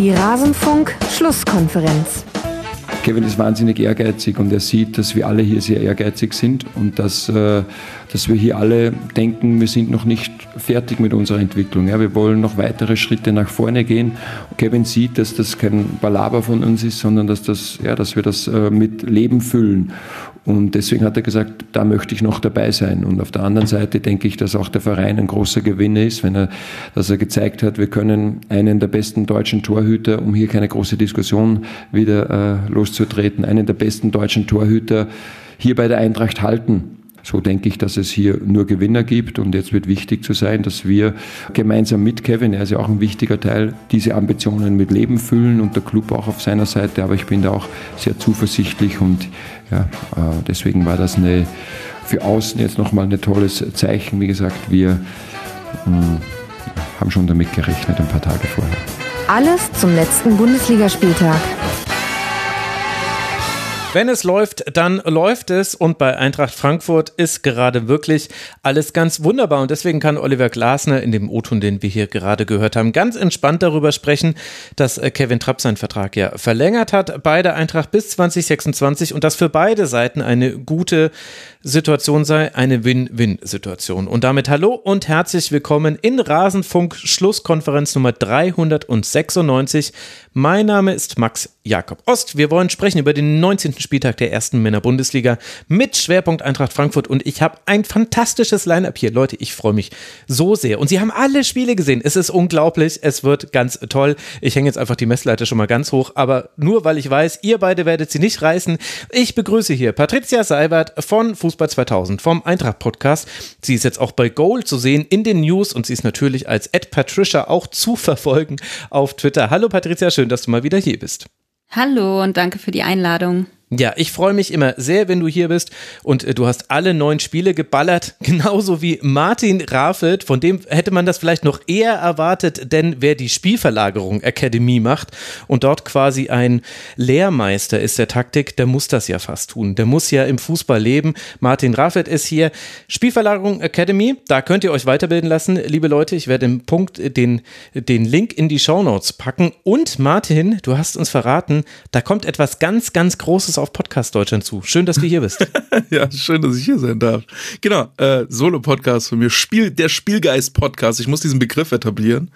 Die Rasenfunk-Schlusskonferenz. Kevin ist wahnsinnig ehrgeizig und er sieht, dass wir alle hier sehr ehrgeizig sind und dass, äh, dass wir hier alle denken, wir sind noch nicht fertig mit unserer Entwicklung. Ja, wir wollen noch weitere Schritte nach vorne gehen. Kevin sieht, dass das kein Balaber von uns ist, sondern dass, das, ja, dass wir das äh, mit Leben füllen. Und deswegen hat er gesagt, da möchte ich noch dabei sein. Und auf der anderen Seite denke ich, dass auch der Verein ein großer Gewinner ist, wenn er, dass er gezeigt hat, wir können einen der besten deutschen Torhüter, um hier keine große Diskussion wieder äh, loszutreten, einen der besten deutschen Torhüter hier bei der Eintracht halten. So denke ich, dass es hier nur Gewinner gibt und jetzt wird wichtig zu sein, dass wir gemeinsam mit Kevin, er ist ja auch ein wichtiger Teil, diese Ambitionen mit Leben füllen und der Club auch auf seiner Seite, aber ich bin da auch sehr zuversichtlich und ja, äh, deswegen war das eine, für außen jetzt nochmal ein tolles Zeichen. Wie gesagt, wir hm, haben schon damit gerechnet ein paar Tage vorher. Alles zum letzten Bundesligaspieltag. Wenn es läuft, dann läuft es und bei Eintracht Frankfurt ist gerade wirklich alles ganz wunderbar und deswegen kann Oliver Glasner in dem O-Ton, den wir hier gerade gehört haben, ganz entspannt darüber sprechen, dass äh, Kevin Trapp seinen Vertrag ja verlängert hat bei der Eintracht bis 2026 und das für beide Seiten eine gute Situation sei, eine Win-Win-Situation. Und damit hallo und herzlich willkommen in Rasenfunk Schlusskonferenz Nummer 396. Mein Name ist Max Jakob Ost. Wir wollen sprechen über den 19. Spieltag der ersten Männer-Bundesliga mit Schwerpunkt Eintracht Frankfurt und ich habe ein fantastisches Line-Up hier. Leute, ich freue mich so sehr. Und Sie haben alle Spiele gesehen. Es ist unglaublich. Es wird ganz toll. Ich hänge jetzt einfach die Messleiter schon mal ganz hoch, aber nur weil ich weiß, ihr beide werdet sie nicht reißen. Ich begrüße hier Patricia Seibert von Fußball Fußball 2000 vom Eintracht Podcast. Sie ist jetzt auch bei Goal zu sehen in den News und sie ist natürlich als Ed Patricia auch zu verfolgen auf Twitter. Hallo Patricia, schön, dass du mal wieder hier bist. Hallo und danke für die Einladung. Ja, ich freue mich immer sehr, wenn du hier bist und äh, du hast alle neun Spiele geballert, genauso wie Martin Rafelt, von dem hätte man das vielleicht noch eher erwartet, denn wer die Spielverlagerung Akademie macht und dort quasi ein Lehrmeister ist der Taktik, der muss das ja fast tun. Der muss ja im Fußball leben. Martin Rafelt ist hier. Spielverlagerung Academy, da könnt ihr euch weiterbilden lassen, liebe Leute. Ich werde im Punkt den, den Link in die Shownotes packen. Und Martin, du hast uns verraten, da kommt etwas ganz, ganz Großes auf Podcast Deutschland zu. Schön, dass du hier bist. ja, schön, dass ich hier sein darf. Genau, äh, Solo-Podcast von mir, Spiel, der Spielgeist-Podcast. Ich muss diesen Begriff etablieren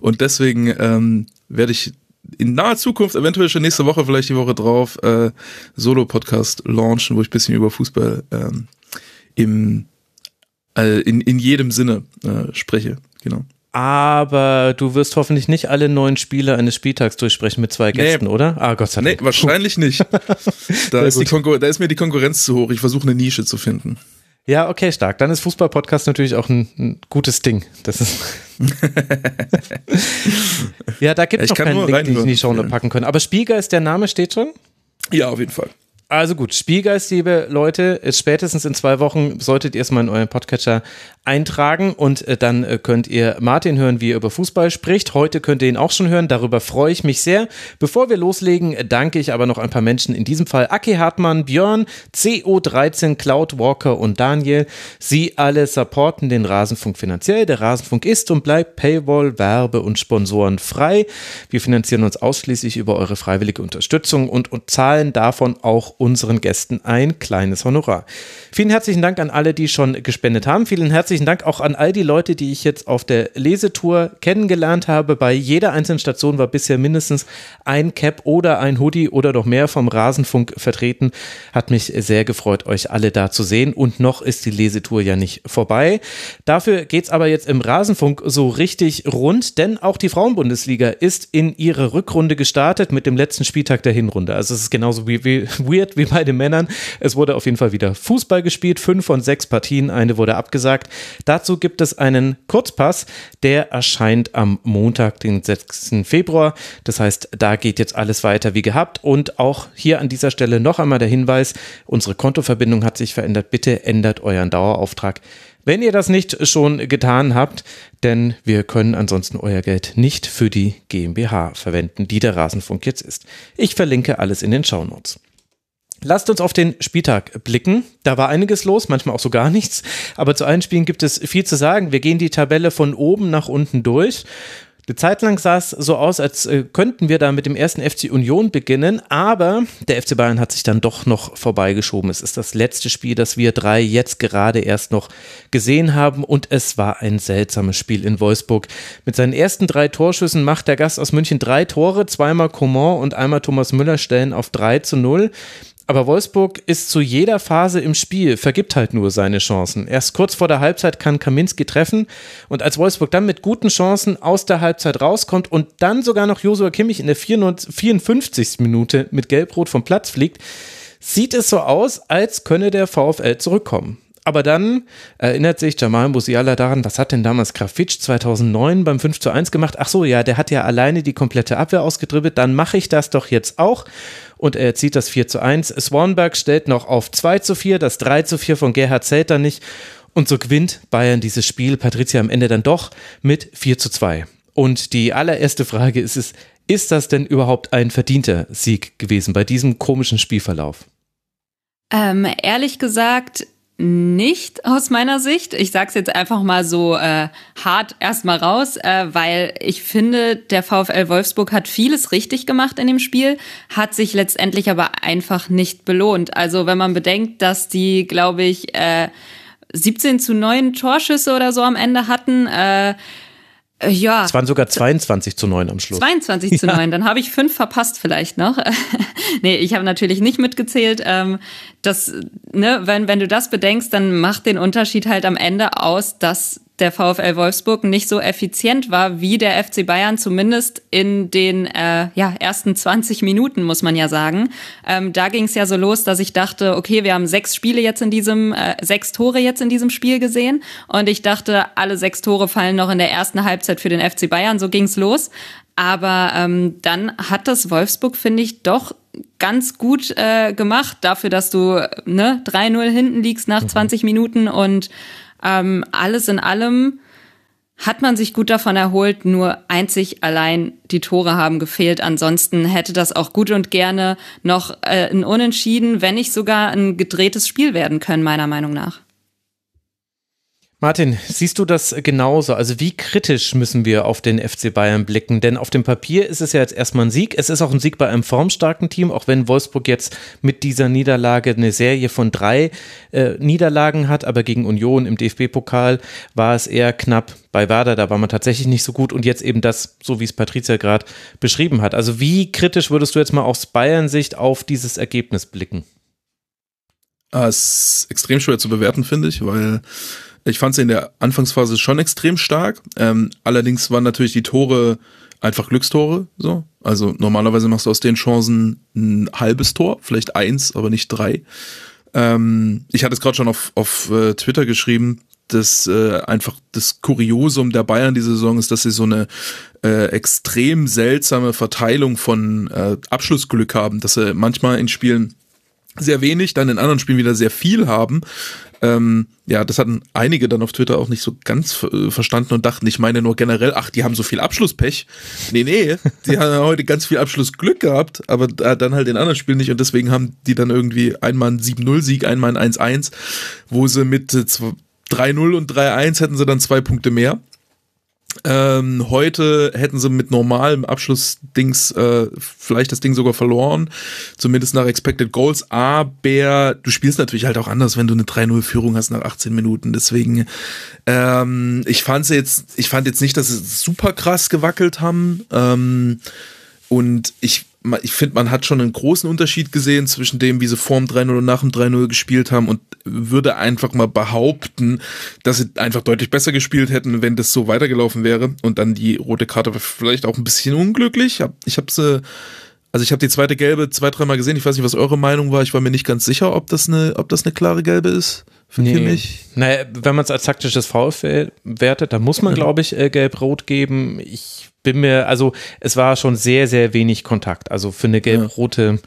und deswegen ähm, werde ich in naher Zukunft, eventuell schon nächste Woche, vielleicht die Woche drauf, äh, Solo-Podcast launchen, wo ich bisschen über Fußball ähm, im, äh, in, in jedem Sinne äh, spreche. Genau aber du wirst hoffentlich nicht alle neun Spiele eines Spieltags durchsprechen mit zwei Gästen, nee. oder? Ah, Gott sei Dank. Nee, wahrscheinlich nicht. Da ist, da ist, mir die Konkurrenz zu hoch. Ich versuche eine Nische zu finden. Ja, okay, stark. Dann ist Fußball-Podcast natürlich auch ein, ein, gutes Ding. Das ist ja, da gibt es noch keinen Link, den ich in die Show packen können. Aber Spielgeist, der Name steht schon? Ja, auf jeden Fall. Also gut, Spielgeist, liebe Leute, spätestens in zwei Wochen solltet ihr es mal in euren Podcatcher eintragen und äh, dann äh, könnt ihr Martin hören, wie er über Fußball spricht. Heute könnt ihr ihn auch schon hören, darüber freue ich mich sehr. Bevor wir loslegen, danke ich aber noch ein paar Menschen, in diesem Fall Aki Hartmann, Björn, CO13, Cloud Walker und Daniel. Sie alle supporten den Rasenfunk finanziell. Der Rasenfunk ist und bleibt Paywall, Werbe und Sponsoren frei. Wir finanzieren uns ausschließlich über eure freiwillige Unterstützung und, und zahlen davon auch unseren Gästen ein kleines Honorar. Vielen herzlichen Dank an alle, die schon gespendet haben. Vielen herzlichen Dank auch an all die Leute, die ich jetzt auf der Lesetour kennengelernt habe. Bei jeder einzelnen Station war bisher mindestens ein Cap oder ein Hoodie oder noch mehr vom Rasenfunk vertreten. Hat mich sehr gefreut, euch alle da zu sehen. Und noch ist die Lesetour ja nicht vorbei. Dafür geht es aber jetzt im Rasenfunk so richtig rund, denn auch die Frauenbundesliga ist in ihre Rückrunde gestartet mit dem letzten Spieltag der Hinrunde. Also es ist genauso wie weird passiert wie bei den Männern. Es wurde auf jeden Fall wieder Fußball gespielt. Fünf von sechs Partien, eine wurde abgesagt. Dazu gibt es einen Kurzpass, der erscheint am Montag, den 6. Februar. Das heißt, da geht jetzt alles weiter wie gehabt. Und auch hier an dieser Stelle noch einmal der Hinweis, unsere Kontoverbindung hat sich verändert. Bitte ändert euren Dauerauftrag. Wenn ihr das nicht schon getan habt, denn wir können ansonsten euer Geld nicht für die GmbH verwenden, die der Rasenfunk jetzt ist. Ich verlinke alles in den Shownotes. Lasst uns auf den Spieltag blicken. Da war einiges los, manchmal auch so gar nichts. Aber zu allen Spielen gibt es viel zu sagen. Wir gehen die Tabelle von oben nach unten durch. Eine Zeit lang sah es so aus, als äh, könnten wir da mit dem ersten FC Union beginnen, aber der FC Bayern hat sich dann doch noch vorbeigeschoben. Es ist das letzte Spiel, das wir drei jetzt gerade erst noch gesehen haben und es war ein seltsames Spiel in Wolfsburg. Mit seinen ersten drei Torschüssen macht der Gast aus München drei Tore, zweimal Coman und einmal Thomas Müller stellen auf 3 zu 0. Aber Wolfsburg ist zu jeder Phase im Spiel, vergibt halt nur seine Chancen. Erst kurz vor der Halbzeit kann Kaminski treffen und als Wolfsburg dann mit guten Chancen aus der Halbzeit rauskommt und dann sogar noch Josua Kimmich in der 54. Minute mit Gelbrot vom Platz fliegt, sieht es so aus, als könne der VfL zurückkommen. Aber dann erinnert sich Jamal Musiala daran, was hat denn damals Grafitsch 2009 beim 5 zu 1 gemacht? Ach so, ja, der hat ja alleine die komplette Abwehr ausgedribbelt, dann mache ich das doch jetzt auch. Und er zieht das 4 zu 1. Swanberg stellt noch auf 2 zu 4, das 3 zu 4 von Gerhard zählt dann nicht. Und so gewinnt Bayern dieses Spiel, Patricia am Ende dann doch mit 4 zu 2. Und die allererste Frage ist es, ist das denn überhaupt ein verdienter Sieg gewesen bei diesem komischen Spielverlauf? Ähm, ehrlich gesagt, nicht aus meiner Sicht. Ich sage es jetzt einfach mal so äh, hart erstmal raus, äh, weil ich finde, der VfL Wolfsburg hat vieles richtig gemacht in dem Spiel, hat sich letztendlich aber einfach nicht belohnt. Also wenn man bedenkt, dass die, glaube ich, äh, 17 zu 9 Torschüsse oder so am Ende hatten, äh, ja. Es waren sogar 22 zu 9 am Schluss. 22 zu 9, dann habe ich fünf verpasst vielleicht noch. nee, ich habe natürlich nicht mitgezählt. Ähm, das, ne, wenn, wenn du das bedenkst, dann macht den Unterschied halt am Ende aus, dass der VfL Wolfsburg nicht so effizient war wie der FC Bayern, zumindest in den äh, ja, ersten 20 Minuten, muss man ja sagen. Ähm, da ging es ja so los, dass ich dachte, okay, wir haben sechs Spiele jetzt in diesem, äh, sechs Tore jetzt in diesem Spiel gesehen. Und ich dachte, alle sechs Tore fallen noch in der ersten Halbzeit für den FC Bayern. So ging's los. Aber ähm, dann hat das Wolfsburg, finde ich, doch ganz gut äh, gemacht, dafür, dass du ne, 3-0 hinten liegst nach 20 mhm. Minuten und ähm, alles in allem hat man sich gut davon erholt, nur einzig allein die Tore haben gefehlt. Ansonsten hätte das auch gut und gerne noch äh, ein Unentschieden, wenn nicht sogar ein gedrehtes Spiel werden können, meiner Meinung nach. Martin, siehst du das genauso? Also wie kritisch müssen wir auf den FC Bayern blicken? Denn auf dem Papier ist es ja jetzt erstmal ein Sieg. Es ist auch ein Sieg bei einem formstarken Team, auch wenn Wolfsburg jetzt mit dieser Niederlage eine Serie von drei äh, Niederlagen hat. Aber gegen Union im DFB-Pokal war es eher knapp. Bei Werder, da war man tatsächlich nicht so gut. Und jetzt eben das, so wie es Patricia gerade beschrieben hat. Also wie kritisch würdest du jetzt mal aus Bayern-Sicht auf dieses Ergebnis blicken? Ah, es ist extrem schwer zu bewerten, finde ich, weil ich fand sie in der Anfangsphase schon extrem stark. Ähm, allerdings waren natürlich die Tore einfach Glückstore. So. Also normalerweise machst du aus den Chancen ein halbes Tor, vielleicht eins, aber nicht drei. Ähm, ich hatte es gerade schon auf, auf äh, Twitter geschrieben, dass äh, einfach das Kuriosum der Bayern diese Saison ist, dass sie so eine äh, extrem seltsame Verteilung von äh, Abschlussglück haben, dass sie manchmal in Spielen sehr wenig, dann in anderen Spielen wieder sehr viel haben. Ähm, ja, das hatten einige dann auf Twitter auch nicht so ganz äh, verstanden und dachten, ich meine nur generell, ach, die haben so viel Abschlusspech. Nee, nee, die haben heute ganz viel Abschlussglück gehabt, aber dann halt in anderen Spielen nicht und deswegen haben die dann irgendwie einmal einen 7-0-Sieg, einmal einen 1-1, wo sie mit 3-0 äh, und 3-1 hätten sie dann zwei Punkte mehr. Ähm, heute hätten sie mit normalem Abschlussdings äh, vielleicht das Ding sogar verloren, zumindest nach Expected Goals, aber du spielst natürlich halt auch anders, wenn du eine 3-0-Führung hast nach 18 Minuten. Deswegen, ähm, ich fand jetzt, ich fand jetzt nicht, dass sie super krass gewackelt haben. Ähm, und ich ich finde, man hat schon einen großen Unterschied gesehen zwischen dem, wie sie vor dem 3-0 und nach dem 3-0 gespielt haben und würde einfach mal behaupten, dass sie einfach deutlich besser gespielt hätten, wenn das so weitergelaufen wäre und dann die rote Karte war vielleicht auch ein bisschen unglücklich. Ich habe sie also ich habe die zweite gelbe zwei, dreimal gesehen. Ich weiß nicht, was eure Meinung war. Ich war mir nicht ganz sicher, ob das eine, ob das eine klare gelbe ist für nee. mich. Naja, wenn man es als taktisches Foul wertet, dann muss man, glaube ich, äh, gelb-rot geben. Ich bin mir, also es war schon sehr, sehr wenig Kontakt. Also für eine gelb-rote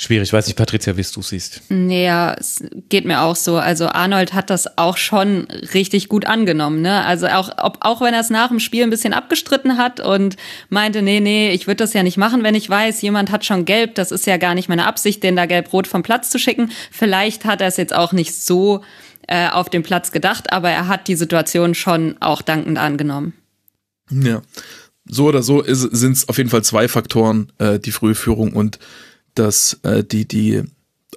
schwierig. Ich weiß nicht, Patricia, wie du siehst. Naja, es geht mir auch so. Also Arnold hat das auch schon richtig gut angenommen. Ne? Also auch, ob, auch wenn er es nach dem Spiel ein bisschen abgestritten hat und meinte, nee, nee, ich würde das ja nicht machen, wenn ich weiß, jemand hat schon gelb. Das ist ja gar nicht meine Absicht, den da gelb-rot vom Platz zu schicken. Vielleicht hat er es jetzt auch nicht so äh, auf dem Platz gedacht, aber er hat die Situation schon auch dankend angenommen. Ja. So oder so sind es auf jeden Fall zwei Faktoren, äh, die frühe Führung und dass äh, die, die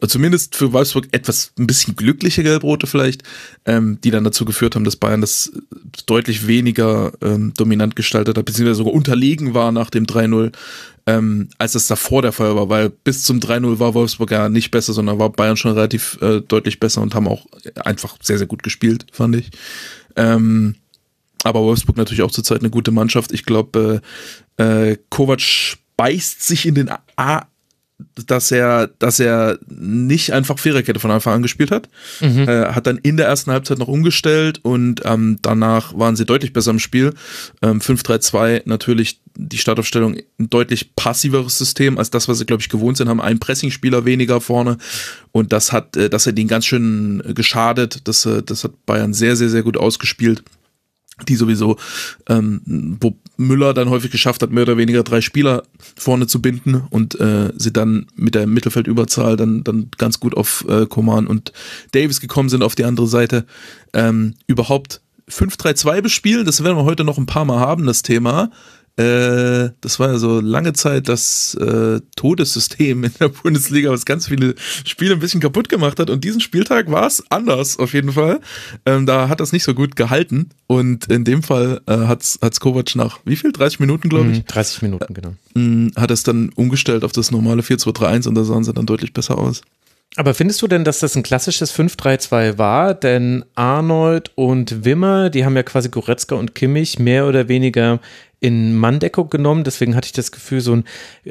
zumindest für Wolfsburg etwas ein bisschen glückliche Gelbrote vielleicht, ähm, die dann dazu geführt haben, dass Bayern das deutlich weniger ähm, dominant gestaltet hat, beziehungsweise sogar unterlegen war nach dem 3-0, ähm, als das davor der Fall war, weil bis zum 3-0 war Wolfsburg ja nicht besser, sondern war Bayern schon relativ äh, deutlich besser und haben auch einfach sehr, sehr gut gespielt, fand ich. Ähm, aber Wolfsburg natürlich auch zurzeit eine gute Mannschaft. Ich glaube, äh, äh, Kovac beißt sich in den A dass er, dass er nicht einfach Viererkette von Anfang an gespielt hat. Mhm. Äh, hat dann in der ersten Halbzeit noch umgestellt und ähm, danach waren sie deutlich besser im Spiel. Ähm, 5-3-2 natürlich die Startaufstellung ein deutlich passiveres System als das, was sie, glaube ich, gewohnt sind, haben einen Pressingspieler weniger vorne und das hat, äh, das hat ihnen ganz schön geschadet. Das, äh, das hat Bayern sehr, sehr, sehr gut ausgespielt die sowieso, ähm, wo Müller dann häufig geschafft hat, mehr oder weniger drei Spieler vorne zu binden und äh, sie dann mit der Mittelfeldüberzahl dann, dann ganz gut auf äh, Koman und Davis gekommen sind auf die andere Seite. Ähm, überhaupt 5-3-2 bespielen, das werden wir heute noch ein paar Mal haben, das Thema. Äh, das war ja so lange Zeit das äh, Todessystem in der Bundesliga, was ganz viele Spiele ein bisschen kaputt gemacht hat. Und diesen Spieltag war es anders auf jeden Fall. Ähm, da hat das nicht so gut gehalten. Und in dem Fall äh, hat es Kovac nach wie viel? 30 Minuten, glaube ich? 30 mhm, Minuten, genau. Äh, hat es dann umgestellt auf das normale 4-2-3-1 und da sahen sie dann deutlich besser aus. Aber findest du denn, dass das ein klassisches 5-3-2 war? Denn Arnold und Wimmer, die haben ja quasi Goretzka und Kimmich mehr oder weniger in Manndeckung genommen. Deswegen hatte ich das Gefühl, so ein,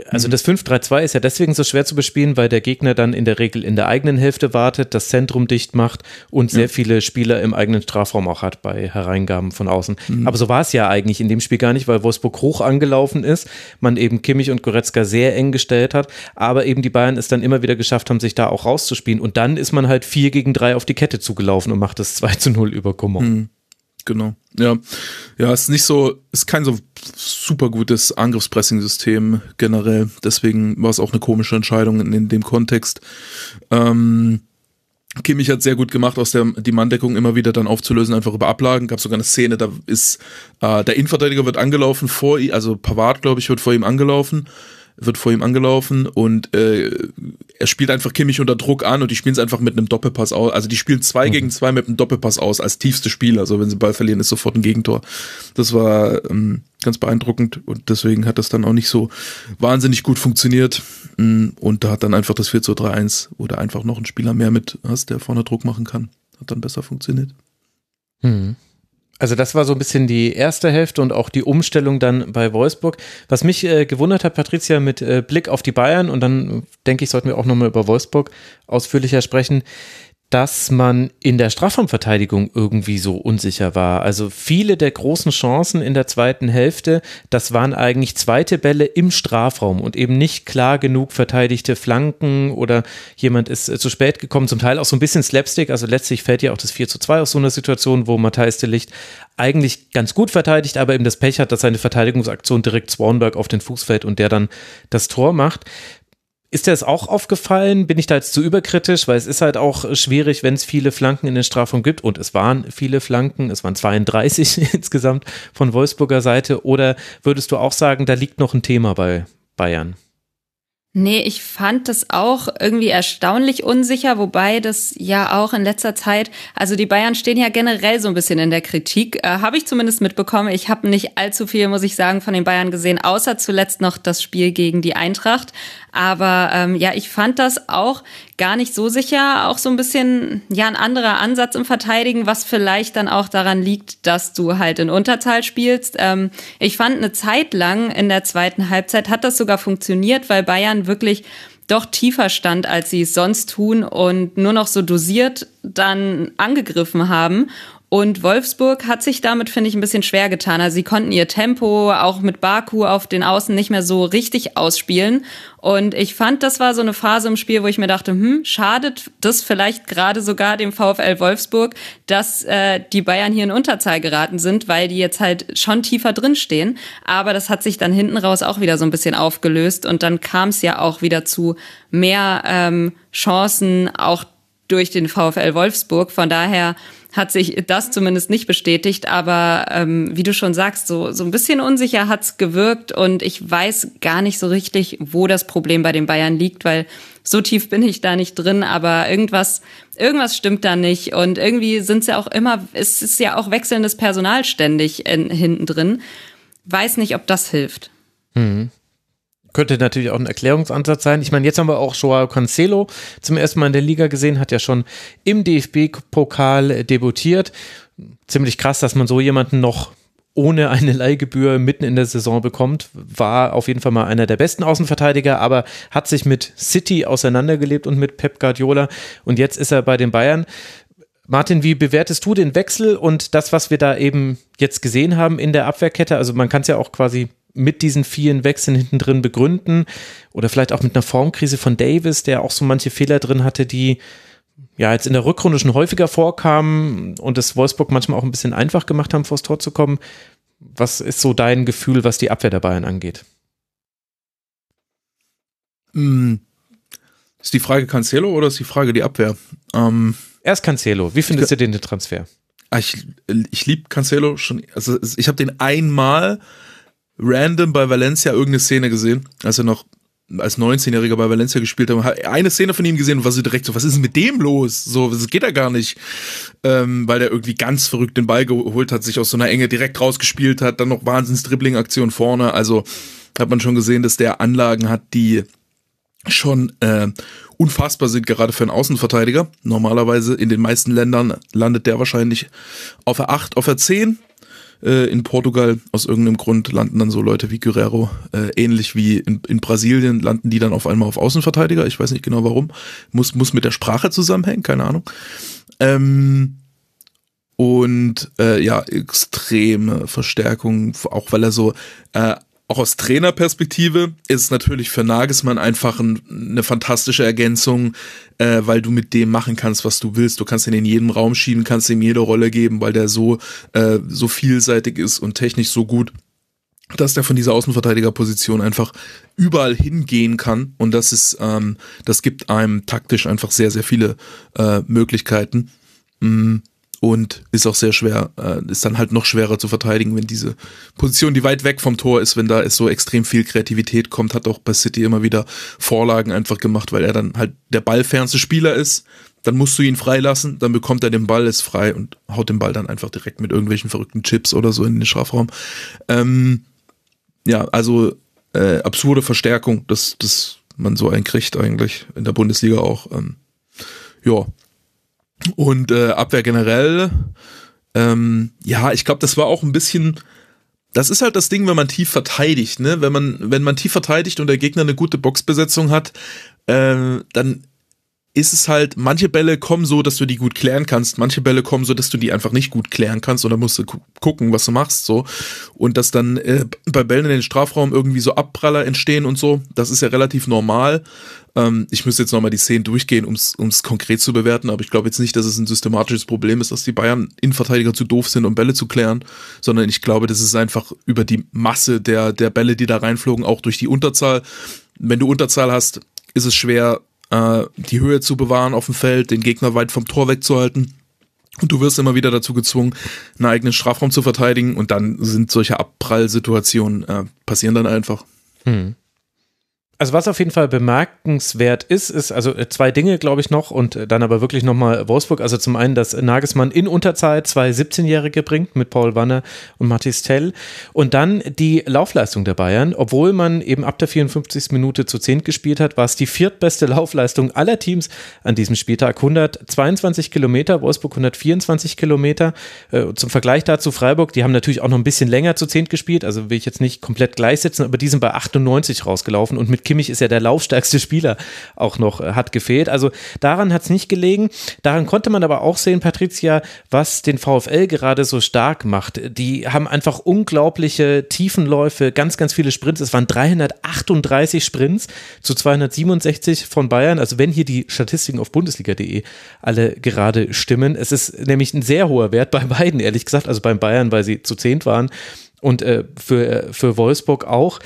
also mhm. das 5-3-2 ist ja deswegen so schwer zu bespielen, weil der Gegner dann in der Regel in der eigenen Hälfte wartet, das Zentrum dicht macht und sehr ja. viele Spieler im eigenen Strafraum auch hat bei Hereingaben von außen. Mhm. Aber so war es ja eigentlich in dem Spiel gar nicht, weil Wolfsburg hoch angelaufen ist, man eben Kimmich und Goretzka sehr eng gestellt hat, aber eben die Bayern es dann immer wieder geschafft haben, sich da auch rauszuspielen. Und dann ist man halt 4 gegen 3 auf die Kette zugelaufen und macht das 2 zu 0 über Coman. Mhm. Genau. Ja. Ja, ist nicht so, ist kein so super gutes Angriffspressing-System generell. Deswegen war es auch eine komische Entscheidung in, in dem Kontext. Ähm, Kimmich hat sehr gut gemacht, aus der die Manndeckung immer wieder dann aufzulösen, einfach über Ablagen. Gab sogar eine Szene, da ist äh, der Innenverteidiger wird angelaufen vor ihm, also Pavard, glaube ich, wird vor ihm angelaufen wird vor ihm angelaufen und äh, er spielt einfach Kimmich unter Druck an und die spielen es einfach mit einem Doppelpass aus. Also die spielen zwei mhm. gegen zwei mit einem Doppelpass aus als tiefste Spiel. Also wenn sie Ball verlieren, ist sofort ein Gegentor. Das war ähm, ganz beeindruckend und deswegen hat das dann auch nicht so wahnsinnig gut funktioniert. Mm, und da hat dann einfach das 4 zu 3 1 oder einfach noch ein Spieler mehr mit hast, der vorne Druck machen kann. Hat dann besser funktioniert. Mhm. Also das war so ein bisschen die erste Hälfte und auch die Umstellung dann bei Wolfsburg. Was mich äh, gewundert hat, Patricia, mit äh, Blick auf die Bayern und dann denke ich, sollten wir auch nochmal über Wolfsburg ausführlicher sprechen dass man in der Strafraumverteidigung irgendwie so unsicher war. Also viele der großen Chancen in der zweiten Hälfte, das waren eigentlich zweite Bälle im Strafraum und eben nicht klar genug verteidigte Flanken oder jemand ist äh, zu spät gekommen, zum Teil auch so ein bisschen Slapstick. Also letztlich fällt ja auch das 4 zu 2 aus so einer Situation, wo Matthijs de Licht eigentlich ganz gut verteidigt, aber eben das Pech hat, dass seine Verteidigungsaktion direkt Swanberg auf den Fuß fällt und der dann das Tor macht. Ist dir das auch aufgefallen? Bin ich da jetzt zu überkritisch? Weil es ist halt auch schwierig, wenn es viele Flanken in den Strafraum gibt. Und es waren viele Flanken. Es waren 32 insgesamt von Wolfsburger Seite. Oder würdest du auch sagen, da liegt noch ein Thema bei Bayern? Nee, ich fand das auch irgendwie erstaunlich unsicher, wobei das ja auch in letzter Zeit, also die Bayern stehen ja generell so ein bisschen in der Kritik, äh, habe ich zumindest mitbekommen. Ich habe nicht allzu viel, muss ich sagen, von den Bayern gesehen, außer zuletzt noch das Spiel gegen die Eintracht. Aber ähm, ja, ich fand das auch gar nicht so sicher. Auch so ein bisschen, ja, ein anderer Ansatz im Verteidigen, was vielleicht dann auch daran liegt, dass du halt in Unterzahl spielst. Ähm, ich fand eine Zeit lang in der zweiten Halbzeit hat das sogar funktioniert, weil Bayern wirklich doch tiefer stand, als sie es sonst tun und nur noch so dosiert dann angegriffen haben. Und Wolfsburg hat sich damit, finde ich, ein bisschen schwer getan. Also sie konnten ihr Tempo auch mit Baku auf den Außen nicht mehr so richtig ausspielen. Und ich fand, das war so eine Phase im Spiel, wo ich mir dachte, hm, schadet das vielleicht gerade sogar dem VfL Wolfsburg, dass äh, die Bayern hier in Unterzahl geraten sind, weil die jetzt halt schon tiefer drin stehen. Aber das hat sich dann hinten raus auch wieder so ein bisschen aufgelöst. Und dann kam es ja auch wieder zu mehr ähm, Chancen, auch durch den VfL Wolfsburg. Von daher hat sich das zumindest nicht bestätigt. Aber ähm, wie du schon sagst, so, so ein bisschen unsicher hat's gewirkt und ich weiß gar nicht so richtig, wo das Problem bei den Bayern liegt, weil so tief bin ich da nicht drin, aber irgendwas, irgendwas stimmt da nicht. Und irgendwie sind's ja auch immer, es ist ja auch wechselndes Personal ständig in, hinten drin. Weiß nicht, ob das hilft. Mhm könnte natürlich auch ein Erklärungsansatz sein. Ich meine, jetzt haben wir auch Joao Cancelo zum ersten Mal in der Liga gesehen, hat ja schon im DFB-Pokal debütiert. Ziemlich krass, dass man so jemanden noch ohne eine Leihgebühr mitten in der Saison bekommt, war auf jeden Fall mal einer der besten Außenverteidiger, aber hat sich mit City auseinandergelebt und mit Pep Guardiola und jetzt ist er bei den Bayern. Martin, wie bewertest du den Wechsel und das, was wir da eben jetzt gesehen haben in der Abwehrkette? Also man kann es ja auch quasi mit diesen vielen Wechseln hinten drin begründen oder vielleicht auch mit einer Formkrise von Davis, der auch so manche Fehler drin hatte, die ja jetzt in der Rückrunde schon häufiger vorkamen und es Wolfsburg manchmal auch ein bisschen einfach gemacht haben, vors Tor zu kommen. Was ist so dein Gefühl, was die Abwehr der Bayern angeht? Hm. Ist die Frage Cancelo oder ist die Frage die Abwehr? Ähm, Erst Cancelo. Wie findest du den Transfer? Ah, ich, ich liebe Cancelo schon. Also ich habe den einmal random bei Valencia irgendeine Szene gesehen, als er noch als 19-Jähriger bei Valencia gespielt hat, eine Szene von ihm gesehen und war so direkt so, was ist denn mit dem los? So, das geht ja gar nicht. Ähm, weil der irgendwie ganz verrückt den Ball geholt hat, sich aus so einer Enge direkt rausgespielt hat, dann noch wahnsinns Dribbling-Aktion vorne. Also hat man schon gesehen, dass der Anlagen hat, die schon äh, unfassbar sind, gerade für einen Außenverteidiger. Normalerweise in den meisten Ländern landet der wahrscheinlich auf der 8, auf der 10 äh, in Portugal aus irgendeinem Grund landen dann so Leute wie Guerrero, äh, ähnlich wie in, in Brasilien landen die dann auf einmal auf Außenverteidiger. Ich weiß nicht genau warum. Muss, muss mit der Sprache zusammenhängen, keine Ahnung. Ähm, und äh, ja, extreme Verstärkung, auch weil er so äh, auch aus Trainerperspektive ist es natürlich für Nagelsmann einfach ein, eine fantastische Ergänzung, äh, weil du mit dem machen kannst, was du willst. Du kannst ihn in jedem Raum schieben, kannst ihm jede Rolle geben, weil der so, äh, so vielseitig ist und technisch so gut, dass der von dieser Außenverteidigerposition einfach überall hingehen kann. Und das ist, ähm, das gibt einem taktisch einfach sehr, sehr viele äh, Möglichkeiten. Mm und ist auch sehr schwer, äh, ist dann halt noch schwerer zu verteidigen, wenn diese Position, die weit weg vom Tor ist, wenn da ist so extrem viel Kreativität kommt, hat auch bei City immer wieder Vorlagen einfach gemacht, weil er dann halt der ballfernste Spieler ist. Dann musst du ihn freilassen, dann bekommt er den Ball, ist frei und haut den Ball dann einfach direkt mit irgendwelchen verrückten Chips oder so in den Strafraum. Ähm, ja, also äh, absurde Verstärkung, dass, dass man so einen kriegt eigentlich in der Bundesliga auch. Ähm, ja, und äh, Abwehr generell, ähm, ja, ich glaube, das war auch ein bisschen. Das ist halt das Ding, wenn man tief verteidigt, ne? Wenn man, wenn man tief verteidigt und der Gegner eine gute Boxbesetzung hat, äh, dann ist es halt, manche Bälle kommen so, dass du die gut klären kannst, manche Bälle kommen so, dass du die einfach nicht gut klären kannst und dann musst du gucken, was du machst so und dass dann äh, bei Bällen in den Strafraum irgendwie so Abpraller entstehen und so, das ist ja relativ normal. Ähm, ich müsste jetzt nochmal die Szenen durchgehen, um es konkret zu bewerten, aber ich glaube jetzt nicht, dass es ein systematisches Problem ist, dass die Bayern Innenverteidiger zu doof sind, um Bälle zu klären, sondern ich glaube, das ist einfach über die Masse der, der Bälle, die da reinflogen, auch durch die Unterzahl. Wenn du Unterzahl hast, ist es schwer, äh, die Höhe zu bewahren auf dem Feld, den Gegner weit vom Tor wegzuhalten. Und du wirst immer wieder dazu gezwungen, einen eigenen Strafraum zu verteidigen und dann sind solche Abprallsituationen äh, passieren dann einfach. Hm. Also was auf jeden Fall bemerkenswert ist, ist also äh, zwei Dinge, glaube ich, noch und äh, dann aber wirklich nochmal Wolfsburg. Also zum einen, dass Nagelsmann in Unterzeit zwei 17-Jährige bringt mit Paul Wanner und Mathis Tell und dann die Laufleistung der Bayern. Obwohl man eben ab der 54. Minute zu 10 gespielt hat, war es die viertbeste Laufleistung aller Teams an diesem Spieltag. 122 Kilometer, Wolfsburg 124 Kilometer. Äh, zum Vergleich dazu Freiburg, die haben natürlich auch noch ein bisschen länger zu 10 gespielt, also will ich jetzt nicht komplett gleichsetzen, aber die sind bei 98 rausgelaufen und mit Kimmich ist ja der laufstärkste Spieler auch noch, äh, hat gefehlt. Also daran hat es nicht gelegen. Daran konnte man aber auch sehen, Patricia, was den VfL gerade so stark macht. Die haben einfach unglaubliche Tiefenläufe, ganz, ganz viele Sprints. Es waren 338 Sprints zu 267 von Bayern. Also wenn hier die Statistiken auf bundesliga.de alle gerade stimmen. Es ist nämlich ein sehr hoher Wert bei beiden, ehrlich gesagt. Also beim Bayern, weil sie zu zehnt waren und äh, für, äh, für Wolfsburg auch.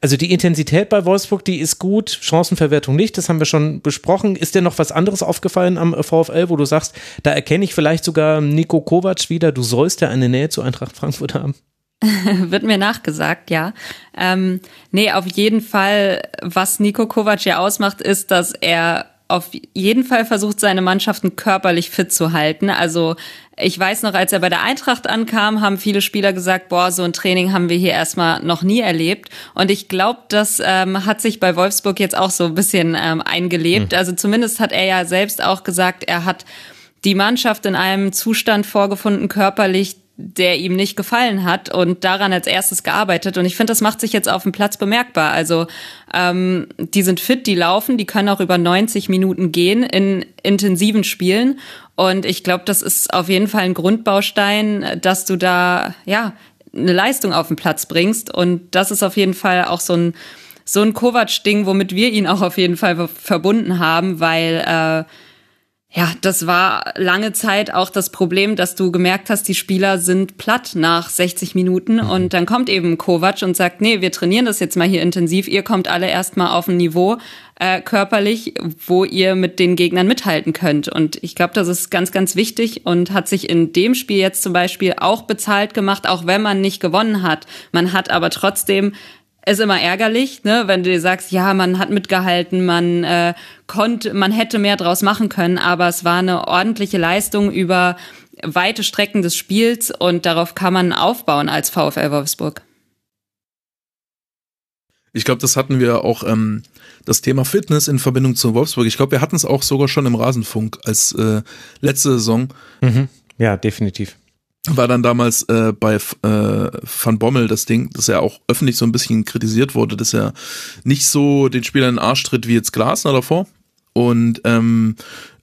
Also die Intensität bei Wolfsburg, die ist gut, Chancenverwertung nicht, das haben wir schon besprochen. Ist dir noch was anderes aufgefallen am VfL, wo du sagst, da erkenne ich vielleicht sogar Nico Kovac wieder, du sollst ja eine Nähe zu Eintracht Frankfurt haben? Wird mir nachgesagt, ja. Ähm, nee, auf jeden Fall, was Nico Kovac ja ausmacht, ist, dass er auf jeden Fall versucht, seine Mannschaften körperlich fit zu halten. Also ich weiß noch, als er bei der Eintracht ankam, haben viele Spieler gesagt, boah, so ein Training haben wir hier erstmal noch nie erlebt. Und ich glaube, das ähm, hat sich bei Wolfsburg jetzt auch so ein bisschen ähm, eingelebt. Mhm. Also zumindest hat er ja selbst auch gesagt, er hat die Mannschaft in einem Zustand vorgefunden, körperlich, der ihm nicht gefallen hat und daran als erstes gearbeitet. Und ich finde, das macht sich jetzt auf dem Platz bemerkbar. Also ähm, die sind fit, die laufen, die können auch über 90 Minuten gehen in intensiven Spielen. Und ich glaube, das ist auf jeden Fall ein Grundbaustein, dass du da ja eine Leistung auf den Platz bringst. Und das ist auf jeden Fall auch so ein so ein Kovac-Ding, womit wir ihn auch auf jeden Fall verbunden haben, weil äh, ja, das war lange Zeit auch das Problem, dass du gemerkt hast, die Spieler sind platt nach 60 Minuten mhm. und dann kommt eben Kovac und sagt, nee, wir trainieren das jetzt mal hier intensiv, ihr kommt alle erstmal auf ein Niveau äh, körperlich, wo ihr mit den Gegnern mithalten könnt. Und ich glaube, das ist ganz, ganz wichtig und hat sich in dem Spiel jetzt zum Beispiel auch bezahlt gemacht, auch wenn man nicht gewonnen hat. Man hat aber trotzdem ist immer ärgerlich, ne, wenn du dir sagst, ja, man hat mitgehalten, man äh, konnte, man hätte mehr draus machen können, aber es war eine ordentliche Leistung über weite Strecken des Spiels und darauf kann man aufbauen als VfL Wolfsburg. Ich glaube, das hatten wir auch ähm, das Thema Fitness in Verbindung zu Wolfsburg. Ich glaube, wir hatten es auch sogar schon im Rasenfunk als äh, letzte Saison. Mhm. Ja, definitiv war dann damals äh, bei äh, Van Bommel das Ding, dass er auch öffentlich so ein bisschen kritisiert wurde, dass er nicht so den Spielern in den Arsch tritt wie jetzt Glasner davor. Und ähm,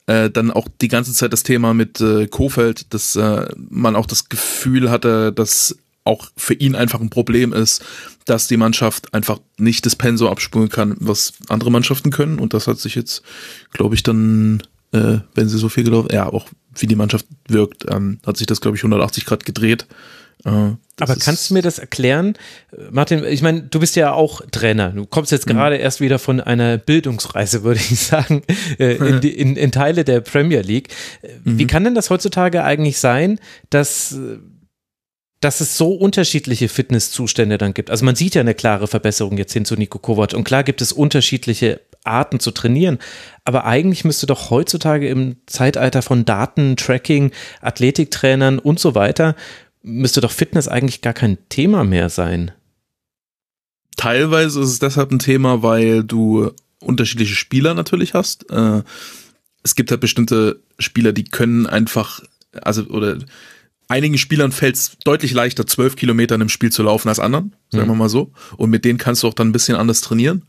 äh, dann auch die ganze Zeit das Thema mit äh, Kofeld, dass äh, man auch das Gefühl hatte, dass auch für ihn einfach ein Problem ist, dass die Mannschaft einfach nicht das Penso abspulen kann, was andere Mannschaften können. Und das hat sich jetzt, glaube ich, dann, äh, wenn sie so viel gelaufen, ja, auch wie die Mannschaft wirkt, ähm, hat sich das, glaube ich, 180 Grad gedreht. Äh, Aber kannst du mir das erklären? Martin, ich meine, du bist ja auch Trainer. Du kommst jetzt mhm. gerade erst wieder von einer Bildungsreise, würde ich sagen, äh, in, die, in, in, Teile der Premier League. Mhm. Wie kann denn das heutzutage eigentlich sein, dass dass es so unterschiedliche Fitnesszustände dann gibt. Also man sieht ja eine klare Verbesserung jetzt hin zu Nico Kovac und klar gibt es unterschiedliche Arten zu trainieren, aber eigentlich müsste doch heutzutage im Zeitalter von Daten, Tracking, Athletiktrainern und so weiter, müsste doch Fitness eigentlich gar kein Thema mehr sein. Teilweise ist es deshalb ein Thema, weil du unterschiedliche Spieler natürlich hast. Äh, es gibt halt bestimmte Spieler, die können einfach, also oder einigen Spielern fällt es deutlich leichter, zwölf Kilometer in einem Spiel zu laufen als anderen, sagen wir mhm. mal so. Und mit denen kannst du auch dann ein bisschen anders trainieren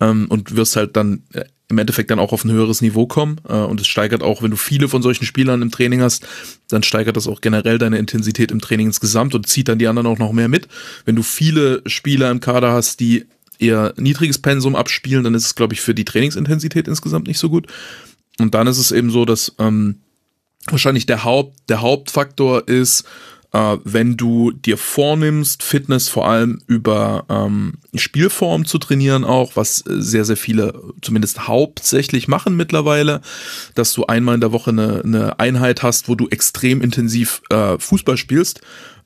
ähm, und wirst halt dann äh, im Endeffekt dann auch auf ein höheres Niveau kommen. Äh, und es steigert auch, wenn du viele von solchen Spielern im Training hast, dann steigert das auch generell deine Intensität im Training insgesamt und zieht dann die anderen auch noch mehr mit. Wenn du viele Spieler im Kader hast, die eher niedriges Pensum abspielen, dann ist es, glaube ich, für die Trainingsintensität insgesamt nicht so gut. Und dann ist es eben so, dass ähm, wahrscheinlich der Haupt, der Hauptfaktor ist, äh, wenn du dir vornimmst, Fitness vor allem über ähm, Spielform zu trainieren auch, was sehr, sehr viele zumindest hauptsächlich machen mittlerweile, dass du einmal in der Woche eine, eine Einheit hast, wo du extrem intensiv äh, Fußball spielst,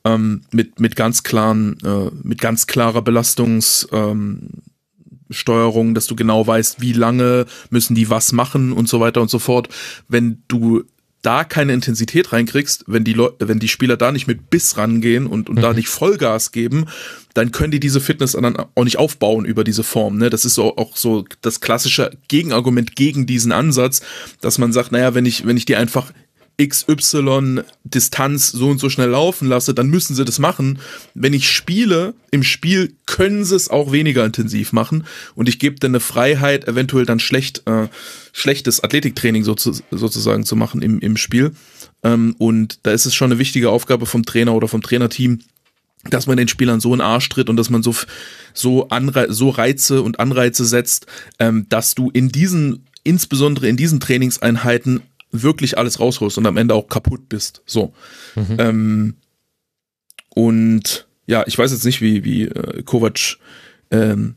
ähm, mit, mit ganz klaren, äh, mit ganz klarer Belastungs, ähm, dass du genau weißt, wie lange müssen die was machen und so weiter und so fort. Wenn du da keine Intensität reinkriegst, wenn die Leute, wenn die Spieler da nicht mit Biss rangehen und, und mhm. da nicht Vollgas geben, dann können die diese Fitness dann auch nicht aufbauen über diese Form. Ne? Das ist so, auch so das klassische Gegenargument gegen diesen Ansatz, dass man sagt, naja, wenn ich, wenn ich die einfach XY Distanz so und so schnell laufen lasse, dann müssen sie das machen. Wenn ich spiele, im Spiel können sie es auch weniger intensiv machen und ich gebe dann eine Freiheit, eventuell dann schlecht, äh, schlechtes Athletiktraining so zu, sozusagen zu machen im, im Spiel. Ähm, und da ist es schon eine wichtige Aufgabe vom Trainer oder vom Trainerteam, dass man den Spielern so in den Arsch tritt und dass man so, so, Anre so Reize und Anreize setzt, ähm, dass du in diesen, insbesondere in diesen Trainingseinheiten wirklich alles rausholst und am Ende auch kaputt bist. So. Mhm. Ähm, und ja, ich weiß jetzt nicht, wie, wie äh, Kovac ähm,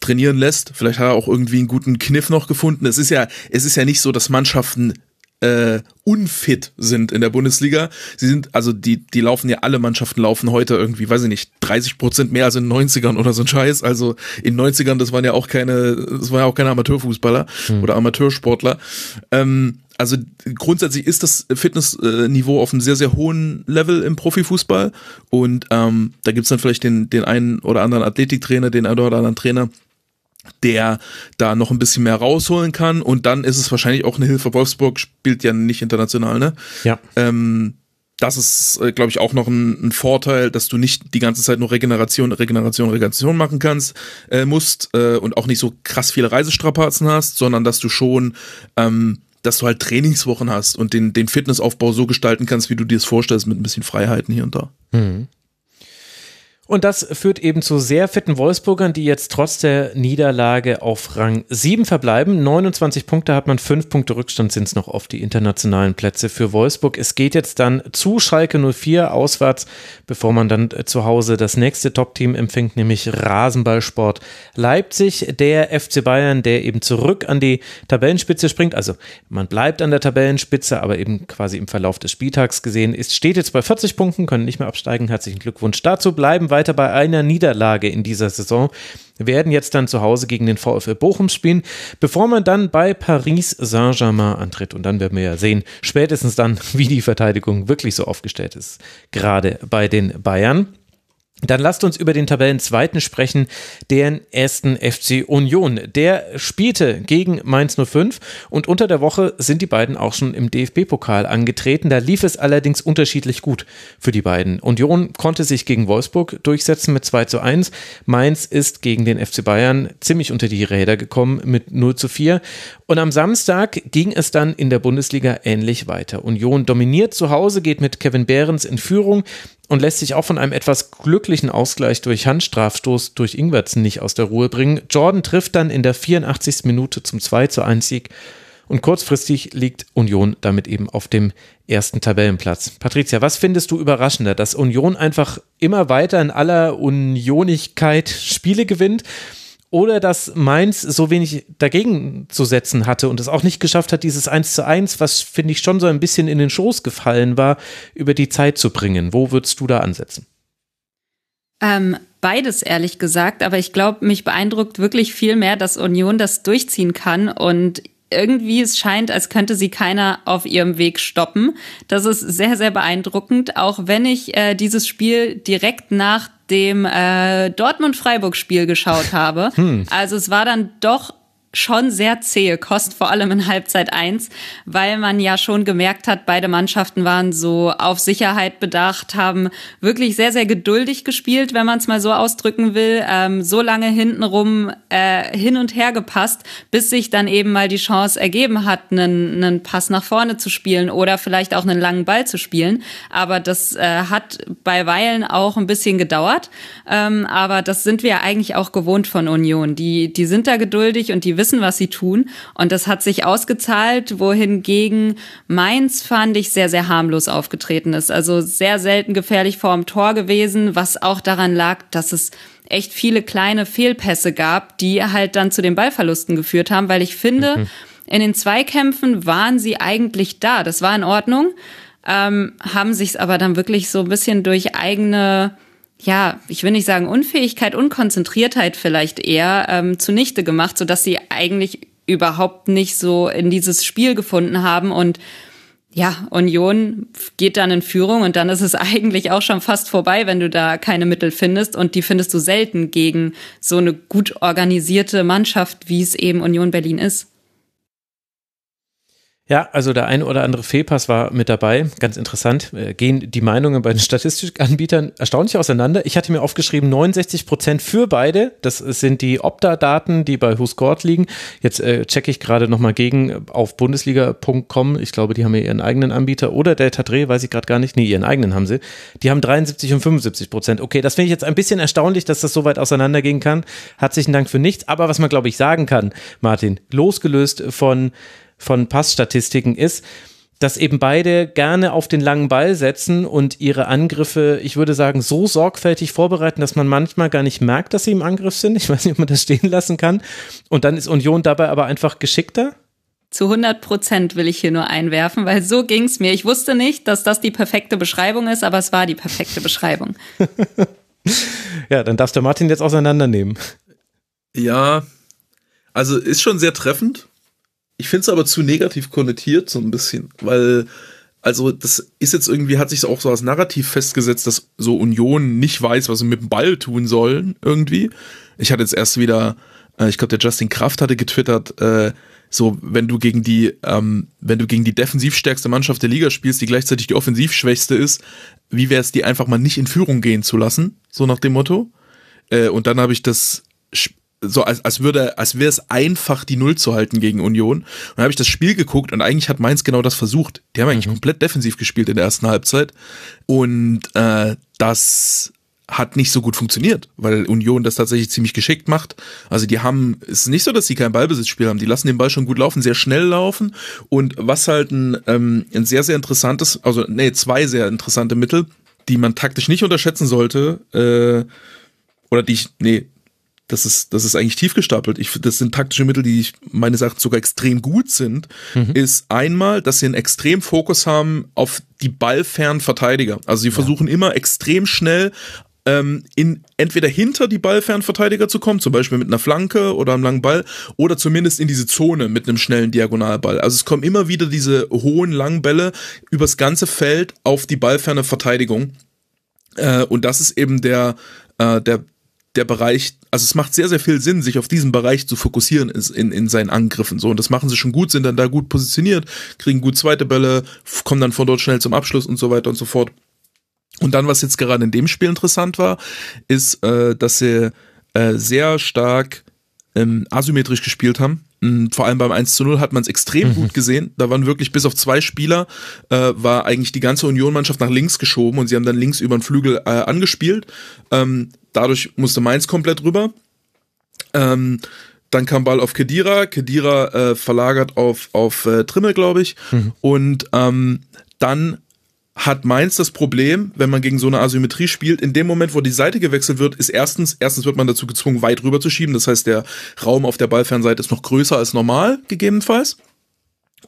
trainieren lässt. Vielleicht hat er auch irgendwie einen guten Kniff noch gefunden. Es ist ja, es ist ja nicht so, dass Mannschaften äh, unfit sind in der Bundesliga. Sie sind, also die, die laufen ja, alle Mannschaften laufen heute irgendwie, weiß ich nicht, 30 Prozent mehr als in den 90ern oder so ein Scheiß. Also in den 90ern, das waren ja auch keine, das waren ja auch keine Amateurfußballer hm. oder Amateursportler. Ähm, also grundsätzlich ist das Fitnessniveau auf einem sehr, sehr hohen Level im Profifußball. Und ähm, da gibt's dann vielleicht den, den einen oder anderen Athletiktrainer, den einen oder anderen Trainer, der da noch ein bisschen mehr rausholen kann. Und dann ist es wahrscheinlich auch eine Hilfe. Wolfsburg spielt ja nicht international, ne? Ja. Ähm, das ist, äh, glaube ich, auch noch ein, ein, Vorteil, dass du nicht die ganze Zeit nur Regeneration, Regeneration, Regeneration machen kannst, äh, musst äh, und auch nicht so krass viele Reisestrapazen hast, sondern dass du schon, ähm, dass du halt Trainingswochen hast und den, den Fitnessaufbau so gestalten kannst, wie du dir es vorstellst, mit ein bisschen Freiheiten hier und da. Mhm. Und das führt eben zu sehr fitten Wolfsburgern, die jetzt trotz der Niederlage auf Rang 7 verbleiben. 29 Punkte hat man, 5 Punkte Rückstand sind es noch auf die internationalen Plätze für Wolfsburg. Es geht jetzt dann zu Schalke 04 auswärts, bevor man dann zu Hause das nächste Top-Team empfängt, nämlich Rasenballsport Leipzig. Der FC Bayern, der eben zurück an die Tabellenspitze springt. Also man bleibt an der Tabellenspitze, aber eben quasi im Verlauf des Spieltags gesehen ist, steht jetzt bei 40 Punkten, können nicht mehr absteigen. Herzlichen Glückwunsch dazu. Bleiben weiter bei einer Niederlage in dieser Saison, werden jetzt dann zu Hause gegen den VfL Bochum spielen, bevor man dann bei Paris Saint-Germain antritt. Und dann werden wir ja sehen, spätestens dann, wie die Verteidigung wirklich so aufgestellt ist, gerade bei den Bayern. Dann lasst uns über den Tabellenzweiten sprechen, den ersten FC Union. Der spielte gegen Mainz 05 und unter der Woche sind die beiden auch schon im DFB-Pokal angetreten. Da lief es allerdings unterschiedlich gut für die beiden. Union konnte sich gegen Wolfsburg durchsetzen mit 2 zu 1. Mainz ist gegen den FC Bayern ziemlich unter die Räder gekommen mit 0 zu 4. Und am Samstag ging es dann in der Bundesliga ähnlich weiter. Union dominiert zu Hause, geht mit Kevin Behrens in Führung und lässt sich auch von einem etwas glücklichen Ausgleich durch Handstrafstoß durch Ingwertsen nicht aus der Ruhe bringen. Jordan trifft dann in der 84. Minute zum 2 zu 1 Sieg und kurzfristig liegt Union damit eben auf dem ersten Tabellenplatz. Patricia, was findest du überraschender, dass Union einfach immer weiter in aller Unionigkeit Spiele gewinnt oder dass Mainz so wenig dagegen zu setzen hatte und es auch nicht geschafft hat, dieses 1 zu 1, was finde ich schon so ein bisschen in den Schoß gefallen war, über die Zeit zu bringen. Wo würdest du da ansetzen? Ähm, beides ehrlich gesagt, aber ich glaube, mich beeindruckt wirklich viel mehr, dass Union das durchziehen kann und irgendwie es scheint, als könnte sie keiner auf ihrem Weg stoppen. Das ist sehr, sehr beeindruckend, auch wenn ich äh, dieses Spiel direkt nach dem äh, Dortmund-Freiburg-Spiel geschaut habe. Hm. Also es war dann doch schon sehr zähe Kost, vor allem in Halbzeit eins, weil man ja schon gemerkt hat, beide Mannschaften waren so auf Sicherheit bedacht, haben wirklich sehr, sehr geduldig gespielt, wenn man es mal so ausdrücken will, ähm, so lange hintenrum äh, hin und her gepasst, bis sich dann eben mal die Chance ergeben hat, einen, einen Pass nach vorne zu spielen oder vielleicht auch einen langen Ball zu spielen. Aber das äh, hat bei Weilen auch ein bisschen gedauert. Ähm, aber das sind wir eigentlich auch gewohnt von Union. Die, die sind da geduldig und die wissen, wissen, was sie tun. Und das hat sich ausgezahlt, wohingegen Mainz fand ich sehr, sehr harmlos aufgetreten ist. Also sehr selten gefährlich vor dem Tor gewesen, was auch daran lag, dass es echt viele kleine Fehlpässe gab, die halt dann zu den Ballverlusten geführt haben, weil ich finde, mhm. in den Zweikämpfen waren sie eigentlich da. Das war in Ordnung, ähm, haben sich aber dann wirklich so ein bisschen durch eigene ja, ich will nicht sagen Unfähigkeit, Unkonzentriertheit vielleicht eher ähm, zunichte gemacht, so dass sie eigentlich überhaupt nicht so in dieses Spiel gefunden haben und ja, Union geht dann in Führung und dann ist es eigentlich auch schon fast vorbei, wenn du da keine Mittel findest und die findest du selten gegen so eine gut organisierte Mannschaft, wie es eben Union Berlin ist. Ja, also der ein oder andere Fehlpass war mit dabei. Ganz interessant. Äh, gehen die Meinungen bei den Statistikanbietern erstaunlich auseinander. Ich hatte mir aufgeschrieben, 69 Prozent für beide. Das sind die Opta-Daten, die bei WhoScored liegen. Jetzt äh, checke ich gerade nochmal gegen auf bundesliga.com. Ich glaube, die haben ja ihren eigenen Anbieter. Oder Delta Dreh, weiß ich gerade gar nicht. Nee, ihren eigenen haben sie. Die haben 73 und 75 Prozent. Okay, das finde ich jetzt ein bisschen erstaunlich, dass das so weit auseinandergehen kann. Herzlichen Dank für nichts. Aber was man, glaube ich, sagen kann, Martin, losgelöst von von Passstatistiken ist, dass eben beide gerne auf den langen Ball setzen und ihre Angriffe, ich würde sagen, so sorgfältig vorbereiten, dass man manchmal gar nicht merkt, dass sie im Angriff sind. Ich weiß nicht, ob man das stehen lassen kann. Und dann ist Union dabei aber einfach geschickter. Zu 100 Prozent will ich hier nur einwerfen, weil so ging es mir. Ich wusste nicht, dass das die perfekte Beschreibung ist, aber es war die perfekte Beschreibung. ja, dann darfst du Martin jetzt auseinandernehmen. Ja, also ist schon sehr treffend. Ich finde es aber zu negativ konnotiert, so ein bisschen, weil, also das ist jetzt irgendwie, hat sich auch so als Narrativ festgesetzt, dass so Union nicht weiß, was sie mit dem Ball tun sollen, irgendwie. Ich hatte jetzt erst wieder, äh, ich glaube, der Justin Kraft hatte getwittert, äh, so, wenn du gegen die, ähm, wenn du gegen die defensiv stärkste Mannschaft der Liga spielst, die gleichzeitig die offensiv schwächste ist, wie wäre es, die einfach mal nicht in Führung gehen zu lassen? So nach dem Motto. Äh, und dann habe ich das so als, als würde, als wäre es einfach, die Null zu halten gegen Union. Und dann habe ich das Spiel geguckt und eigentlich hat Mainz genau das versucht. Die haben eigentlich mhm. komplett defensiv gespielt in der ersten Halbzeit. Und äh, das hat nicht so gut funktioniert, weil Union das tatsächlich ziemlich geschickt macht. Also die haben, es ist nicht so, dass sie kein Ballbesitzspiel haben, die lassen den Ball schon gut laufen, sehr schnell laufen und was halt ein, ähm, ein sehr, sehr interessantes, also nee, zwei sehr interessante Mittel, die man taktisch nicht unterschätzen sollte, äh, oder die ich, nee, das ist, das ist eigentlich tief gestapelt. Ich, das sind taktische Mittel, die ich meines Erachtens sogar extrem gut sind. Mhm. Ist einmal, dass sie einen extrem Fokus haben auf die ballfernen Verteidiger. Also sie ja. versuchen immer extrem schnell ähm, in entweder hinter die ballfernen Verteidiger zu kommen, zum Beispiel mit einer Flanke oder einem langen Ball, oder zumindest in diese Zone mit einem schnellen Diagonalball. Also es kommen immer wieder diese hohen langen Bälle übers ganze Feld auf die ballferne Verteidigung. Äh, und das ist eben der, äh, der der Bereich, also es macht sehr, sehr viel Sinn, sich auf diesen Bereich zu fokussieren in, in seinen Angriffen. So, und das machen sie schon gut, sind dann da gut positioniert, kriegen gut zweite Bälle, kommen dann von dort schnell zum Abschluss und so weiter und so fort. Und dann, was jetzt gerade in dem Spiel interessant war, ist, äh, dass sie äh, sehr stark ähm, asymmetrisch gespielt haben. Und vor allem beim 1 zu 0 hat man es extrem mhm. gut gesehen. Da waren wirklich bis auf zwei Spieler, äh, war eigentlich die ganze Union-Mannschaft nach links geschoben und sie haben dann links über den Flügel äh, angespielt. Ähm, dadurch musste Mainz komplett rüber. Ähm, dann kam Ball auf Kedira. Kedira äh, verlagert auf, auf äh, Trimmel, glaube ich. Mhm. Und ähm, dann hat Mainz das Problem, wenn man gegen so eine Asymmetrie spielt, in dem Moment, wo die Seite gewechselt wird, ist erstens, erstens wird man dazu gezwungen, weit rüber zu schieben. Das heißt, der Raum auf der Ballfernseite ist noch größer als normal, gegebenenfalls.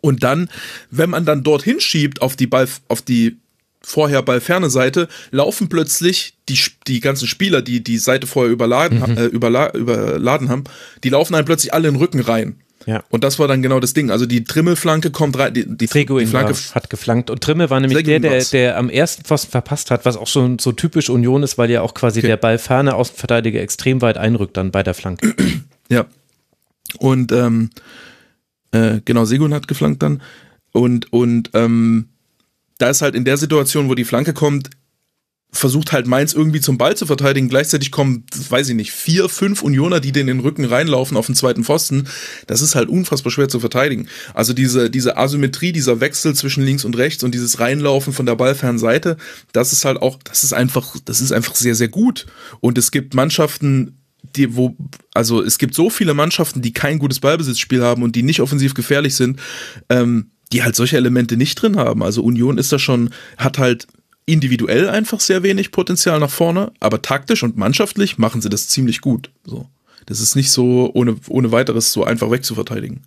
Und dann, wenn man dann dorthin schiebt auf die Ball, auf die vorher ballferne Seite, laufen plötzlich die, die ganzen Spieler, die die Seite vorher überladen, mhm. äh, überla überladen haben, die laufen dann plötzlich alle in den Rücken rein. Ja. Und das war dann genau das Ding. Also die Trimmelflanke kommt rein. Die, die, die Flanke hat geflankt. Und Trimmel war nämlich der, der, der am ersten Pfosten verpasst hat, was auch schon so typisch Union ist, weil ja auch quasi okay. der ballferne Außenverteidiger extrem weit einrückt dann bei der Flanke. Ja. Und ähm, äh, genau, Segun hat geflankt dann. Und, und ähm, da ist halt in der Situation, wo die Flanke kommt, versucht halt Mainz irgendwie zum Ball zu verteidigen. Gleichzeitig kommen, weiß ich nicht, vier, fünf Unioner, die den in den Rücken reinlaufen auf den zweiten Pfosten. Das ist halt unfassbar schwer zu verteidigen. Also diese, diese Asymmetrie, dieser Wechsel zwischen links und rechts und dieses Reinlaufen von der ballfernen Seite, das ist halt auch, das ist einfach, das ist einfach sehr, sehr gut. Und es gibt Mannschaften, die, wo, also es gibt so viele Mannschaften, die kein gutes Ballbesitzspiel haben und die nicht offensiv gefährlich sind, ähm, die halt solche Elemente nicht drin haben. Also Union ist da schon, hat halt individuell einfach sehr wenig Potenzial nach vorne, aber taktisch und mannschaftlich machen sie das ziemlich gut. So. Das ist nicht so ohne, ohne weiteres so einfach wegzuverteidigen.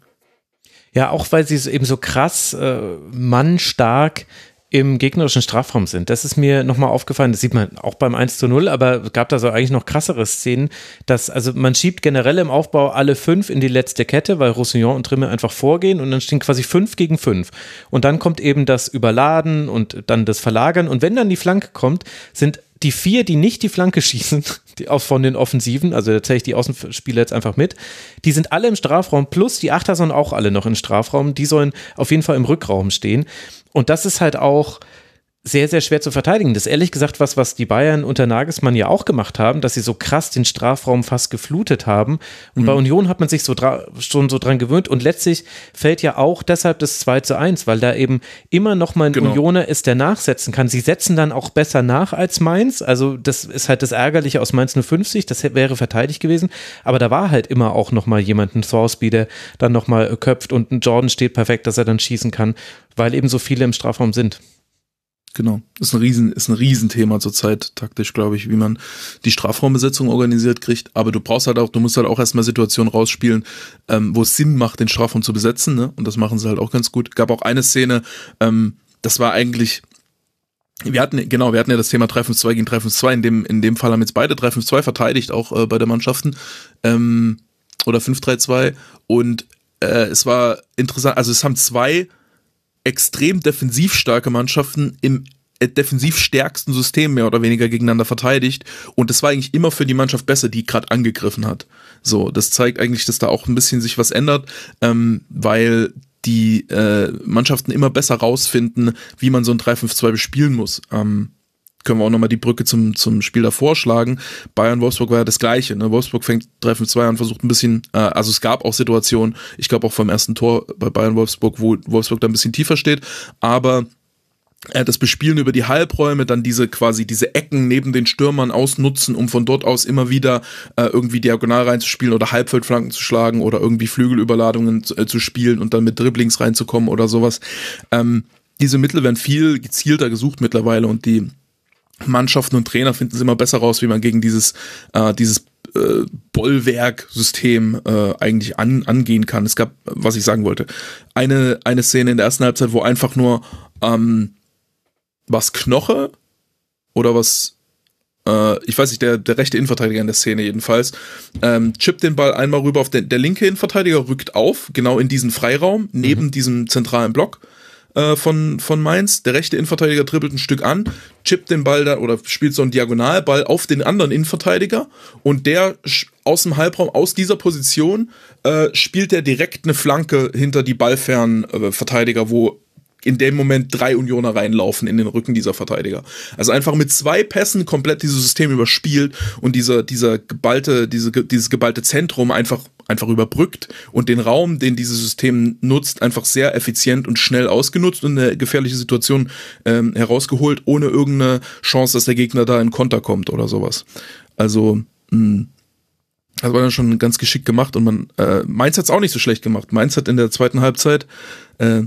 Ja, auch weil sie eben so krass äh, mannstark im gegnerischen Strafraum sind. Das ist mir nochmal aufgefallen, das sieht man auch beim 1 zu 0, aber gab da so eigentlich noch krassere Szenen, dass, also man schiebt generell im Aufbau alle fünf in die letzte Kette, weil Roussillon und Trimme einfach vorgehen und dann stehen quasi fünf gegen fünf. Und dann kommt eben das Überladen und dann das Verlagern und wenn dann die Flanke kommt, sind die vier, die nicht die Flanke schießen, die auch von den Offensiven, also da zähle ich die Außenspieler jetzt einfach mit, die sind alle im Strafraum, plus die Achter sollen auch alle noch im Strafraum, die sollen auf jeden Fall im Rückraum stehen. Und das ist halt auch, sehr, sehr schwer zu verteidigen. Das ist ehrlich gesagt was, was die Bayern unter Nagelsmann ja auch gemacht haben, dass sie so krass den Strafraum fast geflutet haben. Und mhm. bei Union hat man sich so schon so dran gewöhnt. Und letztlich fällt ja auch deshalb das 2 zu 1, weil da eben immer noch mal ein genau. Unioner ist, der nachsetzen kann. Sie setzen dann auch besser nach als Mainz. Also das ist halt das Ärgerliche aus Mainz 050. Das wäre verteidigt gewesen. Aber da war halt immer auch noch mal jemand, ein Thorsby, der dann noch mal köpft und ein Jordan steht perfekt, dass er dann schießen kann, weil eben so viele im Strafraum sind. Genau. Ist ein Riesen, ist ein Riesenthema zurzeit, taktisch, glaube ich, wie man die Strafraumbesetzung organisiert kriegt. Aber du brauchst halt auch, du musst halt auch erstmal Situationen rausspielen, ähm, wo es Sinn macht, den Strafraum zu besetzen, ne? Und das machen sie halt auch ganz gut. Gab auch eine Szene, ähm, das war eigentlich, wir hatten, genau, wir hatten ja das Thema 352 gegen 352. In dem, in dem Fall haben jetzt beide 352 verteidigt, auch äh, bei der Mannschaften. Ähm, oder 532. Und äh, es war interessant, also es haben zwei extrem defensiv starke Mannschaften im äh, defensiv stärksten System mehr oder weniger gegeneinander verteidigt und das war eigentlich immer für die Mannschaft besser, die gerade angegriffen hat. So, das zeigt eigentlich, dass da auch ein bisschen sich was ändert, ähm, weil die äh, Mannschaften immer besser rausfinden, wie man so ein 3-5-2 bespielen muss. Ähm, können wir auch nochmal die Brücke zum, zum Spiel davor schlagen. Bayern-Wolfsburg war ja das Gleiche. Ne? Wolfsburg fängt 3-5-2 an, versucht ein bisschen, äh, also es gab auch Situationen, ich glaube auch vom ersten Tor bei Bayern-Wolfsburg, wo Wolfsburg da ein bisschen tiefer steht, aber äh, das Bespielen über die Halbräume, dann diese quasi diese Ecken neben den Stürmern ausnutzen, um von dort aus immer wieder äh, irgendwie diagonal reinzuspielen oder Halbfeldflanken zu schlagen oder irgendwie Flügelüberladungen zu, äh, zu spielen und dann mit Dribblings reinzukommen oder sowas. Ähm, diese Mittel werden viel gezielter gesucht mittlerweile und die Mannschaften und Trainer finden es immer besser raus, wie man gegen dieses, äh, dieses äh, Bollwerk-System äh, eigentlich an, angehen kann. Es gab, was ich sagen wollte, eine, eine Szene in der ersten Halbzeit, wo einfach nur ähm, was Knoche oder was äh, ich weiß nicht, der, der rechte Innenverteidiger in der Szene jedenfalls, ähm, chippt den Ball einmal rüber auf den, der linke Innenverteidiger rückt auf, genau in diesen Freiraum, neben mhm. diesem zentralen Block äh, von, von Mainz. Der rechte Innenverteidiger dribbelt ein Stück an, chippt den Ball da oder spielt so einen Diagonalball auf den anderen Innenverteidiger und der aus dem Halbraum, aus dieser Position, äh, spielt er direkt eine Flanke hinter die ballfernen äh, Verteidiger, wo in dem Moment drei Unioner reinlaufen in den Rücken dieser Verteidiger. Also einfach mit zwei Pässen komplett dieses System überspielt und dieser, dieser geballte, diese, dieses geballte Zentrum einfach, einfach überbrückt und den Raum, den dieses System nutzt, einfach sehr effizient und schnell ausgenutzt und eine gefährliche Situation ähm, herausgeholt, ohne irgendeine Chance, dass der Gegner da in Konter kommt oder sowas. Also, mh, das war dann schon ganz geschickt gemacht und man, äh, Mainz hat es auch nicht so schlecht gemacht. Mainz hat in der zweiten Halbzeit äh,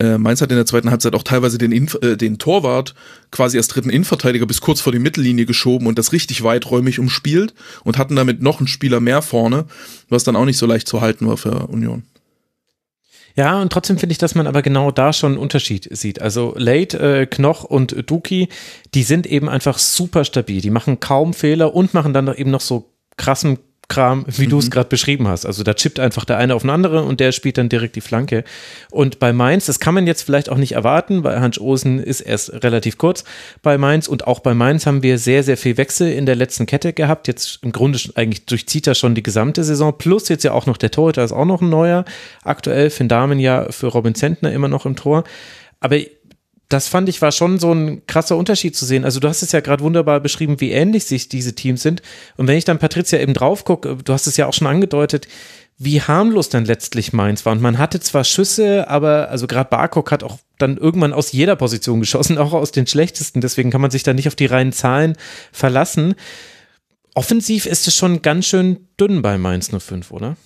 äh, Mainz hat in der zweiten Halbzeit auch teilweise den, Inf äh, den Torwart quasi als dritten Innenverteidiger bis kurz vor die Mittellinie geschoben und das richtig weiträumig umspielt und hatten damit noch einen Spieler mehr vorne, was dann auch nicht so leicht zu halten war für Union. Ja, und trotzdem finde ich, dass man aber genau da schon einen Unterschied sieht. Also Late, äh, Knoch und Duki, die sind eben einfach super stabil. Die machen kaum Fehler und machen dann eben noch so krassen Kram, wie mhm. du es gerade beschrieben hast. Also da chippt einfach der eine auf den anderen und der spielt dann direkt die Flanke. Und bei Mainz, das kann man jetzt vielleicht auch nicht erwarten, weil Hans Osen ist erst relativ kurz bei Mainz und auch bei Mainz haben wir sehr, sehr viel Wechsel in der letzten Kette gehabt. Jetzt im Grunde eigentlich durchzieht er schon die gesamte Saison. Plus jetzt ja auch noch der Torhüter ist auch noch ein neuer. Aktuell Finn Damen ja für Robin Zentner immer noch im Tor. Aber das fand ich war schon so ein krasser Unterschied zu sehen. Also du hast es ja gerade wunderbar beschrieben, wie ähnlich sich diese Teams sind. Und wenn ich dann Patricia eben drauf gucke, du hast es ja auch schon angedeutet, wie harmlos dann letztlich Mainz war. Und man hatte zwar Schüsse, aber also gerade Barkok hat auch dann irgendwann aus jeder Position geschossen, auch aus den schlechtesten. Deswegen kann man sich da nicht auf die reinen Zahlen verlassen. Offensiv ist es schon ganz schön dünn bei Mainz 05, oder?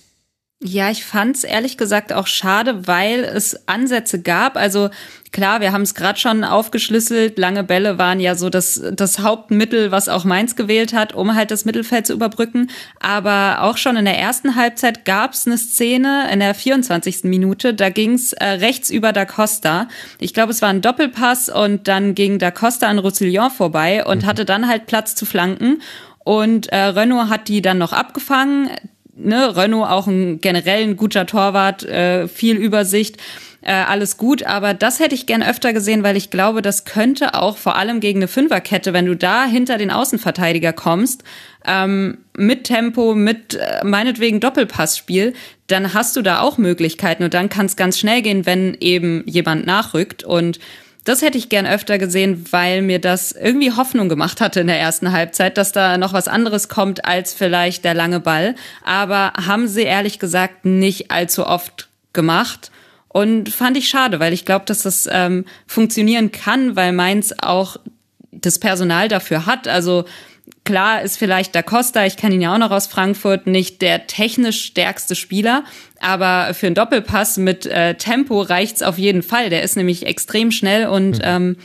Ja, ich fand's ehrlich gesagt auch schade, weil es Ansätze gab. Also klar, wir haben es gerade schon aufgeschlüsselt. Lange Bälle waren ja so das, das Hauptmittel, was auch Mainz gewählt hat, um halt das Mittelfeld zu überbrücken. Aber auch schon in der ersten Halbzeit gab's eine Szene in der 24. Minute. Da ging's äh, rechts über Da Costa. Ich glaube, es war ein Doppelpass und dann ging Da Costa an Roussillon vorbei und mhm. hatte dann halt Platz zu flanken. Und äh, Renault hat die dann noch abgefangen ne, Renault auch ein generell ein guter Torwart, äh, viel Übersicht, äh, alles gut, aber das hätte ich gern öfter gesehen, weil ich glaube, das könnte auch vor allem gegen eine Fünferkette, wenn du da hinter den Außenverteidiger kommst, ähm, mit Tempo, mit äh, meinetwegen Doppelpassspiel, dann hast du da auch Möglichkeiten. Und dann kann es ganz schnell gehen, wenn eben jemand nachrückt. Und das hätte ich gern öfter gesehen, weil mir das irgendwie Hoffnung gemacht hatte in der ersten Halbzeit, dass da noch was anderes kommt als vielleicht der lange Ball. Aber haben sie ehrlich gesagt nicht allzu oft gemacht. Und fand ich schade, weil ich glaube, dass das ähm, funktionieren kann, weil Mainz auch das Personal dafür hat. Also klar ist vielleicht Da Costa, ich kenne ihn ja auch noch aus Frankfurt, nicht der technisch stärkste Spieler, aber für einen Doppelpass mit äh, Tempo reicht's auf jeden Fall. Der ist nämlich extrem schnell und mhm. ähm,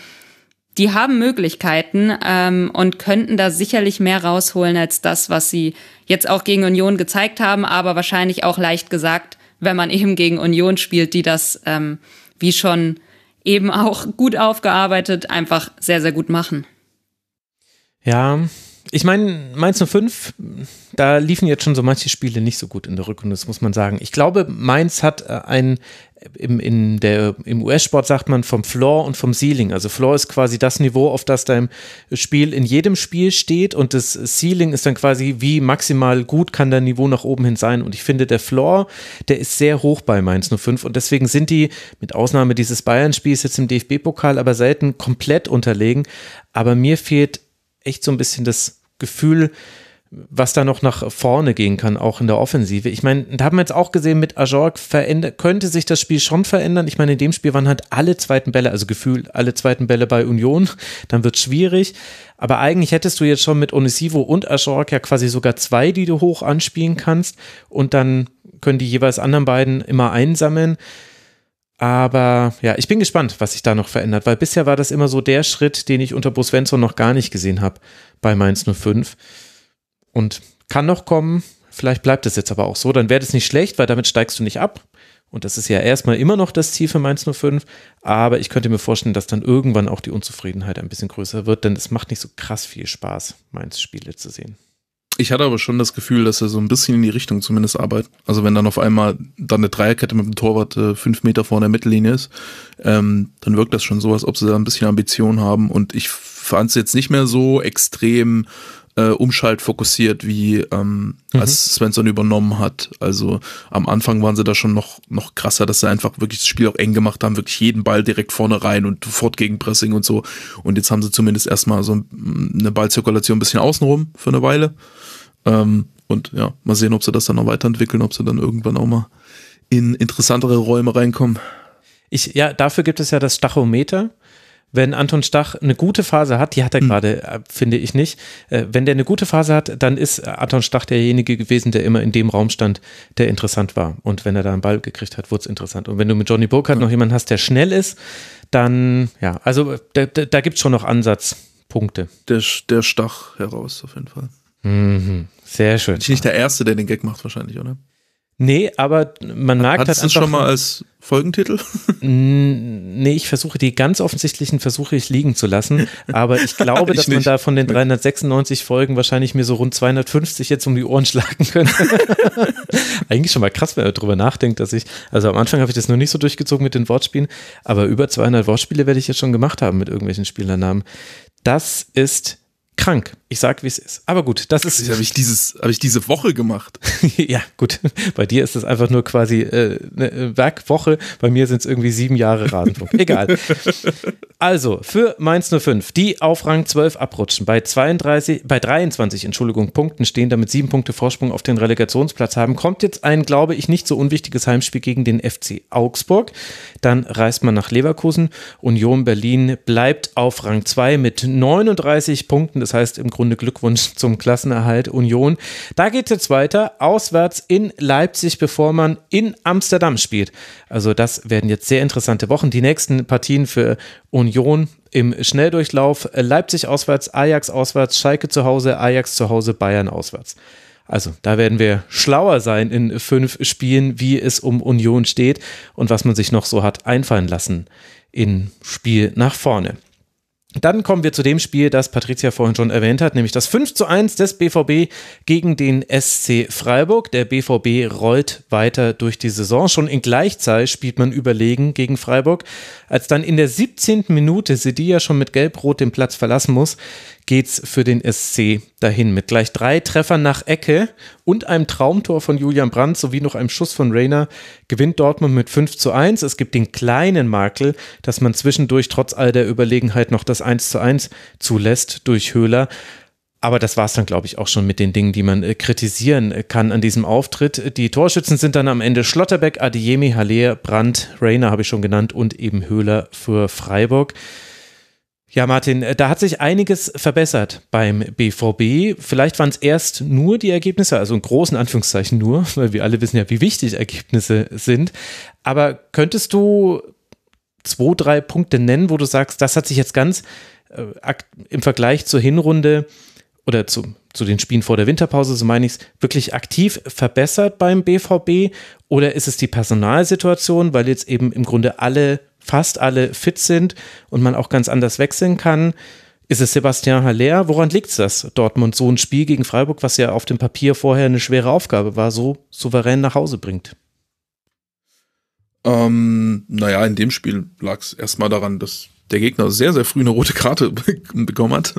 die haben Möglichkeiten ähm, und könnten da sicherlich mehr rausholen als das, was sie jetzt auch gegen Union gezeigt haben, aber wahrscheinlich auch leicht gesagt, wenn man eben gegen Union spielt, die das ähm, wie schon eben auch gut aufgearbeitet einfach sehr, sehr gut machen. Ja, ich meine, Mainz 05, da liefen jetzt schon so manche Spiele nicht so gut in der Rückrunde, das muss man sagen. Ich glaube, Mainz hat äh, ein, im, in der, im US-Sport sagt man vom Floor und vom Ceiling. Also Floor ist quasi das Niveau, auf das dein Spiel in jedem Spiel steht und das Ceiling ist dann quasi, wie maximal gut kann dein Niveau nach oben hin sein. Und ich finde, der Floor, der ist sehr hoch bei Mainz 05 und deswegen sind die, mit Ausnahme dieses Bayern-Spiels jetzt im DFB-Pokal, aber selten komplett unterlegen. Aber mir fehlt echt so ein bisschen das Gefühl, was da noch nach vorne gehen kann, auch in der Offensive. Ich meine, da haben wir jetzt auch gesehen, mit Ajorg könnte sich das Spiel schon verändern. Ich meine, in dem Spiel waren halt alle zweiten Bälle, also gefühlt alle zweiten Bälle bei Union. Dann wird schwierig. Aber eigentlich hättest du jetzt schon mit Onisivo und Ajorg ja quasi sogar zwei, die du hoch anspielen kannst. Und dann können die jeweils anderen beiden immer einsammeln. Aber ja, ich bin gespannt, was sich da noch verändert, weil bisher war das immer so der Schritt, den ich unter Bo Svensson noch gar nicht gesehen habe bei Mainz 05. Und kann noch kommen, vielleicht bleibt es jetzt aber auch so, dann wäre das nicht schlecht, weil damit steigst du nicht ab. Und das ist ja erstmal immer noch das Ziel für Mainz 05. Aber ich könnte mir vorstellen, dass dann irgendwann auch die Unzufriedenheit ein bisschen größer wird, denn es macht nicht so krass viel Spaß, Mainz Spiele zu sehen. Ich hatte aber schon das Gefühl, dass er so ein bisschen in die Richtung zumindest arbeitet. Also wenn dann auf einmal dann eine Dreierkette mit dem Torwart äh, fünf Meter vor der Mittellinie ist, ähm, dann wirkt das schon so, als ob sie da ein bisschen Ambition haben. Und ich fand es jetzt nicht mehr so extrem äh, umschaltfokussiert, wie ähm, mhm. als Svensson übernommen hat. Also am Anfang waren sie da schon noch, noch krasser, dass sie einfach wirklich das Spiel auch eng gemacht haben, wirklich jeden Ball direkt vorne rein und sofort gegen Pressing und so. Und jetzt haben sie zumindest erstmal so eine Ballzirkulation ein bisschen außenrum für eine Weile. Ähm, und ja, mal sehen, ob sie das dann noch weiterentwickeln, ob sie dann irgendwann auch mal in interessantere Räume reinkommen. Ich, ja, dafür gibt es ja das Stachometer wenn Anton Stach eine gute Phase hat, die hat er mhm. gerade, äh, finde ich nicht. Äh, wenn der eine gute Phase hat, dann ist Anton Stach derjenige gewesen, der immer in dem Raum stand, der interessant war. Und wenn er da einen Ball gekriegt hat, wurde es interessant. Und wenn du mit Johnny Burkhardt mhm. noch jemanden hast, der schnell ist, dann, ja, also da, da, da gibt es schon noch Ansatzpunkte. Der, der Stach heraus, auf jeden Fall. Mhm. Sehr schön. Ich bin nicht der Erste, der den Gag macht, wahrscheinlich, oder? Nee, aber man merkt Hattest halt einfach. schon mal als Folgentitel? Nee, ich versuche die ganz offensichtlichen versuche ich liegen zu lassen, aber ich glaube, ich dass nicht. man da von den 396 Folgen wahrscheinlich mir so rund 250 jetzt um die Ohren schlagen könnte. Eigentlich schon mal krass, wenn man darüber nachdenkt, dass ich, also am Anfang habe ich das noch nicht so durchgezogen mit den Wortspielen, aber über 200 Wortspiele werde ich jetzt schon gemacht haben mit irgendwelchen Spielernamen. Das ist krank. Ich sag, wie es ist. Aber gut, das ist. Das habe ich dieses, habe ich diese Woche gemacht. ja, gut. Bei dir ist es einfach nur quasi äh, eine Werkwoche. Bei mir sind es irgendwie sieben Jahre Rasenfunk. Egal. Also, für Mainz 05, die auf Rang 12 abrutschen, bei 32, bei 23, Entschuldigung, Punkten stehen, damit sieben Punkte Vorsprung auf den Relegationsplatz haben, kommt jetzt ein, glaube ich, nicht so unwichtiges Heimspiel gegen den FC Augsburg. Dann reist man nach Leverkusen. Union Berlin bleibt auf Rang 2 mit 39 Punkten. Das das heißt im Grunde Glückwunsch zum Klassenerhalt Union. Da geht es jetzt weiter, auswärts in Leipzig, bevor man in Amsterdam spielt. Also das werden jetzt sehr interessante Wochen. Die nächsten Partien für Union im Schnelldurchlauf. Leipzig auswärts, Ajax auswärts, Schalke zu Hause, Ajax zu Hause, Bayern auswärts. Also da werden wir schlauer sein in fünf Spielen, wie es um Union steht und was man sich noch so hat einfallen lassen in Spiel nach vorne. Dann kommen wir zu dem Spiel, das Patricia vorhin schon erwähnt hat, nämlich das 5 zu 1 des BVB gegen den SC Freiburg. Der BVB rollt weiter durch die Saison. Schon in Gleichzeit spielt man überlegen gegen Freiburg. Als dann in der 17. Minute Sedia schon mit Gelb-Rot den Platz verlassen muss, geht's für den SC dahin. Mit gleich drei Treffern nach Ecke und einem Traumtor von Julian Brandt sowie noch einem Schuss von Rainer gewinnt Dortmund mit 5 zu 1. Es gibt den kleinen Makel, dass man zwischendurch trotz all der Überlegenheit noch das 1 zu 1 zulässt durch Höhler. Aber das war es dann, glaube ich, auch schon mit den Dingen, die man äh, kritisieren äh, kann an diesem Auftritt. Die Torschützen sind dann am Ende Schlotterbeck, Adeyemi, Haller, Brandt, Rainer habe ich schon genannt und eben Höhler für Freiburg. Ja, Martin, äh, da hat sich einiges verbessert beim BVB. Vielleicht waren es erst nur die Ergebnisse, also in großen Anführungszeichen nur, weil wir alle wissen ja, wie wichtig Ergebnisse sind. Aber könntest du zwei, drei Punkte nennen, wo du sagst, das hat sich jetzt ganz äh, im Vergleich zur Hinrunde oder zu, zu den Spielen vor der Winterpause, so meine ich es, wirklich aktiv verbessert beim BVB? Oder ist es die Personalsituation, weil jetzt eben im Grunde alle, fast alle fit sind und man auch ganz anders wechseln kann? Ist es Sebastian Haller? Woran liegt es, dass Dortmund so ein Spiel gegen Freiburg, was ja auf dem Papier vorher eine schwere Aufgabe war, so souverän nach Hause bringt? Ähm, naja, in dem Spiel lag es erstmal daran, dass der Gegner sehr, sehr früh eine rote Karte bekommen hat.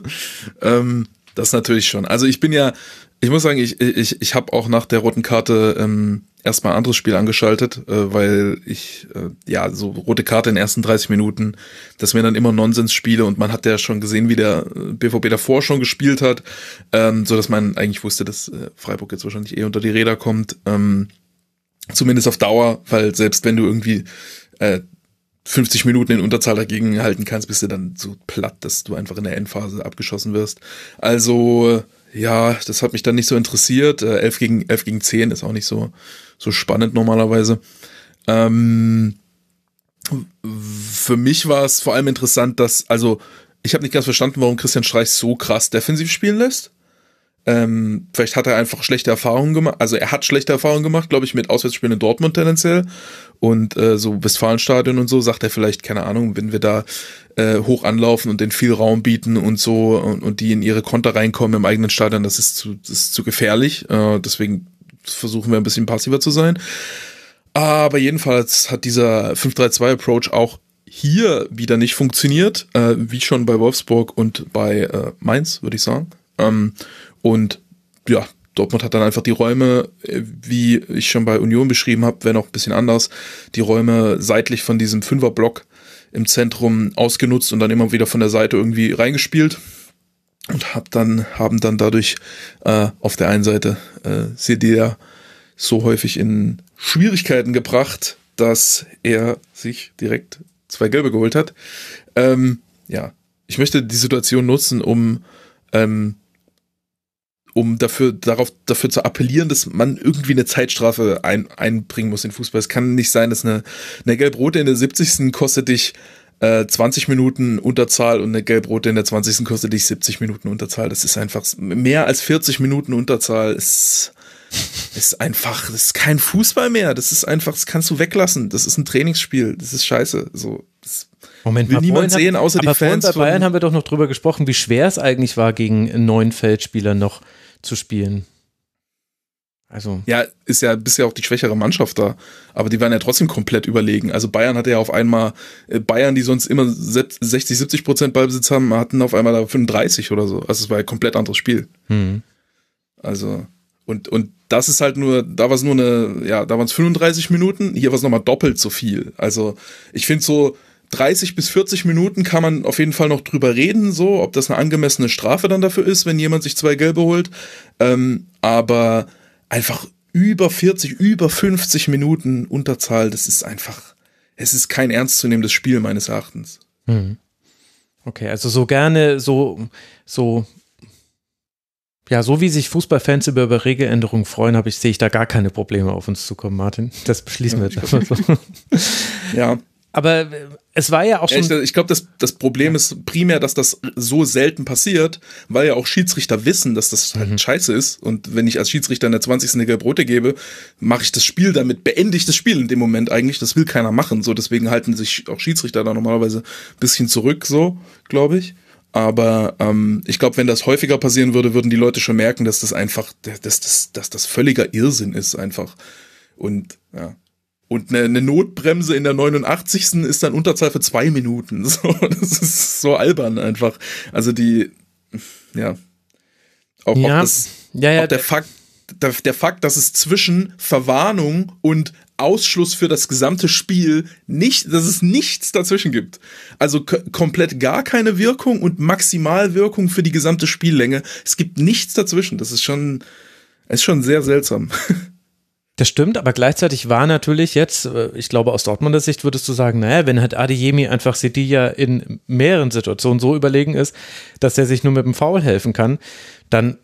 Ähm, das natürlich schon. Also ich bin ja, ich muss sagen, ich, ich, ich habe auch nach der roten Karte ähm, erstmal ein anderes Spiel angeschaltet, äh, weil ich, äh, ja, so rote Karte in den ersten 30 Minuten, das wären dann immer Nonsens-Spiele und man hat ja schon gesehen, wie der BVB davor schon gespielt hat, ähm, so dass man eigentlich wusste, dass äh, Freiburg jetzt wahrscheinlich eh unter die Räder kommt. Ähm, zumindest auf Dauer, weil selbst wenn du irgendwie äh, 50 Minuten in Unterzahl dagegen halten kannst, bist du dann so platt, dass du einfach in der Endphase abgeschossen wirst. Also, ja, das hat mich dann nicht so interessiert. Äh, 11 gegen 11 gegen 10 ist auch nicht so, so spannend normalerweise. Ähm, für mich war es vor allem interessant, dass, also, ich habe nicht ganz verstanden, warum Christian Streich so krass defensiv spielen lässt. Ähm, vielleicht hat er einfach schlechte Erfahrungen gemacht. Also er hat schlechte Erfahrungen gemacht, glaube ich, mit Auswärtsspielen in Dortmund tendenziell. Und äh, so Westfalenstadion und so sagt er vielleicht, keine Ahnung, wenn wir da äh, hoch anlaufen und den viel Raum bieten und so und, und die in ihre Konter reinkommen im eigenen Stadion, das ist zu, das ist zu gefährlich. Äh, deswegen versuchen wir ein bisschen passiver zu sein. Aber jedenfalls hat dieser 5-3-2-Approach auch hier wieder nicht funktioniert, äh, wie schon bei Wolfsburg und bei äh, Mainz, würde ich sagen. Ähm, und ja, Dortmund hat dann einfach die Räume, äh, wie ich schon bei Union beschrieben habe, wenn auch ein bisschen anders, die Räume seitlich von diesem Fünferblock im Zentrum ausgenutzt und dann immer wieder von der Seite irgendwie reingespielt und hab dann haben dann dadurch äh, auf der einen Seite äh, Sedia so häufig in Schwierigkeiten gebracht, dass er sich direkt zwei Gelbe geholt hat. Ähm, ja, ich möchte die Situation nutzen, um ähm, um dafür, darauf, dafür zu appellieren, dass man irgendwie eine Zeitstrafe ein, einbringen muss in Fußball. Es kann nicht sein, dass eine, eine Gelb-Rote in der 70. kostet dich äh, 20 Minuten Unterzahl und eine Gelb-Rote in der 20. kostet dich 70 Minuten Unterzahl. Das ist einfach mehr als 40 Minuten Unterzahl ist, ist einfach, das ist kein Fußball mehr. Das ist einfach, das kannst du weglassen. Das ist ein Trainingsspiel. Das ist scheiße. So, das Moment will niemand sehen, außer die Fans. Bei Bayern haben wir doch noch drüber gesprochen, wie schwer es eigentlich war, gegen neun Feldspieler noch zu spielen. Also. Ja, ist ja bisher auch die schwächere Mannschaft da. Aber die waren ja trotzdem komplett überlegen. Also Bayern hatte ja auf einmal, äh, Bayern, die sonst immer 60, 70 Prozent Ballbesitz haben, hatten auf einmal da 35 oder so. Also es war ein komplett anderes Spiel. Mhm. Also, und, und das ist halt nur, da war es nur eine, ja, da waren es 35 Minuten, hier war es nochmal doppelt so viel. Also, ich finde so, 30 bis 40 Minuten kann man auf jeden Fall noch drüber reden, so, ob das eine angemessene Strafe dann dafür ist, wenn jemand sich zwei Gelbe holt. Ähm, aber einfach über 40, über 50 Minuten Unterzahl, das ist einfach, es ist kein ernstzunehmendes Spiel meines Erachtens. Mhm. Okay, also so gerne, so, so, ja, so wie sich Fußballfans über, über Regeländerungen freuen, habe ich, sehe ich da gar keine Probleme auf uns zu kommen, Martin. Das beschließen wir jetzt einfach so. Ja, aber es war ja auch schon. Ich, ich glaube, das, das Problem ist primär, dass das so selten passiert, weil ja auch Schiedsrichter wissen, dass das halt mhm. scheiße ist. Und wenn ich als Schiedsrichter in der 20. eine Gelb-Rote gebe, mache ich das Spiel damit, beende ich das Spiel in dem Moment eigentlich. Das will keiner machen. So, deswegen halten sich auch Schiedsrichter da normalerweise ein bisschen zurück, so, glaube ich. Aber ähm, ich glaube, wenn das häufiger passieren würde, würden die Leute schon merken, dass das einfach, dass das, dass das völliger Irrsinn ist, einfach. Und ja. Und eine, eine Notbremse in der 89. ist dann Unterzahl für zwei Minuten. So, das ist so albern einfach. Also die, ja. Auch, ja. auch, das, ja, ja, auch der Fakt, der, der Fakt, dass es zwischen Verwarnung und Ausschluss für das gesamte Spiel nicht, dass es nichts dazwischen gibt. Also komplett gar keine Wirkung und Maximalwirkung für die gesamte Spiellänge. Es gibt nichts dazwischen. Das ist schon, ist schon sehr seltsam. Das stimmt, aber gleichzeitig war natürlich jetzt, äh, ich glaube aus Dortmunder Sicht würdest du sagen, naja, wenn halt Adeyemi einfach Sedilla in mehreren Situationen so überlegen ist, dass er sich nur mit dem Foul helfen kann, dann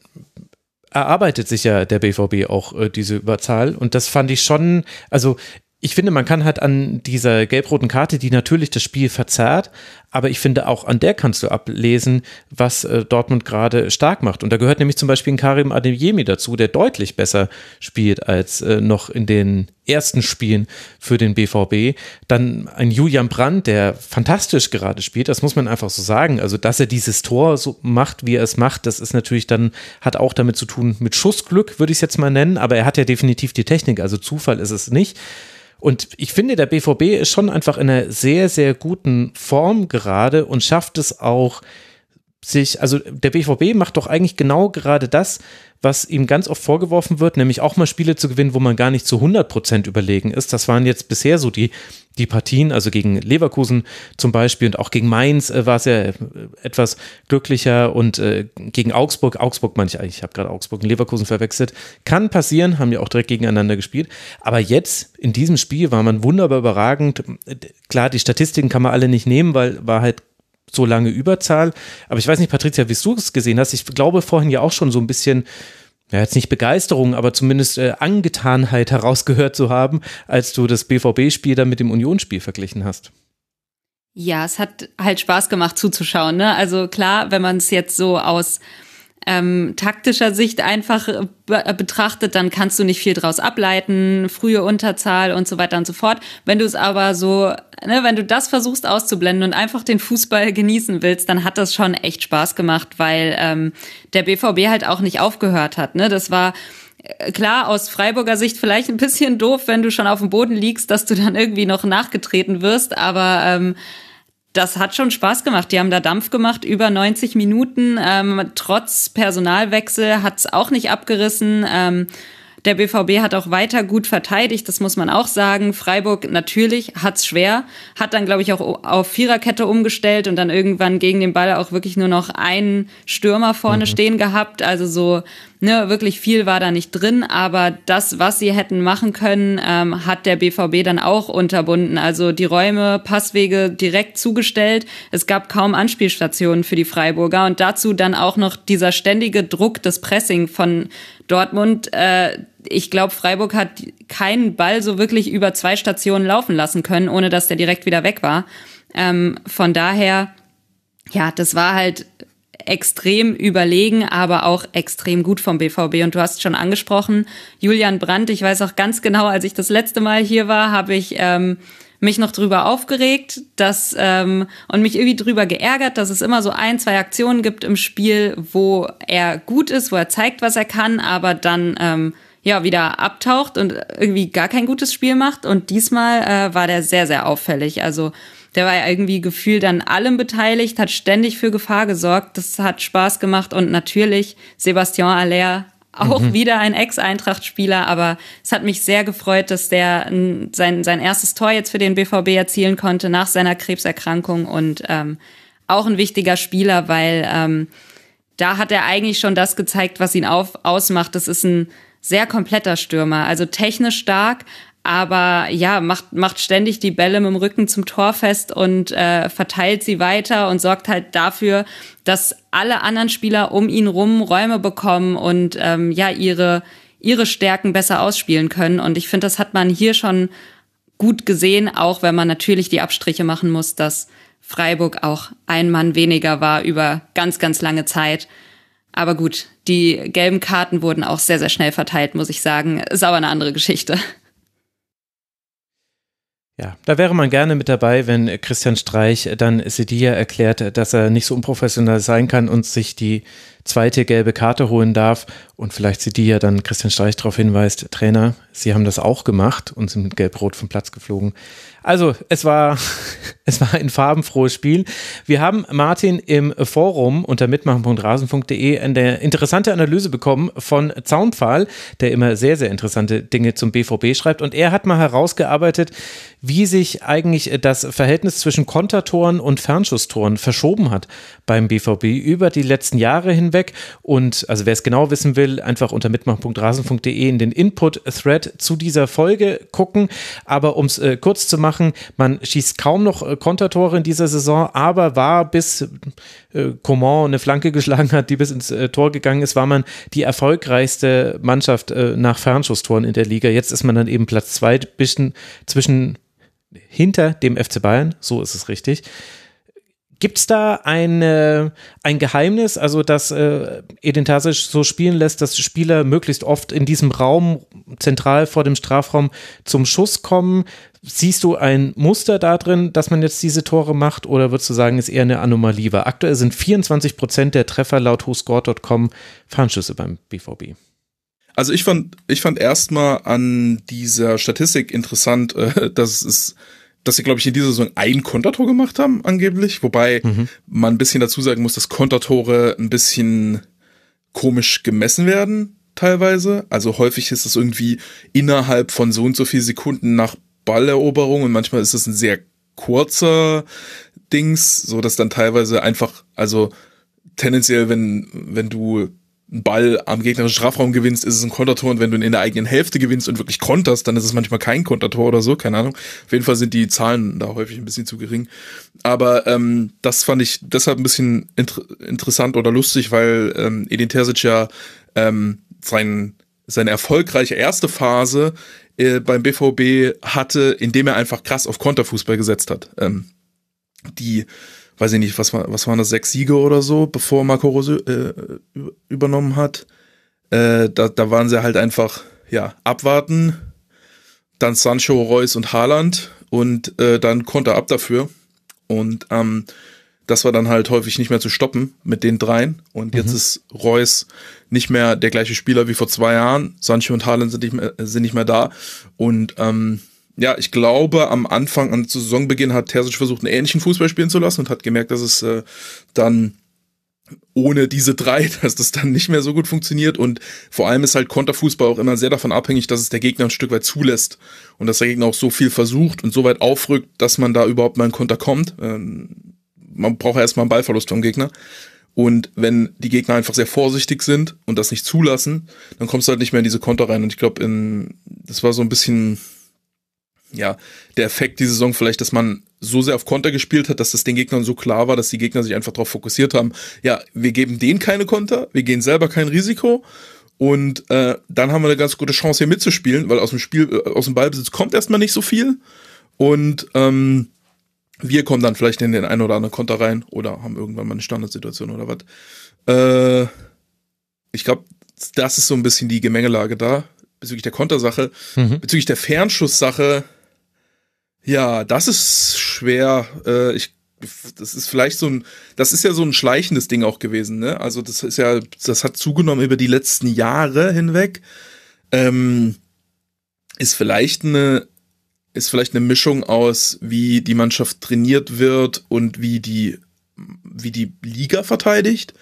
erarbeitet sich ja der BVB auch äh, diese Überzahl. Und das fand ich schon, also ich finde, man kann halt an dieser gelb-roten Karte, die natürlich das Spiel verzerrt, aber ich finde auch an der kannst du ablesen, was äh, Dortmund gerade stark macht. Und da gehört nämlich zum Beispiel ein Karim Adeyemi dazu, der deutlich besser spielt als äh, noch in den ersten Spielen für den BVB. Dann ein Julian Brandt, der fantastisch gerade spielt, das muss man einfach so sagen. Also, dass er dieses Tor so macht, wie er es macht, das ist natürlich dann, hat auch damit zu tun mit Schussglück, würde ich es jetzt mal nennen, aber er hat ja definitiv die Technik, also Zufall ist es nicht. Und ich finde, der BVB ist schon einfach in einer sehr, sehr guten Form gerade und schafft es auch, sich, also der BVB macht doch eigentlich genau gerade das, was ihm ganz oft vorgeworfen wird, nämlich auch mal Spiele zu gewinnen, wo man gar nicht zu 100 Prozent überlegen ist. Das waren jetzt bisher so die, die Partien, also gegen Leverkusen zum Beispiel und auch gegen Mainz äh, war es ja äh, etwas glücklicher und äh, gegen Augsburg, Augsburg eigentlich, ich habe gerade Augsburg und Leverkusen verwechselt, kann passieren, haben ja auch direkt gegeneinander gespielt, aber jetzt in diesem Spiel war man wunderbar überragend. Klar, die Statistiken kann man alle nicht nehmen, weil war halt so lange Überzahl. Aber ich weiß nicht, Patricia, wie du es gesehen hast. Ich glaube vorhin ja auch schon so ein bisschen, ja, jetzt nicht Begeisterung, aber zumindest äh, Angetanheit herausgehört zu haben, als du das BVB-Spiel dann mit dem Unionsspiel verglichen hast. Ja, es hat halt Spaß gemacht zuzuschauen. Ne? Also klar, wenn man es jetzt so aus ähm, taktischer Sicht einfach be betrachtet, dann kannst du nicht viel draus ableiten, frühe Unterzahl und so weiter und so fort. Wenn du es aber so, ne, wenn du das versuchst auszublenden und einfach den Fußball genießen willst, dann hat das schon echt Spaß gemacht, weil ähm, der BVB halt auch nicht aufgehört hat. Ne? Das war äh, klar aus Freiburger Sicht vielleicht ein bisschen doof, wenn du schon auf dem Boden liegst, dass du dann irgendwie noch nachgetreten wirst, aber ähm, das hat schon Spaß gemacht. Die haben da Dampf gemacht, über 90 Minuten. Ähm, trotz Personalwechsel hat es auch nicht abgerissen. Ähm, der BVB hat auch weiter gut verteidigt, das muss man auch sagen. Freiburg natürlich hat's schwer, hat dann, glaube ich, auch auf Viererkette umgestellt und dann irgendwann gegen den Ball auch wirklich nur noch einen Stürmer vorne mhm. stehen gehabt. Also so ne, wirklich viel war da nicht drin, aber das, was sie hätten machen können, ähm, hat der BVB dann auch unterbunden. Also die Räume, Passwege direkt zugestellt. Es gab kaum Anspielstationen für die Freiburger und dazu dann auch noch dieser ständige Druck des Pressing von Dortmund. Äh, ich glaube, Freiburg hat keinen Ball so wirklich über zwei Stationen laufen lassen können, ohne dass der direkt wieder weg war. Ähm, von daher, ja, das war halt extrem überlegen, aber auch extrem gut vom BVB. Und du hast schon angesprochen, Julian Brandt, ich weiß auch ganz genau, als ich das letzte Mal hier war, habe ich ähm, mich noch drüber aufgeregt, dass ähm, und mich irgendwie drüber geärgert, dass es immer so ein, zwei Aktionen gibt im Spiel, wo er gut ist, wo er zeigt, was er kann, aber dann ähm, ja wieder abtaucht und irgendwie gar kein gutes Spiel macht. Und diesmal äh, war der sehr, sehr auffällig. Also der war ja irgendwie gefühlt an allem beteiligt, hat ständig für Gefahr gesorgt. Das hat Spaß gemacht und natürlich Sebastian Aller auch mhm. wieder ein Ex-Eintracht-Spieler, aber es hat mich sehr gefreut, dass der sein, sein erstes Tor jetzt für den BVB erzielen konnte nach seiner Krebserkrankung und ähm, auch ein wichtiger Spieler, weil ähm, da hat er eigentlich schon das gezeigt, was ihn auf, ausmacht. Das ist ein sehr kompletter Stürmer, also technisch stark, aber ja, macht, macht ständig die Bälle mit dem Rücken zum Tor fest und äh, verteilt sie weiter und sorgt halt dafür, dass alle anderen Spieler um ihn rum Räume bekommen und ähm, ja, ihre, ihre Stärken besser ausspielen können. Und ich finde, das hat man hier schon gut gesehen, auch wenn man natürlich die Abstriche machen muss, dass Freiburg auch ein Mann weniger war über ganz, ganz lange Zeit. Aber gut, die gelben Karten wurden auch sehr, sehr schnell verteilt, muss ich sagen. Ist aber eine andere Geschichte. Ja, da wäre man gerne mit dabei, wenn Christian Streich dann Sedilla erklärt, dass er nicht so unprofessionell sein kann und sich die zweite gelbe Karte holen darf und vielleicht sie die ja dann Christian Streich darauf hinweist, Trainer, Sie haben das auch gemacht und sind gelb-rot vom Platz geflogen. Also, es war, es war ein farbenfrohes Spiel. Wir haben Martin im Forum unter mitmachen.rasen.de eine interessante Analyse bekommen von Zaunpfahl, der immer sehr, sehr interessante Dinge zum BVB schreibt. Und er hat mal herausgearbeitet, wie sich eigentlich das Verhältnis zwischen Kontertoren und Fernschusstoren verschoben hat beim BVB über die letzten Jahre hinweg. Und also wer es genau wissen will, einfach unter mitmachen.rasen.de in den Input-Thread zu dieser Folge gucken. Aber um es äh, kurz zu machen, man schießt kaum noch äh, Kontertore in dieser Saison, aber war bis äh, Coman eine Flanke geschlagen hat, die bis ins äh, Tor gegangen ist, war man die erfolgreichste Mannschaft äh, nach Fernschusstoren in der Liga. Jetzt ist man dann eben Platz zwei, bisschen zwischen hinter dem FC Bayern, so ist es richtig. Gibt es da eine, ein Geheimnis, also dass äh, Edin Tasic so spielen lässt, dass Spieler möglichst oft in diesem Raum zentral vor dem Strafraum zum Schuss kommen? Siehst du ein Muster da drin, dass man jetzt diese Tore macht oder würdest du sagen, ist eher eine Anomalie? Weil aktuell sind 24 Prozent der Treffer laut WhoScored.com Fernschüsse beim BVB. Also ich fand, ich fand erstmal an dieser Statistik interessant, äh, dass es dass sie, glaube ich, in dieser Saison ein Kontertor gemacht haben, angeblich. Wobei mhm. man ein bisschen dazu sagen muss, dass Kontertore ein bisschen komisch gemessen werden, teilweise. Also häufig ist es irgendwie innerhalb von so und so viel Sekunden nach Balleroberung und manchmal ist es ein sehr kurzer Dings, so dass dann teilweise einfach, also tendenziell, wenn, wenn du Ball am gegnerischen Strafraum gewinnst, ist es ein Kontertor und wenn du ihn in der eigenen Hälfte gewinnst und wirklich konterst, dann ist es manchmal kein Kontertor oder so, keine Ahnung. Auf jeden Fall sind die Zahlen da häufig ein bisschen zu gering. Aber ähm, das fand ich deshalb ein bisschen inter interessant oder lustig, weil ähm, Edin Terzic ja ähm, sein, seine erfolgreiche erste Phase äh, beim BVB hatte, indem er einfach krass auf Konterfußball gesetzt hat. Ähm, die weiß ich nicht, was, war, was waren das, sechs Siege oder so, bevor Marco Rose äh, übernommen hat. Äh, da, da waren sie halt einfach, ja, abwarten, dann Sancho, Reus und Haaland und äh, dann Konter ab dafür. Und ähm, das war dann halt häufig nicht mehr zu stoppen mit den dreien. Und jetzt mhm. ist Reus nicht mehr der gleiche Spieler wie vor zwei Jahren. Sancho und Haaland sind nicht mehr, sind nicht mehr da. Und ähm, ja, ich glaube, am Anfang, an Saisonbeginn hat Terzic versucht, einen ähnlichen Fußball spielen zu lassen und hat gemerkt, dass es äh, dann ohne diese drei, dass das dann nicht mehr so gut funktioniert. Und vor allem ist halt Konterfußball auch immer sehr davon abhängig, dass es der Gegner ein Stück weit zulässt und dass der Gegner auch so viel versucht und so weit aufrückt, dass man da überhaupt mal in Konter kommt. Ähm, man braucht erstmal einen Ballverlust vom Gegner. Und wenn die Gegner einfach sehr vorsichtig sind und das nicht zulassen, dann kommst du halt nicht mehr in diese Konter rein. Und ich glaube, das war so ein bisschen ja, der Effekt die Saison vielleicht, dass man so sehr auf Konter gespielt hat, dass das den Gegnern so klar war, dass die Gegner sich einfach darauf fokussiert haben, ja, wir geben denen keine Konter, wir gehen selber kein Risiko und äh, dann haben wir eine ganz gute Chance hier mitzuspielen, weil aus dem Spiel, äh, aus dem Ballbesitz kommt erstmal nicht so viel und ähm, wir kommen dann vielleicht in den einen oder anderen Konter rein oder haben irgendwann mal eine Standardsituation oder was. Äh, ich glaube, das ist so ein bisschen die Gemengelage da bezüglich der Kontersache. Mhm. Bezüglich der Fernschusssache ja, das ist schwer. Äh, ich, das ist vielleicht so ein, das ist ja so ein schleichendes Ding auch gewesen, ne? Also das ist ja, das hat zugenommen über die letzten Jahre hinweg. Ähm, ist vielleicht eine, ist vielleicht eine Mischung aus, wie die Mannschaft trainiert wird und wie die, wie die Liga verteidigt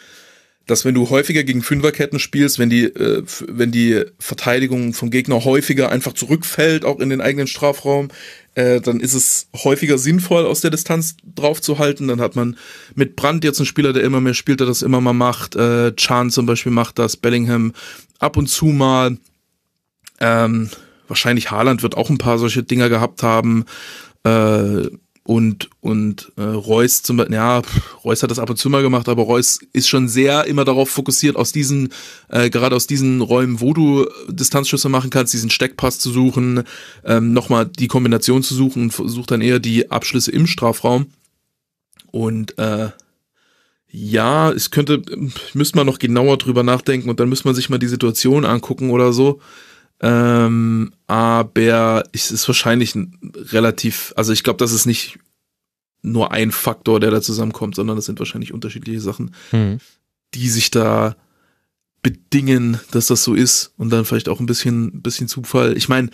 dass wenn du häufiger gegen Fünferketten spielst, wenn die, äh, wenn die Verteidigung vom Gegner häufiger einfach zurückfällt, auch in den eigenen Strafraum, äh, dann ist es häufiger sinnvoll, aus der Distanz drauf zu halten. Dann hat man mit Brandt jetzt einen Spieler, der immer mehr spielt, der das immer mal macht. Äh, Chan zum Beispiel macht das, Bellingham ab und zu mal. Ähm, wahrscheinlich Haaland wird auch ein paar solche Dinger gehabt haben. Äh, und und äh, Reus zum Beispiel, ja, Reus hat das ab und zu mal gemacht, aber Reus ist schon sehr immer darauf fokussiert, aus diesen, äh, gerade aus diesen Räumen, wo du Distanzschüsse machen kannst, diesen Steckpass zu suchen, ähm, nochmal die Kombination zu suchen und versucht dann eher die Abschlüsse im Strafraum. Und äh, ja, es könnte, müsste man noch genauer drüber nachdenken und dann müsste man sich mal die Situation angucken oder so. Ähm, aber es ist wahrscheinlich relativ, also ich glaube, das ist nicht nur ein Faktor, der da zusammenkommt, sondern das sind wahrscheinlich unterschiedliche Sachen. Mhm. die sich da bedingen, dass das so ist und dann vielleicht auch ein bisschen, bisschen Zufall. Ich meine,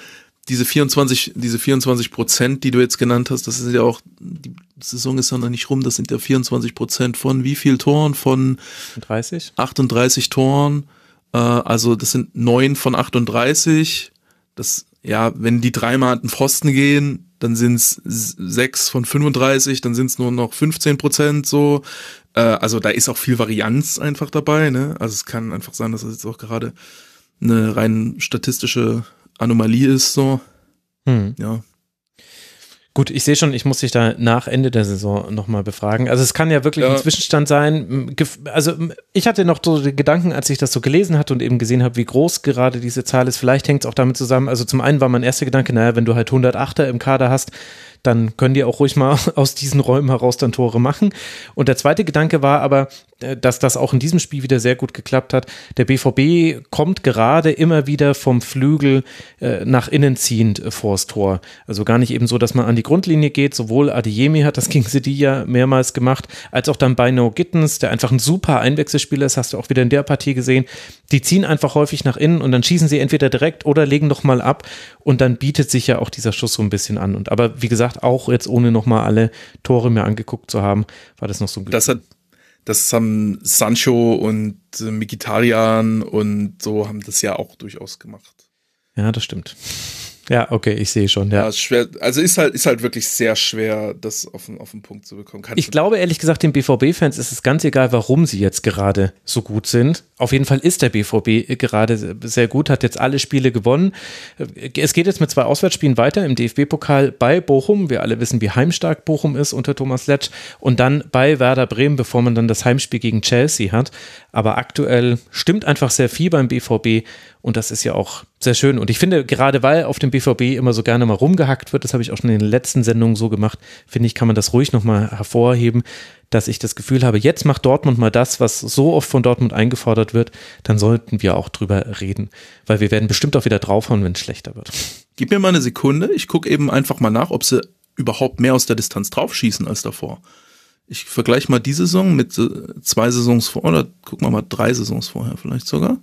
diese 24, diese 24 Prozent, die du jetzt genannt hast, das ist ja auch, die Saison ist ja noch nicht rum, das sind ja 24 Prozent von wie viel Toren? Von 30? 38 Toren. Äh, also das sind neun von 38. Das, ja, wenn die dreimal an den Pfosten gehen, dann sind es sechs von 35, dann sind es nur noch 15 Prozent so. Äh, also da ist auch viel Varianz einfach dabei. Ne? Also es kann einfach sein, dass das jetzt auch gerade eine rein statistische Anomalie ist. So. Hm. Ja. Gut, ich sehe schon, ich muss dich da nach Ende der Saison nochmal befragen. Also es kann ja wirklich ja. ein Zwischenstand sein. Also ich hatte noch so die Gedanken, als ich das so gelesen hatte und eben gesehen habe, wie groß gerade diese Zahl ist. Vielleicht hängt es auch damit zusammen. Also zum einen war mein erster Gedanke, naja, wenn du halt 108er im Kader hast, dann können die auch ruhig mal aus diesen Räumen heraus dann Tore machen. Und der zweite Gedanke war aber, äh, dass das auch in diesem Spiel wieder sehr gut geklappt hat. Der BVB kommt gerade immer wieder vom Flügel äh, nach innen ziehend äh, vors Tor. Also gar nicht eben so, dass man an die Grundlinie geht. Sowohl Adeyemi hat das gegen Sevilla mehrmals gemacht, als auch dann bei No Gittens, der einfach ein super Einwechselspieler ist, hast du auch wieder in der Partie gesehen. Die ziehen einfach häufig nach innen und dann schießen sie entweder direkt oder legen nochmal ab und dann bietet sich ja auch dieser Schuss so ein bisschen an. Und aber wie gesagt, auch jetzt ohne nochmal alle Tore mehr angeguckt zu haben, war das noch so Das hat das haben Sancho und äh, Mikitarian und so haben das ja auch durchaus gemacht. Ja, das stimmt. Ja, okay, ich sehe schon. Ja, ja schwer, also ist halt, ist halt wirklich sehr schwer, das auf, auf den Punkt zu bekommen. Kannst ich glaube ehrlich gesagt, den BVB-Fans ist es ganz egal, warum sie jetzt gerade so gut sind. Auf jeden Fall ist der BVB gerade sehr gut, hat jetzt alle Spiele gewonnen. Es geht jetzt mit zwei Auswärtsspielen weiter im DFB-Pokal bei Bochum. Wir alle wissen, wie heimstark Bochum ist unter Thomas Letsch. Und dann bei Werder Bremen, bevor man dann das Heimspiel gegen Chelsea hat. Aber aktuell stimmt einfach sehr viel beim BVB und das ist ja auch sehr schön. Und ich finde, gerade weil auf dem BVB immer so gerne mal rumgehackt wird, das habe ich auch schon in den letzten Sendungen so gemacht, finde ich, kann man das ruhig nochmal hervorheben, dass ich das Gefühl habe, jetzt macht Dortmund mal das, was so oft von Dortmund eingefordert wird, dann sollten wir auch drüber reden. Weil wir werden bestimmt auch wieder draufhauen, wenn es schlechter wird. Gib mir mal eine Sekunde, ich gucke eben einfach mal nach, ob sie überhaupt mehr aus der Distanz draufschießen als davor. Ich vergleiche mal die Saison mit äh, zwei Saisons vor, oder gucken wir mal drei Saisons vorher vielleicht sogar.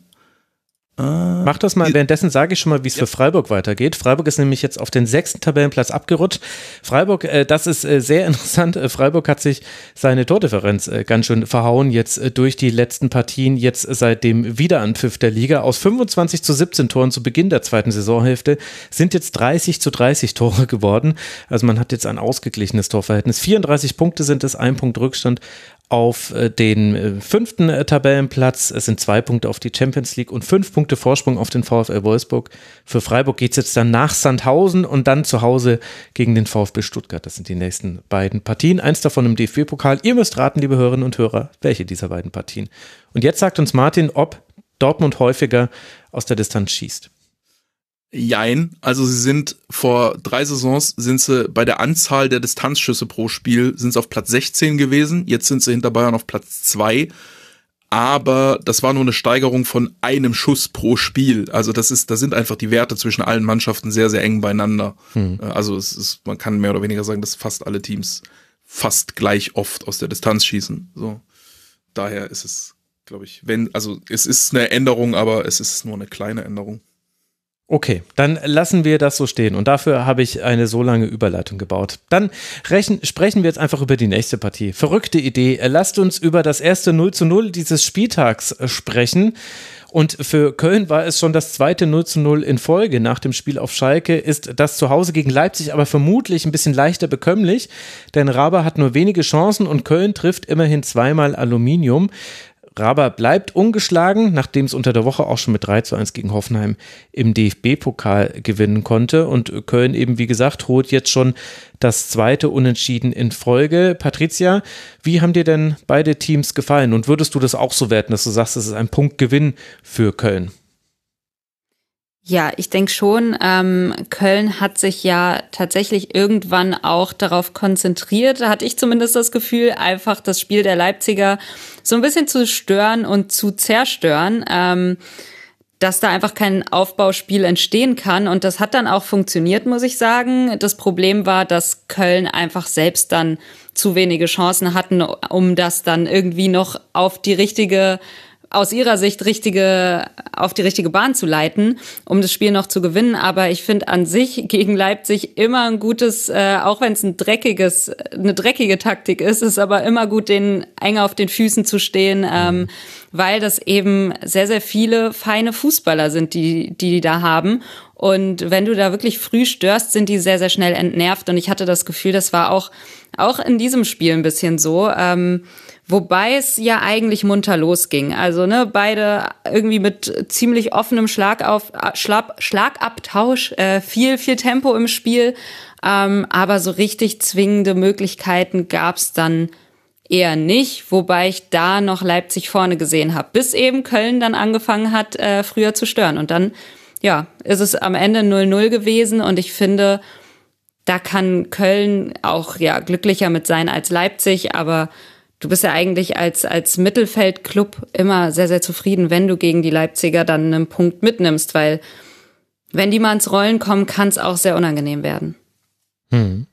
Ah, Mach das mal, währenddessen sage ich schon mal, wie es ja. für Freiburg weitergeht. Freiburg ist nämlich jetzt auf den sechsten Tabellenplatz abgerutscht. Freiburg, äh, das ist äh, sehr interessant. Äh, Freiburg hat sich seine Tordifferenz äh, ganz schön verhauen jetzt äh, durch die letzten Partien, jetzt seit dem Wiederanpfiff der Liga. Aus 25 zu 17 Toren zu Beginn der zweiten Saisonhälfte sind jetzt 30 zu 30 Tore geworden. Also man hat jetzt ein ausgeglichenes Torverhältnis. 34 Punkte sind es, ein Punkt Rückstand auf äh, den äh, fünften äh, Tabellenplatz. Es sind zwei Punkte auf die Champions League und fünf Punkte Vorsprung auf den VfL Wolfsburg. Für Freiburg geht es jetzt dann nach Sandhausen und dann zu Hause gegen den VfB Stuttgart. Das sind die nächsten beiden Partien. Eins davon im DFB-Pokal. Ihr müsst raten, liebe Hörerinnen und Hörer, welche dieser beiden Partien. Und jetzt sagt uns Martin, ob Dortmund häufiger aus der Distanz schießt. Jein, also sie sind vor drei Saisons sind sie bei der Anzahl der Distanzschüsse pro Spiel sind sie auf Platz 16 gewesen. Jetzt sind sie hinter Bayern auf Platz 2. Aber das war nur eine Steigerung von einem Schuss pro Spiel. Also das ist, da sind einfach die Werte zwischen allen Mannschaften sehr, sehr eng beieinander. Hm. Also es ist, man kann mehr oder weniger sagen, dass fast alle Teams fast gleich oft aus der Distanz schießen. So. Daher ist es, glaube ich, wenn, also es ist eine Änderung, aber es ist nur eine kleine Änderung. Okay, dann lassen wir das so stehen und dafür habe ich eine so lange Überleitung gebaut. Dann rechen, sprechen wir jetzt einfach über die nächste Partie. Verrückte Idee. Lasst uns über das erste 0 zu 0 dieses Spieltags äh, sprechen. Und für Köln war es schon das zweite 0 zu 0 in Folge nach dem Spiel auf Schalke. Ist das zu Hause gegen Leipzig aber vermutlich ein bisschen leichter bekömmlich, denn Raber hat nur wenige Chancen und Köln trifft immerhin zweimal Aluminium. Raber bleibt ungeschlagen, nachdem es unter der Woche auch schon mit 3 zu 1 gegen Hoffenheim im DFB-Pokal gewinnen konnte. Und Köln eben, wie gesagt, holt jetzt schon das zweite Unentschieden in Folge. Patricia, wie haben dir denn beide Teams gefallen? Und würdest du das auch so werten, dass du sagst, es ist ein Punktgewinn für Köln? Ja, ich denke schon. Ähm, Köln hat sich ja tatsächlich irgendwann auch darauf konzentriert, hatte ich zumindest das Gefühl, einfach das Spiel der Leipziger so ein bisschen zu stören und zu zerstören. Ähm, dass da einfach kein Aufbauspiel entstehen kann. Und das hat dann auch funktioniert, muss ich sagen. Das Problem war, dass Köln einfach selbst dann zu wenige Chancen hatten, um das dann irgendwie noch auf die richtige aus ihrer Sicht richtige, auf die richtige Bahn zu leiten, um das Spiel noch zu gewinnen. Aber ich finde an sich gegen Leipzig immer ein gutes, äh, auch wenn es ein dreckiges, eine dreckige Taktik ist, ist aber immer gut, den enger auf den Füßen zu stehen, ähm, weil das eben sehr, sehr viele feine Fußballer sind, die, die, die da haben. Und wenn du da wirklich früh störst, sind die sehr, sehr schnell entnervt. Und ich hatte das Gefühl, das war auch, auch in diesem Spiel ein bisschen so. Ähm, Wobei es ja eigentlich munter losging. Also, ne, beide irgendwie mit ziemlich offenem Schlag auf, Schlag, Schlagabtausch, äh, viel, viel Tempo im Spiel. Ähm, aber so richtig zwingende Möglichkeiten gab's dann eher nicht, wobei ich da noch Leipzig vorne gesehen habe, bis eben Köln dann angefangen hat, äh, früher zu stören. Und dann, ja, ist es am Ende 0-0 gewesen und ich finde, da kann Köln auch ja glücklicher mit sein als Leipzig, aber du bist ja eigentlich als, als Mittelfeldclub immer sehr, sehr zufrieden, wenn du gegen die Leipziger dann einen Punkt mitnimmst, weil wenn die mal ins Rollen kommen, kann es auch sehr unangenehm werden. Hm.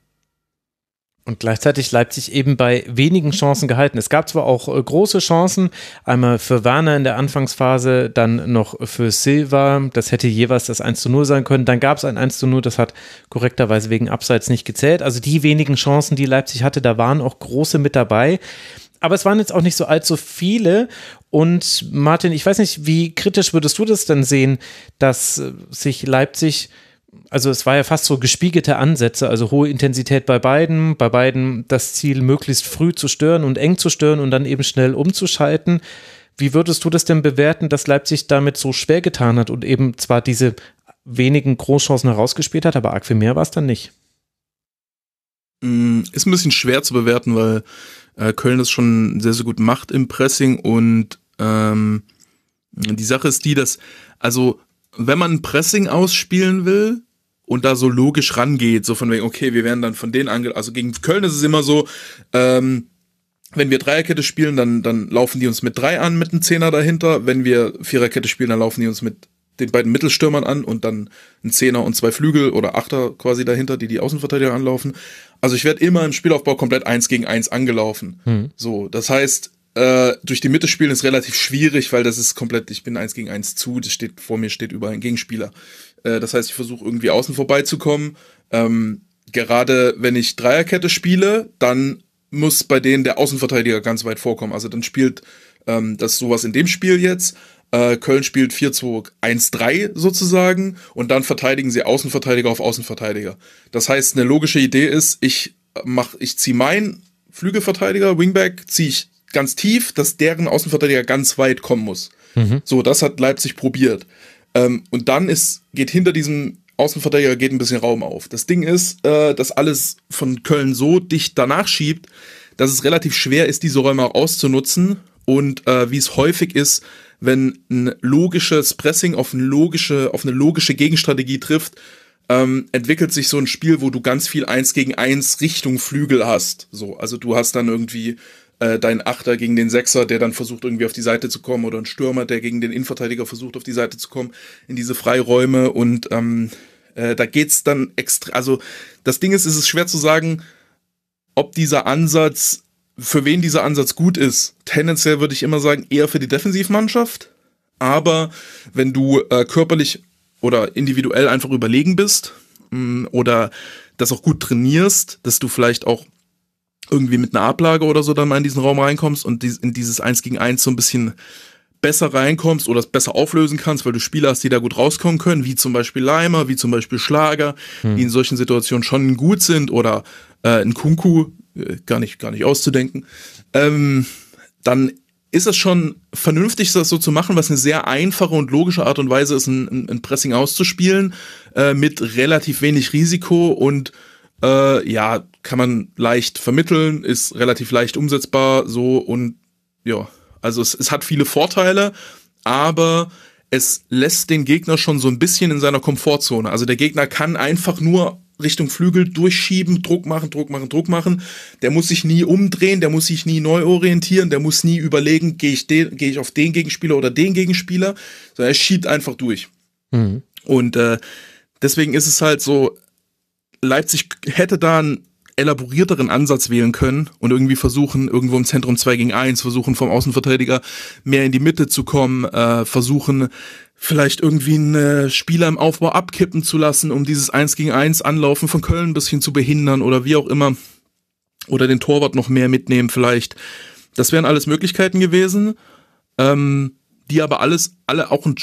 Und gleichzeitig Leipzig eben bei wenigen Chancen gehalten. Es gab zwar auch äh, große Chancen, einmal für Werner in der Anfangsphase, dann noch für Silva, das hätte jeweils das 1 zu 0 sein können. Dann gab es ein 1 zu 0, das hat korrekterweise wegen Abseits nicht gezählt. Also die wenigen Chancen, die Leipzig hatte, da waren auch große mit dabei. Aber es waren jetzt auch nicht so allzu viele. Und Martin, ich weiß nicht, wie kritisch würdest du das denn sehen, dass äh, sich Leipzig also es war ja fast so gespiegelte Ansätze, also hohe Intensität bei beiden, bei beiden das Ziel, möglichst früh zu stören und eng zu stören und dann eben schnell umzuschalten. Wie würdest du das denn bewerten, dass Leipzig damit so schwer getan hat und eben zwar diese wenigen Großchancen herausgespielt hat, aber arg viel mehr war es dann nicht? Mm, ist ein bisschen schwer zu bewerten, weil äh, Köln das schon sehr, sehr gut macht im Pressing und ähm, die Sache ist die, dass, also wenn man Pressing ausspielen will und da so logisch rangeht, so von wegen, okay, wir werden dann von denen ange... Also gegen Köln ist es immer so, ähm, wenn wir Dreierkette spielen, dann, dann laufen die uns mit drei an, mit einem Zehner dahinter. Wenn wir Viererkette spielen, dann laufen die uns mit den beiden Mittelstürmern an und dann ein Zehner und zwei Flügel oder Achter quasi dahinter, die die Außenverteidiger anlaufen. Also ich werde immer im Spielaufbau komplett eins gegen eins angelaufen. Hm. So, das heißt, äh, durch die Mitte spielen ist relativ schwierig, weil das ist komplett, ich bin eins gegen eins zu, das steht, vor mir steht überall ein Gegenspieler. Äh, das heißt, ich versuche irgendwie außen vorbeizukommen. Ähm, gerade wenn ich Dreierkette spiele, dann muss bei denen der Außenverteidiger ganz weit vorkommen. Also dann spielt ähm, das sowas in dem Spiel jetzt. Äh, Köln spielt 4-2-1-3 sozusagen und dann verteidigen sie Außenverteidiger auf Außenverteidiger. Das heißt, eine logische Idee ist, ich mach, ich ziehe meinen Flügelverteidiger, Wingback, ziehe ich ganz tief, dass deren Außenverteidiger ganz weit kommen muss. Mhm. So, das hat Leipzig probiert. Ähm, und dann ist, geht hinter diesem Außenverteidiger geht ein bisschen Raum auf. Das Ding ist, äh, dass alles von Köln so dicht danach schiebt, dass es relativ schwer ist, diese Räume auch auszunutzen. Und äh, wie es häufig ist, wenn ein logisches Pressing auf eine logische, auf eine logische Gegenstrategie trifft, ähm, entwickelt sich so ein Spiel, wo du ganz viel eins gegen eins Richtung Flügel hast. So, also du hast dann irgendwie äh, dein Achter gegen den Sechser, der dann versucht irgendwie auf die Seite zu kommen oder ein Stürmer, der gegen den Innenverteidiger versucht auf die Seite zu kommen, in diese Freiräume und ähm, äh, da geht's dann extra, also das Ding ist, es ist schwer zu sagen, ob dieser Ansatz, für wen dieser Ansatz gut ist. Tendenziell würde ich immer sagen, eher für die Defensivmannschaft, aber wenn du äh, körperlich oder individuell einfach überlegen bist mh, mm, oder das auch gut trainierst, dass du vielleicht auch irgendwie mit einer Ablage oder so dann mal in diesen Raum reinkommst und in dieses Eins gegen Eins so ein bisschen besser reinkommst oder es besser auflösen kannst, weil du Spieler hast, die da gut rauskommen können, wie zum Beispiel Leimer, wie zum Beispiel Schlager, hm. die in solchen Situationen schon gut sind oder äh, ein Kunku, äh, gar nicht, gar nicht auszudenken, ähm, dann ist es schon vernünftig, das so zu machen, was eine sehr einfache und logische Art und Weise ist, ein, ein Pressing auszuspielen, äh, mit relativ wenig Risiko und äh, ja, kann man leicht vermitteln, ist relativ leicht umsetzbar, so und ja, also es, es hat viele Vorteile, aber es lässt den Gegner schon so ein bisschen in seiner Komfortzone. Also der Gegner kann einfach nur Richtung Flügel durchschieben, Druck machen, Druck machen, Druck machen. Der muss sich nie umdrehen, der muss sich nie neu orientieren, der muss nie überlegen, gehe ich, den, gehe ich auf den Gegenspieler oder den Gegenspieler, sondern er schiebt einfach durch. Mhm. Und äh, deswegen ist es halt so, Leipzig hätte da einen elaborierteren Ansatz wählen können und irgendwie versuchen, irgendwo im Zentrum 2 gegen 1, versuchen vom Außenverteidiger mehr in die Mitte zu kommen, äh, versuchen vielleicht irgendwie einen Spieler im Aufbau abkippen zu lassen, um dieses 1 gegen 1 Anlaufen von Köln ein bisschen zu behindern oder wie auch immer. Oder den Torwart noch mehr mitnehmen vielleicht. Das wären alles Möglichkeiten gewesen, ähm, die aber alles, alle auch ein,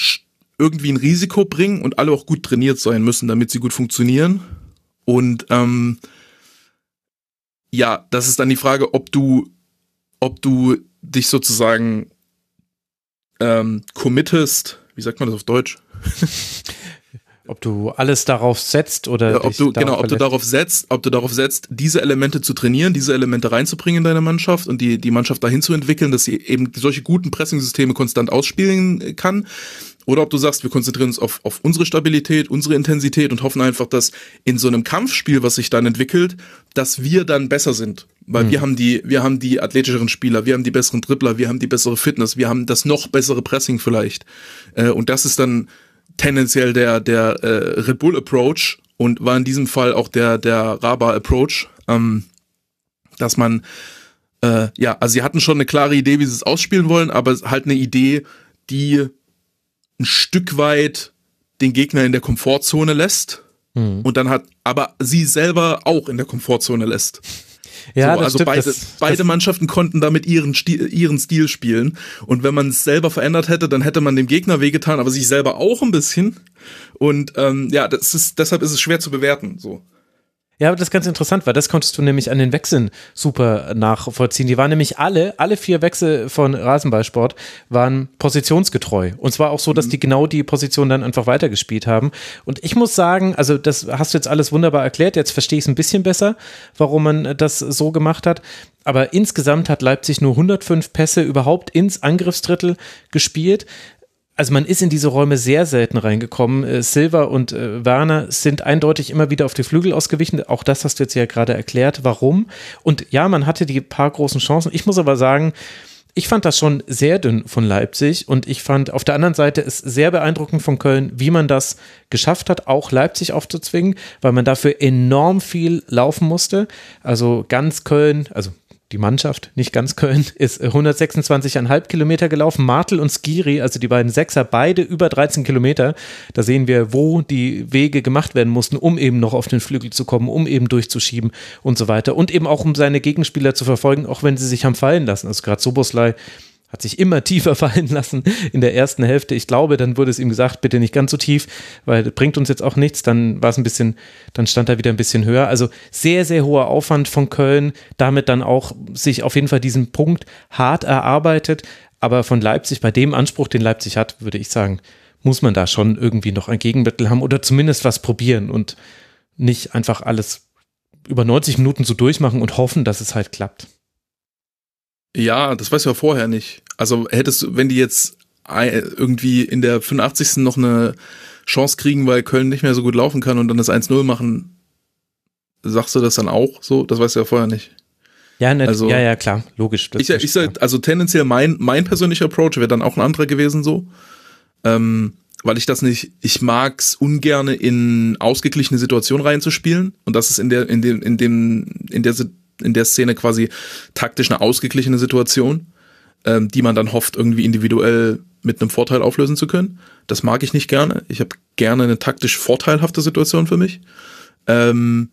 irgendwie ein Risiko bringen und alle auch gut trainiert sein müssen, damit sie gut funktionieren. Und ähm, ja, das ist dann die Frage, ob du, ob du dich sozusagen ähm, committest wie sagt man das auf Deutsch? ob du alles darauf setzt oder ja, ob du genau, ob du darauf setzt, ob du darauf setzt, diese Elemente zu trainieren, diese Elemente reinzubringen in deine Mannschaft und die die Mannschaft dahin zu entwickeln, dass sie eben solche guten Pressing-Systeme konstant ausspielen kann. Oder ob du sagst, wir konzentrieren uns auf, auf unsere Stabilität, unsere Intensität und hoffen einfach, dass in so einem Kampfspiel, was sich dann entwickelt, dass wir dann besser sind. Weil mhm. wir haben die, wir haben die athletischeren Spieler, wir haben die besseren Dribbler, wir haben die bessere Fitness, wir haben das noch bessere Pressing vielleicht. Äh, und das ist dann tendenziell der, der äh, Red Bull Approach und war in diesem Fall auch der, der Raba Approach, ähm, dass man, äh, ja, also sie hatten schon eine klare Idee, wie sie es ausspielen wollen, aber halt eine Idee, die ein Stück weit den Gegner in der Komfortzone lässt mhm. und dann hat, aber sie selber auch in der Komfortzone lässt. Ja, so, also stimmt, beide, das, beide das Mannschaften konnten damit ihren Stil, ihren Stil spielen. Und wenn man es selber verändert hätte, dann hätte man dem Gegner wehgetan, aber sich selber auch ein bisschen. Und ähm, ja, das ist, deshalb ist es schwer zu bewerten. So. Ja, aber das ist ganz interessant, weil das konntest du nämlich an den Wechseln super nachvollziehen. Die waren nämlich alle, alle vier Wechsel von Rasenballsport waren positionsgetreu. Und zwar auch so, dass die genau die Position dann einfach weitergespielt haben. Und ich muss sagen, also das hast du jetzt alles wunderbar erklärt. Jetzt verstehe ich es ein bisschen besser, warum man das so gemacht hat. Aber insgesamt hat Leipzig nur 105 Pässe überhaupt ins Angriffsdrittel gespielt also man ist in diese Räume sehr selten reingekommen. Äh, Silva und äh, Werner sind eindeutig immer wieder auf die Flügel ausgewichen. Auch das hast du jetzt ja gerade erklärt, warum. Und ja, man hatte die paar großen Chancen. Ich muss aber sagen, ich fand das schon sehr dünn von Leipzig und ich fand auf der anderen Seite es sehr beeindruckend von Köln, wie man das geschafft hat, auch Leipzig aufzuzwingen, weil man dafür enorm viel laufen musste. Also ganz Köln, also die Mannschaft, nicht ganz Köln, ist 126,5 Kilometer gelaufen. Martel und Skiri, also die beiden Sechser, beide über 13 Kilometer. Da sehen wir, wo die Wege gemacht werden mussten, um eben noch auf den Flügel zu kommen, um eben durchzuschieben und so weiter. Und eben auch um seine Gegenspieler zu verfolgen, auch wenn sie sich haben fallen lassen. Also gerade Soboslai hat sich immer tiefer fallen lassen in der ersten Hälfte. Ich glaube, dann wurde es ihm gesagt, bitte nicht ganz so tief, weil das bringt uns jetzt auch nichts. Dann war es ein bisschen, dann stand er wieder ein bisschen höher. Also sehr, sehr hoher Aufwand von Köln, damit dann auch sich auf jeden Fall diesen Punkt hart erarbeitet. Aber von Leipzig, bei dem Anspruch, den Leipzig hat, würde ich sagen, muss man da schon irgendwie noch ein Gegenmittel haben oder zumindest was probieren und nicht einfach alles über 90 Minuten so durchmachen und hoffen, dass es halt klappt. Ja, das weißt du ja vorher nicht. Also hättest du, wenn die jetzt irgendwie in der 85. noch eine Chance kriegen, weil Köln nicht mehr so gut laufen kann und dann das 1-0 machen, sagst du das dann auch so? Das weißt du ja vorher nicht. Ja, ne, also, ja, ja, klar, logisch. ich, ich sag, also tendenziell mein, mein persönlicher Approach wäre dann auch ein anderer gewesen so. Ähm, weil ich das nicht, ich mag's ungerne in ausgeglichene Situationen reinzuspielen und das ist in der, in dem, in dem, in der in der Szene quasi taktisch eine ausgeglichene Situation, ähm, die man dann hofft, irgendwie individuell mit einem Vorteil auflösen zu können. Das mag ich nicht gerne. Ich habe gerne eine taktisch vorteilhafte Situation für mich. Ähm,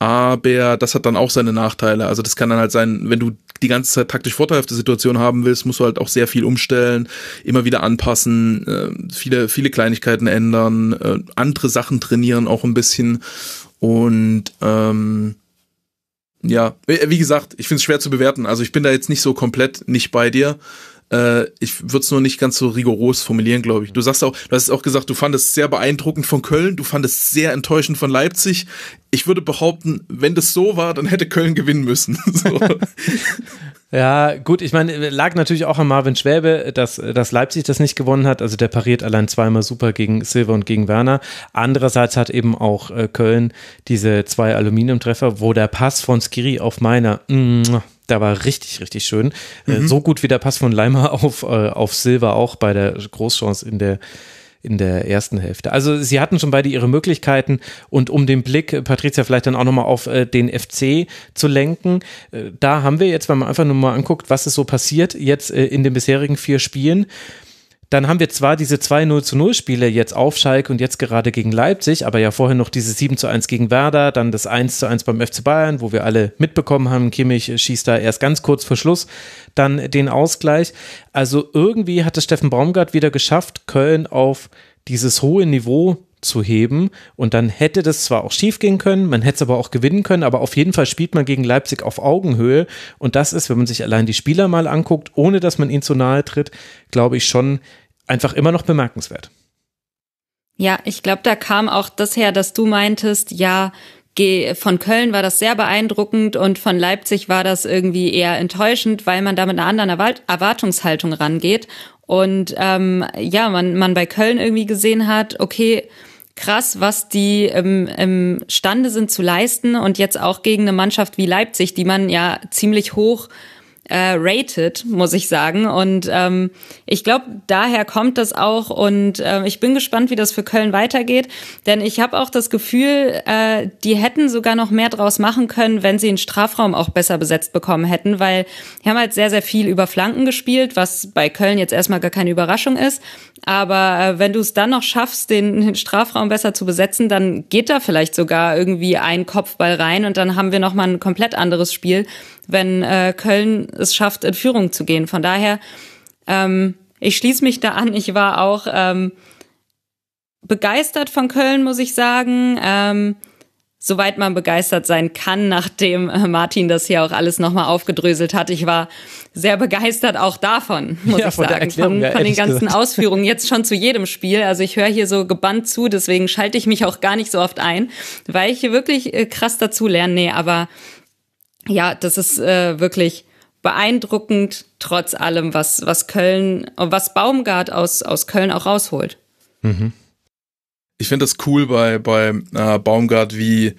aber das hat dann auch seine Nachteile. Also das kann dann halt sein, wenn du die ganze Zeit taktisch vorteilhafte Situation haben willst, musst du halt auch sehr viel umstellen, immer wieder anpassen, äh, viele, viele Kleinigkeiten ändern, äh, andere Sachen trainieren auch ein bisschen. Und ähm, ja, wie gesagt, ich finde es schwer zu bewerten. Also ich bin da jetzt nicht so komplett nicht bei dir. Äh, ich würde es nur nicht ganz so rigoros formulieren, glaube ich. Du sagst auch, du hast auch gesagt, du fandest es sehr beeindruckend von Köln, du fandest es sehr enttäuschend von Leipzig. Ich würde behaupten, wenn das so war, dann hätte Köln gewinnen müssen. Ja, gut, ich meine, lag natürlich auch an Marvin Schwäbe, dass, dass Leipzig das nicht gewonnen hat. Also der pariert allein zweimal super gegen Silva und gegen Werner. Andererseits hat eben auch äh, Köln diese zwei Aluminiumtreffer, wo der Pass von Skiri auf meiner, mm, da war richtig, richtig schön. Äh, mhm. so gut wie der Pass von Leimer auf, äh, auf Silva auch bei der Großchance in der in der ersten Hälfte. Also sie hatten schon beide ihre Möglichkeiten und um den Blick, Patricia, vielleicht dann auch nochmal auf äh, den FC zu lenken, äh, da haben wir jetzt, wenn man einfach nur mal anguckt, was ist so passiert jetzt äh, in den bisherigen vier Spielen, dann haben wir zwar diese zwei 0 zu 0 Spiele jetzt auf Schalke und jetzt gerade gegen Leipzig, aber ja vorher noch diese 7 zu 1 gegen Werder, dann das 1 zu 1 beim FC Bayern, wo wir alle mitbekommen haben, Kimmich schießt da erst ganz kurz vor Schluss dann den Ausgleich. Also irgendwie hat es Steffen Baumgart wieder geschafft, Köln auf dieses hohe Niveau zu heben. Und dann hätte das zwar auch schief gehen können, man hätte es aber auch gewinnen können, aber auf jeden Fall spielt man gegen Leipzig auf Augenhöhe. Und das ist, wenn man sich allein die Spieler mal anguckt, ohne dass man ihnen zu nahe tritt, glaube ich schon einfach immer noch bemerkenswert. Ja, ich glaube, da kam auch das her, dass du meintest, ja, von Köln war das sehr beeindruckend und von Leipzig war das irgendwie eher enttäuschend, weil man da mit einer anderen Erwartungshaltung rangeht. Und ähm, ja, man, man bei Köln irgendwie gesehen hat, okay, krass, was die im, im Stande sind zu leisten und jetzt auch gegen eine Mannschaft wie Leipzig, die man ja ziemlich hoch äh, rated, muss ich sagen. Und ähm, ich glaube, daher kommt das auch. Und äh, ich bin gespannt, wie das für Köln weitergeht. Denn ich habe auch das Gefühl, äh, die hätten sogar noch mehr draus machen können, wenn sie den Strafraum auch besser besetzt bekommen hätten, weil die haben halt sehr, sehr viel über Flanken gespielt, was bei Köln jetzt erstmal gar keine Überraschung ist. Aber äh, wenn du es dann noch schaffst, den, den Strafraum besser zu besetzen, dann geht da vielleicht sogar irgendwie ein Kopfball rein und dann haben wir nochmal ein komplett anderes Spiel, wenn äh, Köln es schafft, in Führung zu gehen. Von daher, ähm, ich schließe mich da an. Ich war auch ähm, begeistert von Köln, muss ich sagen. Ähm, soweit man begeistert sein kann, nachdem äh, Martin das hier auch alles nochmal aufgedröselt hat. Ich war sehr begeistert auch davon, muss ja, ich sagen, von, ja, von den ganzen gesagt. Ausführungen jetzt schon zu jedem Spiel. Also ich höre hier so gebannt zu, deswegen schalte ich mich auch gar nicht so oft ein, weil ich hier wirklich äh, krass dazu lerne. Nee, aber ja, das ist äh, wirklich beeindruckend, trotz allem, was, was Köln, was Baumgart aus, aus Köln auch rausholt. Mhm ich finde das cool bei, bei äh, Baumgart, wie,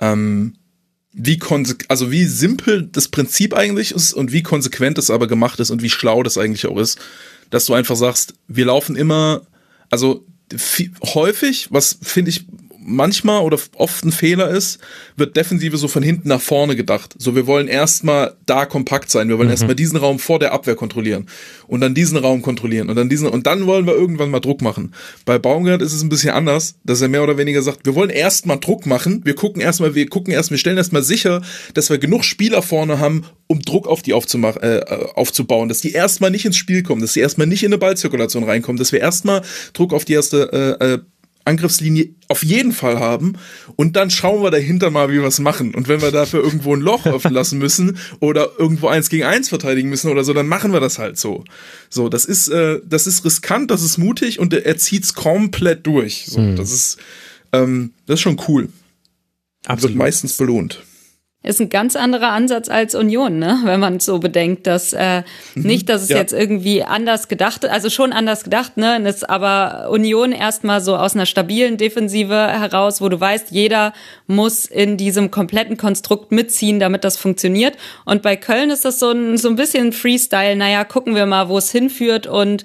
ähm, wie also wie simpel das Prinzip eigentlich ist und wie konsequent es aber gemacht ist und wie schlau das eigentlich auch ist, dass du einfach sagst, wir laufen immer, also häufig, was finde ich manchmal oder oft ein Fehler ist, wird Defensive so von hinten nach vorne gedacht. So, wir wollen erstmal da kompakt sein. Wir wollen mhm. erstmal diesen Raum vor der Abwehr kontrollieren und dann diesen Raum kontrollieren und dann diesen und dann wollen wir irgendwann mal Druck machen. Bei Baumgart ist es ein bisschen anders, dass er mehr oder weniger sagt, wir wollen erstmal Druck machen. Wir gucken erstmal, wir gucken erst, wir stellen erstmal sicher, dass wir genug Spieler vorne haben, um Druck auf die aufzumachen, äh, aufzubauen, dass die erstmal nicht ins Spiel kommen, dass sie erstmal nicht in eine Ballzirkulation reinkommen, dass wir erstmal Druck auf die erste äh, äh Angriffslinie auf jeden Fall haben und dann schauen wir dahinter mal, wie wir es machen. Und wenn wir dafür irgendwo ein Loch öffnen lassen müssen oder irgendwo eins gegen eins verteidigen müssen oder so, dann machen wir das halt so. So, das ist, äh, das ist riskant, das ist mutig und er zieht's komplett durch. So, mhm. Das ist, ähm, das ist schon cool. Absolut. Wird meistens belohnt ist ein ganz anderer Ansatz als Union, ne? wenn man so bedenkt, dass äh, mhm. nicht, dass es ja. jetzt irgendwie anders gedacht, also schon anders gedacht, ne, ist aber Union erstmal so aus einer stabilen Defensive heraus, wo du weißt, jeder muss in diesem kompletten Konstrukt mitziehen, damit das funktioniert. Und bei Köln ist das so ein so ein bisschen Freestyle. Naja, gucken wir mal, wo es hinführt und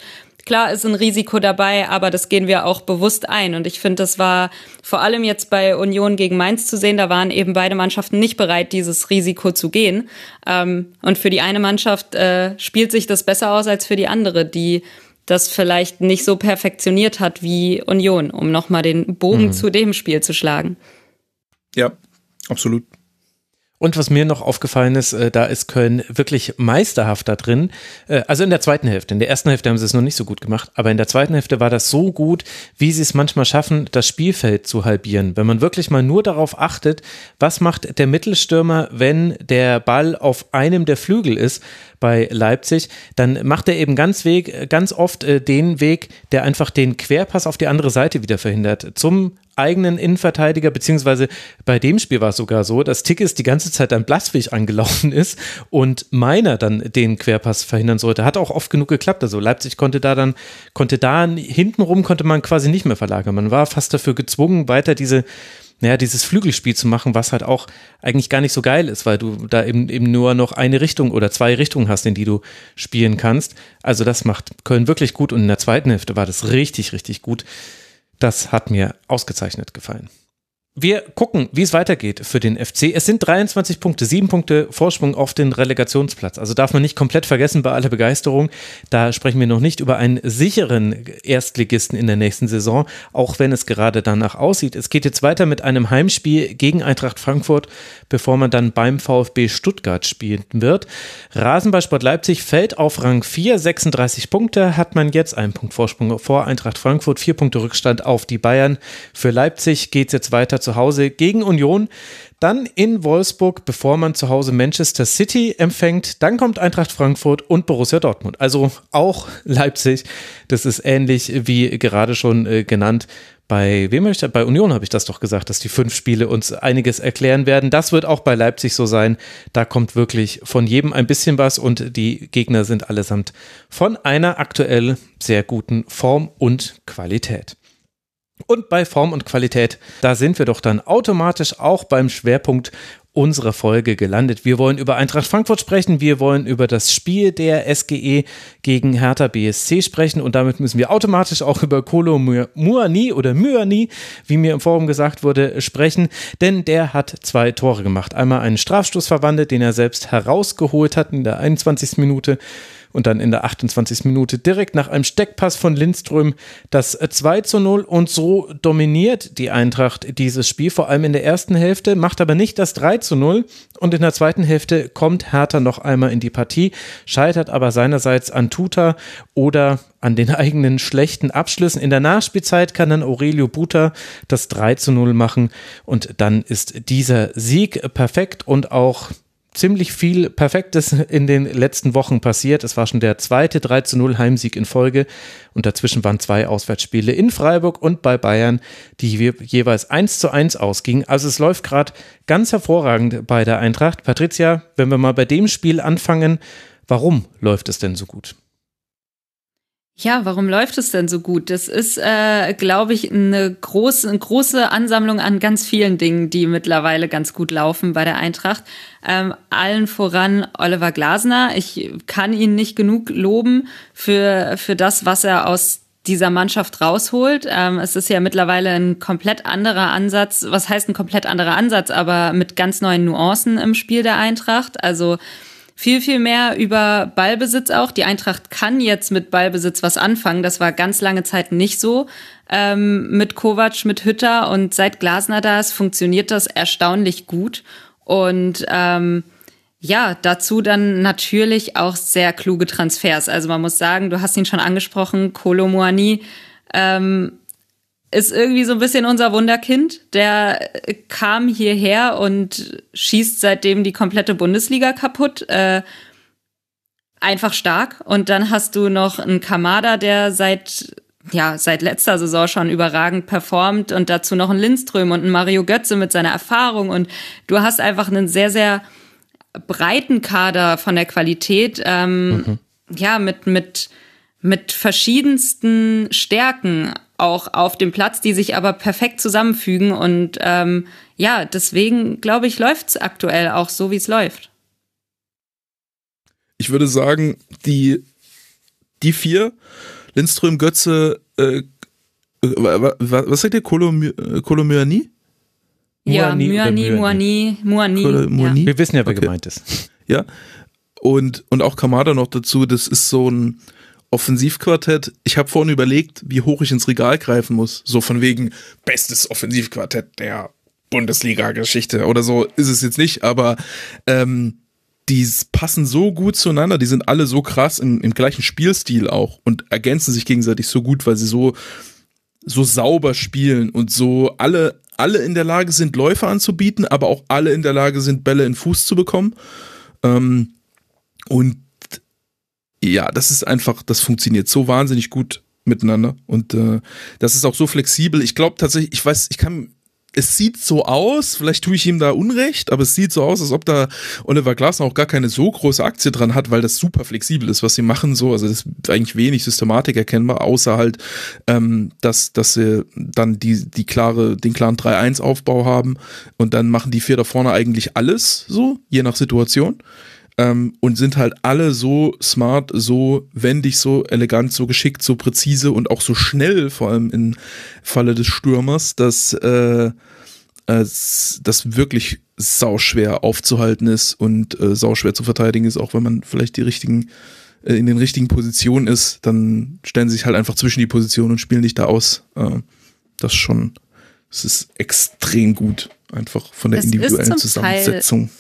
Klar ist ein Risiko dabei, aber das gehen wir auch bewusst ein. Und ich finde, das war vor allem jetzt bei Union gegen Mainz zu sehen. Da waren eben beide Mannschaften nicht bereit, dieses Risiko zu gehen. Ähm, und für die eine Mannschaft äh, spielt sich das besser aus als für die andere, die das vielleicht nicht so perfektioniert hat wie Union, um nochmal den Bogen mhm. zu dem Spiel zu schlagen. Ja, absolut. Und was mir noch aufgefallen ist, äh, da ist Köln wirklich meisterhaft da drin. Äh, also in der zweiten Hälfte. In der ersten Hälfte haben sie es noch nicht so gut gemacht, aber in der zweiten Hälfte war das so gut, wie sie es manchmal schaffen, das Spielfeld zu halbieren. Wenn man wirklich mal nur darauf achtet, was macht der Mittelstürmer, wenn der Ball auf einem der Flügel ist bei Leipzig, dann macht er eben ganz Weg, ganz oft äh, den Weg, der einfach den Querpass auf die andere Seite wieder verhindert. Zum eigenen Innenverteidiger, beziehungsweise bei dem Spiel war es sogar so, dass Tickes die ganze Zeit an Blaswig angelaufen ist und meiner dann den Querpass verhindern sollte. Hat auch oft genug geklappt. Also Leipzig konnte da dann, konnte da hintenrum konnte man quasi nicht mehr verlagern. Man war fast dafür gezwungen, weiter diese naja, dieses Flügelspiel zu machen, was halt auch eigentlich gar nicht so geil ist, weil du da eben, eben nur noch eine Richtung oder zwei Richtungen hast, in die du spielen kannst. Also das macht Köln wirklich gut und in der zweiten Hälfte war das richtig, richtig gut. Das hat mir ausgezeichnet gefallen. Wir gucken, wie es weitergeht für den FC. Es sind 23 Punkte, sieben Punkte Vorsprung auf den Relegationsplatz. Also darf man nicht komplett vergessen bei aller Begeisterung. Da sprechen wir noch nicht über einen sicheren Erstligisten in der nächsten Saison, auch wenn es gerade danach aussieht. Es geht jetzt weiter mit einem Heimspiel gegen Eintracht Frankfurt, bevor man dann beim VfB Stuttgart spielen wird. Rasenballsport Leipzig fällt auf Rang 4, 36 Punkte hat man jetzt, einen Punkt Vorsprung vor Eintracht Frankfurt, vier Punkte Rückstand auf die Bayern. Für Leipzig geht es jetzt weiter zu Hause gegen Union. Dann in Wolfsburg, bevor man zu Hause Manchester City empfängt. Dann kommt Eintracht Frankfurt und Borussia Dortmund. Also auch Leipzig. Das ist ähnlich wie gerade schon äh, genannt. Bei wem ich? Bei Union habe ich das doch gesagt, dass die fünf Spiele uns einiges erklären werden. Das wird auch bei Leipzig so sein. Da kommt wirklich von jedem ein bisschen was und die Gegner sind allesamt von einer aktuell sehr guten Form und Qualität. Und bei Form und Qualität, da sind wir doch dann automatisch auch beim Schwerpunkt unserer Folge gelandet. Wir wollen über Eintracht Frankfurt sprechen, wir wollen über das Spiel der SGE gegen Hertha BSC sprechen und damit müssen wir automatisch auch über Kolo Muani oder Muani, wie mir im Forum gesagt wurde, sprechen, denn der hat zwei Tore gemacht. Einmal einen Strafstoß verwandelt, den er selbst herausgeholt hat in der 21. Minute und dann in der 28. Minute direkt nach einem Steckpass von Lindström das 2 zu 0 und so dominiert die Eintracht dieses Spiel, vor allem in der ersten Hälfte, macht aber nicht das 3 zu 0 und in der zweiten Hälfte kommt Hertha noch einmal in die Partie, scheitert aber seinerseits an Tuta oder an den eigenen schlechten Abschlüssen. In der Nachspielzeit kann dann Aurelio Buta das 3 zu 0 machen und dann ist dieser Sieg perfekt und auch ziemlich viel Perfektes in den letzten Wochen passiert. Es war schon der zweite 3 zu 0 Heimsieg in Folge und dazwischen waren zwei Auswärtsspiele in Freiburg und bei Bayern, die jeweils 1 zu 1 ausgingen. Also es läuft gerade ganz hervorragend bei der Eintracht. Patricia, wenn wir mal bei dem Spiel anfangen, warum läuft es denn so gut? Ja, warum läuft es denn so gut? Das ist, äh, glaube ich, eine große, eine große Ansammlung an ganz vielen Dingen, die mittlerweile ganz gut laufen bei der Eintracht. Ähm, allen voran Oliver Glasner. Ich kann ihn nicht genug loben für, für das, was er aus dieser Mannschaft rausholt. Ähm, es ist ja mittlerweile ein komplett anderer Ansatz. Was heißt ein komplett anderer Ansatz? Aber mit ganz neuen Nuancen im Spiel der Eintracht. Also viel, viel mehr über Ballbesitz auch. Die Eintracht kann jetzt mit Ballbesitz was anfangen. Das war ganz lange Zeit nicht so. Ähm, mit Kovac, mit Hütter und seit Glasner da ist, funktioniert das erstaunlich gut. Und ähm, ja, dazu dann natürlich auch sehr kluge Transfers. Also man muss sagen, du hast ihn schon angesprochen, Kolo Moani ähm, ist irgendwie so ein bisschen unser Wunderkind. Der kam hierher und schießt seitdem die komplette Bundesliga kaputt. Äh, einfach stark. Und dann hast du noch einen Kamada, der seit ja, seit letzter Saison schon überragend performt und dazu noch einen Lindström und einen Mario Götze mit seiner Erfahrung und du hast einfach einen sehr, sehr breiten Kader von der Qualität, ähm, mhm. ja, mit, mit, mit verschiedensten Stärken auch auf dem Platz, die sich aber perfekt zusammenfügen. Und ähm, ja, deswegen glaube ich, läuft es aktuell auch so, wie es läuft. Ich würde sagen, die, die vier, Lindström, Götze, äh, was sagt ihr, Kolomyani? Ja, Muani, Muani. Ja. Wir wissen ja, wer okay. gemeint ist. Ja, und, und auch Kamada noch dazu, das ist so ein, Offensivquartett. Ich habe vorhin überlegt, wie hoch ich ins Regal greifen muss. So von wegen bestes Offensivquartett der Bundesliga-Geschichte oder so ist es jetzt nicht, aber ähm, die passen so gut zueinander, die sind alle so krass im, im gleichen Spielstil auch und ergänzen sich gegenseitig so gut, weil sie so, so sauber spielen und so alle, alle in der Lage sind, Läufe anzubieten, aber auch alle in der Lage sind, Bälle in Fuß zu bekommen. Ähm, und ja, das ist einfach, das funktioniert so wahnsinnig gut miteinander und äh, das ist auch so flexibel. Ich glaube tatsächlich, ich weiß, ich kann es sieht so aus, vielleicht tue ich ihm da Unrecht, aber es sieht so aus, als ob da Oliver Glasner auch gar keine so große Aktie dran hat, weil das super flexibel ist, was sie machen so. Also das ist eigentlich wenig Systematik erkennbar, außer halt, ähm, dass, dass sie dann die, die klare, den klaren 3-1-Aufbau haben und dann machen die vier da vorne eigentlich alles so, je nach Situation ähm, und sind halt alle so smart, so wendig, so elegant, so geschickt, so präzise und auch so schnell, vor allem im Falle des Stürmers, dass äh, das wirklich sauschwer aufzuhalten ist und äh, sauschwer zu verteidigen ist, auch wenn man vielleicht die richtigen äh, in den richtigen Positionen ist, dann stellen sie sich halt einfach zwischen die Positionen und spielen dich da aus. Äh, das schon, es ist extrem gut, einfach von der es individuellen Zusammensetzung. Teil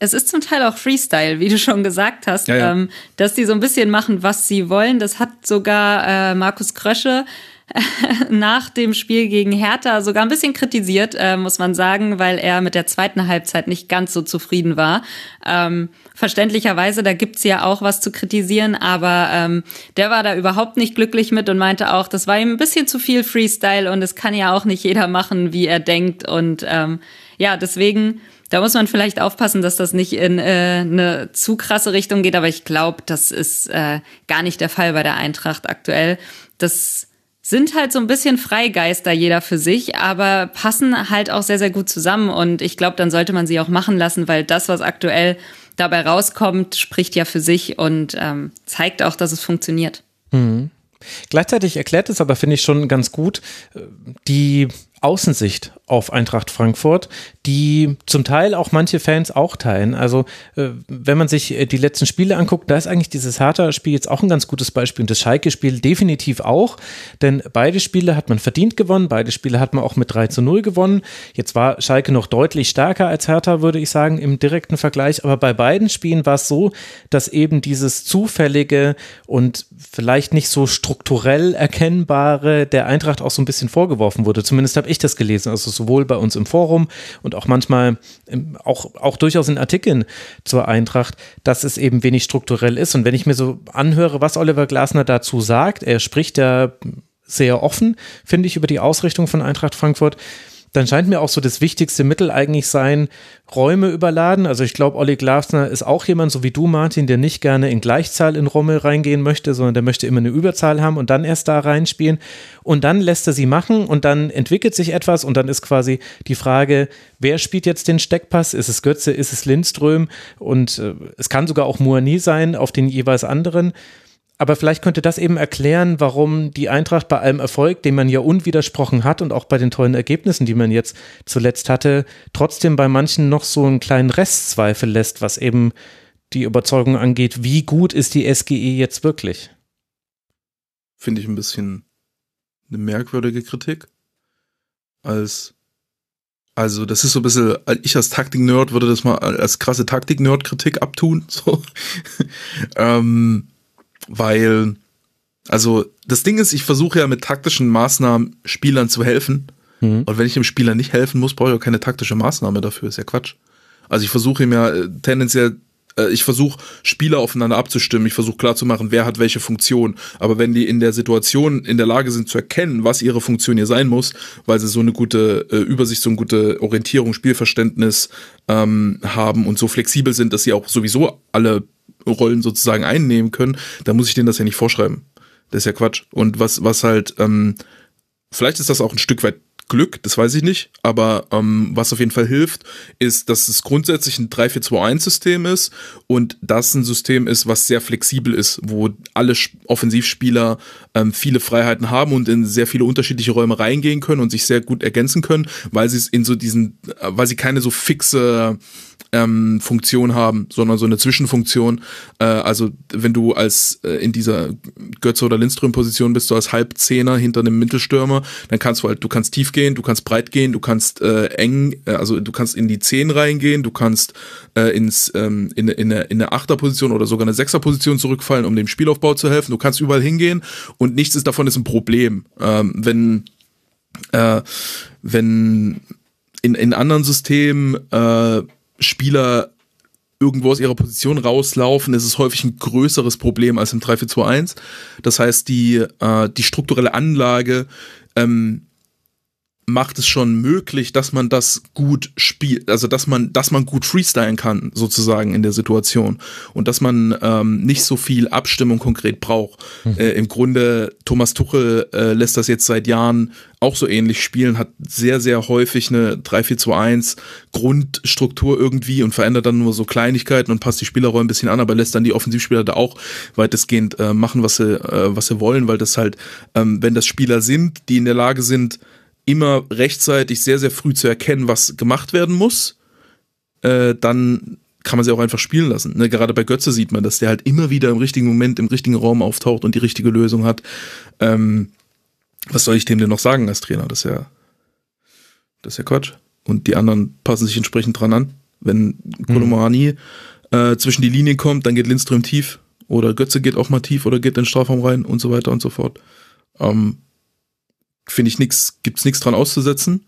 es ist zum Teil auch Freestyle, wie du schon gesagt hast, ja, ja. Ähm, dass die so ein bisschen machen, was sie wollen. Das hat sogar äh, Markus Krösche nach dem Spiel gegen Hertha sogar ein bisschen kritisiert, äh, muss man sagen, weil er mit der zweiten Halbzeit nicht ganz so zufrieden war. Ähm, verständlicherweise, da gibt's ja auch was zu kritisieren, aber ähm, der war da überhaupt nicht glücklich mit und meinte auch, das war ihm ein bisschen zu viel Freestyle und es kann ja auch nicht jeder machen, wie er denkt. Und ähm, ja, deswegen da muss man vielleicht aufpassen, dass das nicht in äh, eine zu krasse Richtung geht, aber ich glaube, das ist äh, gar nicht der Fall bei der Eintracht aktuell. Das sind halt so ein bisschen Freigeister jeder für sich, aber passen halt auch sehr, sehr gut zusammen. Und ich glaube, dann sollte man sie auch machen lassen, weil das, was aktuell dabei rauskommt, spricht ja für sich und ähm, zeigt auch, dass es funktioniert. Mhm. Gleichzeitig erklärt es aber, finde ich, schon ganz gut, äh, die Außensicht auf Eintracht Frankfurt, die zum Teil auch manche Fans auch teilen. Also äh, wenn man sich äh, die letzten Spiele anguckt, da ist eigentlich dieses Hertha-Spiel jetzt auch ein ganz gutes Beispiel und das Schalke-Spiel definitiv auch, denn beide Spiele hat man verdient gewonnen, beide Spiele hat man auch mit 3 zu 0 gewonnen. Jetzt war Schalke noch deutlich stärker als Hertha, würde ich sagen, im direkten Vergleich, aber bei beiden Spielen war es so, dass eben dieses zufällige und vielleicht nicht so strukturell erkennbare der Eintracht auch so ein bisschen vorgeworfen wurde. Zumindest habe ich das gelesen, also sowohl bei uns im Forum und auch manchmal auch, auch durchaus in Artikeln zur Eintracht, dass es eben wenig strukturell ist. Und wenn ich mir so anhöre, was Oliver Glasner dazu sagt, er spricht ja sehr offen, finde ich, über die Ausrichtung von Eintracht Frankfurt dann scheint mir auch so das wichtigste Mittel eigentlich sein, Räume überladen. Also ich glaube, Olli Glasner ist auch jemand, so wie du, Martin, der nicht gerne in Gleichzahl in Räume reingehen möchte, sondern der möchte immer eine Überzahl haben und dann erst da reinspielen. Und dann lässt er sie machen und dann entwickelt sich etwas und dann ist quasi die Frage, wer spielt jetzt den Steckpass? Ist es Götze, ist es Lindström? Und äh, es kann sogar auch Moani sein auf den jeweils anderen. Aber vielleicht könnte das eben erklären, warum die Eintracht bei allem Erfolg, den man ja unwidersprochen hat und auch bei den tollen Ergebnissen, die man jetzt zuletzt hatte, trotzdem bei manchen noch so einen kleinen Restzweifel lässt, was eben die Überzeugung angeht, wie gut ist die SGE jetzt wirklich? Finde ich ein bisschen eine merkwürdige Kritik. Als, also das ist so ein bisschen, ich als Taktik-Nerd würde das mal als krasse Taktik-Nerd-Kritik abtun. So. ähm, weil, also das Ding ist, ich versuche ja mit taktischen Maßnahmen Spielern zu helfen. Mhm. Und wenn ich dem Spieler nicht helfen muss, brauche ich auch keine taktische Maßnahme dafür. Ist ja Quatsch. Also ich versuche ihm ja äh, tendenziell äh, ich versuche Spieler aufeinander abzustimmen, ich versuche klarzumachen, wer hat welche Funktion. Aber wenn die in der Situation in der Lage sind zu erkennen, was ihre Funktion hier sein muss, weil sie so eine gute äh, Übersicht, so eine gute Orientierung, Spielverständnis ähm, haben und so flexibel sind, dass sie auch sowieso alle Rollen sozusagen einnehmen können, dann muss ich denen das ja nicht vorschreiben. Das ist ja Quatsch. Und was, was halt, ähm, vielleicht ist das auch ein Stück weit Glück, das weiß ich nicht, aber ähm, was auf jeden Fall hilft, ist, dass es grundsätzlich ein 3-4-2-1-System ist und das ein System ist, was sehr flexibel ist, wo alle Offensivspieler ähm, viele Freiheiten haben und in sehr viele unterschiedliche Räume reingehen können und sich sehr gut ergänzen können, weil sie es in so diesen, äh, weil sie keine so fixe ähm, Funktion haben, sondern so eine Zwischenfunktion. Äh, also wenn du als äh, in dieser Götze oder Lindström Position bist, du als Halbzehner hinter einem Mittelstürmer, dann kannst du halt, du kannst tief gehen, du kannst breit gehen, du kannst äh, eng, äh, also du kannst in die Zehn reingehen, du kannst äh, ins ähm, in, in, eine, in eine Achterposition oder sogar eine Sechserposition zurückfallen, um dem Spielaufbau zu helfen. Du kannst überall hingehen und nichts ist davon ist ein Problem. Ähm, wenn äh, wenn in, in anderen Systemen äh, Spieler irgendwo aus ihrer Position rauslaufen, ist es häufig ein größeres Problem als im 3-4-2-1. Das heißt, die, äh, die strukturelle Anlage ähm, macht es schon möglich, dass man das gut spielt, also dass man, dass man gut freestylen kann, sozusagen in der Situation. Und dass man ähm, nicht so viel Abstimmung konkret braucht. Mhm. Äh, Im Grunde, Thomas Tuchel äh, lässt das jetzt seit Jahren auch so ähnlich spielen, hat sehr, sehr häufig eine 3-4-2-1 Grundstruktur irgendwie und verändert dann nur so Kleinigkeiten und passt die Spielerrollen ein bisschen an, aber lässt dann die Offensivspieler da auch weitestgehend äh, machen, was sie, äh, was sie wollen, weil das halt, ähm, wenn das Spieler sind, die in der Lage sind, immer rechtzeitig sehr, sehr früh zu erkennen, was gemacht werden muss, äh, dann kann man sie auch einfach spielen lassen. Ne? Gerade bei Götze sieht man, dass der halt immer wieder im richtigen Moment, im richtigen Raum auftaucht und die richtige Lösung hat. Ähm, was soll ich dem denn noch sagen als Trainer? Das ist ja, das ist ja Quatsch. Und die anderen passen sich entsprechend dran an. Wenn Kolomani mhm. äh, zwischen die Linien kommt, dann geht Lindström tief. Oder Götze geht auch mal tief oder geht in den Strafraum rein und so weiter und so fort. Ähm, finde ich nichts, gibt's nichts dran auszusetzen.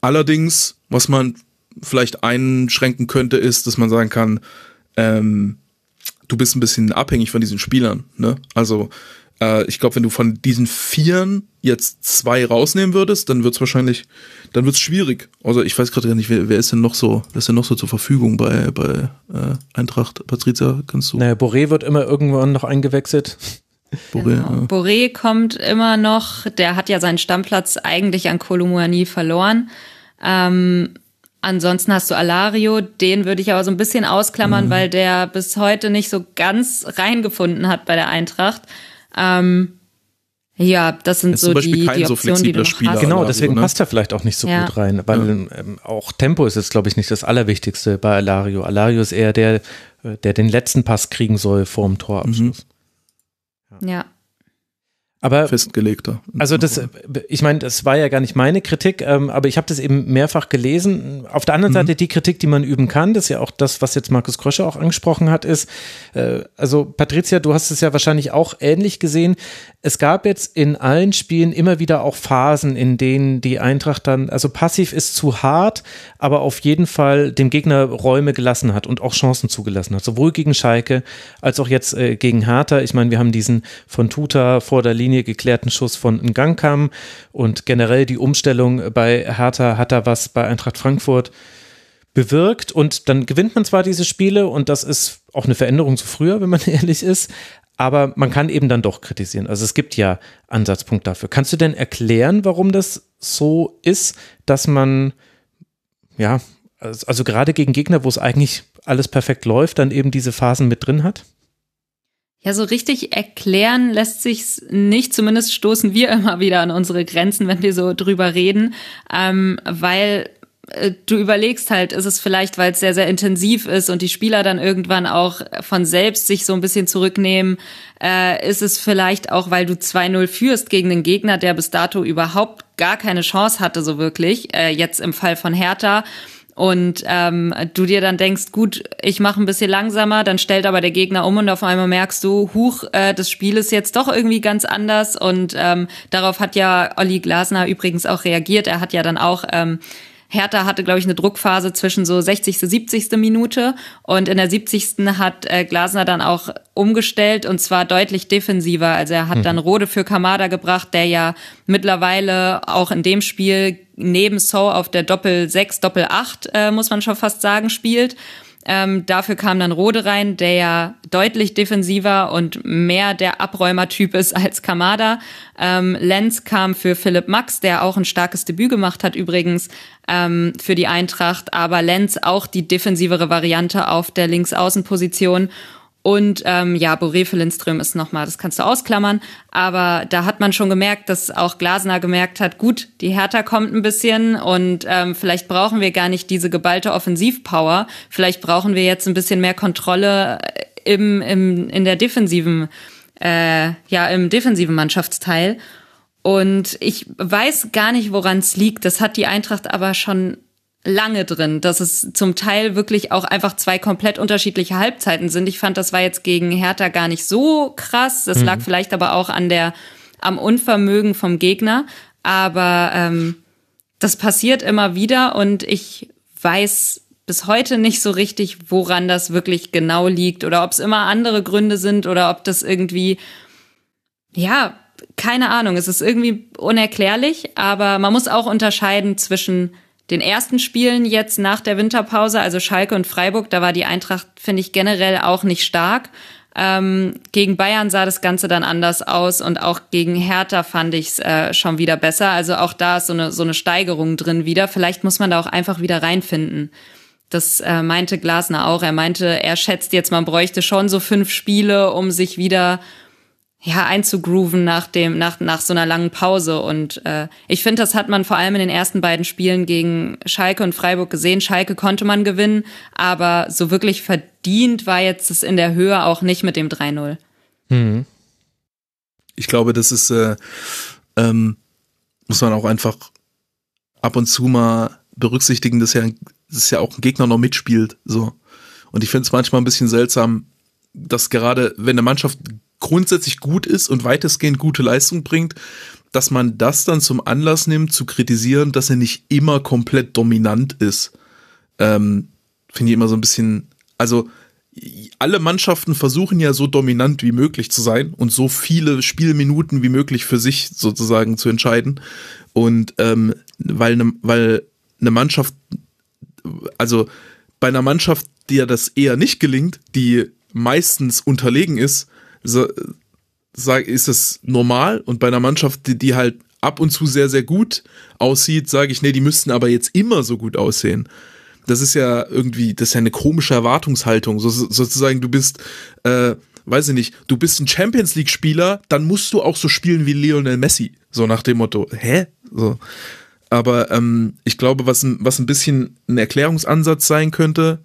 Allerdings, was man vielleicht einschränken könnte, ist, dass man sagen kann, ähm, du bist ein bisschen abhängig von diesen Spielern. Ne? Also äh, ich glaube, wenn du von diesen Vieren jetzt zwei rausnehmen würdest, dann wird's wahrscheinlich, dann wird's schwierig. Also ich weiß gerade gar nicht, wer, wer ist denn noch so, wer ist denn noch so zur Verfügung bei, bei äh, Eintracht? Patricia, kannst du? Naja, Boré wird immer irgendwann noch eingewechselt. Boré, genau. ja. Boré kommt immer noch, der hat ja seinen Stammplatz eigentlich an Kolumuani verloren. Ähm, ansonsten hast du Alario, den würde ich aber so ein bisschen ausklammern, mhm. weil der bis heute nicht so ganz reingefunden hat bei der Eintracht. Ähm, ja, das sind so die, die so Optionen, die du noch Spieler hast. Genau, deswegen ne? passt er vielleicht auch nicht so ja. gut rein, weil ja. ähm, auch Tempo ist jetzt, glaube ich, nicht das Allerwichtigste bei Alario. Alario ist eher der, äh, der den letzten Pass kriegen soll vor dem Torabschluss. Mhm. Ja. Aber festgelegter. Also das, ich meine, das war ja gar nicht meine Kritik, ähm, aber ich habe das eben mehrfach gelesen. Auf der anderen mhm. Seite die Kritik, die man üben kann, das ist ja auch das, was jetzt Markus Krösche auch angesprochen hat, ist, äh, also Patricia, du hast es ja wahrscheinlich auch ähnlich gesehen. Es gab jetzt in allen Spielen immer wieder auch Phasen, in denen die Eintracht dann, also passiv ist zu hart, aber auf jeden Fall dem Gegner Räume gelassen hat und auch Chancen zugelassen hat, sowohl gegen Schalke als auch jetzt äh, gegen Hertha. Ich meine, wir haben diesen von Tuta vor der Linie Linie geklärten Schuss von Ngangkam und generell die Umstellung bei Hertha hat da was bei Eintracht Frankfurt bewirkt und dann gewinnt man zwar diese Spiele und das ist auch eine Veränderung zu früher, wenn man ehrlich ist, aber man kann eben dann doch kritisieren. Also es gibt ja Ansatzpunkt dafür. Kannst du denn erklären, warum das so ist, dass man ja, also gerade gegen Gegner, wo es eigentlich alles perfekt läuft, dann eben diese Phasen mit drin hat? Ja, so richtig erklären lässt sich's nicht. Zumindest stoßen wir immer wieder an unsere Grenzen, wenn wir so drüber reden, ähm, weil äh, du überlegst halt, ist es vielleicht, weil es sehr, sehr intensiv ist und die Spieler dann irgendwann auch von selbst sich so ein bisschen zurücknehmen, äh, ist es vielleicht auch, weil du 2-0 führst gegen den Gegner, der bis dato überhaupt gar keine Chance hatte, so wirklich, äh, jetzt im Fall von Hertha und ähm, du dir dann denkst, gut, ich mache ein bisschen langsamer, dann stellt aber der Gegner um und auf einmal merkst du, huch, äh, das Spiel ist jetzt doch irgendwie ganz anders und ähm, darauf hat ja Olli Glasner übrigens auch reagiert. Er hat ja dann auch ähm, Hertha hatte, glaube ich, eine Druckphase zwischen so 60. 70. Minute und in der 70. hat äh, Glasner dann auch umgestellt und zwar deutlich defensiver. Also er hat mhm. dann Rode für Kamada gebracht, der ja mittlerweile auch in dem Spiel neben So auf der Doppel 6, Doppel 8, äh, muss man schon fast sagen, spielt. Ähm, dafür kam dann Rode rein, der ja deutlich defensiver und mehr der Abräumertyp ist als Kamada. Ähm, Lenz kam für Philipp Max, der auch ein starkes Debüt gemacht hat übrigens ähm, für die Eintracht, aber Lenz auch die defensivere Variante auf der Linksaußenposition. Und ähm, ja, Boré für Lindström ist nochmal, das kannst du ausklammern. Aber da hat man schon gemerkt, dass auch Glasner gemerkt hat, gut, die Hertha kommt ein bisschen und ähm, vielleicht brauchen wir gar nicht diese geballte Offensivpower. Vielleicht brauchen wir jetzt ein bisschen mehr Kontrolle im, im, in der defensiven, äh, ja, im defensiven Mannschaftsteil. Und ich weiß gar nicht, woran es liegt. Das hat die Eintracht aber schon lange drin, dass es zum Teil wirklich auch einfach zwei komplett unterschiedliche Halbzeiten sind. Ich fand, das war jetzt gegen Hertha gar nicht so krass. Das mhm. lag vielleicht aber auch an der, am Unvermögen vom Gegner. Aber ähm, das passiert immer wieder und ich weiß bis heute nicht so richtig, woran das wirklich genau liegt oder ob es immer andere Gründe sind oder ob das irgendwie, ja, keine Ahnung, es ist irgendwie unerklärlich, aber man muss auch unterscheiden zwischen den ersten Spielen jetzt nach der Winterpause, also Schalke und Freiburg, da war die Eintracht, finde ich, generell auch nicht stark. Ähm, gegen Bayern sah das Ganze dann anders aus und auch gegen Hertha fand ich es äh, schon wieder besser. Also auch da ist so eine, so eine Steigerung drin wieder. Vielleicht muss man da auch einfach wieder reinfinden. Das äh, meinte Glasner auch. Er meinte, er schätzt jetzt, man bräuchte schon so fünf Spiele, um sich wieder ja, einzugrooven nach dem, nach, nach so einer langen Pause. Und äh, ich finde, das hat man vor allem in den ersten beiden Spielen gegen Schalke und Freiburg gesehen. Schalke konnte man gewinnen, aber so wirklich verdient war jetzt es in der Höhe auch nicht mit dem 3-0. Mhm. Ich glaube, das ist, äh, ähm, muss man auch einfach ab und zu mal berücksichtigen, dass ja, dass ja auch ein Gegner noch mitspielt. So. Und ich finde es manchmal ein bisschen seltsam, dass gerade, wenn eine Mannschaft grundsätzlich gut ist und weitestgehend gute Leistung bringt, dass man das dann zum Anlass nimmt, zu kritisieren, dass er nicht immer komplett dominant ist. Ähm, Finde ich immer so ein bisschen, also alle Mannschaften versuchen ja so dominant wie möglich zu sein und so viele Spielminuten wie möglich für sich sozusagen zu entscheiden. Und ähm, weil eine weil ne Mannschaft, also bei einer Mannschaft, die ja das eher nicht gelingt, die meistens unterlegen ist, so, sag, ist es normal und bei einer Mannschaft, die, die halt ab und zu sehr, sehr gut aussieht, sage ich, nee, die müssten aber jetzt immer so gut aussehen. Das ist ja irgendwie, das ist ja eine komische Erwartungshaltung. So, sozusagen, du bist, äh, weiß ich nicht, du bist ein Champions League-Spieler, dann musst du auch so spielen wie Lionel Messi. So nach dem Motto, hä? So. Aber ähm, ich glaube, was, was ein bisschen ein Erklärungsansatz sein könnte,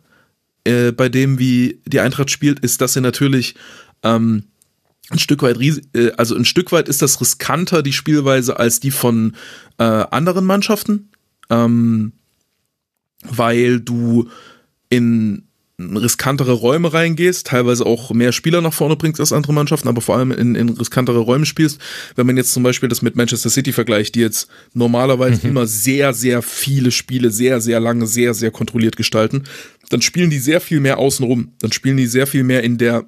äh, bei dem, wie die Eintracht spielt, ist, dass sie natürlich ähm, ein Stück weit, äh, also ein Stück weit ist das riskanter, die Spielweise, als die von äh, anderen Mannschaften, ähm, weil du in riskantere Räume reingehst, teilweise auch mehr Spieler nach vorne bringst als andere Mannschaften, aber vor allem in, in riskantere Räume spielst. Wenn man jetzt zum Beispiel das mit Manchester City vergleicht, die jetzt normalerweise mhm. immer sehr, sehr viele Spiele sehr, sehr lange, sehr, sehr kontrolliert gestalten, dann spielen die sehr viel mehr außenrum. Dann spielen die sehr viel mehr in der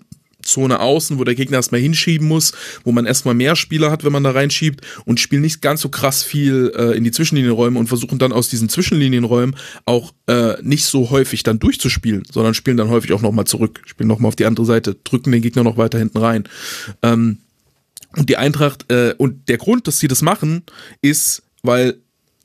Zone außen, wo der Gegner erstmal hinschieben muss, wo man erstmal mehr Spieler hat, wenn man da reinschiebt und spielen nicht ganz so krass viel äh, in die Zwischenlinienräume und versuchen dann aus diesen Zwischenlinienräumen auch äh, nicht so häufig dann durchzuspielen, sondern spielen dann häufig auch nochmal zurück, spielen nochmal auf die andere Seite, drücken den Gegner noch weiter hinten rein. Ähm, und die Eintracht, äh, und der Grund, dass sie das machen, ist, weil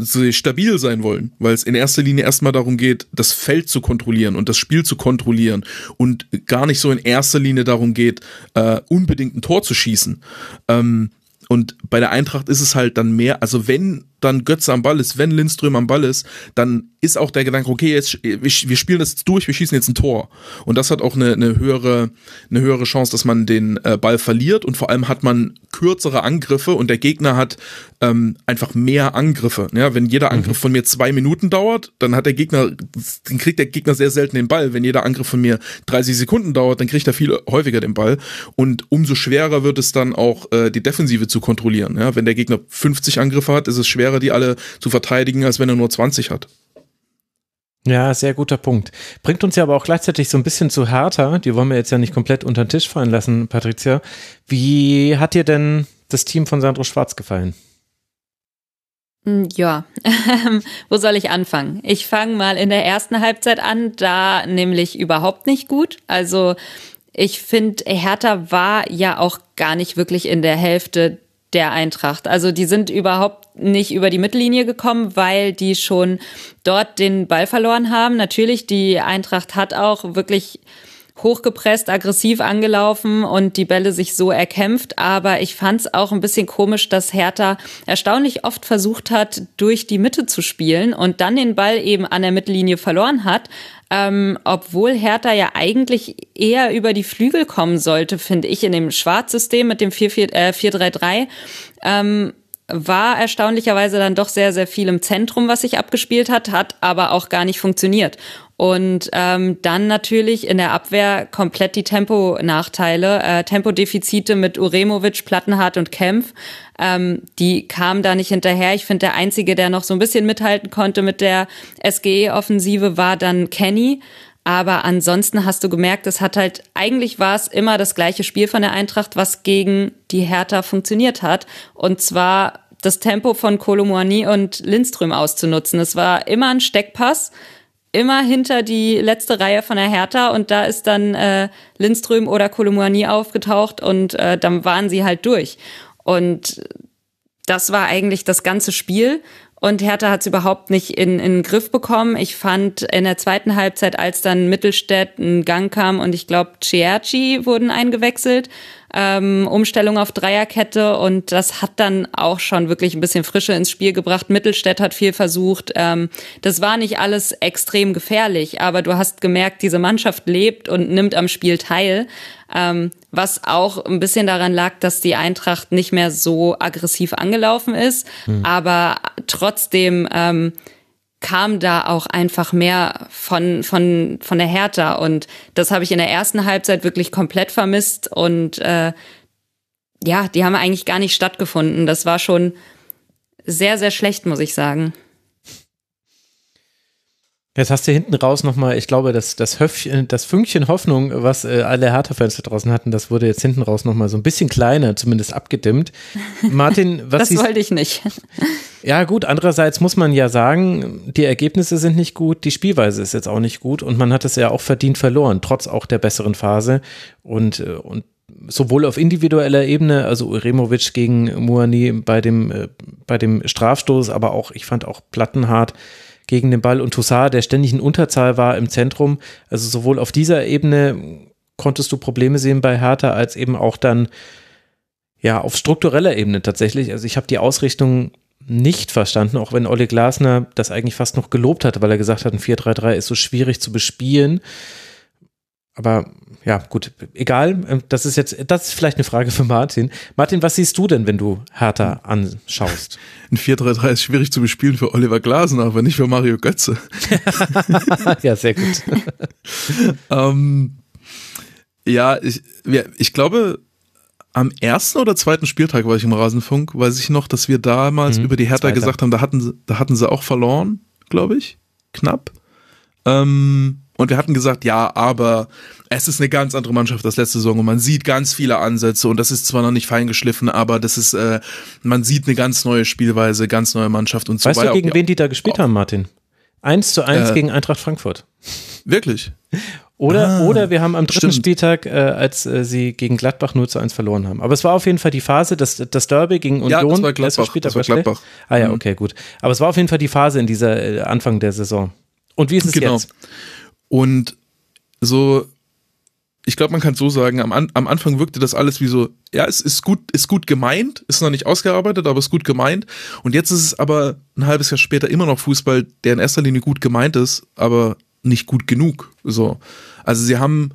sie stabil sein wollen, weil es in erster Linie erstmal darum geht, das Feld zu kontrollieren und das Spiel zu kontrollieren und gar nicht so in erster Linie darum geht, äh, unbedingt ein Tor zu schießen. Ähm, und bei der Eintracht ist es halt dann mehr, also wenn dann Götze am Ball ist, wenn Lindström am Ball ist, dann ist auch der Gedanke, okay, jetzt, wir spielen das jetzt durch, wir schießen jetzt ein Tor. Und das hat auch eine, eine höhere, eine höhere Chance, dass man den äh, Ball verliert und vor allem hat man kürzere Angriffe und der Gegner hat ähm, einfach mehr Angriffe. Ja, wenn jeder Angriff mhm. von mir zwei Minuten dauert, dann hat der Gegner, dann kriegt der Gegner sehr selten den Ball. Wenn jeder Angriff von mir 30 Sekunden dauert, dann kriegt er viel häufiger den Ball. Und umso schwerer wird es dann auch, äh, die Defensive zu kontrollieren. Ja, wenn der Gegner 50 Angriffe hat, ist es schwerer, die alle zu verteidigen, als wenn er nur 20 hat. Ja, sehr guter Punkt. Bringt uns ja aber auch gleichzeitig so ein bisschen zu Hertha. Die wollen wir jetzt ja nicht komplett unter den Tisch fallen lassen, Patricia. Wie hat dir denn das Team von Sandro Schwarz gefallen? Hm, ja, wo soll ich anfangen? Ich fange mal in der ersten Halbzeit an, da nämlich überhaupt nicht gut. Also ich finde, Hertha war ja auch gar nicht wirklich in der Hälfte der Eintracht. Also die sind überhaupt nicht über die Mittellinie gekommen, weil die schon dort den Ball verloren haben. Natürlich, die Eintracht hat auch wirklich hochgepresst, aggressiv angelaufen und die Bälle sich so erkämpft. Aber ich fand es auch ein bisschen komisch, dass Hertha erstaunlich oft versucht hat, durch die Mitte zu spielen und dann den Ball eben an der Mittellinie verloren hat. Ähm, obwohl Hertha ja eigentlich eher über die Flügel kommen sollte, finde ich, in dem Schwarzsystem mit dem 4-3-3. Äh, ähm, war erstaunlicherweise dann doch sehr, sehr viel im Zentrum, was sich abgespielt hat, hat aber auch gar nicht funktioniert. Und ähm, dann natürlich in der Abwehr komplett die Temponachteile, äh, Tempodefizite mit Uremovic, Plattenhardt und Kempf. Ähm, die kamen da nicht hinterher. Ich finde, der Einzige, der noch so ein bisschen mithalten konnte mit der SGE-Offensive, war dann Kenny. Aber ansonsten hast du gemerkt, es hat halt, eigentlich war es immer das gleiche Spiel von der Eintracht, was gegen die Hertha funktioniert hat. Und zwar das Tempo von Kolomoani und Lindström auszunutzen. Es war immer ein Steckpass immer hinter die letzte Reihe von der Hertha und da ist dann äh, Lindström oder Kolumani aufgetaucht und äh, dann waren sie halt durch. Und das war eigentlich das ganze Spiel. Und Hertha hat es überhaupt nicht in, in den Griff bekommen. Ich fand in der zweiten Halbzeit, als dann Mittelstädt ein Gang kam und ich glaube Ciarci wurden eingewechselt, ähm, Umstellung auf Dreierkette und das hat dann auch schon wirklich ein bisschen Frische ins Spiel gebracht. Mittelstädt hat viel versucht. Ähm, das war nicht alles extrem gefährlich, aber du hast gemerkt, diese Mannschaft lebt und nimmt am Spiel teil. Ähm, was auch ein bisschen daran lag, dass die Eintracht nicht mehr so aggressiv angelaufen ist, mhm. aber trotzdem ähm, kam da auch einfach mehr von, von, von der Hertha. Und das habe ich in der ersten Halbzeit wirklich komplett vermisst. Und äh, ja, die haben eigentlich gar nicht stattgefunden. Das war schon sehr, sehr schlecht, muss ich sagen. Jetzt hast du hinten raus nochmal, ich glaube, das, das, Höfchen, das Fünkchen Hoffnung, was äh, alle Hertha-Fans da draußen hatten, das wurde jetzt hinten raus nochmal so ein bisschen kleiner, zumindest abgedimmt. Martin, was Das wollte ich nicht. Ja, gut, andererseits muss man ja sagen, die Ergebnisse sind nicht gut, die Spielweise ist jetzt auch nicht gut und man hat es ja auch verdient verloren, trotz auch der besseren Phase. Und, äh, und sowohl auf individueller Ebene, also Uremovic gegen Muani bei dem, äh, bei dem Strafstoß, aber auch, ich fand auch Plattenhart gegen den Ball und Toussaint, der ständig in Unterzahl war im Zentrum. Also sowohl auf dieser Ebene konntest du Probleme sehen bei Hertha, als eben auch dann ja auf struktureller Ebene tatsächlich. Also ich habe die Ausrichtung nicht verstanden, auch wenn Olli Glasner das eigentlich fast noch gelobt hatte, weil er gesagt hat, ein 4-3-3 ist so schwierig zu bespielen. Aber ja, gut, egal. Ähm, das ist jetzt, das ist vielleicht eine Frage für Martin. Martin, was siehst du denn, wenn du Hertha anschaust? Ein 4-3-3 ist schwierig zu bespielen für Oliver Glasner, aber nicht für Mario Götze. ja, sehr gut. ähm, ja, ich, ich glaube, am ersten oder zweiten Spieltag war ich im Rasenfunk, weiß ich noch, dass wir damals mhm, über die Hertha Zweiter. gesagt haben, da hatten, sie, da hatten sie auch verloren, glaube ich, knapp. Ähm, und wir hatten gesagt, ja, aber es ist eine ganz andere Mannschaft als letzte Saison und man sieht ganz viele Ansätze und das ist zwar noch nicht feingeschliffen, aber das ist, äh, man sieht eine ganz neue Spielweise, ganz neue Mannschaft und so weiter. Weißt du, gegen wen die da gespielt haben, Martin? Eins zu eins äh, gegen Eintracht Frankfurt. Wirklich? Oder, ah, oder wir haben am dritten stimmt. Spieltag, äh, als äh, sie gegen Gladbach 0 zu 1 verloren haben. Aber es war auf jeden Fall die Phase, dass das Derby gegen Union. Ja, das war Gladbach. Spieltag das war Gladbach. Ah ja, mhm. okay, gut. Aber es war auf jeden Fall die Phase in dieser äh, Anfang der Saison. Und wie ist es genau. jetzt? Und so, ich glaube, man kann so sagen, am, am Anfang wirkte das alles wie so, ja, es ist gut, ist gut gemeint, ist noch nicht ausgearbeitet, aber ist gut gemeint. Und jetzt ist es aber ein halbes Jahr später immer noch Fußball, der in erster Linie gut gemeint ist, aber nicht gut genug. So. Also sie haben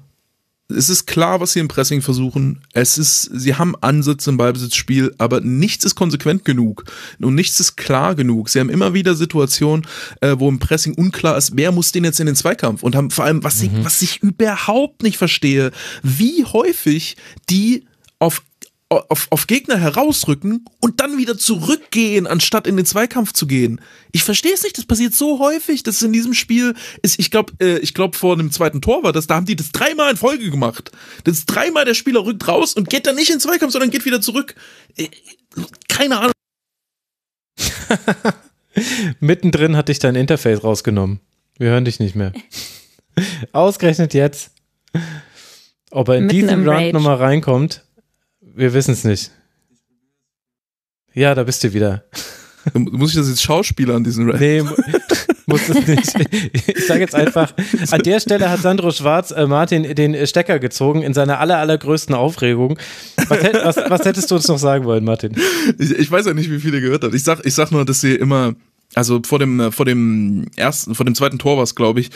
es ist klar, was sie im Pressing versuchen. Es ist, sie haben Ansätze im Ballbesitzspiel, aber nichts ist konsequent genug und nichts ist klar genug. Sie haben immer wieder Situationen, äh, wo im Pressing unklar ist, wer muss den jetzt in den Zweikampf und haben vor allem, was, mhm. ich, was ich überhaupt nicht verstehe, wie häufig die auf auf, auf Gegner herausrücken und dann wieder zurückgehen, anstatt in den Zweikampf zu gehen. Ich verstehe es nicht, das passiert so häufig, dass in diesem Spiel ist, ich glaube, äh, ich glaube vor einem zweiten Tor war das, da haben die das dreimal in Folge gemacht. Das ist dreimal der Spieler rückt raus und geht dann nicht in den Zweikampf, sondern geht wieder zurück. Äh, keine Ahnung. Mittendrin hatte ich dein Interface rausgenommen. Wir hören dich nicht mehr. Ausgerechnet jetzt. Ob er in Mitten diesen Round nochmal reinkommt, wir wissen es nicht. Ja, da bist du wieder. Muss ich das jetzt Schauspieler an diesen Rap? Nee, Muss es nicht. Ich sage jetzt einfach, an der Stelle hat Sandro Schwarz äh, Martin den Stecker gezogen in seiner aller, allergrößten Aufregung. Was, was, was hättest du uns noch sagen wollen, Martin? Ich, ich weiß ja nicht, wie viele gehört hat. Ich sag, ich sag nur, dass sie immer, also vor dem, vor dem ersten, vor dem zweiten Tor war es, glaube ich,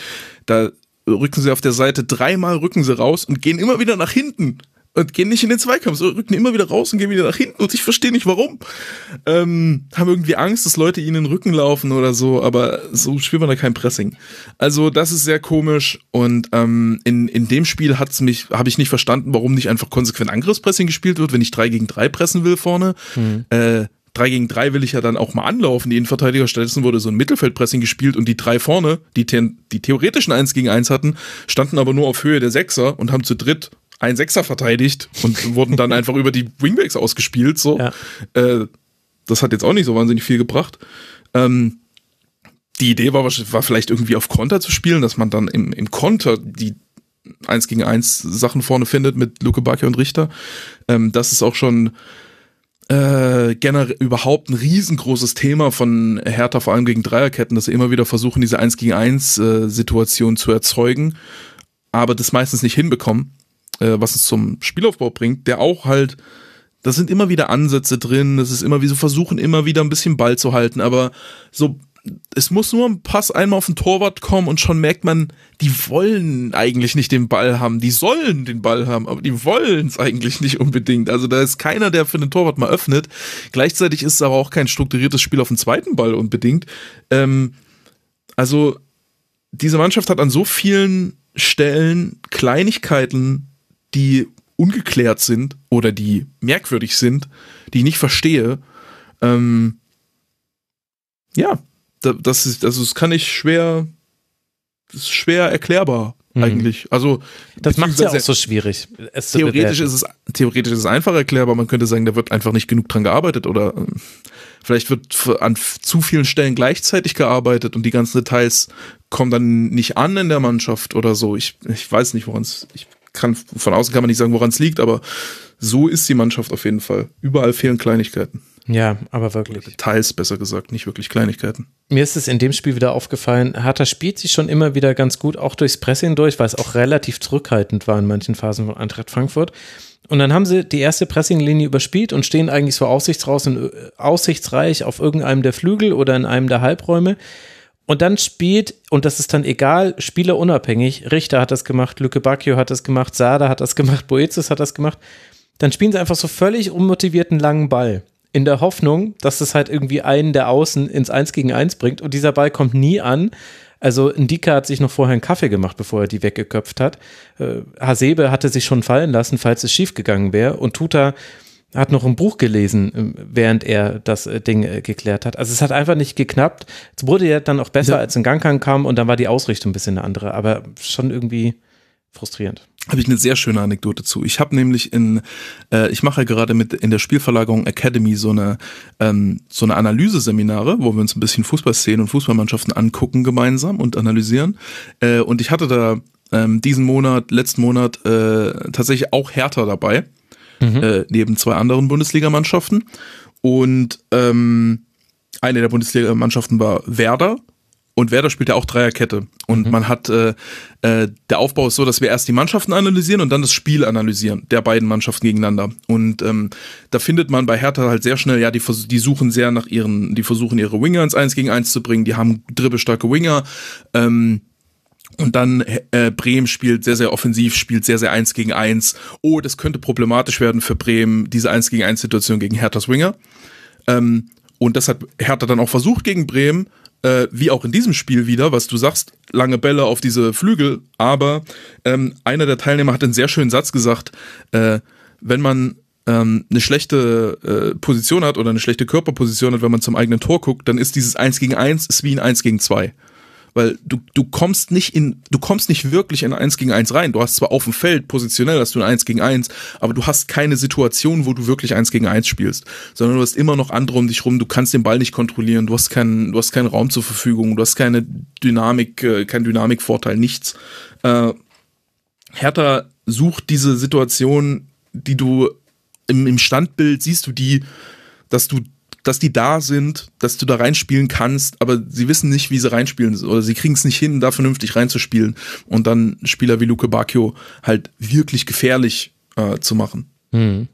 da rücken sie auf der Seite dreimal rücken sie raus und gehen immer wieder nach hinten und gehen nicht in den Zweikampf, so rücken immer wieder raus und gehen wieder nach hinten und ich verstehe nicht warum. Ähm, haben irgendwie Angst, dass Leute ihnen in den Rücken laufen oder so, aber so spielt man da kein Pressing. Also das ist sehr komisch und ähm, in, in dem Spiel hat's mich, habe ich nicht verstanden, warum nicht einfach konsequent Angriffspressing gespielt wird, wenn ich drei gegen drei pressen will vorne. Mhm. Äh, 3 gegen 3 will ich ja dann auch mal anlaufen, die Innenverteidiger. Stattdessen wurde so ein Mittelfeldpressing gespielt und die drei vorne, die, die theoretischen 1 gegen 1 hatten, standen aber nur auf Höhe der Sechser und haben zu dritt ein Sechser verteidigt und wurden dann einfach über die Wingbacks ausgespielt. So. Ja. Äh, das hat jetzt auch nicht so wahnsinnig viel gebracht. Ähm, die Idee war, war vielleicht irgendwie auf Konter zu spielen, dass man dann im, im Konter die 1 gegen 1 Sachen vorne findet mit Luke Backe und Richter. Ähm, das ist auch schon äh, generell überhaupt ein riesengroßes Thema von Hertha, vor allem gegen Dreierketten, dass sie immer wieder versuchen, diese 1 gegen 1 äh, Situation zu erzeugen, aber das meistens nicht hinbekommen äh, was es zum Spielaufbau bringt, der auch halt, da sind immer wieder Ansätze drin, das ist immer wie so versuchen, immer wieder ein bisschen Ball zu halten, aber so, es muss nur ein Pass einmal auf den Torwart kommen und schon merkt man, die wollen eigentlich nicht den Ball haben, die sollen den Ball haben, aber die wollen es eigentlich nicht unbedingt. Also da ist keiner, der für den Torwart mal öffnet. Gleichzeitig ist es aber auch kein strukturiertes Spiel auf den zweiten Ball unbedingt. Ähm, also diese Mannschaft hat an so vielen Stellen Kleinigkeiten die ungeklärt sind oder die merkwürdig sind, die ich nicht verstehe. Ähm, ja, das ist, also das kann ich schwer, ist schwer erklärbar mhm. eigentlich. Also das macht es ja auch so schwierig. theoretisch ist es theoretisch ist es einfach erklärbar. Man könnte sagen, da wird einfach nicht genug dran gearbeitet oder äh, vielleicht wird an zu vielen Stellen gleichzeitig gearbeitet und die ganzen Details kommen dann nicht an in der Mannschaft oder so. Ich, ich weiß nicht, woran es ich kann, von außen kann man nicht sagen, woran es liegt, aber so ist die Mannschaft auf jeden Fall. Überall fehlen Kleinigkeiten. Ja, aber wirklich. Details, besser gesagt, nicht wirklich Kleinigkeiten. Mir ist es in dem Spiel wieder aufgefallen, Hertha spielt sich schon immer wieder ganz gut, auch durchs Pressing durch, weil es auch relativ zurückhaltend war in manchen Phasen von Eintracht Frankfurt. Und dann haben sie die erste Pressinglinie überspielt und stehen eigentlich so aussichtsreich, aussichtsreich auf irgendeinem der Flügel oder in einem der Halbräume. Und dann spielt, und das ist dann egal, spielerunabhängig, Richter hat das gemacht, Lücke Bacchio hat das gemacht, Sada hat das gemacht, Boetius hat das gemacht, dann spielen sie einfach so völlig unmotivierten langen Ball. In der Hoffnung, dass es halt irgendwie einen der Außen ins Eins gegen Eins bringt und dieser Ball kommt nie an. Also Ndika hat sich noch vorher einen Kaffee gemacht, bevor er die weggeköpft hat. Äh, Hasebe hatte sich schon fallen lassen, falls es schief gegangen wäre. Und Tuta hat noch ein Buch gelesen, ähm, während er das äh, Ding äh, geklärt hat. Also es hat einfach nicht geknappt. Es wurde ja dann auch besser, ja. als ein Gangkang kam und dann war die Ausrichtung ein bisschen eine andere, aber schon irgendwie frustrierend. Habe ich eine sehr schöne Anekdote zu. Ich habe nämlich in, äh, ich mache ja gerade mit in der Spielverlagerung Academy so eine ähm, so eine Analyseseminare, wo wir uns ein bisschen Fußballszenen und Fußballmannschaften angucken gemeinsam und analysieren. Äh, und ich hatte da ähm, diesen Monat, letzten Monat äh, tatsächlich auch Hertha dabei mhm. äh, neben zwei anderen Bundesligamannschaften. Und ähm, eine der Bundesligamannschaften war Werder. Und Werder spielt ja auch Dreierkette. Und mhm. man hat, äh, äh, der Aufbau ist so, dass wir erst die Mannschaften analysieren und dann das Spiel analysieren, der beiden Mannschaften gegeneinander. Und ähm, da findet man bei Hertha halt sehr schnell, ja, die, die suchen sehr nach ihren, die versuchen ihre Winger ins Eins gegen Eins zu bringen, die haben dribbelstarke Winger. Ähm, und dann äh, Bremen spielt sehr, sehr offensiv, spielt sehr, sehr eins gegen eins. Oh, das könnte problematisch werden für Bremen, diese eins gegen eins Situation gegen Herthas Winger. Ähm, und das hat Hertha dann auch versucht gegen Bremen, äh, wie auch in diesem Spiel wieder, was du sagst, lange Bälle auf diese Flügel. Aber ähm, einer der Teilnehmer hat einen sehr schönen Satz gesagt, äh, wenn man ähm, eine schlechte äh, Position hat oder eine schlechte Körperposition hat, wenn man zum eigenen Tor guckt, dann ist dieses eins gegen eins ist wie ein eins gegen zwei weil du, du kommst nicht in, du kommst nicht wirklich in 1 gegen 1 rein. Du hast zwar auf dem Feld positionell hast du ein 1 gegen 1, aber du hast keine Situation, wo du wirklich 1 gegen 1 spielst, sondern du hast immer noch andere um dich rum, du kannst den Ball nicht kontrollieren, du hast keinen, du hast keinen Raum zur Verfügung, du hast keine Dynamik, äh, keinen Dynamikvorteil, nichts. Äh, Hertha sucht diese Situation, die du im, im Standbild siehst du die, dass du dass die da sind, dass du da reinspielen kannst, aber sie wissen nicht, wie sie reinspielen oder sie kriegen es nicht hin, da vernünftig reinzuspielen und dann Spieler wie Luke Bacchio halt wirklich gefährlich äh, zu machen. Mhm.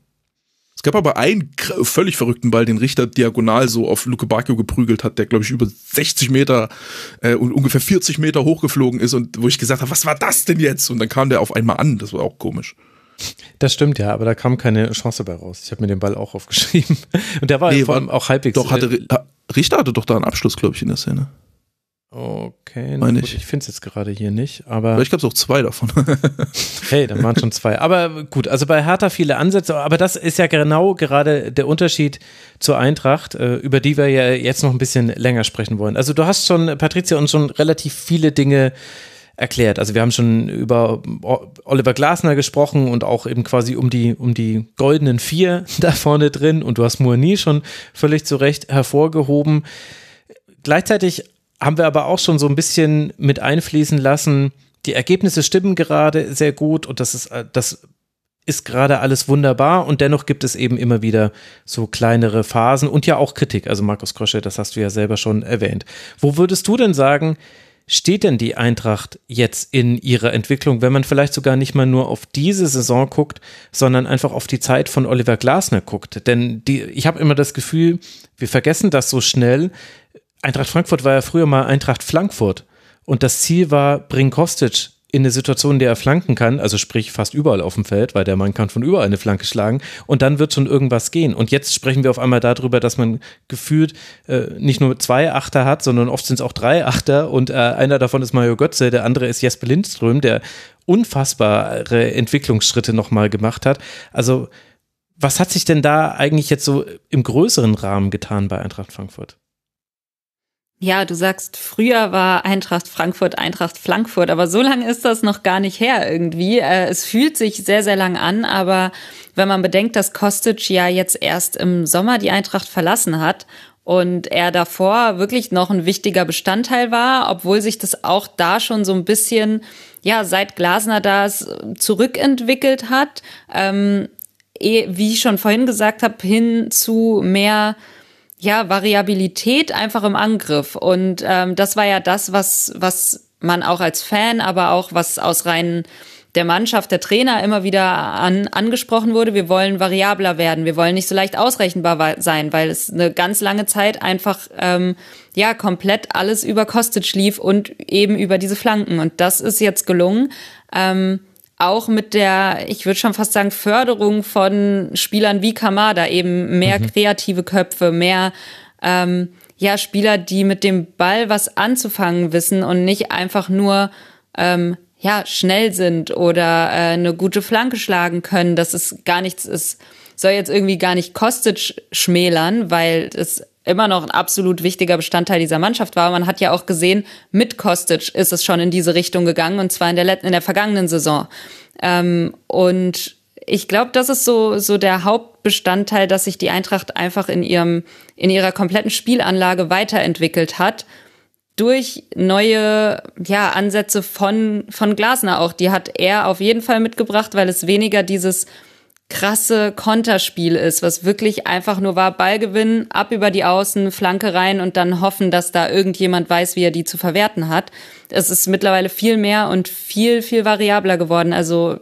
Es gab aber einen völlig verrückten Ball, den Richter diagonal so auf Luke Bacchio geprügelt hat, der glaube ich über 60 Meter äh, und ungefähr 40 Meter hochgeflogen ist und wo ich gesagt habe, was war das denn jetzt? Und dann kam der auf einmal an, das war auch komisch. Das stimmt ja, aber da kam keine Chance bei raus. Ich habe mir den Ball auch aufgeschrieben. Und der war nee, vor allem auch halbwegs. Doch, hatte, äh, Richter hatte doch da einen Abschluss, glaube ich, in der Szene. Okay, Meine gut, ich, ich finde es jetzt gerade hier nicht, aber. Vielleicht gab es auch zwei davon. hey, dann waren schon zwei. Aber gut, also bei Hertha viele Ansätze, aber das ist ja genau gerade der Unterschied zur Eintracht, äh, über die wir ja jetzt noch ein bisschen länger sprechen wollen. Also du hast schon, Patricia, uns schon relativ viele Dinge erklärt. Also wir haben schon über Oliver Glasner gesprochen und auch eben quasi um die, um die goldenen vier da vorne drin und du hast Mourni schon völlig zu Recht hervorgehoben. Gleichzeitig haben wir aber auch schon so ein bisschen mit einfließen lassen, die Ergebnisse stimmen gerade sehr gut und das ist, äh, das ist gerade alles wunderbar und dennoch gibt es eben immer wieder so kleinere Phasen und ja auch Kritik. Also Markus Krösche, das hast du ja selber schon erwähnt. Wo würdest du denn sagen, steht denn die Eintracht jetzt in ihrer Entwicklung, wenn man vielleicht sogar nicht mal nur auf diese Saison guckt, sondern einfach auf die Zeit von Oliver Glasner guckt? Denn die, ich habe immer das Gefühl, wir vergessen das so schnell. Eintracht Frankfurt war ja früher mal Eintracht Frankfurt und das Ziel war, bring Kostic in eine Situation, in der er flanken kann, also sprich fast überall auf dem Feld, weil der Mann kann von überall eine Flanke schlagen und dann wird schon irgendwas gehen. Und jetzt sprechen wir auf einmal darüber, dass man gefühlt äh, nicht nur zwei Achter hat, sondern oft sind es auch drei Achter und äh, einer davon ist Mario Götze, der andere ist Jesper Lindström, der unfassbare Entwicklungsschritte nochmal gemacht hat. Also was hat sich denn da eigentlich jetzt so im größeren Rahmen getan bei Eintracht Frankfurt? Ja, du sagst, früher war Eintracht Frankfurt Eintracht Frankfurt, aber so lange ist das noch gar nicht her irgendwie. Äh, es fühlt sich sehr, sehr lang an, aber wenn man bedenkt, dass Kostic ja jetzt erst im Sommer die Eintracht verlassen hat und er davor wirklich noch ein wichtiger Bestandteil war, obwohl sich das auch da schon so ein bisschen, ja, seit Glasner das zurückentwickelt hat, ähm, eh, wie ich schon vorhin gesagt habe, hin zu mehr ja, Variabilität einfach im Angriff. Und ähm, das war ja das, was, was man auch als Fan, aber auch was aus rein der Mannschaft, der Trainer immer wieder an, angesprochen wurde. Wir wollen variabler werden. Wir wollen nicht so leicht ausrechenbar sein, weil es eine ganz lange Zeit einfach ähm, ja komplett alles über Kostic lief und eben über diese Flanken. Und das ist jetzt gelungen. Ähm, auch mit der, ich würde schon fast sagen, Förderung von Spielern wie Kamada, eben mehr mhm. kreative Köpfe, mehr ähm, ja, Spieler, die mit dem Ball was anzufangen wissen und nicht einfach nur ähm, ja, schnell sind oder äh, eine gute Flanke schlagen können. Das ist gar nichts, es soll jetzt irgendwie gar nicht Kostic schmälern, weil es immer noch ein absolut wichtiger Bestandteil dieser Mannschaft war. Man hat ja auch gesehen, mit Kostic ist es schon in diese Richtung gegangen und zwar in der, in der vergangenen Saison. Ähm, und ich glaube, das ist so, so der Hauptbestandteil, dass sich die Eintracht einfach in ihrem, in ihrer kompletten Spielanlage weiterentwickelt hat. Durch neue, ja, Ansätze von, von Glasner auch. Die hat er auf jeden Fall mitgebracht, weil es weniger dieses krasse Konterspiel ist, was wirklich einfach nur war, Ball gewinnen, ab über die Außen, Flanke rein und dann hoffen, dass da irgendjemand weiß, wie er die zu verwerten hat. Es ist mittlerweile viel mehr und viel, viel variabler geworden. Also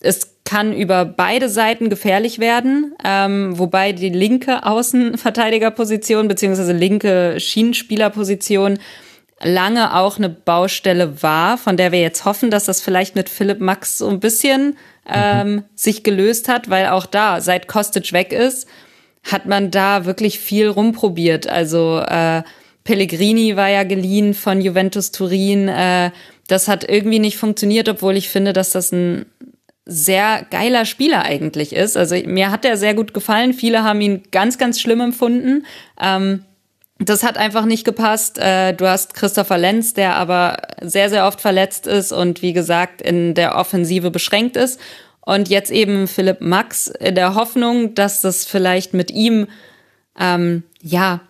es kann über beide Seiten gefährlich werden, ähm, wobei die linke Außenverteidigerposition beziehungsweise linke Schienenspielerposition lange auch eine Baustelle war, von der wir jetzt hoffen, dass das vielleicht mit Philipp Max so ein bisschen ähm, mhm. sich gelöst hat, weil auch da, seit Kostic weg ist, hat man da wirklich viel rumprobiert. Also äh, Pellegrini war ja geliehen von Juventus Turin. Äh, das hat irgendwie nicht funktioniert, obwohl ich finde, dass das ein sehr geiler Spieler eigentlich ist. Also mir hat er sehr gut gefallen. Viele haben ihn ganz, ganz schlimm empfunden. Ähm, das hat einfach nicht gepasst. Äh, du hast Christopher Lenz, der aber sehr, sehr oft verletzt ist und wie gesagt in der Offensive beschränkt ist. Und jetzt eben Philipp Max in der Hoffnung, dass das vielleicht mit ihm ähm, ja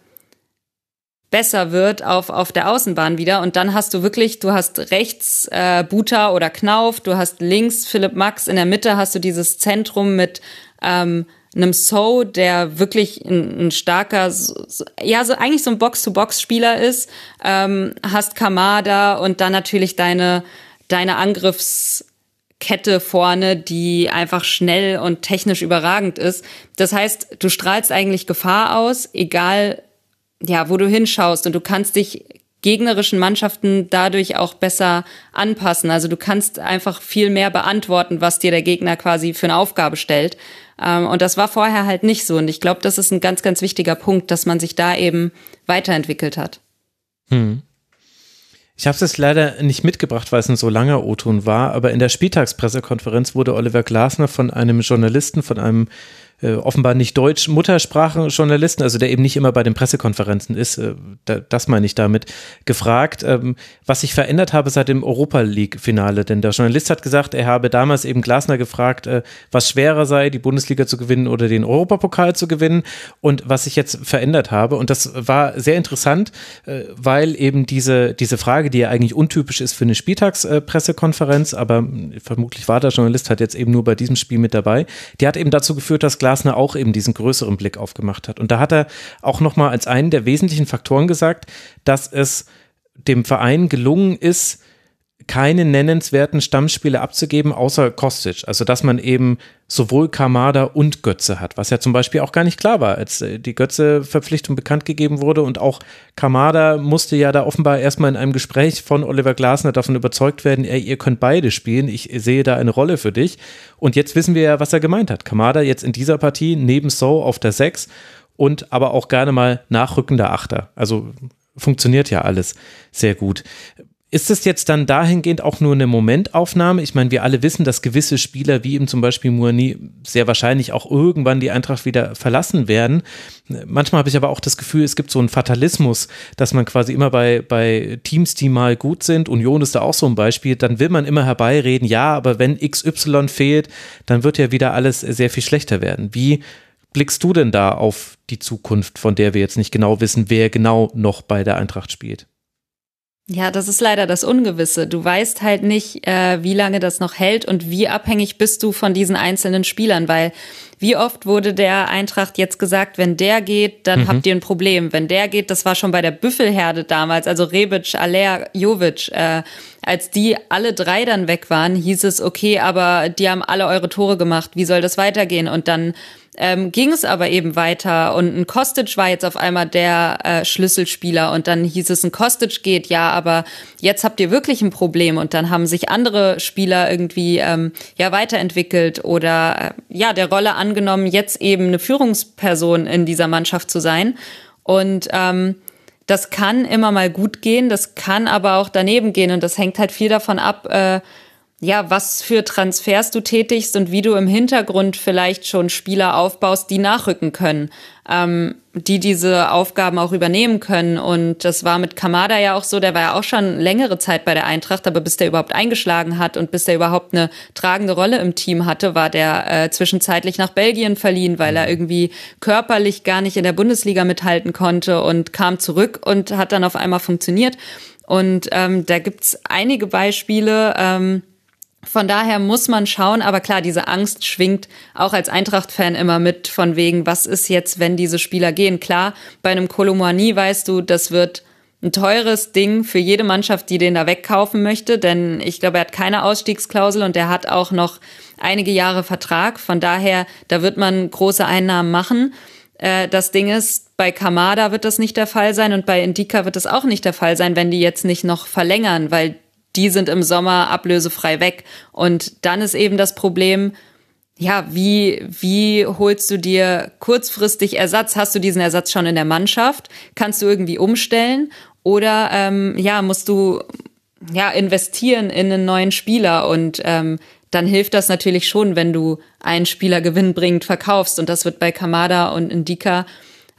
besser wird auf, auf der Außenbahn wieder. Und dann hast du wirklich, du hast rechts äh, Buta oder Knauf, du hast links Philipp Max, in der Mitte hast du dieses Zentrum mit ähm, einem So, der wirklich ein, ein starker, ja, so eigentlich so ein Box-to-Box-Spieler ist, ähm, hast Kamada und dann natürlich deine, deine Angriffskette vorne, die einfach schnell und technisch überragend ist. Das heißt, du strahlst eigentlich Gefahr aus, egal, ja, wo du hinschaust und du kannst dich gegnerischen Mannschaften dadurch auch besser anpassen. Also du kannst einfach viel mehr beantworten, was dir der Gegner quasi für eine Aufgabe stellt. Ähm, und das war vorher halt nicht so. Und ich glaube, das ist ein ganz, ganz wichtiger Punkt, dass man sich da eben weiterentwickelt hat. Hm. Ich habe es leider nicht mitgebracht, weil es ein so langer O-Ton war, aber in der Spieltagspressekonferenz wurde Oliver Glasner von einem Journalisten, von einem äh, offenbar nicht deutsch Muttersprachenjournalisten, also der eben nicht immer bei den Pressekonferenzen ist, äh, da, das meine ich damit, gefragt, ähm, was sich verändert habe seit dem Europa League-Finale. Denn der Journalist hat gesagt, er habe damals eben Glasner gefragt, äh, was schwerer sei, die Bundesliga zu gewinnen oder den Europapokal zu gewinnen und was sich jetzt verändert habe. Und das war sehr interessant, äh, weil eben diese, diese Frage, die ja eigentlich untypisch ist für eine Spieltagspressekonferenz, aber vermutlich war der Journalist halt jetzt eben nur bei diesem Spiel mit dabei, die hat eben dazu geführt, dass Glasner Glasner auch eben diesen größeren Blick aufgemacht hat. Und da hat er auch nochmal als einen der wesentlichen Faktoren gesagt, dass es dem Verein gelungen ist, keine nennenswerten Stammspiele abzugeben, außer Kostic. Also, dass man eben sowohl Kamada und Götze hat, was ja zum Beispiel auch gar nicht klar war, als äh, die Götze-Verpflichtung bekannt gegeben wurde. Und auch Kamada musste ja da offenbar erstmal in einem Gespräch von Oliver Glasner davon überzeugt werden, ey, ihr könnt beide spielen, ich sehe da eine Rolle für dich. Und jetzt wissen wir ja, was er gemeint hat. Kamada jetzt in dieser Partie neben So auf der 6 und aber auch gerne mal nachrückender Achter. Also funktioniert ja alles sehr gut. Ist es jetzt dann dahingehend auch nur eine Momentaufnahme? Ich meine, wir alle wissen, dass gewisse Spieler wie eben zum Beispiel Mourni sehr wahrscheinlich auch irgendwann die Eintracht wieder verlassen werden. Manchmal habe ich aber auch das Gefühl, es gibt so einen Fatalismus, dass man quasi immer bei, bei Teams, die mal gut sind, Union ist da auch so ein Beispiel, dann will man immer herbeireden, ja, aber wenn XY fehlt, dann wird ja wieder alles sehr viel schlechter werden. Wie blickst du denn da auf die Zukunft, von der wir jetzt nicht genau wissen, wer genau noch bei der Eintracht spielt? Ja, das ist leider das Ungewisse. Du weißt halt nicht, äh, wie lange das noch hält und wie abhängig bist du von diesen einzelnen Spielern, weil wie oft wurde der Eintracht jetzt gesagt, wenn der geht, dann mhm. habt ihr ein Problem. Wenn der geht, das war schon bei der Büffelherde damals, also Rebic, Aller, Jovic, äh, als die alle drei dann weg waren, hieß es, okay, aber die haben alle eure Tore gemacht, wie soll das weitergehen? Und dann ähm, ging es aber eben weiter und ein Kostic war jetzt auf einmal der äh, Schlüsselspieler und dann hieß es, ein Kostic geht, ja, aber jetzt habt ihr wirklich ein Problem und dann haben sich andere Spieler irgendwie ähm, ja weiterentwickelt oder äh, ja der Rolle angenommen, jetzt eben eine Führungsperson in dieser Mannschaft zu sein und ähm, das kann immer mal gut gehen, das kann aber auch daneben gehen und das hängt halt viel davon ab, äh, ja, was für Transfers du tätigst und wie du im Hintergrund vielleicht schon Spieler aufbaust, die nachrücken können, ähm, die diese Aufgaben auch übernehmen können. Und das war mit Kamada ja auch so, der war ja auch schon längere Zeit bei der Eintracht, aber bis der überhaupt eingeschlagen hat und bis der überhaupt eine tragende Rolle im Team hatte, war der äh, zwischenzeitlich nach Belgien verliehen, weil er irgendwie körperlich gar nicht in der Bundesliga mithalten konnte und kam zurück und hat dann auf einmal funktioniert. Und ähm, da gibt's einige Beispiele. Ähm, von daher muss man schauen, aber klar, diese Angst schwingt auch als Eintracht-Fan immer mit, von wegen, was ist jetzt, wenn diese Spieler gehen? Klar, bei einem Kolomani weißt du, das wird ein teures Ding für jede Mannschaft, die den da wegkaufen möchte, denn ich glaube, er hat keine Ausstiegsklausel und er hat auch noch einige Jahre Vertrag. Von daher, da wird man große Einnahmen machen. Äh, das Ding ist, bei Kamada wird das nicht der Fall sein und bei Indika wird das auch nicht der Fall sein, wenn die jetzt nicht noch verlängern, weil die sind im Sommer ablösefrei weg. Und dann ist eben das Problem, ja, wie, wie holst du dir kurzfristig Ersatz? Hast du diesen Ersatz schon in der Mannschaft? Kannst du irgendwie umstellen? Oder ähm, ja, musst du ja investieren in einen neuen Spieler und ähm, dann hilft das natürlich schon, wenn du einen Spieler gewinnbringend verkaufst. Und das wird bei Kamada und Indika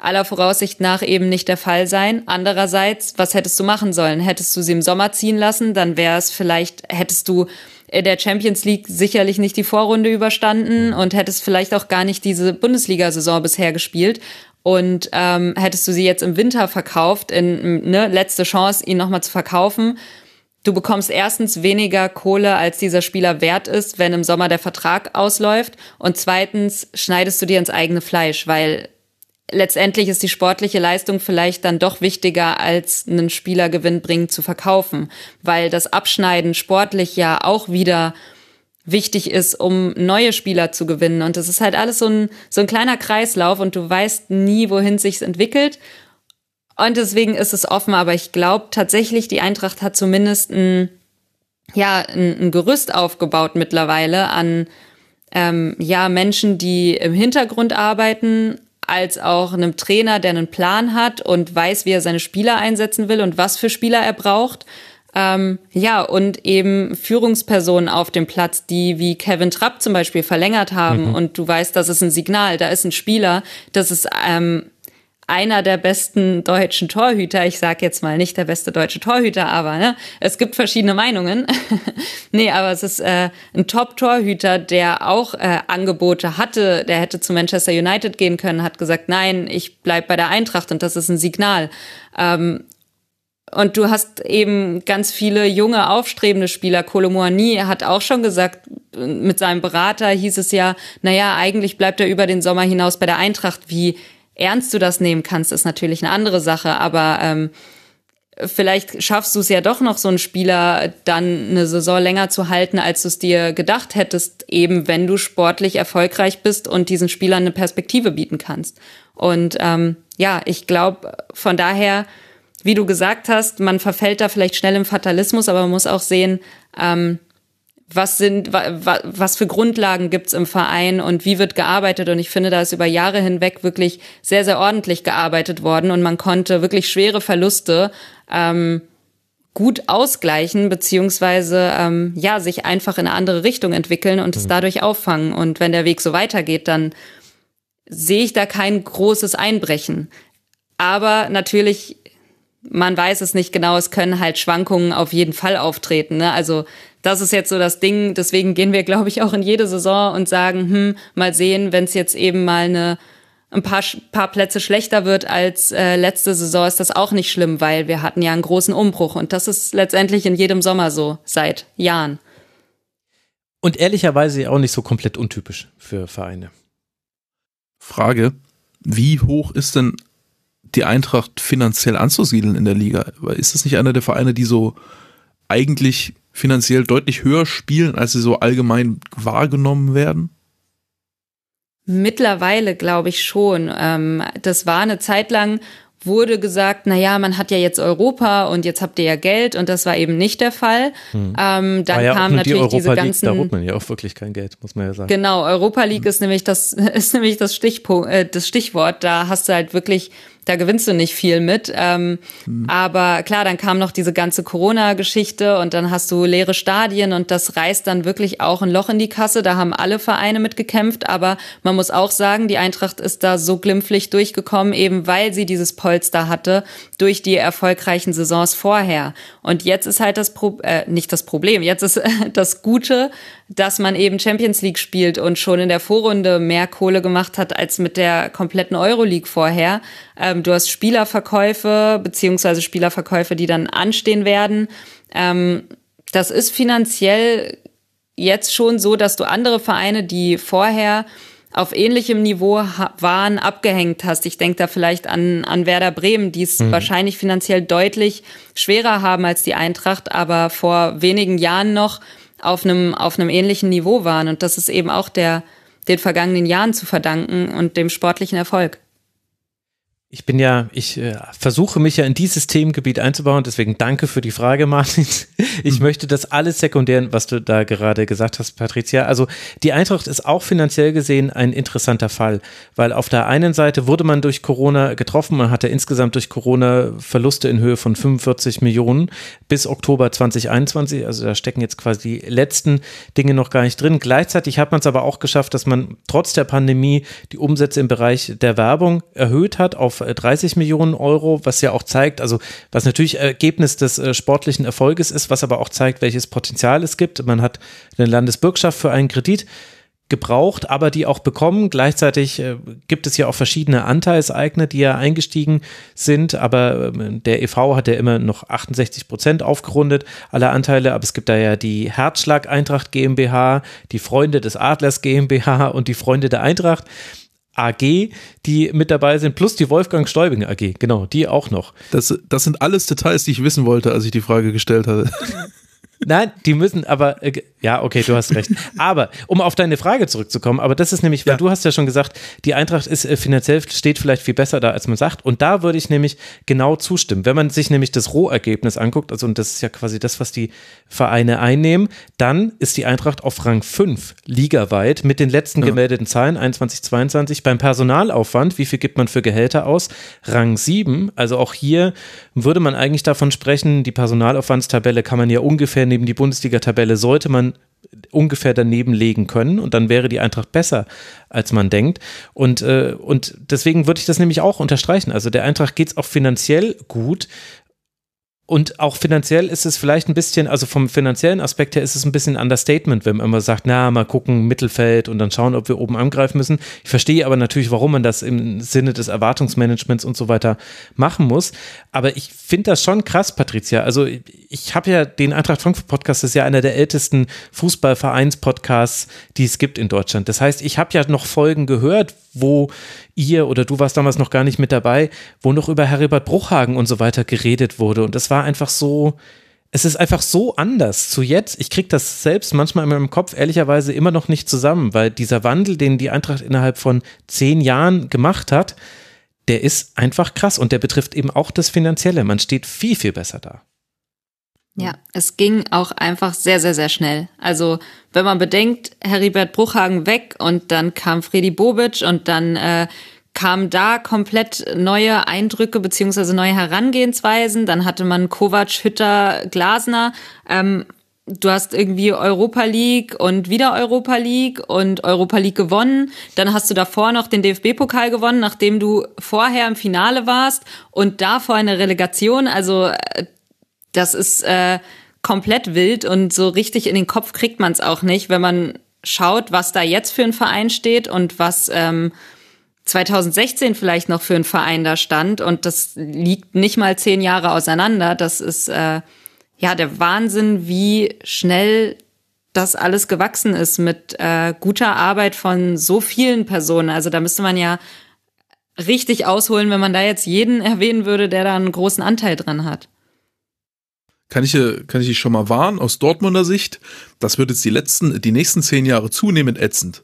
aller Voraussicht nach eben nicht der Fall sein. Andererseits, was hättest du machen sollen? Hättest du sie im Sommer ziehen lassen, dann wäre es vielleicht, hättest du in der Champions League sicherlich nicht die Vorrunde überstanden und hättest vielleicht auch gar nicht diese Bundesliga-Saison bisher gespielt. Und ähm, hättest du sie jetzt im Winter verkauft, in ne, letzte Chance, ihn nochmal zu verkaufen, du bekommst erstens weniger Kohle, als dieser Spieler wert ist, wenn im Sommer der Vertrag ausläuft. Und zweitens schneidest du dir ins eigene Fleisch, weil letztendlich ist die sportliche Leistung vielleicht dann doch wichtiger, als einen Spieler gewinnbringend zu verkaufen, weil das Abschneiden sportlich ja auch wieder wichtig ist, um neue Spieler zu gewinnen. Und das ist halt alles so ein, so ein kleiner Kreislauf und du weißt nie, wohin sich's entwickelt. Und deswegen ist es offen, aber ich glaube tatsächlich, die Eintracht hat zumindest ein, ja, ein, ein Gerüst aufgebaut mittlerweile an ähm, ja, Menschen, die im Hintergrund arbeiten, als auch einem Trainer, der einen Plan hat und weiß, wie er seine Spieler einsetzen will und was für Spieler er braucht. Ähm, ja, und eben Führungspersonen auf dem Platz, die wie Kevin Trapp zum Beispiel verlängert haben mhm. und du weißt, das ist ein Signal, da ist ein Spieler, das ist ähm, einer der besten deutschen Torhüter. Ich sage jetzt mal nicht der beste deutsche Torhüter, aber ne, es gibt verschiedene Meinungen. nee, aber es ist äh, ein Top-Torhüter, der auch äh, Angebote hatte. Der hätte zu Manchester United gehen können, hat gesagt, nein, ich bleib bei der Eintracht und das ist ein Signal. Ähm, und du hast eben ganz viele junge, aufstrebende Spieler. Kolomoani hat auch schon gesagt, mit seinem Berater hieß es ja, naja, eigentlich bleibt er über den Sommer hinaus bei der Eintracht. Wie ernst du das nehmen kannst, ist natürlich eine andere Sache, aber ähm, vielleicht schaffst du es ja doch noch, so einen Spieler dann eine Saison länger zu halten, als du es dir gedacht hättest, eben wenn du sportlich erfolgreich bist und diesen Spielern eine Perspektive bieten kannst. Und ähm, ja, ich glaube, von daher, wie du gesagt hast, man verfällt da vielleicht schnell im Fatalismus, aber man muss auch sehen, ähm, was sind, was für Grundlagen gibt's im Verein und wie wird gearbeitet. Und ich finde, da ist über Jahre hinweg wirklich sehr, sehr ordentlich gearbeitet worden und man konnte wirklich schwere Verluste ähm, gut ausgleichen, beziehungsweise ähm, ja, sich einfach in eine andere Richtung entwickeln und es mhm. dadurch auffangen. Und wenn der Weg so weitergeht, dann sehe ich da kein großes Einbrechen. Aber natürlich man weiß es nicht genau, es können halt Schwankungen auf jeden Fall auftreten. Ne? Also das ist jetzt so das Ding. Deswegen gehen wir, glaube ich, auch in jede Saison und sagen, hm, mal sehen, wenn es jetzt eben mal eine ein paar, paar Plätze schlechter wird als äh, letzte Saison, ist das auch nicht schlimm, weil wir hatten ja einen großen Umbruch und das ist letztendlich in jedem Sommer so seit Jahren. Und ehrlicherweise auch nicht so komplett untypisch für Vereine. Frage, wie hoch ist denn die Eintracht finanziell anzusiedeln in der Liga? Ist das nicht einer der Vereine, die so eigentlich finanziell deutlich höher spielen, als sie so allgemein wahrgenommen werden? Mittlerweile glaube ich schon. Ähm, das war eine Zeit lang, wurde gesagt, na ja, man hat ja jetzt Europa und jetzt habt ihr ja Geld und das war eben nicht der Fall. Hm. Ähm, dann ja kam natürlich die diese ganzen. Da holt man ja auch wirklich kein Geld, muss man ja sagen. Genau, Europa League hm. ist nämlich das ist nämlich das Stichpunkt, äh, das Stichwort. Da hast du halt wirklich da gewinnst du nicht viel mit. Ähm, mhm. Aber klar, dann kam noch diese ganze Corona-Geschichte und dann hast du leere Stadien und das reißt dann wirklich auch ein Loch in die Kasse. Da haben alle Vereine mitgekämpft, aber man muss auch sagen, die Eintracht ist da so glimpflich durchgekommen, eben weil sie dieses Polster hatte durch die erfolgreichen Saisons vorher. Und jetzt ist halt das Pro äh, nicht das Problem, jetzt ist das Gute, dass man eben Champions League spielt und schon in der Vorrunde mehr Kohle gemacht hat als mit der kompletten Euroleague vorher. Ähm, du hast Spielerverkäufe beziehungsweise Spielerverkäufe, die dann anstehen werden. Ähm, das ist finanziell jetzt schon so, dass du andere Vereine, die vorher auf ähnlichem Niveau waren, abgehängt hast. Ich denke da vielleicht an, an Werder Bremen, die es mhm. wahrscheinlich finanziell deutlich schwerer haben als die Eintracht, aber vor wenigen Jahren noch auf einem, auf einem ähnlichen Niveau waren. Und das ist eben auch der, den vergangenen Jahren zu verdanken und dem sportlichen Erfolg. Ich bin ja, ich äh, versuche mich ja in dieses Themengebiet einzubauen, deswegen danke für die Frage, Martin. Ich mhm. möchte das alles sekundären, was du da gerade gesagt hast, Patricia. Also die Eintracht ist auch finanziell gesehen ein interessanter Fall, weil auf der einen Seite wurde man durch Corona getroffen, man hatte insgesamt durch Corona Verluste in Höhe von 45 Millionen bis Oktober 2021. Also da stecken jetzt quasi die letzten Dinge noch gar nicht drin. Gleichzeitig hat man es aber auch geschafft, dass man trotz der Pandemie die Umsätze im Bereich der Werbung erhöht hat auf 30 Millionen Euro, was ja auch zeigt, also was natürlich Ergebnis des äh, sportlichen Erfolges ist, was aber auch zeigt, welches Potenzial es gibt. Man hat eine Landesbürgschaft für einen Kredit gebraucht, aber die auch bekommen. Gleichzeitig äh, gibt es ja auch verschiedene Anteilseigner, die ja eingestiegen sind, aber äh, der EV hat ja immer noch 68 Prozent aufgerundet, alle Anteile, aber es gibt da ja die Herzschlag Eintracht GmbH, die Freunde des Adlers GmbH und die Freunde der Eintracht. AG, die mit dabei sind, plus die Wolfgang Stäubing AG, genau, die auch noch. Das, das sind alles Details, die ich wissen wollte, als ich die Frage gestellt hatte. Nein, die müssen aber, äh, ja, okay, du hast recht. Aber, um auf deine Frage zurückzukommen, aber das ist nämlich, weil ja. du hast ja schon gesagt, die Eintracht ist äh, finanziell, steht vielleicht viel besser da, als man sagt. Und da würde ich nämlich genau zustimmen. Wenn man sich nämlich das Rohergebnis anguckt, also und das ist ja quasi das, was die Vereine einnehmen, dann ist die Eintracht auf Rang 5 ligaweit mit den letzten ja. gemeldeten Zahlen, 21, 22. Beim Personalaufwand, wie viel gibt man für Gehälter aus? Rang 7. Also auch hier würde man eigentlich davon sprechen, die Personalaufwandstabelle kann man ja ungefähr neben die Bundesliga-Tabelle sollte man ungefähr daneben legen können und dann wäre die Eintracht besser, als man denkt. Und, äh, und deswegen würde ich das nämlich auch unterstreichen. Also der Eintracht geht es auch finanziell gut. Und auch finanziell ist es vielleicht ein bisschen, also vom finanziellen Aspekt her ist es ein bisschen Understatement, wenn man immer sagt, na, mal gucken, Mittelfeld und dann schauen, ob wir oben angreifen müssen. Ich verstehe aber natürlich, warum man das im Sinne des Erwartungsmanagements und so weiter machen muss. Aber ich finde das schon krass, Patricia. Also ich habe ja den Eintracht Frankfurt Podcast, das ist ja einer der ältesten Fußballvereins-Podcasts, die es gibt in Deutschland. Das heißt, ich habe ja noch Folgen gehört, wo ihr oder du warst damals noch gar nicht mit dabei, wo noch über Heribert Bruchhagen und so weiter geredet wurde. Und das war einfach so, es ist einfach so anders zu jetzt. Ich kriege das selbst manchmal in meinem Kopf ehrlicherweise immer noch nicht zusammen, weil dieser Wandel, den die Eintracht innerhalb von zehn Jahren gemacht hat, der ist einfach krass und der betrifft eben auch das Finanzielle. Man steht viel, viel besser da. Ja, es ging auch einfach sehr, sehr, sehr schnell. Also wenn man bedenkt, Heribert Bruchhagen weg und dann kam Freddy Bobic und dann äh, kamen da komplett neue Eindrücke beziehungsweise neue Herangehensweisen. Dann hatte man Kovac, Hütter, Glasner. Ähm, du hast irgendwie Europa League und wieder Europa League und Europa League gewonnen. Dann hast du davor noch den DFB-Pokal gewonnen, nachdem du vorher im Finale warst und davor eine Relegation. Also äh, das ist äh, komplett wild und so richtig in den Kopf kriegt man es auch nicht, wenn man schaut, was da jetzt für ein Verein steht und was ähm, 2016 vielleicht noch für ein Verein da stand. Und das liegt nicht mal zehn Jahre auseinander. Das ist äh, ja der Wahnsinn, wie schnell das alles gewachsen ist mit äh, guter Arbeit von so vielen Personen. Also da müsste man ja richtig ausholen, wenn man da jetzt jeden erwähnen würde, der da einen großen Anteil dran hat kann ich, kann ich dich schon mal warnen, aus Dortmunder Sicht, das wird jetzt die letzten, die nächsten zehn Jahre zunehmend ätzend.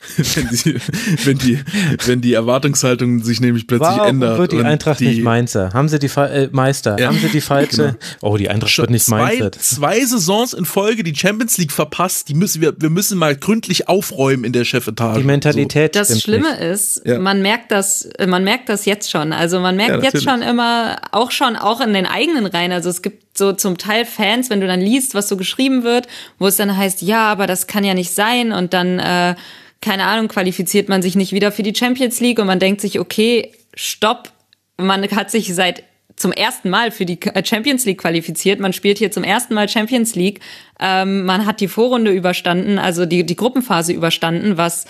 wenn, die, wenn, die, wenn die Erwartungshaltung sich nämlich plötzlich Warum ändert. wird die Eintracht die, nicht Meister? Haben sie die äh, Meister? Ja, haben sie die falsche? Genau. Oh, die Eintracht Schon wird nicht zwei, Meister. Zwei Saisons in Folge die Champions League verpasst. Die müssen wir, wir müssen mal gründlich aufräumen in der Chefetage. Die Mentalität. So. Das Schlimme nicht. ist, ja. man merkt das, man merkt das jetzt schon. Also man merkt ja, jetzt schon immer, auch schon, auch in den eigenen Reihen. Also es gibt so zum Teil Fans, wenn du dann liest, was so geschrieben wird, wo es dann heißt, ja, aber das kann ja nicht sein und dann äh, keine Ahnung, qualifiziert man sich nicht wieder für die Champions League und man denkt sich, okay, stopp, man hat sich seit zum ersten Mal für die äh, Champions League qualifiziert. Man spielt hier zum ersten Mal Champions League. Ähm, man hat die Vorrunde überstanden, also die, die Gruppenphase überstanden, was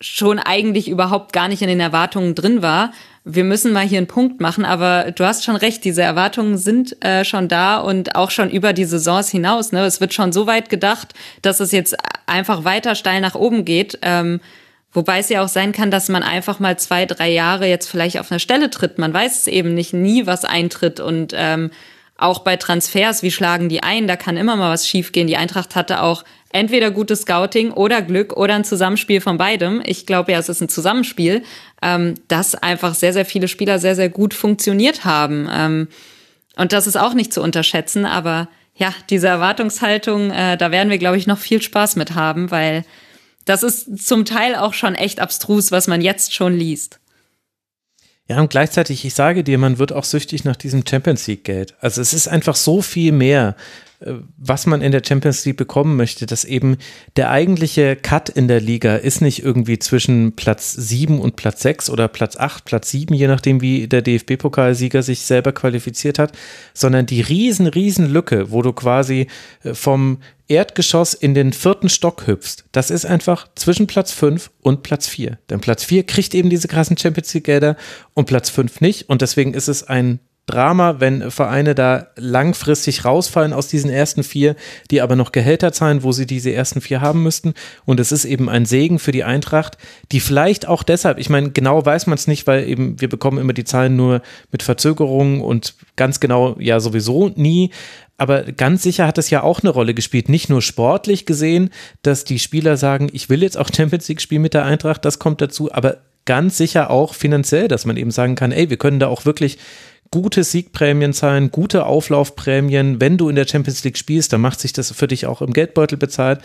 schon eigentlich überhaupt gar nicht in den Erwartungen drin war wir müssen mal hier einen Punkt machen, aber du hast schon recht, diese Erwartungen sind äh, schon da und auch schon über die Saisons hinaus. Ne? Es wird schon so weit gedacht, dass es jetzt einfach weiter steil nach oben geht. Ähm, wobei es ja auch sein kann, dass man einfach mal zwei, drei Jahre jetzt vielleicht auf einer Stelle tritt. Man weiß es eben nicht, nie was eintritt und ähm, auch bei Transfers, wie schlagen die ein? Da kann immer mal was schiefgehen. Die Eintracht hatte auch entweder gutes Scouting oder Glück oder ein Zusammenspiel von beidem. Ich glaube ja, es ist ein Zusammenspiel, ähm, dass einfach sehr, sehr viele Spieler sehr, sehr gut funktioniert haben. Ähm, und das ist auch nicht zu unterschätzen, aber ja, diese Erwartungshaltung, äh, da werden wir, glaube ich, noch viel Spaß mit haben, weil das ist zum Teil auch schon echt abstrus, was man jetzt schon liest. Ja, und gleichzeitig, ich sage dir, man wird auch süchtig nach diesem Champions League Geld. Also es ist einfach so viel mehr was man in der Champions League bekommen möchte, dass eben der eigentliche Cut in der Liga ist nicht irgendwie zwischen Platz 7 und Platz 6 oder Platz 8, Platz 7, je nachdem, wie der DFB-Pokalsieger sich selber qualifiziert hat, sondern die riesen, riesen Lücke, wo du quasi äh, vom Erdgeschoss in den vierten Stock hüpfst, das ist einfach zwischen Platz 5 und Platz 4. Denn Platz 4 kriegt eben diese krassen Champions League Gelder und Platz 5 nicht. Und deswegen ist es ein Drama, wenn Vereine da langfristig rausfallen aus diesen ersten vier, die aber noch Gehälter zahlen, wo sie diese ersten vier haben müssten. Und es ist eben ein Segen für die Eintracht, die vielleicht auch deshalb, ich meine, genau weiß man es nicht, weil eben wir bekommen immer die Zahlen nur mit Verzögerungen und ganz genau ja sowieso nie aber ganz sicher hat es ja auch eine Rolle gespielt, nicht nur sportlich gesehen, dass die Spieler sagen, ich will jetzt auch Champions League spielen mit der Eintracht, das kommt dazu, aber ganz sicher auch finanziell, dass man eben sagen kann, ey, wir können da auch wirklich gute Siegprämien zahlen, gute Auflaufprämien. Wenn du in der Champions League spielst, dann macht sich das für dich auch im Geldbeutel bezahlt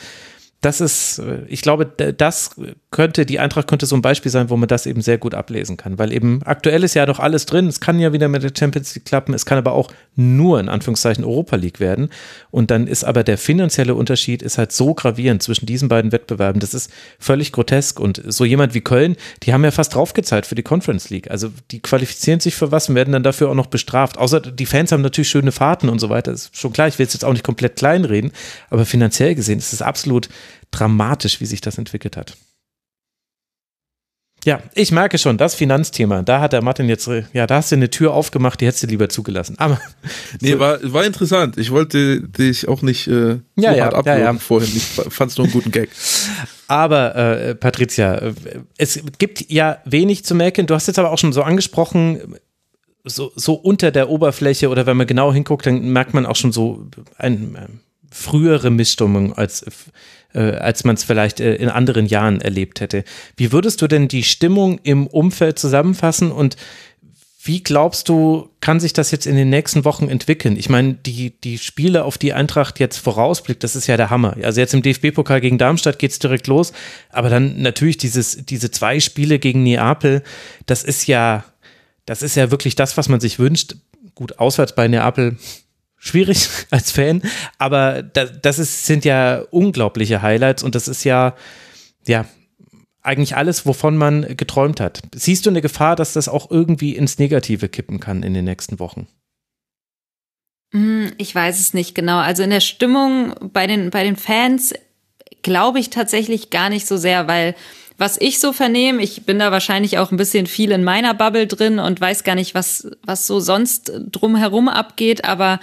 das ist, ich glaube, das könnte, die Eintracht könnte so ein Beispiel sein, wo man das eben sehr gut ablesen kann, weil eben aktuell ist ja noch alles drin. Es kann ja wieder mit der Champions League klappen, es kann aber auch nur in Anführungszeichen Europa League werden. Und dann ist aber der finanzielle Unterschied ist halt so gravierend zwischen diesen beiden Wettbewerben. Das ist völlig grotesk. Und so jemand wie Köln, die haben ja fast draufgezahlt für die Conference League. Also die qualifizieren sich für was und werden dann dafür auch noch bestraft. Außer die Fans haben natürlich schöne Fahrten und so weiter. Das ist schon klar, ich will es jetzt auch nicht komplett kleinreden, aber finanziell gesehen ist es absolut dramatisch, wie sich das entwickelt hat. Ja, ich merke schon, das Finanzthema, da hat der Martin jetzt, ja, da hast du eine Tür aufgemacht, die hättest du lieber zugelassen. Aber nee, so. war, war interessant. Ich wollte dich auch nicht äh, ja, so ja, hart ja, ja. vorhin. Ich fand es nur einen guten Gag. Aber äh, Patricia, äh, es gibt ja wenig zu merken. Du hast jetzt aber auch schon so angesprochen, so, so unter der Oberfläche oder wenn man genau hinguckt, dann merkt man auch schon so ein, äh, frühere Missstimmung als äh, als man es vielleicht äh, in anderen Jahren erlebt hätte. Wie würdest du denn die Stimmung im Umfeld zusammenfassen und wie glaubst du, kann sich das jetzt in den nächsten Wochen entwickeln? Ich meine, die, die Spiele, auf die Eintracht jetzt vorausblickt, das ist ja der Hammer. Also jetzt im DFB-Pokal gegen Darmstadt geht es direkt los, aber dann natürlich dieses, diese zwei Spiele gegen Neapel, das ist ja, das ist ja wirklich das, was man sich wünscht. Gut, auswärts bei Neapel schwierig als Fan, aber das, das ist, sind ja unglaubliche Highlights und das ist ja, ja, eigentlich alles, wovon man geträumt hat. Siehst du eine Gefahr, dass das auch irgendwie ins Negative kippen kann in den nächsten Wochen? Hm, ich weiß es nicht genau. Also in der Stimmung bei den, bei den Fans glaube ich tatsächlich gar nicht so sehr, weil was ich so vernehme, ich bin da wahrscheinlich auch ein bisschen viel in meiner Bubble drin und weiß gar nicht, was, was so sonst drumherum abgeht, aber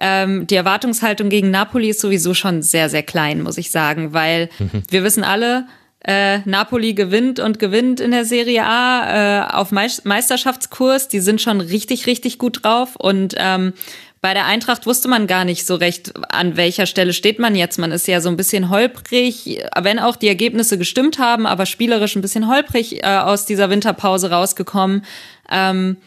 ähm, die Erwartungshaltung gegen Napoli ist sowieso schon sehr, sehr klein, muss ich sagen, weil mhm. wir wissen alle, äh, Napoli gewinnt und gewinnt in der Serie A äh, auf Meisterschaftskurs. Die sind schon richtig, richtig gut drauf. Und ähm, bei der Eintracht wusste man gar nicht so recht, an welcher Stelle steht man jetzt. Man ist ja so ein bisschen holprig, wenn auch die Ergebnisse gestimmt haben, aber spielerisch ein bisschen holprig äh, aus dieser Winterpause rausgekommen. Ähm,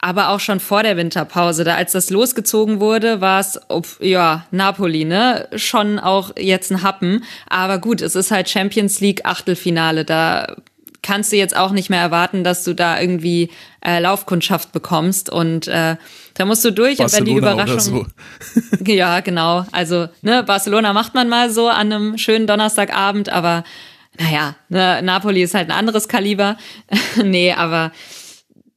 aber auch schon vor der Winterpause, da als das losgezogen wurde, war es, ja, Napoli, ne, schon auch jetzt ein Happen. Aber gut, es ist halt Champions League Achtelfinale, da kannst du jetzt auch nicht mehr erwarten, dass du da irgendwie äh, Laufkundschaft bekommst. Und äh, da musst du durch Barcelona und wenn die Überraschung so. ja genau. Also ne Barcelona macht man mal so an einem schönen Donnerstagabend aber naja ne, Napoli ist halt ein anderes Kaliber. Nee aber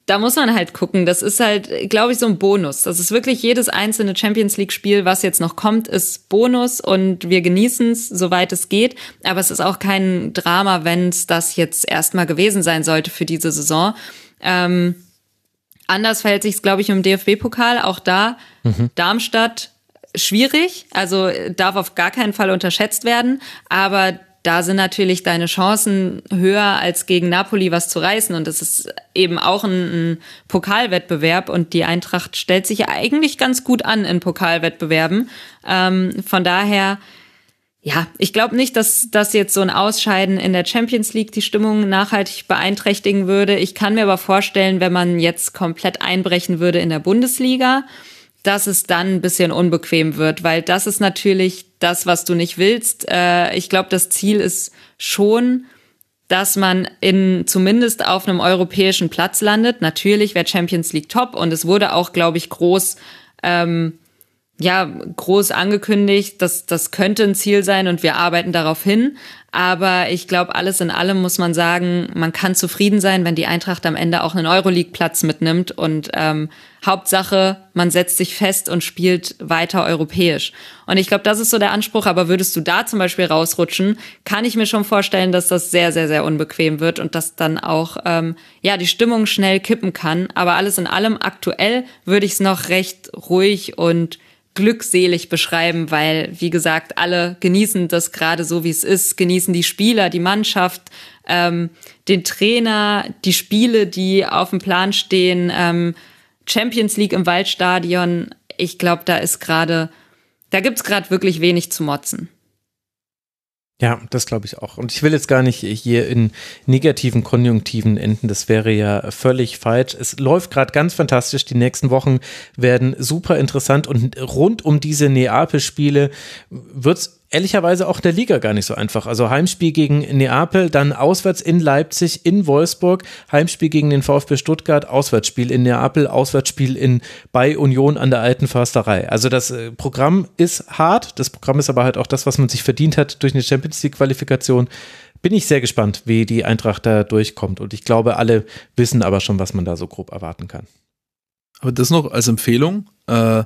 da muss man halt gucken. Das ist halt, glaube ich, so ein Bonus. Das ist wirklich jedes einzelne Champions League-Spiel, was jetzt noch kommt, ist Bonus und wir genießen es, soweit es geht. Aber es ist auch kein Drama, wenn es das jetzt erstmal gewesen sein sollte für diese Saison. Ähm, anders verhält sich es, glaube ich, im DFB-Pokal. Auch da mhm. Darmstadt schwierig, also darf auf gar keinen Fall unterschätzt werden. Aber da sind natürlich deine Chancen höher als gegen Napoli was zu reißen. Und es ist eben auch ein, ein, Pokalwettbewerb und die Eintracht stellt sich eigentlich ganz gut an in Pokalwettbewerben. Ähm, von daher, ja, ich glaube nicht, dass das jetzt so ein Ausscheiden in der Champions League die Stimmung nachhaltig beeinträchtigen würde. Ich kann mir aber vorstellen, wenn man jetzt komplett einbrechen würde in der Bundesliga, dass es dann ein bisschen unbequem wird, weil das ist natürlich das, was du nicht willst. Äh, ich glaube, das Ziel ist schon, dass man in zumindest auf einem europäischen Platz landet. Natürlich wäre Champions League top und es wurde auch, glaube ich, groß ähm, ja, groß angekündigt, dass das könnte ein Ziel sein und wir arbeiten darauf hin. Aber ich glaube, alles in allem muss man sagen, man kann zufrieden sein, wenn die Eintracht am Ende auch einen Euroleague-Platz mitnimmt. Und ähm, Hauptsache, man setzt sich fest und spielt weiter europäisch. Und ich glaube, das ist so der Anspruch. Aber würdest du da zum Beispiel rausrutschen, kann ich mir schon vorstellen, dass das sehr, sehr, sehr unbequem wird und dass dann auch ähm, ja die Stimmung schnell kippen kann. Aber alles in allem aktuell würde ich es noch recht ruhig und glückselig beschreiben, weil, wie gesagt, alle genießen das gerade so, wie es ist, genießen die Spieler, die Mannschaft, ähm, den Trainer, die Spiele, die auf dem Plan stehen, ähm, Champions League im Waldstadion. Ich glaube, da ist gerade, da gibt's gerade wirklich wenig zu motzen. Ja, das glaube ich auch. Und ich will jetzt gar nicht hier in negativen Konjunktiven enden. Das wäre ja völlig falsch. Es läuft gerade ganz fantastisch. Die nächsten Wochen werden super interessant und rund um diese Neapel-Spiele wird es ehrlicherweise auch der Liga gar nicht so einfach. Also Heimspiel gegen Neapel, dann auswärts in Leipzig, in Wolfsburg, Heimspiel gegen den VfB Stuttgart, Auswärtsspiel in Neapel, Auswärtsspiel in bei Union an der alten Försterei. Also das äh, Programm ist hart, das Programm ist aber halt auch das, was man sich verdient hat durch eine Champions League Qualifikation. Bin ich sehr gespannt, wie die Eintracht da durchkommt und ich glaube, alle wissen aber schon, was man da so grob erwarten kann. Aber das noch als Empfehlung, äh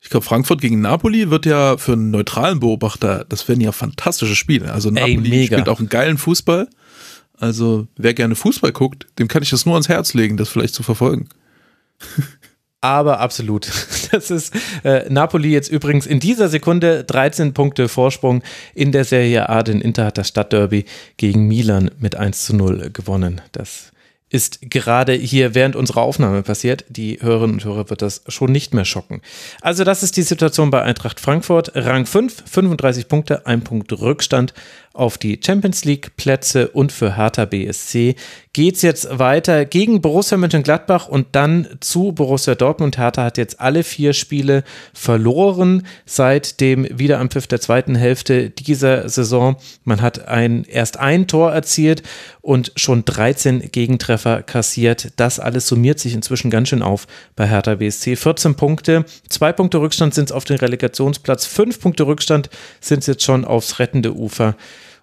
ich glaube, Frankfurt gegen Napoli wird ja für einen neutralen Beobachter, das werden ja fantastische Spiele. Also Napoli Ey, spielt auch einen geilen Fußball. Also wer gerne Fußball guckt, dem kann ich das nur ans Herz legen, das vielleicht zu verfolgen. Aber absolut. Das ist äh, Napoli jetzt übrigens in dieser Sekunde 13 Punkte Vorsprung in der Serie A. Denn Inter hat das Stadtderby gegen Milan mit 1 zu 0 gewonnen. Das ist gerade hier während unserer Aufnahme passiert. Die Hörerinnen und Hörer wird das schon nicht mehr schocken. Also das ist die Situation bei Eintracht Frankfurt. Rang 5, 35 Punkte, ein Punkt Rückstand auf die Champions League Plätze und für Hertha BSC geht es jetzt weiter gegen Borussia Mönchengladbach und dann zu Borussia Dortmund. Hertha hat jetzt alle vier Spiele verloren seit dem Wiederanpfiff der zweiten Hälfte dieser Saison. Man hat ein, erst ein Tor erzielt und schon 13 Gegentreffer kassiert. Das alles summiert sich inzwischen ganz schön auf bei Hertha BSC. 14 Punkte, zwei Punkte Rückstand sind es auf den Relegationsplatz, fünf Punkte Rückstand sind es jetzt schon aufs rettende Ufer.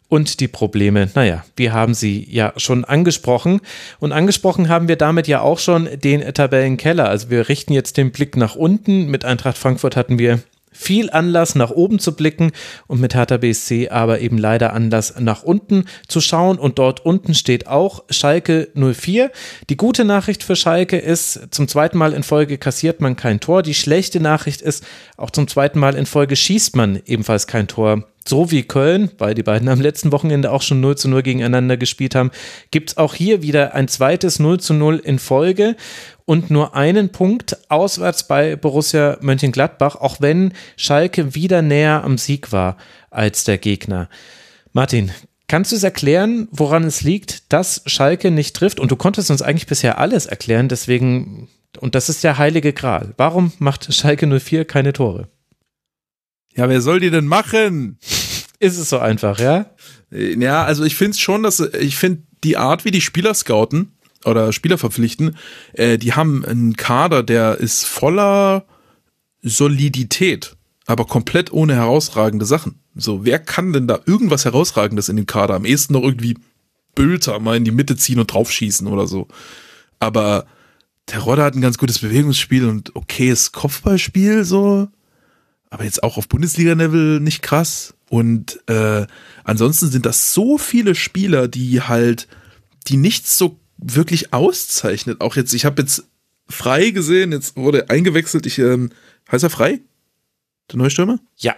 Und die Probleme, naja, wir haben sie ja schon angesprochen. Und angesprochen haben wir damit ja auch schon den Tabellenkeller. Also wir richten jetzt den Blick nach unten. Mit Eintracht Frankfurt hatten wir viel Anlass nach oben zu blicken und mit Hertha BSC aber eben leider Anlass nach unten zu schauen und dort unten steht auch Schalke 04. Die gute Nachricht für Schalke ist, zum zweiten Mal in Folge kassiert man kein Tor. Die schlechte Nachricht ist, auch zum zweiten Mal in Folge schießt man ebenfalls kein Tor so wie Köln, weil die beiden am letzten Wochenende auch schon 0 zu 0 gegeneinander gespielt haben, gibt es auch hier wieder ein zweites 0 zu 0 in Folge und nur einen Punkt auswärts bei Borussia Mönchengladbach, auch wenn Schalke wieder näher am Sieg war als der Gegner. Martin, kannst du es erklären, woran es liegt, dass Schalke nicht trifft? Und du konntest uns eigentlich bisher alles erklären, deswegen, und das ist der heilige Gral. Warum macht Schalke 04 keine Tore? Ja, wer soll die denn machen? Ist es so einfach, ja? Äh, ja, also ich finde es schon, dass ich finde die Art, wie die Spieler scouten oder Spieler verpflichten, äh, die haben einen Kader, der ist voller Solidität, aber komplett ohne herausragende Sachen. So, wer kann denn da irgendwas herausragendes in den Kader? Am ehesten noch irgendwie Bülter mal in die Mitte ziehen und draufschießen oder so. Aber der Rodder hat ein ganz gutes Bewegungsspiel und okayes Kopfballspiel, so aber jetzt auch auf Bundesliga-Level nicht krass. Und äh, ansonsten sind das so viele Spieler, die halt, die nichts so wirklich auszeichnet. Auch jetzt, ich habe jetzt frei gesehen, jetzt wurde eingewechselt. Ich ähm, heißt er frei? Der neue Stürmer? Ja.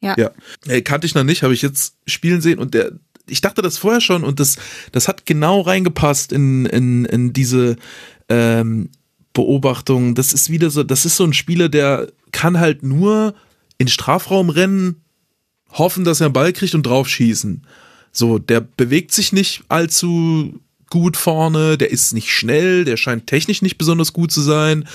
Ja. ja. Äh, kannte ich noch nicht, habe ich jetzt spielen sehen und der, ich dachte das vorher schon und das, das hat genau reingepasst in, in, in diese ähm, Beobachtung. Das ist wieder so, das ist so ein Spieler, der kann halt nur in Strafraum rennen, hoffen, dass er einen Ball kriegt und drauf schießen. So, der bewegt sich nicht allzu gut vorne, der ist nicht schnell, der scheint technisch nicht besonders gut zu sein.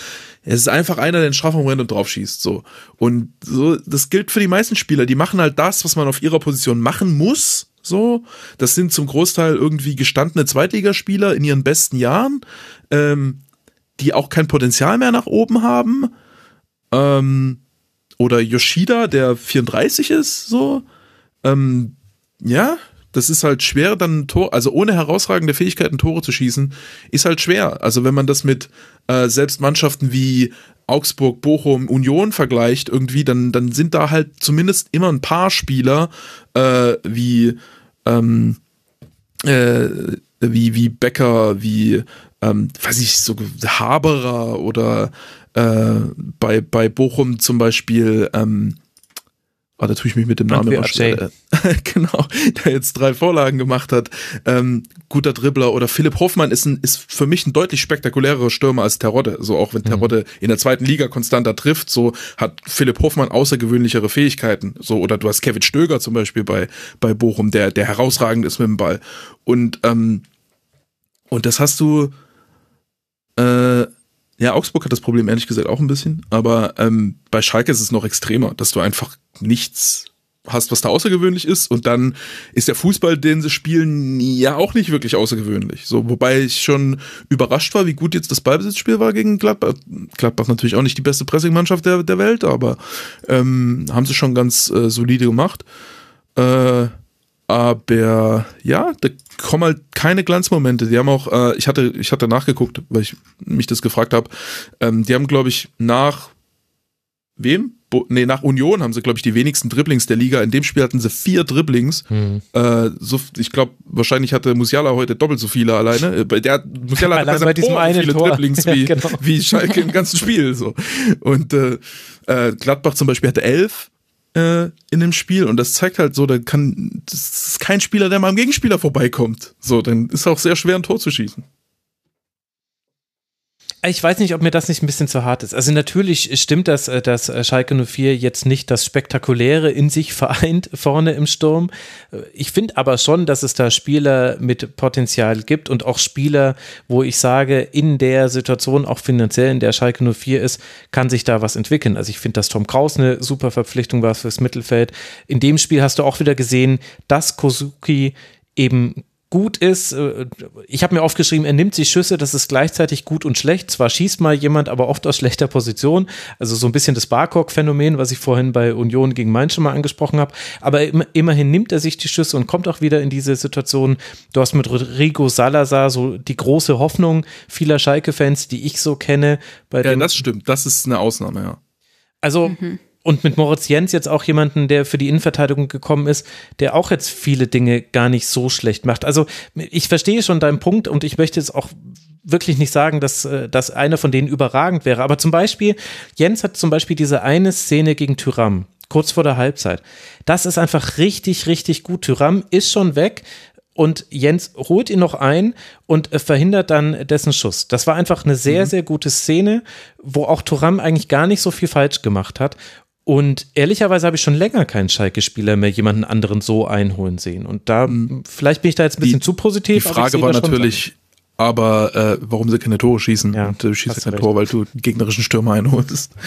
Es ist einfach einer, der in Strafraum rennt und drauf schießt, so. Und so, das gilt für die meisten Spieler. Die machen halt das, was man auf ihrer Position machen muss, so. Das sind zum Großteil irgendwie gestandene Zweitligaspieler in ihren besten Jahren, ähm, die auch kein Potenzial mehr nach oben haben. Ähm, oder Yoshida, der 34 ist, so. Ähm, ja, das ist halt schwer, dann Tor, also ohne herausragende Fähigkeiten Tore zu schießen, ist halt schwer. Also wenn man das mit äh, selbst Mannschaften wie Augsburg, Bochum, Union vergleicht, irgendwie, dann, dann sind da halt zumindest immer ein paar Spieler, äh, wie, ähm, äh, wie, wie Becker, wie, ähm, weiß ich, so Haberer oder äh, bei, bei Bochum zum Beispiel, ähm, Oh, da tue ich mich mit dem Namen immer schwer. genau, der jetzt drei Vorlagen gemacht hat. Ähm, guter Dribbler oder Philipp Hoffmann ist, ein, ist für mich ein deutlich spektakulärerer Stürmer als Terodde. So auch wenn mhm. Terodde in der zweiten Liga konstanter trifft, so hat Philipp Hoffmann außergewöhnlichere Fähigkeiten. So oder du hast Kevin Stöger zum Beispiel bei bei Bochum, der der herausragend ist mit dem Ball. Und ähm, und das hast du äh, ja, Augsburg hat das Problem ehrlich gesagt auch ein bisschen, aber ähm, bei Schalke ist es noch extremer, dass du einfach nichts hast, was da außergewöhnlich ist und dann ist der Fußball, den sie spielen, ja auch nicht wirklich außergewöhnlich. So, wobei ich schon überrascht war, wie gut jetzt das Ballbesitzspiel war gegen Gladbach. Gladbach natürlich auch nicht die beste Pressingmannschaft der, der Welt, aber ähm, haben sie schon ganz äh, solide gemacht. Äh, aber ja, da kommen halt keine Glanzmomente. Die haben auch, äh, ich hatte, ich hatte nachgeguckt, weil ich mich das gefragt habe. Ähm, die haben, glaube ich, nach wem? Bo nee, nach Union haben sie, glaube ich, die wenigsten Dribblings der Liga. In dem Spiel hatten sie vier Dribblings. Hm. Äh, so, ich glaube, wahrscheinlich hatte Musiala heute doppelt so viele alleine. Äh, bei der Musiala hat bei diesem einen viele Tor. Dribblings wie, ja, genau. wie Schalke im ganzen Spiel. So. Und äh, äh, Gladbach zum Beispiel hatte elf in dem Spiel und das zeigt halt so, da kann, das ist kein Spieler, der mal am Gegenspieler vorbeikommt. So, dann ist auch sehr schwer, ein Tor zu schießen. Ich weiß nicht, ob mir das nicht ein bisschen zu hart ist. Also natürlich stimmt das, äh, dass äh, Schalke 04 jetzt nicht das Spektakuläre in sich vereint vorne im Sturm. Äh, ich finde aber schon, dass es da Spieler mit Potenzial gibt und auch Spieler, wo ich sage, in der Situation, auch finanziell, in der Schalke 04 ist, kann sich da was entwickeln. Also ich finde, dass Tom Kraus eine super Verpflichtung war fürs Mittelfeld. In dem Spiel hast du auch wieder gesehen, dass Kozuki eben gut ist. Äh, ich habe mir aufgeschrieben, er nimmt sich Schüsse, das ist gleichzeitig gut und schlecht. Zwar schießt mal jemand, aber oft aus schlechter Position. Also so ein bisschen das Barcock-Phänomen, was ich vorhin bei Union gegen Mainz schon mal angesprochen habe. Aber immerhin nimmt er sich die Schüsse und kommt auch wieder in diese Situation. Du hast mit Rodrigo Salazar so die große Hoffnung vieler Schalke-Fans, die ich so kenne. ja, das stimmt. Das ist eine Ausnahme, ja. Also mhm. Und mit Moritz Jens jetzt auch jemanden, der für die Innenverteidigung gekommen ist, der auch jetzt viele Dinge gar nicht so schlecht macht. Also ich verstehe schon deinen Punkt und ich möchte jetzt auch wirklich nicht sagen, dass, äh, dass einer von denen überragend wäre. Aber zum Beispiel, Jens hat zum Beispiel diese eine Szene gegen Tyram, kurz vor der Halbzeit. Das ist einfach richtig, richtig gut. Tyram ist schon weg, und Jens holt ihn noch ein und äh, verhindert dann dessen Schuss. Das war einfach eine sehr, mhm. sehr gute Szene, wo auch Turam eigentlich gar nicht so viel falsch gemacht hat. Und ehrlicherweise habe ich schon länger keinen Schalke-Spieler mehr jemanden anderen so einholen sehen. Und da, mhm. vielleicht bin ich da jetzt ein bisschen die, zu positiv. Die Frage war natürlich, aber äh, warum sie keine Tore schießen. Ja, und du schießt kein recht. Tor, weil du gegnerischen Stürmer einholst.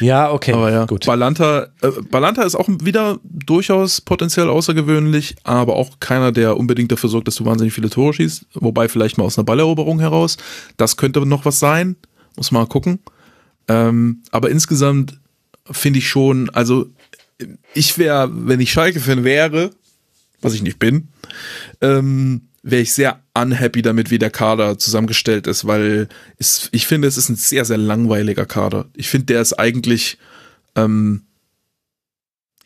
Ja, okay. Aber ja, gut. Balanta, äh, Balanta ist auch wieder durchaus potenziell außergewöhnlich, aber auch keiner, der unbedingt dafür sorgt, dass du wahnsinnig viele Tore schießt. Wobei vielleicht mal aus einer Balleroberung heraus. Das könnte noch was sein. Muss mal gucken. Ähm, aber insgesamt finde ich schon, also ich wäre, wenn ich Schalke-Fan wäre, was ich nicht bin, ähm, wäre ich sehr unhappy damit, wie der Kader zusammengestellt ist, weil es, ich finde, es ist ein sehr, sehr langweiliger Kader. Ich finde, der ist eigentlich, ähm,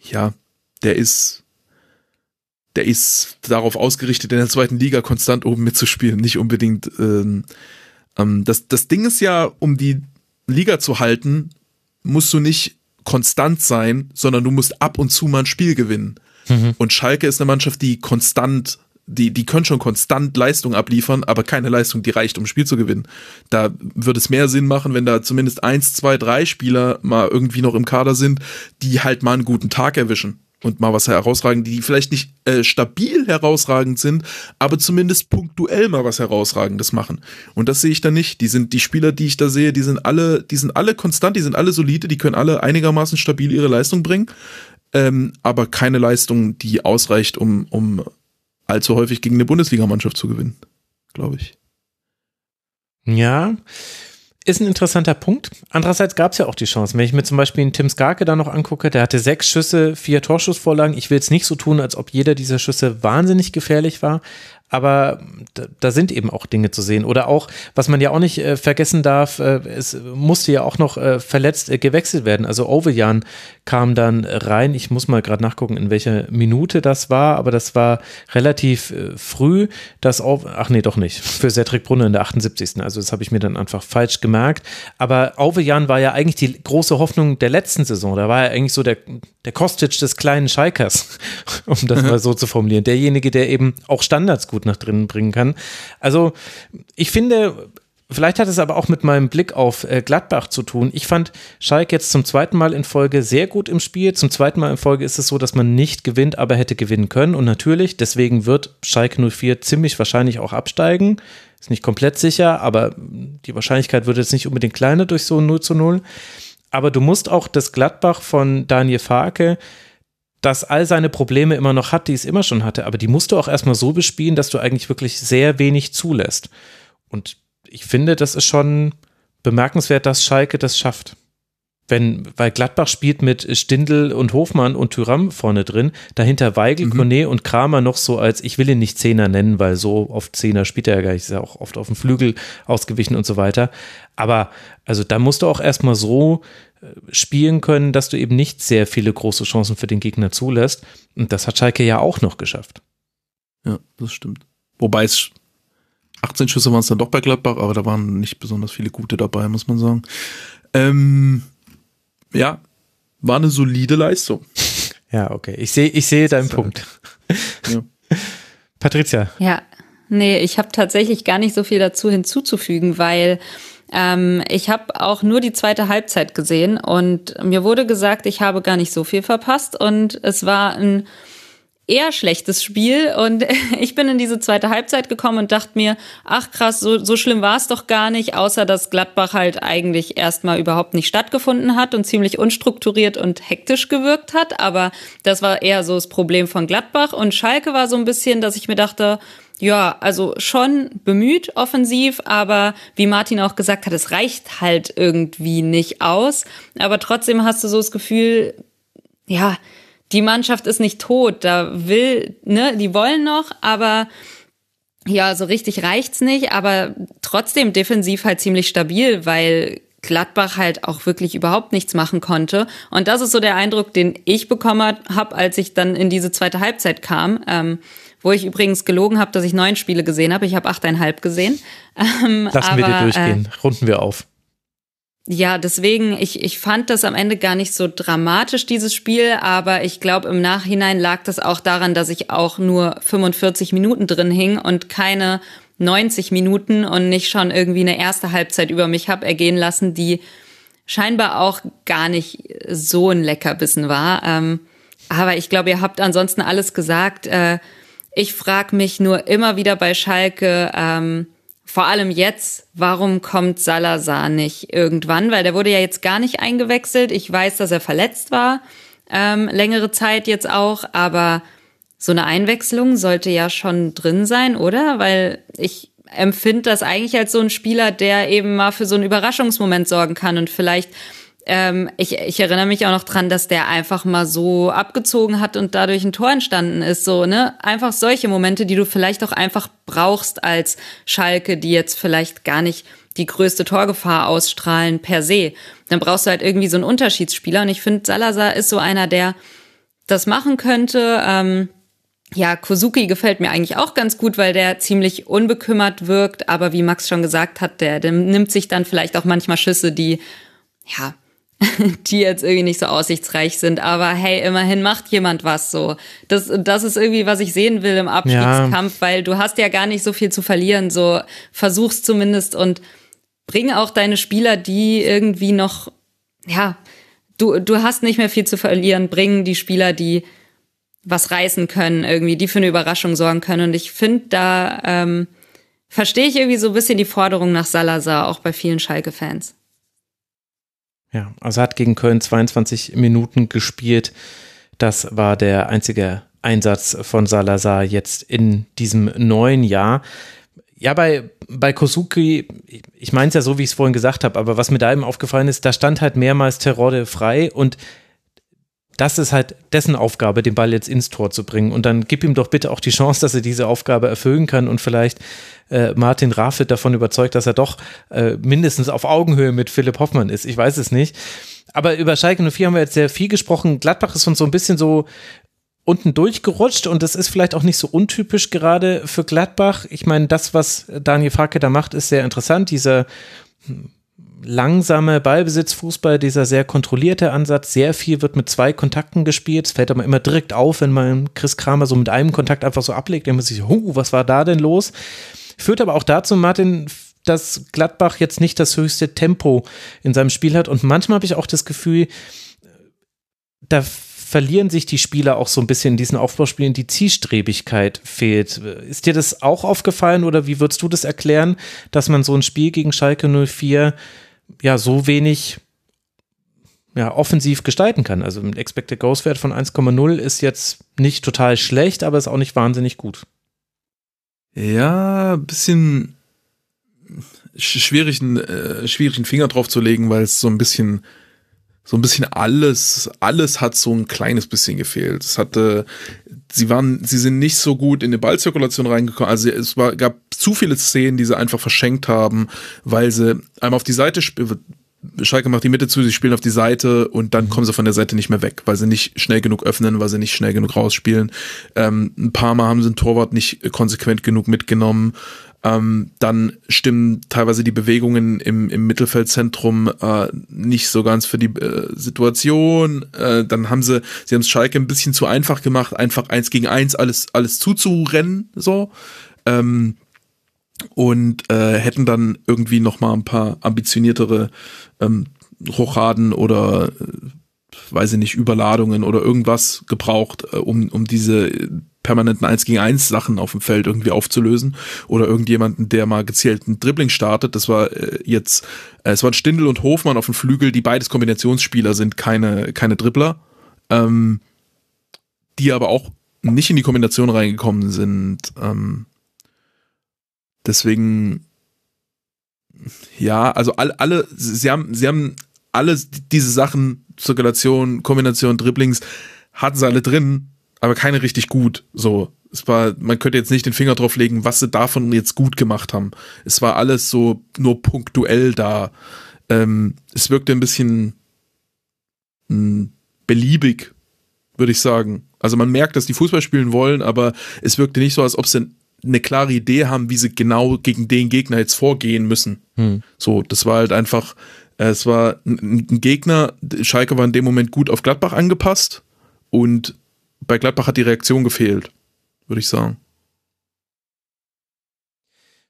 ja, der ist, der ist darauf ausgerichtet, in der zweiten Liga konstant oben mitzuspielen, nicht unbedingt. Ähm, ähm, das, das Ding ist ja, um die Liga zu halten, musst du nicht konstant sein, sondern du musst ab und zu mal ein Spiel gewinnen. Mhm. Und Schalke ist eine Mannschaft, die konstant, die, die können schon konstant Leistung abliefern, aber keine Leistung, die reicht, um ein Spiel zu gewinnen. Da würde es mehr Sinn machen, wenn da zumindest eins, zwei, drei Spieler mal irgendwie noch im Kader sind, die halt mal einen guten Tag erwischen und mal was herausragend, die vielleicht nicht äh, stabil herausragend sind, aber zumindest punktuell mal was herausragendes machen. Und das sehe ich da nicht. Die sind die Spieler, die ich da sehe, die sind alle, die sind alle konstant, die sind alle solide, die können alle einigermaßen stabil ihre Leistung bringen, ähm, aber keine Leistung, die ausreicht, um um allzu häufig gegen eine Bundesligamannschaft zu gewinnen, glaube ich. Ja, ist ein interessanter Punkt. Andererseits gab es ja auch die Chance. Wenn ich mir zum Beispiel einen Tim Skarke da noch angucke, der hatte sechs Schüsse, vier Torschussvorlagen. Ich will jetzt nicht so tun, als ob jeder dieser Schüsse wahnsinnig gefährlich war, aber da, da, sind eben auch Dinge zu sehen. Oder auch, was man ja auch nicht äh, vergessen darf, äh, es musste ja auch noch äh, verletzt gewechselt werden. Also Ovejan kam dann rein. Ich muss mal gerade nachgucken, in welcher Minute das war, aber das war relativ früh. Das Ove ach nee, doch nicht. Für Cedric Brunner in der 78. Also das habe ich mir dann einfach falsch gemerkt. Aber Ovejan war ja eigentlich die große Hoffnung der letzten Saison. Da war er eigentlich so der, der Kostic des kleinen Schalkers, um das mal so zu formulieren. Derjenige, der eben auch Standards gut gut nach drinnen bringen kann. Also ich finde, Vielleicht hat es aber auch mit meinem Blick auf äh, Gladbach zu tun. Ich fand Schalke jetzt zum zweiten Mal in Folge sehr gut im Spiel. Zum zweiten Mal in Folge ist es so, dass man nicht gewinnt, aber hätte gewinnen können. Und natürlich, deswegen wird Schalke 04 ziemlich wahrscheinlich auch absteigen. Ist nicht komplett sicher, aber die Wahrscheinlichkeit wird jetzt nicht unbedingt kleiner durch so 0 zu 0. Aber du musst auch das Gladbach von Daniel Farke das all seine Probleme immer noch hat, die es immer schon hatte, aber die musst du auch erstmal so bespielen, dass du eigentlich wirklich sehr wenig zulässt. Und ich finde, das ist schon bemerkenswert, dass Schalke das schafft. Wenn, weil Gladbach spielt mit Stindl und Hofmann und Tyram vorne drin, dahinter Weigel, mhm. Kone und Kramer noch so als, ich will ihn nicht Zehner nennen, weil so oft Zehner spielt er ja gar nicht, ist ja auch oft auf dem Flügel ausgewichen und so weiter. Aber also da musst du auch erstmal so spielen können, dass du eben nicht sehr viele große Chancen für den Gegner zulässt. Und das hat Schalke ja auch noch geschafft. Ja, das stimmt. Wobei es 18 Schüsse waren es dann doch bei Gladbach, aber da waren nicht besonders viele gute dabei, muss man sagen. Ähm, ja, war eine solide Leistung. Ja, okay. Ich sehe ich sehe deinen Punkt. Ja. Patricia. Ja, nee, ich habe tatsächlich gar nicht so viel dazu hinzuzufügen, weil ähm, ich habe auch nur die zweite Halbzeit gesehen und mir wurde gesagt, ich habe gar nicht so viel verpasst und es war ein eher schlechtes Spiel. Und ich bin in diese zweite Halbzeit gekommen und dachte mir, ach krass, so, so schlimm war es doch gar nicht, außer dass Gladbach halt eigentlich erstmal überhaupt nicht stattgefunden hat und ziemlich unstrukturiert und hektisch gewirkt hat, aber das war eher so das Problem von Gladbach. Und Schalke war so ein bisschen, dass ich mir dachte, ja, also schon bemüht offensiv, aber wie Martin auch gesagt hat, es reicht halt irgendwie nicht aus. Aber trotzdem hast du so das Gefühl, ja, die Mannschaft ist nicht tot, da will, ne, die wollen noch, aber ja, so richtig reicht's nicht, aber trotzdem defensiv halt ziemlich stabil, weil Gladbach halt auch wirklich überhaupt nichts machen konnte. Und das ist so der Eindruck, den ich bekommen habe, als ich dann in diese zweite Halbzeit kam. Ähm, wo ich übrigens gelogen habe, dass ich neun Spiele gesehen habe. Ich habe achteinhalb gesehen. Ähm, Lassen aber, wir dir durchgehen. Äh, Runden wir auf. Ja, deswegen, ich, ich fand das am Ende gar nicht so dramatisch, dieses Spiel, aber ich glaube, im Nachhinein lag das auch daran, dass ich auch nur 45 Minuten drin hing und keine 90 Minuten und nicht schon irgendwie eine erste Halbzeit über mich habe ergehen lassen, die scheinbar auch gar nicht so ein Leckerbissen war. Ähm, aber ich glaube, ihr habt ansonsten alles gesagt. Äh, ich frage mich nur immer wieder bei Schalke, ähm, vor allem jetzt, warum kommt Salazar nicht irgendwann? Weil der wurde ja jetzt gar nicht eingewechselt. Ich weiß, dass er verletzt war, ähm, längere Zeit jetzt auch, aber so eine Einwechslung sollte ja schon drin sein, oder? Weil ich empfinde das eigentlich als so ein Spieler, der eben mal für so einen Überraschungsmoment sorgen kann und vielleicht ähm, ich, ich erinnere mich auch noch dran, dass der einfach mal so abgezogen hat und dadurch ein Tor entstanden ist. So, ne? Einfach solche Momente, die du vielleicht auch einfach brauchst als Schalke, die jetzt vielleicht gar nicht die größte Torgefahr ausstrahlen per se. Dann brauchst du halt irgendwie so einen Unterschiedsspieler. Und ich finde, Salazar ist so einer, der das machen könnte. Ähm, ja, Kozuki gefällt mir eigentlich auch ganz gut, weil der ziemlich unbekümmert wirkt. Aber wie Max schon gesagt hat, der, der nimmt sich dann vielleicht auch manchmal Schüsse, die, ja, die jetzt irgendwie nicht so aussichtsreich sind. Aber hey, immerhin macht jemand was so. Das, das ist irgendwie, was ich sehen will im Abstiegskampf, ja. weil du hast ja gar nicht so viel zu verlieren. So versuch's zumindest und bring auch deine Spieler, die irgendwie noch, ja, du, du hast nicht mehr viel zu verlieren. Bring die Spieler, die was reißen können, irgendwie, die für eine Überraschung sorgen können. Und ich finde, da ähm, verstehe ich irgendwie so ein bisschen die Forderung nach Salazar, auch bei vielen Schalke-Fans. Ja, also hat gegen Köln 22 Minuten gespielt. Das war der einzige Einsatz von Salazar jetzt in diesem neuen Jahr. Ja, bei, bei Kosuki, ich meine es ja so, wie ich es vorhin gesagt habe, aber was mir da eben aufgefallen ist, da stand halt mehrmals Terrorde frei und das ist halt dessen Aufgabe, den Ball jetzt ins Tor zu bringen. Und dann gib ihm doch bitte auch die Chance, dass er diese Aufgabe erfüllen kann und vielleicht äh, Martin Raffet davon überzeugt, dass er doch äh, mindestens auf Augenhöhe mit Philipp Hoffmann ist. Ich weiß es nicht. Aber über Schalke 04 haben wir jetzt sehr viel gesprochen. Gladbach ist uns so ein bisschen so unten durchgerutscht und das ist vielleicht auch nicht so untypisch gerade für Gladbach. Ich meine, das, was Daniel Farke da macht, ist sehr interessant. Dieser hm, langsame Ballbesitzfußball, dieser sehr kontrollierte Ansatz. Sehr viel wird mit zwei Kontakten gespielt. Es fällt aber immer direkt auf, wenn man Chris Kramer so mit einem Kontakt einfach so ablegt. Dann muss ich, oh, was war da denn los? Führt aber auch dazu, Martin, dass Gladbach jetzt nicht das höchste Tempo in seinem Spiel hat. Und manchmal habe ich auch das Gefühl, da verlieren sich die Spieler auch so ein bisschen in diesen Aufbauspielen, die Zielstrebigkeit fehlt. Ist dir das auch aufgefallen oder wie würdest du das erklären, dass man so ein Spiel gegen Schalke 04 ja so wenig ja, offensiv gestalten kann? Also ein Expected Goals Wert von 1,0 ist jetzt nicht total schlecht, aber ist auch nicht wahnsinnig gut. Ja, bisschen schwierig, äh, schwierigen Finger drauf zu legen, weil es so ein bisschen so ein bisschen alles, alles hat so ein kleines bisschen gefehlt. Es hatte, sie waren, sie sind nicht so gut in die Ballzirkulation reingekommen. Also es war, gab zu viele Szenen, die sie einfach verschenkt haben, weil sie einmal auf die Seite spielen. Schalke macht die Mitte zu, sie spielen auf die Seite und dann kommen sie von der Seite nicht mehr weg, weil sie nicht schnell genug öffnen, weil sie nicht schnell genug rausspielen. Ähm, ein paar Mal haben sie den Torwart nicht konsequent genug mitgenommen. Ähm, dann stimmen teilweise die Bewegungen im, im Mittelfeldzentrum äh, nicht so ganz für die äh, Situation. Äh, dann haben sie, sie haben es Schalke ein bisschen zu einfach gemacht, einfach eins gegen eins alles, alles zuzurennen, so. Ähm, und äh, hätten dann irgendwie noch mal ein paar ambitioniertere ähm, Hochraden oder äh, weiß ich nicht, Überladungen oder irgendwas gebraucht, äh, um, um diese permanenten 1 gegen 1 Sachen auf dem Feld irgendwie aufzulösen oder irgendjemanden, der mal gezielten Dribbling startet. Das war äh, jetzt, äh, es waren Stindel und Hofmann auf dem Flügel, die beides Kombinationsspieler sind, keine, keine Dribbler, ähm, die aber auch nicht in die Kombination reingekommen sind. Ähm, deswegen, ja, also alle, alle, sie haben, sie haben alle diese Sachen, Zirkulation, Kombination, Dribblings, hatten sie alle drin, aber keine richtig gut. So, es war, man könnte jetzt nicht den Finger drauf legen, was sie davon jetzt gut gemacht haben. Es war alles so nur punktuell da. Ähm, es wirkte ein bisschen mh, hm, beliebig, würde ich sagen. Also man merkt, dass die Fußball spielen wollen, aber es wirkte nicht so, als ob sie eine klare Idee haben, wie sie genau gegen den Gegner jetzt vorgehen müssen. Hm. So, das war halt einfach, äh, es war ein, ein Gegner, Schalke war in dem Moment gut auf Gladbach angepasst und bei Gladbach hat die Reaktion gefehlt, würde ich sagen.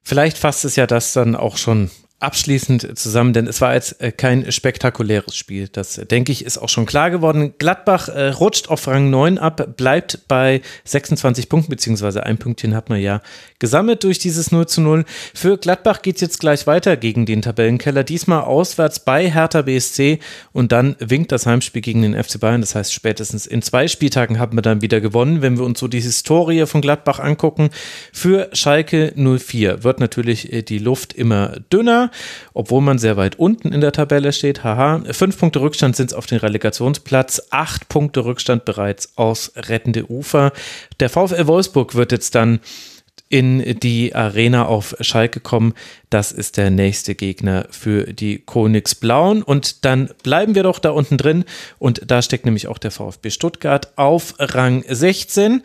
Vielleicht fasst es ja das dann auch schon abschließend zusammen, denn es war jetzt äh, kein spektakuläres Spiel. Das, äh, denke ich, ist auch schon klar geworden. Gladbach äh, rutscht auf Rang 9 ab, bleibt bei 26 Punkten, beziehungsweise ein Pünktchen hat man ja gesammelt durch dieses 0 zu 0. Für Gladbach geht es jetzt gleich weiter gegen den Tabellenkeller, diesmal auswärts bei Hertha BSC und dann winkt das Heimspiel gegen den FC Bayern. Das heißt, spätestens in zwei Spieltagen haben wir dann wieder gewonnen, wenn wir uns so die Historie von Gladbach angucken. Für Schalke 04 wird natürlich die Luft immer dünner obwohl man sehr weit unten in der Tabelle steht. Haha, fünf Punkte Rückstand sind es auf den Relegationsplatz, acht Punkte Rückstand bereits aus rettende Ufer. Der VfL Wolfsburg wird jetzt dann in die Arena auf Schalke kommen. Das ist der nächste Gegner für die Königsblauen. Und dann bleiben wir doch da unten drin. Und da steckt nämlich auch der VfB Stuttgart auf Rang 16.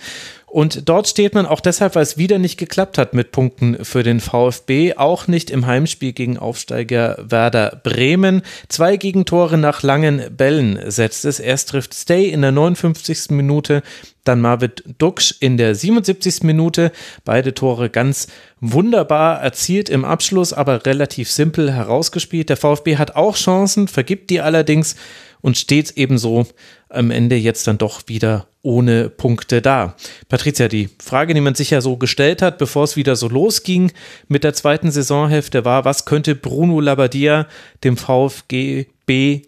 Und dort steht man auch deshalb, weil es wieder nicht geklappt hat mit Punkten für den VfB, auch nicht im Heimspiel gegen Aufsteiger Werder Bremen. Zwei Gegentore nach langen Bällen setzt es. Erst trifft Stay in der 59. Minute, dann Marvin Duksch in der 77. Minute. Beide Tore ganz wunderbar erzielt im Abschluss, aber relativ simpel herausgespielt. Der VfB hat auch Chancen, vergibt die allerdings und steht ebenso am Ende jetzt dann doch wieder ohne Punkte da. Patricia, die Frage, die man sich ja so gestellt hat, bevor es wieder so losging mit der zweiten Saisonhälfte, war, was könnte Bruno Labbadia dem VfB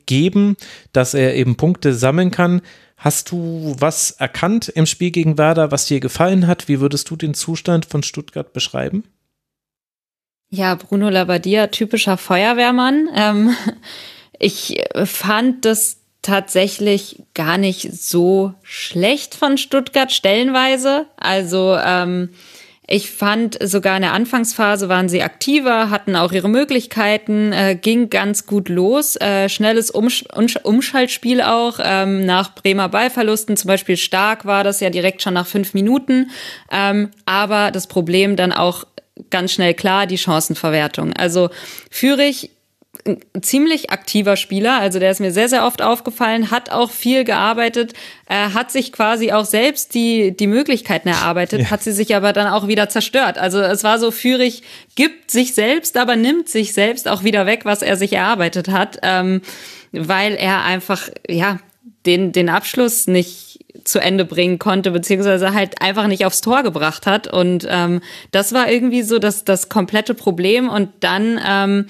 geben, dass er eben Punkte sammeln kann? Hast du was erkannt im Spiel gegen Werder, was dir gefallen hat? Wie würdest du den Zustand von Stuttgart beschreiben? Ja, Bruno Labbadia, typischer Feuerwehrmann. Ähm, ich fand das tatsächlich gar nicht so schlecht von Stuttgart stellenweise. Also ähm, ich fand sogar in der Anfangsphase waren sie aktiver, hatten auch ihre Möglichkeiten, äh, ging ganz gut los. Äh, schnelles Umsch Umschaltspiel auch ähm, nach Bremer Ballverlusten, zum Beispiel stark war das ja direkt schon nach fünf Minuten. Ähm, aber das Problem dann auch ganz schnell klar, die Chancenverwertung. Also Fürich ein ziemlich aktiver Spieler, also der ist mir sehr, sehr oft aufgefallen, hat auch viel gearbeitet, äh, hat sich quasi auch selbst die, die Möglichkeiten erarbeitet, ja. hat sie sich aber dann auch wieder zerstört. Also es war so, Führig gibt sich selbst, aber nimmt sich selbst auch wieder weg, was er sich erarbeitet hat, ähm, weil er einfach, ja, den, den Abschluss nicht zu Ende bringen konnte, beziehungsweise halt einfach nicht aufs Tor gebracht hat. Und ähm, das war irgendwie so das, das komplette Problem. Und dann ähm,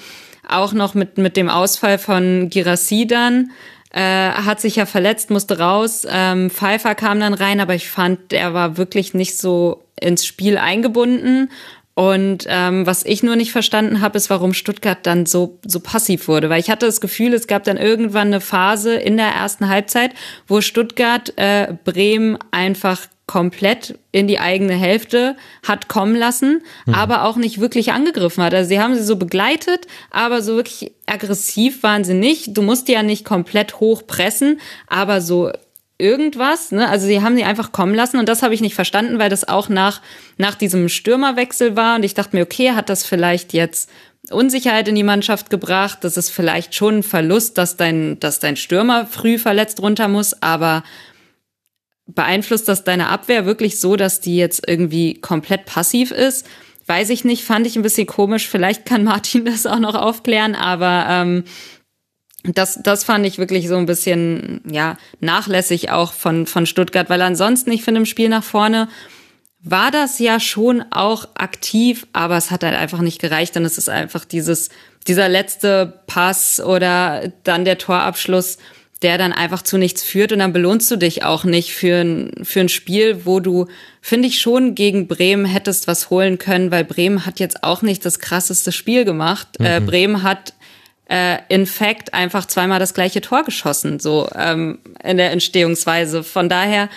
auch noch mit, mit dem Ausfall von Girassi dann. Äh, hat sich ja verletzt, musste raus. Ähm, Pfeiffer kam dann rein, aber ich fand, er war wirklich nicht so ins Spiel eingebunden. Und ähm, was ich nur nicht verstanden habe, ist, warum Stuttgart dann so, so passiv wurde. Weil ich hatte das Gefühl, es gab dann irgendwann eine Phase in der ersten Halbzeit, wo Stuttgart äh, Bremen einfach komplett in die eigene Hälfte hat kommen lassen, mhm. aber auch nicht wirklich angegriffen hat. Also sie haben sie so begleitet, aber so wirklich aggressiv waren sie nicht. Du musst die ja nicht komplett hoch pressen, aber so irgendwas, ne? Also sie haben die einfach kommen lassen und das habe ich nicht verstanden, weil das auch nach nach diesem Stürmerwechsel war und ich dachte mir, okay, hat das vielleicht jetzt Unsicherheit in die Mannschaft gebracht, das ist vielleicht schon ein Verlust, dass dein dass dein Stürmer früh verletzt runter muss, aber beeinflusst das deine Abwehr wirklich so, dass die jetzt irgendwie komplett passiv ist? Weiß ich nicht, fand ich ein bisschen komisch. Vielleicht kann Martin das auch noch aufklären, aber ähm, das, das fand ich wirklich so ein bisschen ja nachlässig auch von, von Stuttgart, weil ansonsten, ich finde, im Spiel nach vorne war das ja schon auch aktiv, aber es hat halt einfach nicht gereicht. Und es ist einfach dieses, dieser letzte Pass oder dann der Torabschluss, der dann einfach zu nichts führt und dann belohnst du dich auch nicht für ein, für ein Spiel, wo du, finde ich, schon gegen Bremen hättest was holen können, weil Bremen hat jetzt auch nicht das krasseste Spiel gemacht. Äh, mhm. Äh, Bremen hat äh, in fact einfach zweimal das gleiche Tor geschossen, so ähm, in der Entstehungsweise. Von daher,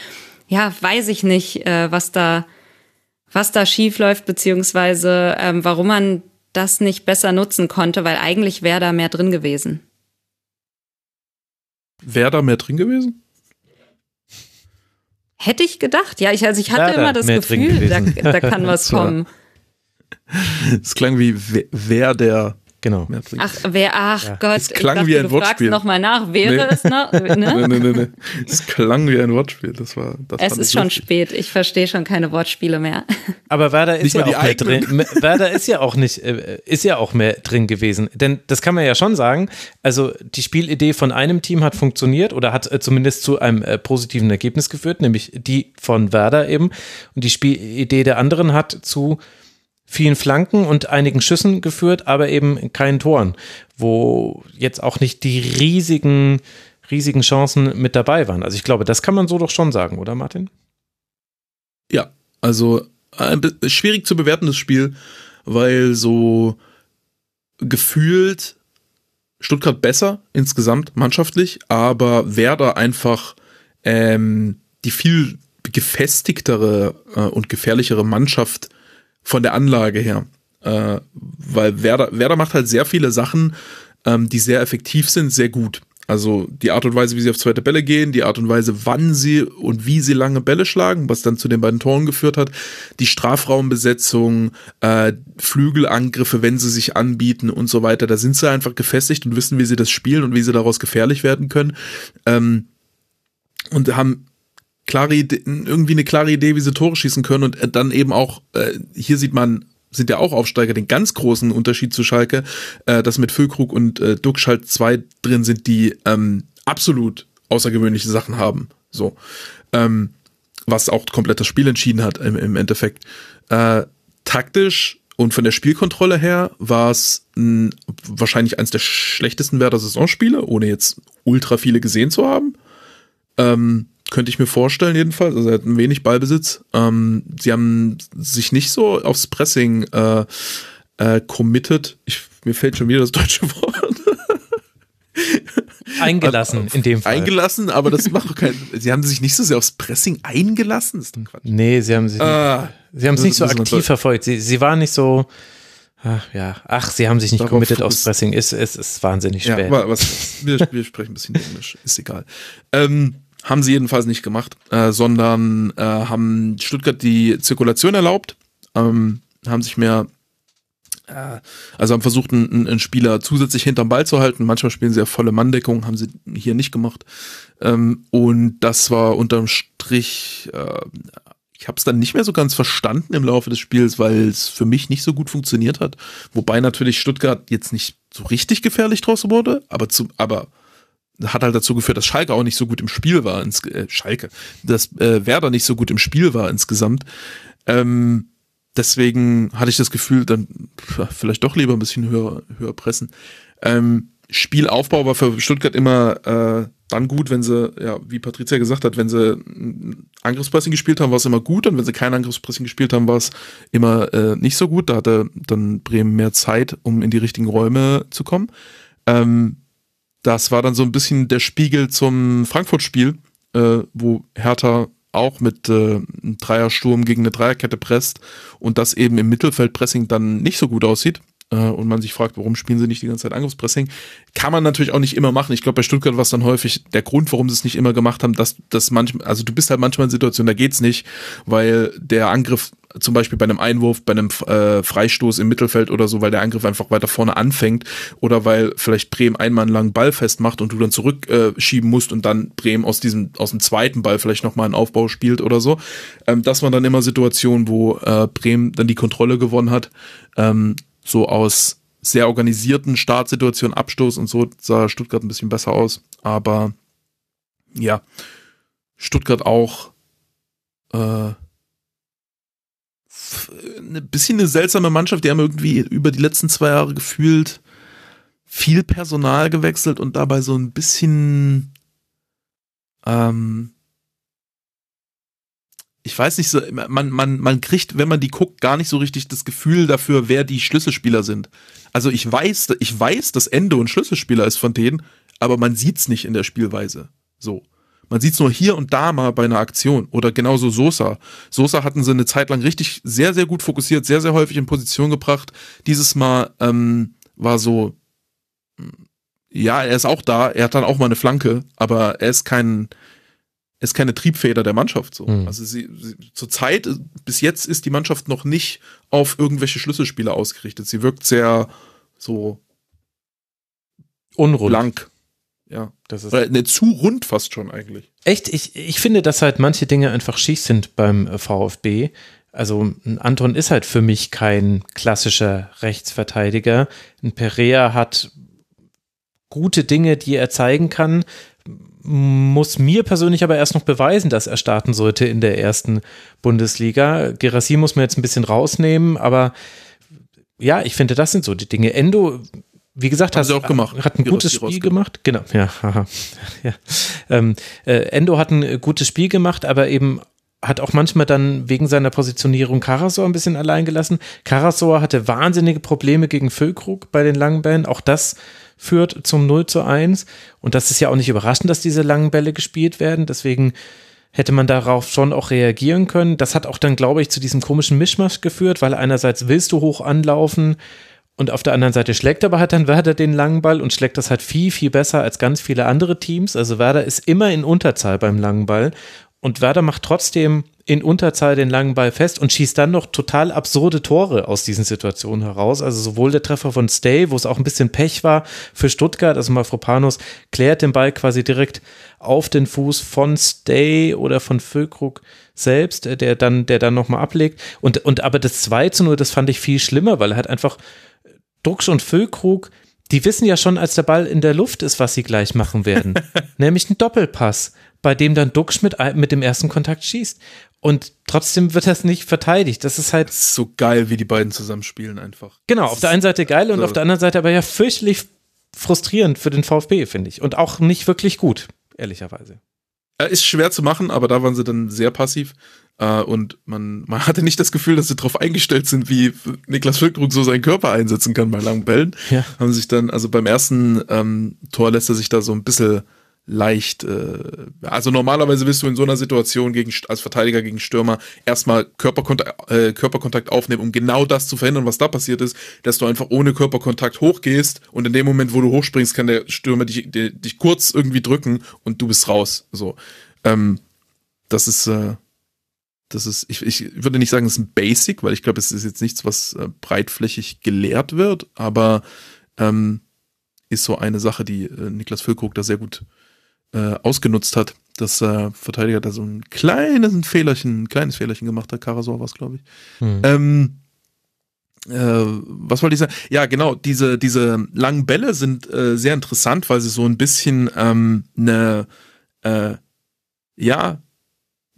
ja, weiß ich nicht, äh, was da, was da schief läuft, beziehungsweise ähm, warum man das nicht besser nutzen konnte, weil eigentlich wäre da mehr drin gewesen. Wäre da mehr drin gewesen? Hätte ich gedacht. Ja, ich, also ich hatte immer das Gefühl, da, da, kann was kommen. Es klang wie wer der Genau. Ach, wer, ach ja. Gott, es klang dachte, wie ein du Wortspiel. fragst nochmal nach, wäre nee. es noch? Ne? nee, nee, nee, nee. Es klang wie ein Wortspiel. Das war, das es ist schon lustig. spät. Ich verstehe schon keine Wortspiele mehr. Aber Werder ist ja auch mehr drin. Werder ist ja auch nicht, äh, ist ja auch mehr drin gewesen. Denn das kann man ja schon sagen. Also die Spielidee von einem Team hat funktioniert oder hat äh, zumindest zu einem äh, positiven Ergebnis geführt, nämlich die von Werder eben. Und die Spielidee der anderen hat zu vielen Flanken und einigen Schüssen geführt, aber eben keinen Toren, wo jetzt auch nicht die riesigen, riesigen Chancen mit dabei waren. Also ich glaube, das kann man so doch schon sagen, oder Martin? Ja, also ein schwierig zu bewerten das Spiel, weil so gefühlt Stuttgart besser insgesamt mannschaftlich, aber Werder einfach ähm, die viel gefestigtere äh, und gefährlichere Mannschaft von der Anlage her. Äh, weil Werder, Werder macht halt sehr viele Sachen, ähm, die sehr effektiv sind, sehr gut. Also die Art und Weise, wie sie auf zweite Bälle gehen, die Art und Weise, wann sie und wie sie lange Bälle schlagen, was dann zu den beiden Toren geführt hat, die Strafraumbesetzung, äh, Flügelangriffe, wenn sie sich anbieten und so weiter, da sind sie einfach gefestigt und wissen, wie sie das spielen und wie sie daraus gefährlich werden können. Ähm, und haben klare Idee, irgendwie eine klare Idee, wie sie Tore schießen können und äh, dann eben auch, äh, hier sieht man, sind ja auch Aufsteiger, den ganz großen Unterschied zu Schalke, äh, dass mit Füllkrug und äh, Duxch halt zwei drin sind, die ähm, absolut außergewöhnliche Sachen haben. So. Ähm, was auch komplett das Spiel entschieden hat im, im Endeffekt. Äh, taktisch und von der Spielkontrolle her war es wahrscheinlich eines der schlechtesten Werder Saisonspiele, ohne jetzt ultra viele gesehen zu haben. Ähm, könnte ich mir vorstellen, jedenfalls. Also er hat wenig Ballbesitz. Ähm, sie haben sich nicht so aufs Pressing äh, äh, committed. Ich, mir fällt schon wieder das deutsche Wort. Eingelassen in dem Fall. Eingelassen, aber das macht doch keinen. Sie haben sich nicht so sehr aufs Pressing eingelassen? Das. Nee, sie haben sich, Ah, sie haben es nicht so aktiv verfolgt. Sie, sie waren nicht so, ach, ja, ach, sie haben sich nicht Darauf committed aufs Pressing. Ist, ist, ist wahnsinnig Ja, spät. was, wir, wir sprechen ein bisschen Englisch, ist egal. Ähm, haben sie jedenfalls nicht gemacht, äh, sondern äh, haben Stuttgart die Zirkulation erlaubt, ähm, haben sich mehr, äh, also haben versucht, einen, einen Spieler zusätzlich hinterm Ball zu halten. Manchmal spielen sie ja volle Manndeckung, haben sie hier nicht gemacht. Ähm, und das war unterm Strich, äh, ich habe es dann nicht mehr so ganz verstanden im Laufe des Spiels, weil es für mich nicht so gut funktioniert hat. Wobei natürlich Stuttgart jetzt nicht so richtig gefährlich draus wurde, aber zu, aber hat halt dazu geführt, dass Schalke auch nicht so gut im Spiel war. Ins, äh, Schalke, dass äh, Werder nicht so gut im Spiel war insgesamt. Ähm, deswegen hatte ich das Gefühl, dann vielleicht doch lieber ein bisschen höher, höher pressen. Ähm, Spielaufbau war für Stuttgart immer äh, dann gut, wenn sie, ja, wie Patricia gesagt hat, wenn sie Angriffspressing gespielt haben, war es immer gut und wenn sie kein Angriffspressing gespielt haben, war es immer äh, nicht so gut. Da hatte dann Bremen mehr Zeit, um in die richtigen Räume zu kommen. Ähm, das war dann so ein bisschen der Spiegel zum Frankfurt-Spiel, äh, wo Hertha auch mit äh, einem Dreiersturm gegen eine Dreierkette presst und das eben im Mittelfeldpressing dann nicht so gut aussieht äh, und man sich fragt, warum spielen sie nicht die ganze Zeit Angriffspressing, kann man natürlich auch nicht immer machen. Ich glaube, bei Stuttgart war es dann häufig der Grund, warum sie es nicht immer gemacht haben, dass das manchmal, also du bist halt manchmal in Situationen, da geht's nicht, weil der Angriff zum Beispiel bei einem Einwurf, bei einem äh, Freistoß im Mittelfeld oder so, weil der Angriff einfach weiter vorne anfängt oder weil vielleicht Bremen einmal einen langen Ball festmacht und du dann zurückschieben äh, musst und dann Bremen aus diesem aus dem zweiten Ball vielleicht nochmal einen Aufbau spielt oder so. Ähm, das waren dann immer Situationen, wo äh, Bremen dann die Kontrolle gewonnen hat, ähm, so aus sehr organisierten Startsituationen, Abstoß und so sah Stuttgart ein bisschen besser aus, aber ja, Stuttgart auch äh, ein bisschen eine seltsame Mannschaft. Die haben irgendwie über die letzten zwei Jahre gefühlt viel Personal gewechselt und dabei so ein bisschen, ähm, ich weiß nicht so, man, man, man kriegt, wenn man die guckt, gar nicht so richtig das Gefühl dafür, wer die Schlüsselspieler sind. Also ich weiß, ich weiß, dass Endo ein Schlüsselspieler ist von denen, aber man sieht's nicht in der Spielweise. So. Man sieht's nur hier und da mal bei einer Aktion. Oder genauso Sosa. Sosa hatten sie eine Zeit lang richtig sehr, sehr gut fokussiert, sehr, sehr häufig in Position gebracht. Dieses Mal ähm, war so, ja, er ist auch da, er hat dann auch mal eine Flanke, aber er ist kein, er ist keine Triebfeder der Mannschaft. So. Mhm. Also sie, sie, zur Zeit, bis jetzt ist die Mannschaft noch nicht auf irgendwelche Schlüsselspieler ausgerichtet. Sie wirkt sehr so Unrund. blank. Ja. Das ist Oder ne, zu rund fast schon eigentlich. Echt, ich, ich finde, dass halt manche Dinge einfach schief sind beim äh, VfB. Also ein Anton ist halt für mich kein klassischer Rechtsverteidiger. Ein Perea hat gute Dinge, die er zeigen kann, muss mir persönlich aber erst noch beweisen, dass er starten sollte in der ersten Bundesliga. Gerassi muss man jetzt ein bisschen rausnehmen, aber ja, ich finde, das sind so die Dinge. Endo, wie gesagt, hat, auch gemacht. hat ein gutes Spiel gemacht. Genau, ja, haha. ja. Ähm, äh, Endo hat ein gutes Spiel gemacht, aber eben hat auch manchmal dann wegen seiner Positionierung Karasor ein bisschen allein gelassen. Karasor hatte wahnsinnige Probleme gegen Füllkrug bei den langen Bällen. Auch das führt zum 0 zu 1. Und das ist ja auch nicht überraschend, dass diese langen Bälle gespielt werden. Deswegen hätte man darauf schon auch reagieren können. Das hat auch dann, glaube ich, zu diesem komischen Mischmasch geführt, weil einerseits willst du hoch anlaufen und auf der anderen Seite schlägt aber halt dann Werder den langen Ball und schlägt das halt viel, viel besser als ganz viele andere Teams. Also Werder ist immer in Unterzahl beim langen Ball und Werder macht trotzdem in Unterzahl den langen Ball fest und schießt dann noch total absurde Tore aus diesen Situationen heraus. Also sowohl der Treffer von Stay, wo es auch ein bisschen Pech war für Stuttgart, also Mafropanos klärt den Ball quasi direkt auf den Fuß von Stay oder von Füllkrug selbst, äh, der dann, der dann nochmal ablegt. Und, und aber das 2 zu 0, das fand ich viel schlimmer, weil er hat einfach Drucksch und Füllkrug, die wissen ja schon, als der Ball in der Luft ist, was sie gleich machen werden. Nämlich ein Doppelpass, bei dem dann Duxch mit, mit dem ersten Kontakt schießt. Und trotzdem wird das nicht verteidigt. Das ist halt, Das ist so geil, wie die beiden zusammenspielen einfach. genau, auf der einen Seite geil und so. auf der anderen Seite aber ja fürchterlich frustrierend für den VfB, finde ich. Und auch nicht wirklich gut, ehrlicherweise. Äh, Ist schwer zu machen, aber da waren sie dann sehr passiv. Äh, und man, man hatte nicht das Gefühl, dass sie darauf eingestellt sind, wie Niklas Füllkrug so seinen Körper einsetzen kann bei langen Bällen. Ja. Haben sich dann, also beim ersten ähm, Tor lässt er sich da so ein bisschen leicht, äh, also normalerweise bist du in so einer Situation gegen, als Verteidiger gegen Stürmer erstmal Körperkontakt, äh, Körperkontakt aufnehmen, um genau das zu verhindern, was da passiert ist, dass du einfach ohne Körperkontakt hochgehst und in dem Moment, wo du hochspringst, kann der Stürmer dich, dich kurz irgendwie drücken und du bist raus. So, ähm, das ist, äh, das ist, ich, ich würde nicht sagen, es ist ein Basic, weil ich glaube, es ist jetzt nichts, was äh, breitflächig gelehrt wird, aber ähm, ist so eine Sache, die äh, Niklas Füllkrug da sehr gut äh, ausgenutzt hat, dass äh, Verteidiger da so ein kleines ein Fehlerchen, ein kleines Fehlerchen gemacht hat. Karasor war es, glaube ich. Hm. Ähm, äh, was wollte ich sagen? Ja, genau, diese, diese langen Bälle sind äh, sehr interessant, weil sie so ein bisschen ähm, eine, ja,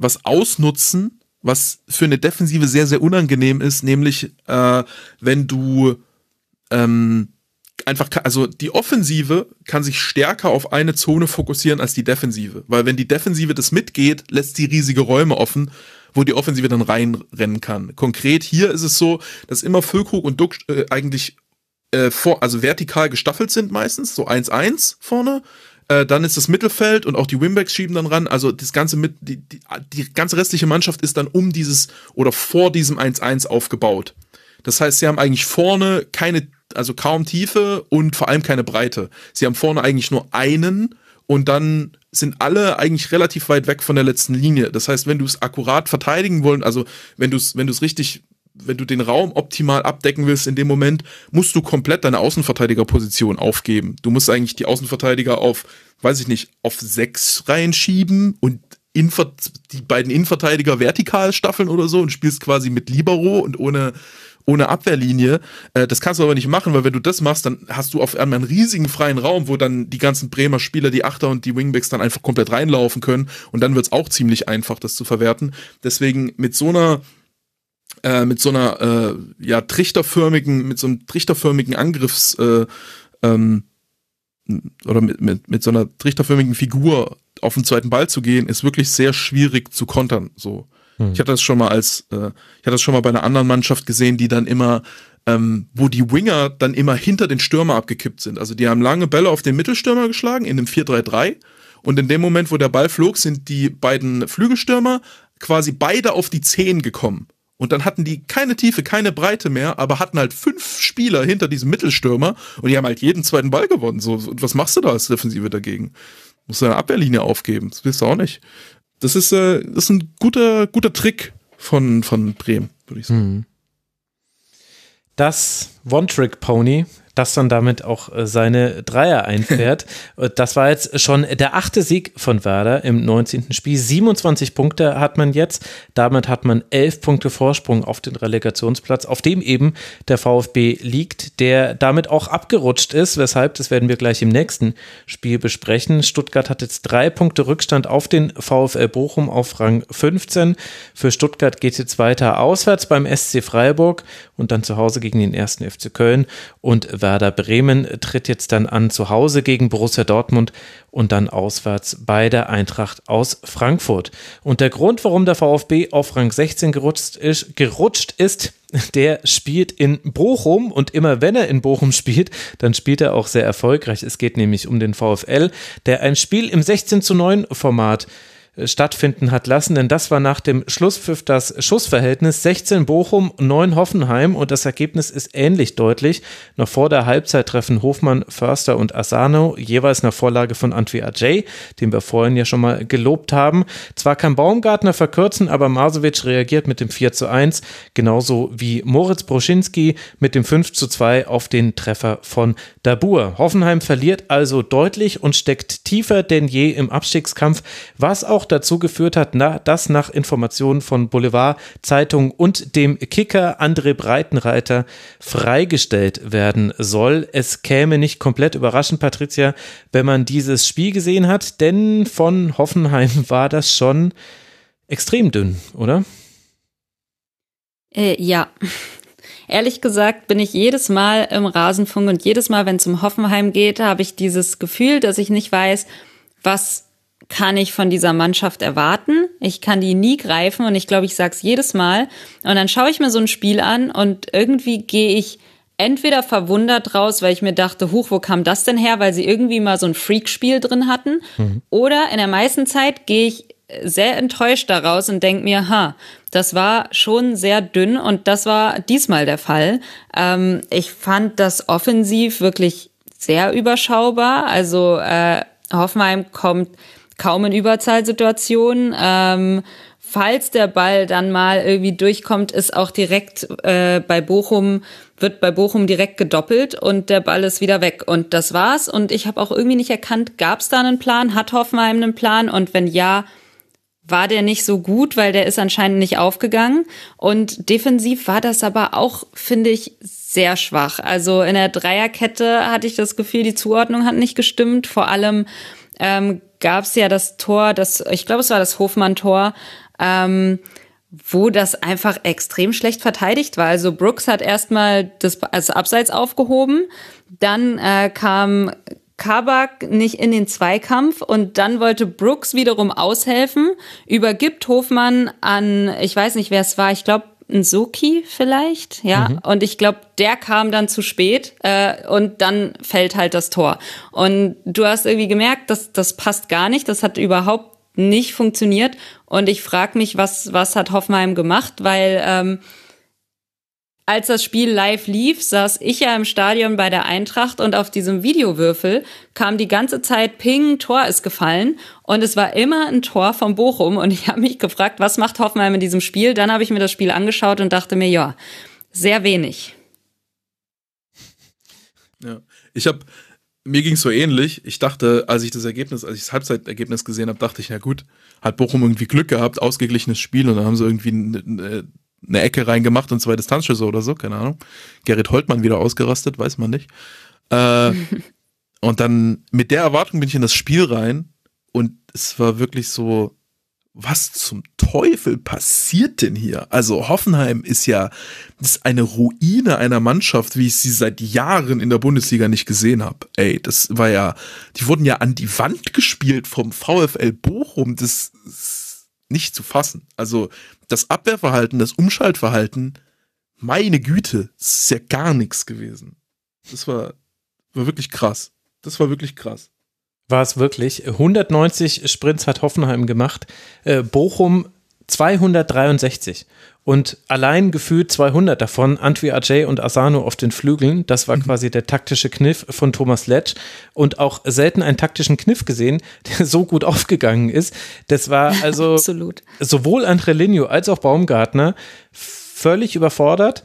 was ausnutzen, was für eine Defensive sehr, sehr unangenehm ist, nämlich äh, wenn du ähm, einfach, also die Offensive kann sich stärker auf eine Zone fokussieren als die Defensive. Weil wenn die Defensive das mitgeht, lässt sie riesige Räume offen, wo die Offensive dann reinrennen kann. Konkret hier ist es so, dass immer Füllkrug und Duck äh, eigentlich äh, vor, also vertikal gestaffelt sind meistens, so 1-1 vorne. Äh, dann ist das Mittelfeld und auch die Wimbacks schieben dann ran. Also das ganze mit, die, die, die ganze restliche Mannschaft ist dann um dieses oder vor diesem 1-1 aufgebaut. Das heißt, sie haben eigentlich vorne keine also kaum Tiefe und vor allem keine Breite. Sie haben vorne eigentlich nur einen und dann sind alle eigentlich relativ weit weg von der letzten Linie. Das heißt, wenn du es akkurat verteidigen wollen, also wenn du es, wenn du es richtig, wenn du den Raum optimal abdecken willst in dem Moment, musst du komplett deine Außenverteidigerposition aufgeben. Du musst eigentlich die Außenverteidiger auf, weiß ich nicht, auf sechs reinschieben und Inver die beiden Innenverteidiger vertikal staffeln oder so und spielst quasi mit Libero und ohne ohne Abwehrlinie. Äh, das kannst du aber nicht machen, weil wenn du das machst, dann hast du auf einmal einen riesigen freien Raum, wo dann die ganzen Bremer Spieler, die Achter und die Wingbacks dann einfach komplett reinlaufen können und dann wird es auch ziemlich einfach, das zu verwerten. Deswegen mit so einer äh, mit so einer äh, ja trichterförmigen, mit so einem trichterförmigen Angriffs äh, ähm, oder mit, mit, mit so einer trichterförmigen Figur auf den zweiten Ball zu gehen, ist wirklich sehr schwierig zu kontern. So. Hm. Ich hatte das schon mal als, äh, ich hatte das schon mal bei einer anderen Mannschaft gesehen, die dann immer, ähm, wo die Winger dann immer hinter den Stürmer abgekippt sind. Also die haben lange Bälle auf den Mittelstürmer geschlagen in dem 4-3-3 und in dem Moment, wo der Ball flog, sind die beiden Flügelstürmer quasi beide auf die Zehen gekommen. Und dann hatten die keine Tiefe, keine Breite mehr, aber hatten halt fünf Spieler hinter diesem Mittelstürmer und die haben halt jeden zweiten Ball gewonnen. So, und was machst du da als Defensive dagegen? Musst du eine Abwehrlinie aufgeben? Das willst du auch nicht. Das ist, äh, das ist ein guter, guter Trick von, von Bremen, würde ich sagen. Hm. Das One-Trick-Pony das dann damit auch äh, seine Dreier einfährt. das war jetzt schon der achte Sieg von Werder im 19. Spiel. 27 Punkte hat man jetzt. Damit hat man 11 Punkte Vorsprung auf den Relegationsplatz, auf dem eben der VfB liegt, der damit auch abgerutscht ist. Weshalb, das werden wir gleich im nächsten Spiel besprechen. Stuttgart hat jetzt drei Punkte Rückstand auf den VfL Bochum auf Rang 15. Für Stuttgart geht es jetzt weiter auswärts beim SC Freiburg und dann zu Hause gegen den ersten FC Köln und Werder Bremen tritt jetzt dann an zu Hause gegen Borussia Dortmund und dann auswärts bei der Eintracht aus Frankfurt. Und der Grund, warum der VfB auf Rang 16 gerutscht ist, gerutscht ist der spielt in Bochum und immer wenn er in Bochum spielt, dann spielt er auch sehr erfolgreich. Es geht nämlich um den VfL, der ein Spiel im 16 zu 9 Format äh, stattfinden hat lassen, denn das war nach dem Schlusspfiff das Schussverhältnis 16 Bochum, 9 Hoffenheim und das Ergebnis ist ähnlich deutlich. Noch vor der Halbzeit treffen Hofmann, Förster und Asano jeweils eine Vorlage von Antwi Ajay, den wir vorhin ja schon mal gelobt haben. Zwar kann Baumgartner verkürzen, aber Masovic reagiert mit dem 4 zu 1, genauso wie Moritz Broschinski mit dem 5 zu 2 auf den Treffer von Dabur. Hoffenheim verliert also deutlich und steckt tiefer denn je im Abstiegskampf, was auch auch dazu geführt hat, dass nach Informationen von Boulevard, Zeitung und dem Kicker André Breitenreiter freigestellt werden soll. Es käme nicht komplett überraschend, Patricia, wenn man dieses Spiel gesehen hat, denn von Hoffenheim war das schon extrem dünn, oder? Äh, ja. Ehrlich gesagt bin ich jedes Mal im Rasenfunk und jedes Mal, wenn es um Hoffenheim geht, habe ich dieses Gefühl, dass ich nicht weiß, was kann ich von dieser Mannschaft erwarten? Ich kann die nie greifen und ich glaube, ich sag's jedes Mal. Und dann schaue ich mir so ein Spiel an und irgendwie gehe ich entweder verwundert raus, weil ich mir dachte, huch, wo kam das denn her, weil sie irgendwie mal so ein Freak-Spiel drin hatten. Mhm. Oder in der meisten Zeit gehe ich sehr enttäuscht daraus und denke mir, ha, das war schon sehr dünn und das war diesmal der Fall. Ähm, ich fand das offensiv wirklich sehr überschaubar. Also äh, Hoffenheim kommt kaum in Überzahlsituationen. Ähm, falls der Ball dann mal irgendwie durchkommt, ist auch direkt äh, bei Bochum, wird bei Bochum direkt gedoppelt und der Ball ist wieder weg. Und das war's. Und ich habe auch irgendwie nicht erkannt, gab es da einen Plan? Hat Hoffenheim einen Plan? Und wenn ja, war der nicht so gut, weil der ist anscheinend nicht aufgegangen. Und defensiv war das aber auch, finde ich, sehr schwach. Also in der Dreierkette hatte ich das Gefühl, die Zuordnung hat nicht gestimmt. Vor allem ähm, gab es ja das Tor, das, ich glaube, es war das Hofmann-Tor, ähm, wo das einfach extrem schlecht verteidigt war. Also Brooks hat erstmal das also Abseits aufgehoben, dann äh, kam Kabak nicht in den Zweikampf und dann wollte Brooks wiederum aushelfen, übergibt Hofmann an, ich weiß nicht, wer es war, ich glaube Nsoki vielleicht, ja. Mhm. Und ich glaube, der kam dann zu spät äh, und dann fällt halt das Tor. Und du hast irgendwie gemerkt, dass das passt gar nicht, das hat überhaupt nicht funktioniert. Und ich frage mich, was was hat Hoffenheim gemacht, weil ähm, als das Spiel live lief, saß ich ja im Stadion bei der Eintracht und auf diesem Videowürfel kam die ganze Zeit Ping, Tor ist gefallen und es war immer ein Tor von Bochum und ich habe mich gefragt, was macht Hoffenheim in diesem Spiel? Dann habe ich mir das Spiel angeschaut und dachte mir, ja, sehr wenig. Ja, ich habe mir ging es so ähnlich. Ich dachte, als ich das Ergebnis, als ich das Halbzeitergebnis gesehen habe, dachte ich, na gut, hat Bochum irgendwie Glück gehabt, ausgeglichenes Spiel und dann haben sie irgendwie eine Ecke reingemacht und zwei Distanzschüsse oder so, keine Ahnung. Gerrit Holtmann wieder ausgerastet, weiß man nicht. Äh, und dann mit der Erwartung bin ich in das Spiel rein und es war wirklich so, was zum Teufel passiert denn hier? Also Hoffenheim ist ja ist eine Ruine einer Mannschaft, wie ich sie seit Jahren in der Bundesliga nicht gesehen habe. Ey, das war ja, die wurden ja an die Wand gespielt vom VfL Bochum. Das ist nicht zu fassen. Also das Abwehrverhalten, das Umschaltverhalten, meine Güte, das ist ja gar nichts gewesen. Das war, war wirklich krass. Das war wirklich krass. War es wirklich. 190 Sprints hat Hoffenheim gemacht. Äh, Bochum 263 und allein gefühlt 200 davon Antwi Ajay und Asano auf den Flügeln. Das war mhm. quasi der taktische Kniff von Thomas Letsch und auch selten einen taktischen Kniff gesehen, der so gut aufgegangen ist. Das war also Absolut. sowohl Andrelinho als auch Baumgartner völlig überfordert.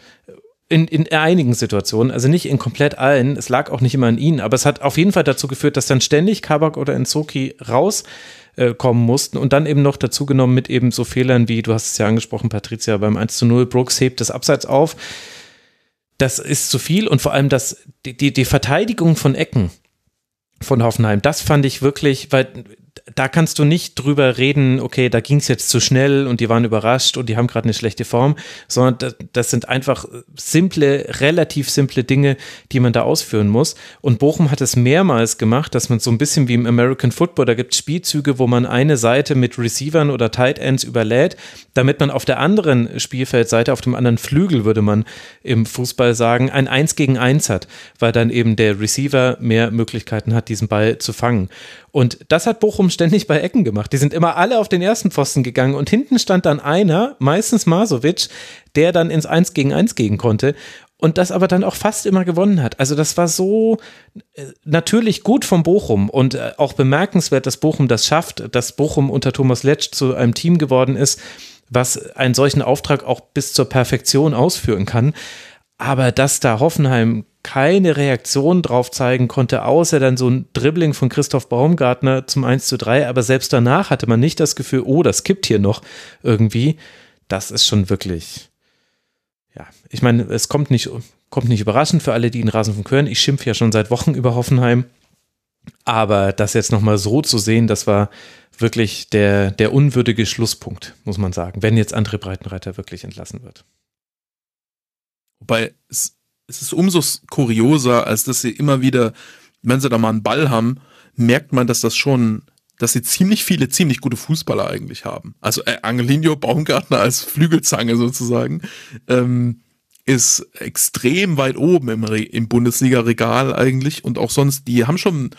In, in einigen Situationen, also nicht in komplett allen, es lag auch nicht immer an ihnen, aber es hat auf jeden Fall dazu geführt, dass dann ständig Kabak oder Enzoki raus äh, kommen mussten und dann eben noch dazu genommen mit eben so Fehlern wie, du hast es ja angesprochen, Patricia, beim 1 zu 0, Brooks hebt das Abseits auf. Das ist zu viel und vor allem das, die, die, die Verteidigung von Ecken von Hoffenheim, das fand ich wirklich, weil da kannst du nicht drüber reden, okay, da ging es jetzt zu schnell und die waren überrascht und die haben gerade eine schlechte Form, sondern das, sind einfach simple, relativ simple Dinge, die man da ausführen muss. Und Bochum hat es mehrmals gemacht, dass man so ein bisschen wie im American Football, da gibt es Spielzüge, wo man eine Seite mit Receivern oder Tight Ends überlädt, damit man auf der anderen Spielfeldseite, auf dem anderen Flügel, würde man im Fußball sagen, ein Eins gegen Eins hat, weil dann eben der Receiver mehr Möglichkeiten hat, diesen Ball zu fangen. Und das hat Bochum ständig bei Ecken gemacht. Die sind immer alle auf den ersten Pfosten gegangen und hinten stand dann einer, meistens Masovic, der dann ins Eins gegen Eins gehen konnte und das aber dann auch fast immer gewonnen hat. Also das war so äh, natürlich gut vom Bochum und äh, auch bemerkenswert, dass Bochum das schafft, dass Bochum unter Thomas Letsch zu einem Team geworden ist, was einen solchen Auftrag auch bis zur Perfektion ausführen kann. Aber dass da Hoffenheim keine Reaktion drauf zeigen konnte, außer dann so ein Dribbling von Christoph Baumgartner zum 1 zu 3. Aber selbst danach hatte man nicht das Gefühl, oh, das kippt hier noch irgendwie. Das ist schon wirklich, ja, ich meine, es kommt nicht, kommt nicht überraschend für alle, die ihn Rasen von hören. Ich schimpfe ja schon seit Wochen über Hoffenheim. Aber das jetzt nochmal so zu sehen, das war wirklich der, der unwürdige Schlusspunkt, muss man sagen, wenn jetzt André Breitenreiter wirklich entlassen wird. Wobei es es ist umso kurioser, als dass sie immer wieder, wenn sie da mal einen Ball haben, merkt man, dass das schon dass sie ziemlich viele, ziemlich gute Fußballer eigentlich haben. Also äh, Angelino Baumgartner als Flügelzange sozusagen ähm, ist extrem weit oben im, im Bundesliga-Regal eigentlich und auch sonst, die haben schon,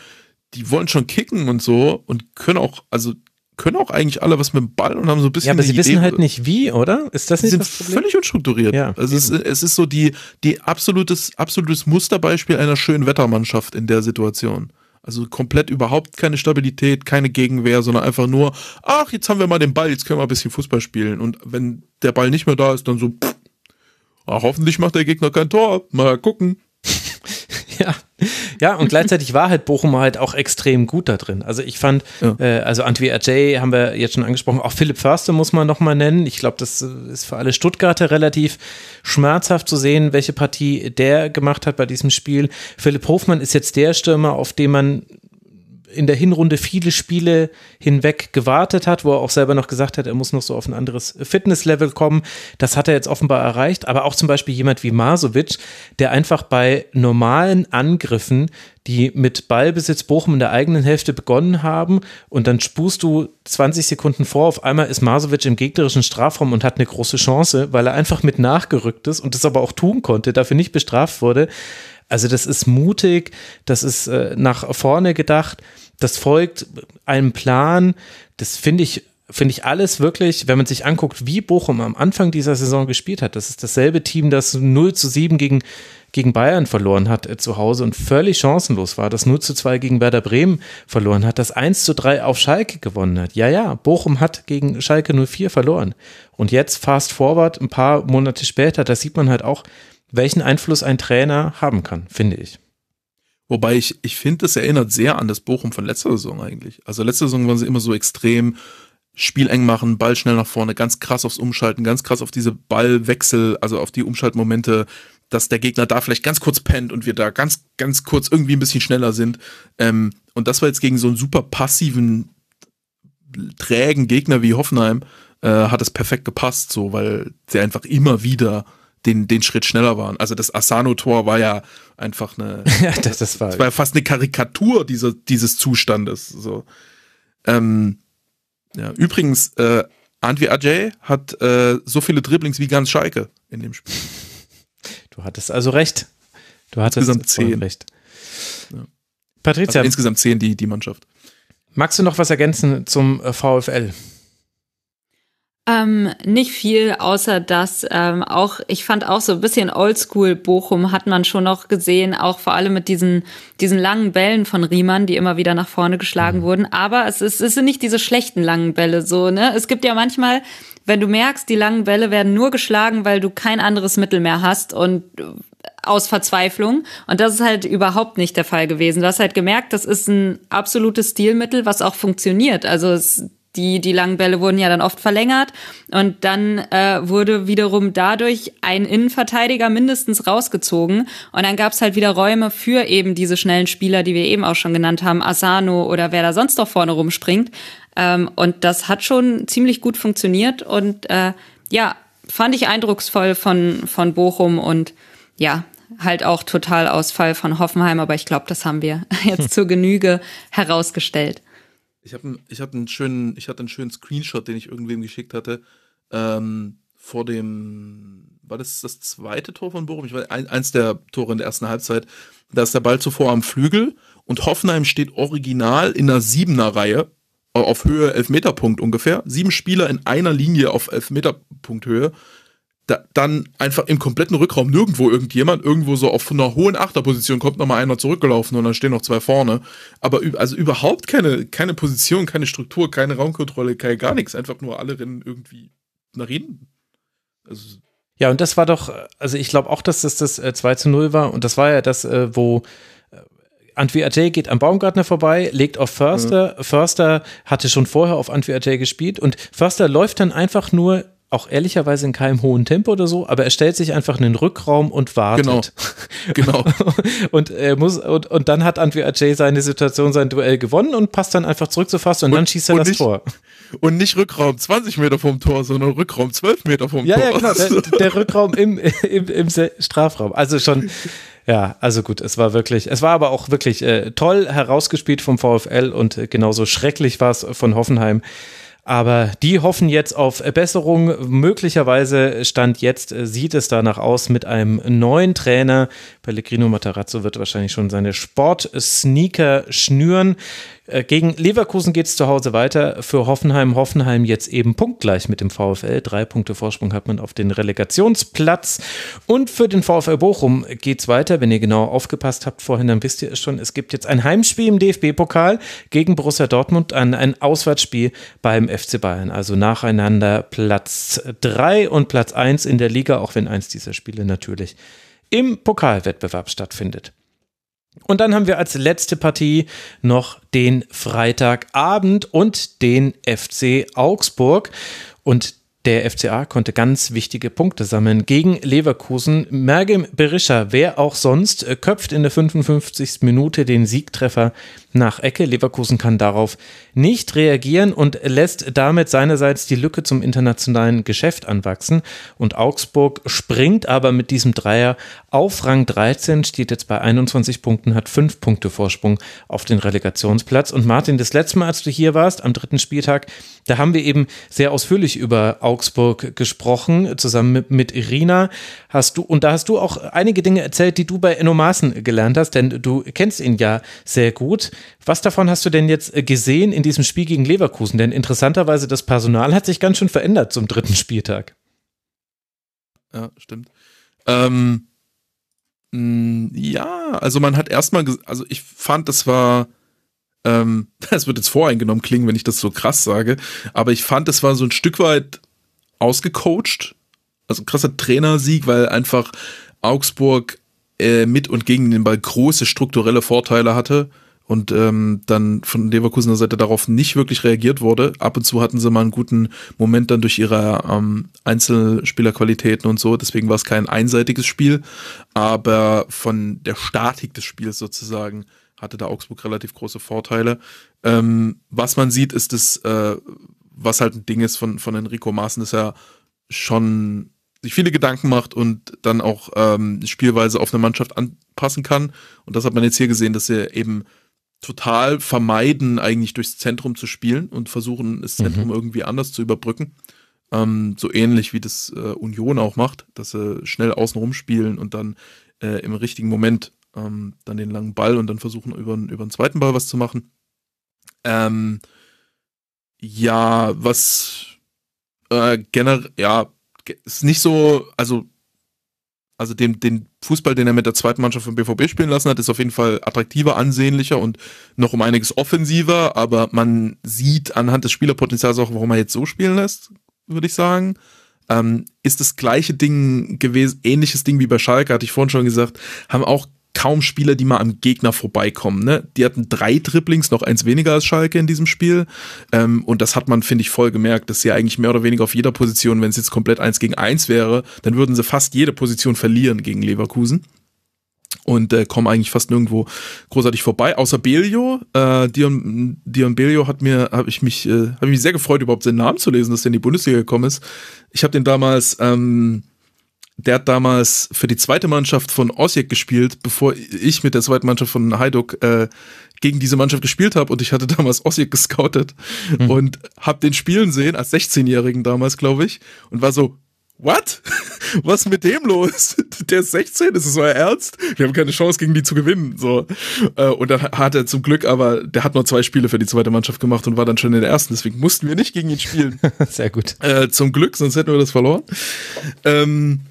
die wollen schon kicken und so und können auch, also können auch eigentlich alle was mit dem Ball und haben so ein bisschen. Ja, aber sie Idee, wissen halt nicht wie, oder? Ist das nicht sind das Problem? völlig unstrukturiert. Ja, also es, ist- es ist so die, die absolutes, absolutes Musterbeispiel einer schönen Wettermannschaft in der Situation. Also komplett überhaupt keine Stabilität, keine Gegenwehr, sondern einfach nur, ach, jetzt haben wir mal den Ball, jetzt können wir ein bisschen Fußball spielen. Und wenn der Ball nicht mehr da ist, dann so, pff, ach, hoffentlich macht der Gegner kein Tor. Mal gucken. Ja. Ja, und gleichzeitig war halt Bochum halt auch extrem gut da drin. Also ich fand, Ja. äh, also Antwi Ajay haben wir jetzt schon angesprochen, auch Philipp Förster muss man nochmal nennen. Ich glaube, das äh, ist für alle Stuttgarter relativ schmerzhaft zu sehen, welche Partie der gemacht hat bei diesem Spiel. Philipp Hofmann ist jetzt der Stürmer, auf den man in der Hinrunde viele Spiele hinweg gewartet hat, wo er auch selber noch gesagt hat, er muss noch so auf ein anderes Fitnesslevel kommen. Das hat er jetzt offenbar erreicht. Aber auch zum Beispiel jemand wie Masovic, der einfach bei normalen Angriffen, die mit Ballbesitz Bochum in der eigenen Hälfte begonnen haben und dann spust du 20 Sekunden vor, auf einmal ist Masovic im gegnerischen Strafraum und hat eine große Chance, weil er einfach mit nachgerückt ist und das aber auch tun konnte, dafür nicht bestraft wurde. Also das ist mutig, das ist äh, nach vorne gedacht, das folgt einem Plan. Das finde ich, finde ich alles wirklich, wenn man sich anguckt, wie Bochum am Anfang dieser Saison gespielt hat. Das ist dasselbe Team, das 0 zu 7 gegen, gegen Bayern verloren hat äh, zu Hause und völlig chancenlos war, das 0 zu 2 gegen Werder Bremen verloren hat, das 1 zu 3 auf Schalke gewonnen hat. Ja, ja, Bochum hat gegen Schalke 04 verloren. Und jetzt fast forward, ein paar Monate später, da sieht man halt auch, welchen Einfluss ein Trainer haben kann, finde ich. Wobei ich, ich finde, das erinnert sehr an das Bochum von letzter Saison eigentlich. Also letzte Saison waren sie immer so extrem Spiel eng machen, Ball schnell nach vorne, ganz krass aufs Umschalten, ganz krass auf diese Ballwechsel, also auf die Umschaltmomente, dass der Gegner da vielleicht ganz kurz pennt und wir da ganz, ganz kurz irgendwie ein bisschen schneller sind. Ähm, und das war jetzt gegen so einen super passiven, trägen Gegner wie Hoffenheim, äh, hat es perfekt gepasst, so, weil sie einfach immer wieder den, den Schritt schneller waren. Also das Asano-Tor war ja einfach eine, ja, das, das war. das war ja fast eine Karikatur dieser, dieses Zustandes. So. Ähm, ja, übrigens, äh, Antwi Ajay hat äh, so viele Dribblings wie ganz Schalke in dem Spiel. Du hattest also recht. Du hattest Insgesamt zehn. recht. Ja. Patricia, Also insgesamt zehn die, die Mannschaft. magst du noch was ergänzen zum äh, VfL? Ähm, nicht viel, außer dass ähm, auch, ich fand auch so ein bisschen Oldschool Bochum hat man schon noch gesehen, auch vor allem mit diesen, diesen langen Bällen von Riemann, die immer wieder nach vorne geschlagen wurden. Aber es, ist, es sind nicht diese schlechten langen Bälle so, ne? Es gibt ja manchmal, wenn du merkst, die langen Bälle werden nur geschlagen, weil du kein anderes Mittel mehr hast und äh, aus Verzweiflung. Und das ist halt überhaupt nicht der Fall gewesen. Du hast halt gemerkt, das ist ein absolutes Stilmittel, was auch funktioniert. Also es, die, die langen Bälle wurden ja dann oft verlängert. Und dann äh, wurde wiederum dadurch ein Innenverteidiger mindestens rausgezogen. Und dann gab's halt wieder Räume für eben diese schnellen Spieler, die wir eben auch schon genannt haben, Asano oder wer da sonst noch vorne rumspringt. Ähm, und das hat schon ziemlich gut funktioniert. Und äh, ja, fand ich eindrucksvoll von, von Bochum und ja, halt auch Totalausfall von Hoffenheim, aber ich glaube, das haben wir jetzt zur Genüge herausgestellt. Ich habe ich hab einen hatte einen schönen Screenshot, den ich irgendwem geschickt hatte. Ähm, vor dem, war das das zweite Tor von Bochum? Ich weiß, ein, eins der Tore in der ersten Halbzeit. Da ist der Ball zuvor am Flügel und Hoffenheim steht original in einer Siebener Reihe äh, auf Höhe Elfmeterpunkt ungefähr. Sieben Spieler in einer Linie auf Elfmeterpunkthöhe. Da, dann einfach im kompletten Rückraum nirgendwo irgendjemand, irgendwo so auf einer hohen Achterposition kommt nochmal einer zurückgelaufen und dann stehen noch zwei vorne. Aber also überhaupt keine, keine Position, keine Struktur, keine Raumkontrolle, kein, gar nichts. Einfach nur alle rennen irgendwie nach hinten. Also, Ja, und das war doch, also ich glaube auch, dass das das äh, 2 zu 0 war und das war ja das, äh, wo äh, Antwi Ajay geht am Baumgartner vorbei, legt auf Förster. Förster hatte schon vorher auf Antwi Ajay gespielt und Förster läuft dann einfach nur, auch ehrlicherweise in keinem hohen Tempo oder so, aber er stellt sich einfach in den Rückraum und wartet. Genau. und er muss, und, und dann hat Antwi Ajay seine Situation, sein Duell gewonnen und passt dann einfach zurück zu Förster und, dann schießt er und das nicht- Tor. Und nicht Rückraum 20 Meter vom Tor, sondern Rückraum 12 Meter vom Ja, Tor. ja, genau. Der, der Rückraum im, im, im Strafraum. Also schon, Ja, also gut, es war wirklich, es war aber auch wirklich äh, toll herausgespielt vom VfL und äh, genauso schrecklich war es von Hoffenheim. Aber die hoffen jetzt auf Besserung. Möglicherweise stand jetzt, äh, sieht es danach aus, mit einem neuen Trainer. Pellegrino Matarazzo wird wahrscheinlich schon seine Sportsneaker schnüren. Äh, gegen Leverkusen geht es zu Hause weiter. Für Hoffenheim, Hoffenheim jetzt eben punktgleich mit dem VfL. Drei Punkte Vorsprung hat man auf den Relegationsplatz. Und für den VfL Bochum geht es weiter. Wenn ihr genau aufgepasst habt vorhin, dann wisst ihr es schon. Es gibt jetzt ein Heimspiel im DFB-Pokal gegen Borussia Dortmund, ein, ein Auswärtsspiel beim FC Bayern. Also nacheinander Platz 3 und Platz 1 in der Liga, auch wenn eins dieser Spiele natürlich im Pokalwettbewerb stattfindet. Und dann haben wir als letzte Partie noch den Freitagabend und den FC Augsburg. Und der FCA konnte ganz wichtige Punkte sammeln gegen Leverkusen. Mergim Berisha, wer auch sonst, köpft in der 55. Minute den Siegtreffer nach Ecke. Leverkusen kann darauf nicht reagieren und lässt damit seinerseits die Lücke zum internationalen Geschäft anwachsen. Und Augsburg springt aber mit diesem Dreier auf Rang 13, steht jetzt bei 21 Punkten, hat fünf Punkte Vorsprung auf den Relegationsplatz. Und Martin, das letzte Mal, als du hier warst, am dritten Spieltag, da haben wir eben sehr ausführlich über Augsburg gesprochen, zusammen mit, mit Irina. Hast du, und da hast du auch einige Dinge erzählt, die du bei Enno Maaßen gelernt hast, denn du kennst ihn ja sehr gut. Was davon hast du denn jetzt gesehen in diesem Spiel gegen Leverkusen? Denn interessanterweise, das Personal hat sich ganz schön verändert zum dritten Spieltag. Ja, stimmt. Ähm, mh, mm, ja, also man hat erstmal, also ich fand, das war, ähm, das wird jetzt voreingenommen klingen, wenn ich das so krass sage, aber ich fand, das war so ein Stück weit ausgecoacht. Also krasser Trainersieg, weil einfach Augsburg äh, mit und gegen den Ball große strukturelle Vorteile hatte und ähm, dann von Leverkusener Seite darauf nicht wirklich reagiert wurde. Ab und zu hatten sie mal einen guten Moment dann durch ihre ähm, Einzelspielerqualitäten und so. Deswegen war es kein einseitiges Spiel, aber von der Statik des Spiels sozusagen hatte da Augsburg relativ große Vorteile. Ähm, was man sieht, ist das, äh, was halt ein Ding ist von, von Enrico Maaßen, dass er schon sich viele Gedanken macht und dann auch ähm, Spielweise auf eine Mannschaft anpassen kann. Und das hat man jetzt hier gesehen, dass er eben total vermeiden, eigentlich durchs Zentrum zu spielen und versuchen, das Zentrum mhm. irgendwie anders zu überbrücken. Ähm, so ähnlich wie das äh, Union auch macht, dass sie schnell außenrum spielen und dann äh, im richtigen Moment ähm, dann den langen Ball und dann versuchen, über, über den zweiten Ball was zu machen. Ähm, ja, was äh, generell, ja, ist nicht so, also also den, den Fußball, den er mit der zweiten Mannschaft vom BVB spielen lassen hat, ist auf jeden Fall attraktiver, ansehnlicher und noch um einiges offensiver, aber man sieht anhand des Spielerpotenzials auch, warum er jetzt so spielen lässt, würde ich sagen. Ähm, ist das gleiche Ding gewesen, ähnliches Ding wie bei Schalke, hatte ich vorhin schon gesagt, haben auch kaum Spieler, die mal am Gegner vorbeikommen. Ne? Die hatten drei Dribblings, noch eins weniger als Schalke in diesem Spiel. Ähm, und das hat man, finde ich, voll gemerkt, dass sie eigentlich mehr oder weniger auf jeder Position, wenn es jetzt komplett eins gegen eins wäre, dann würden sie fast jede Position verlieren gegen Leverkusen und äh, kommen eigentlich fast nirgendwo großartig vorbei, außer Belio. Äh, Dion, Dion Belio hat mir, habe ich mich, äh, habe mich sehr gefreut, überhaupt seinen Namen zu lesen, dass der in die Bundesliga gekommen ist. Ich habe den damals ähm, der hat damals für die zweite Mannschaft von Osijek gespielt, bevor ich mit der zweiten Mannschaft von Hajduk äh, gegen diese Mannschaft gespielt habe und ich hatte damals Osijek gescoutet mhm. und hab den spielen sehen als 16-Jährigen damals, glaube ich, und war so, what? Was mit dem los? Der ist 16, ist es euer Ernst? Wir haben keine Chance gegen die zu gewinnen. So. Äh, und dann hat er zum Glück aber, der hat nur zwei Spiele für die zweite Mannschaft gemacht und war dann schon in der ersten, deswegen mussten wir nicht gegen ihn spielen. Sehr gut. Äh, zum Glück, sonst hätten wir das verloren. Ähm,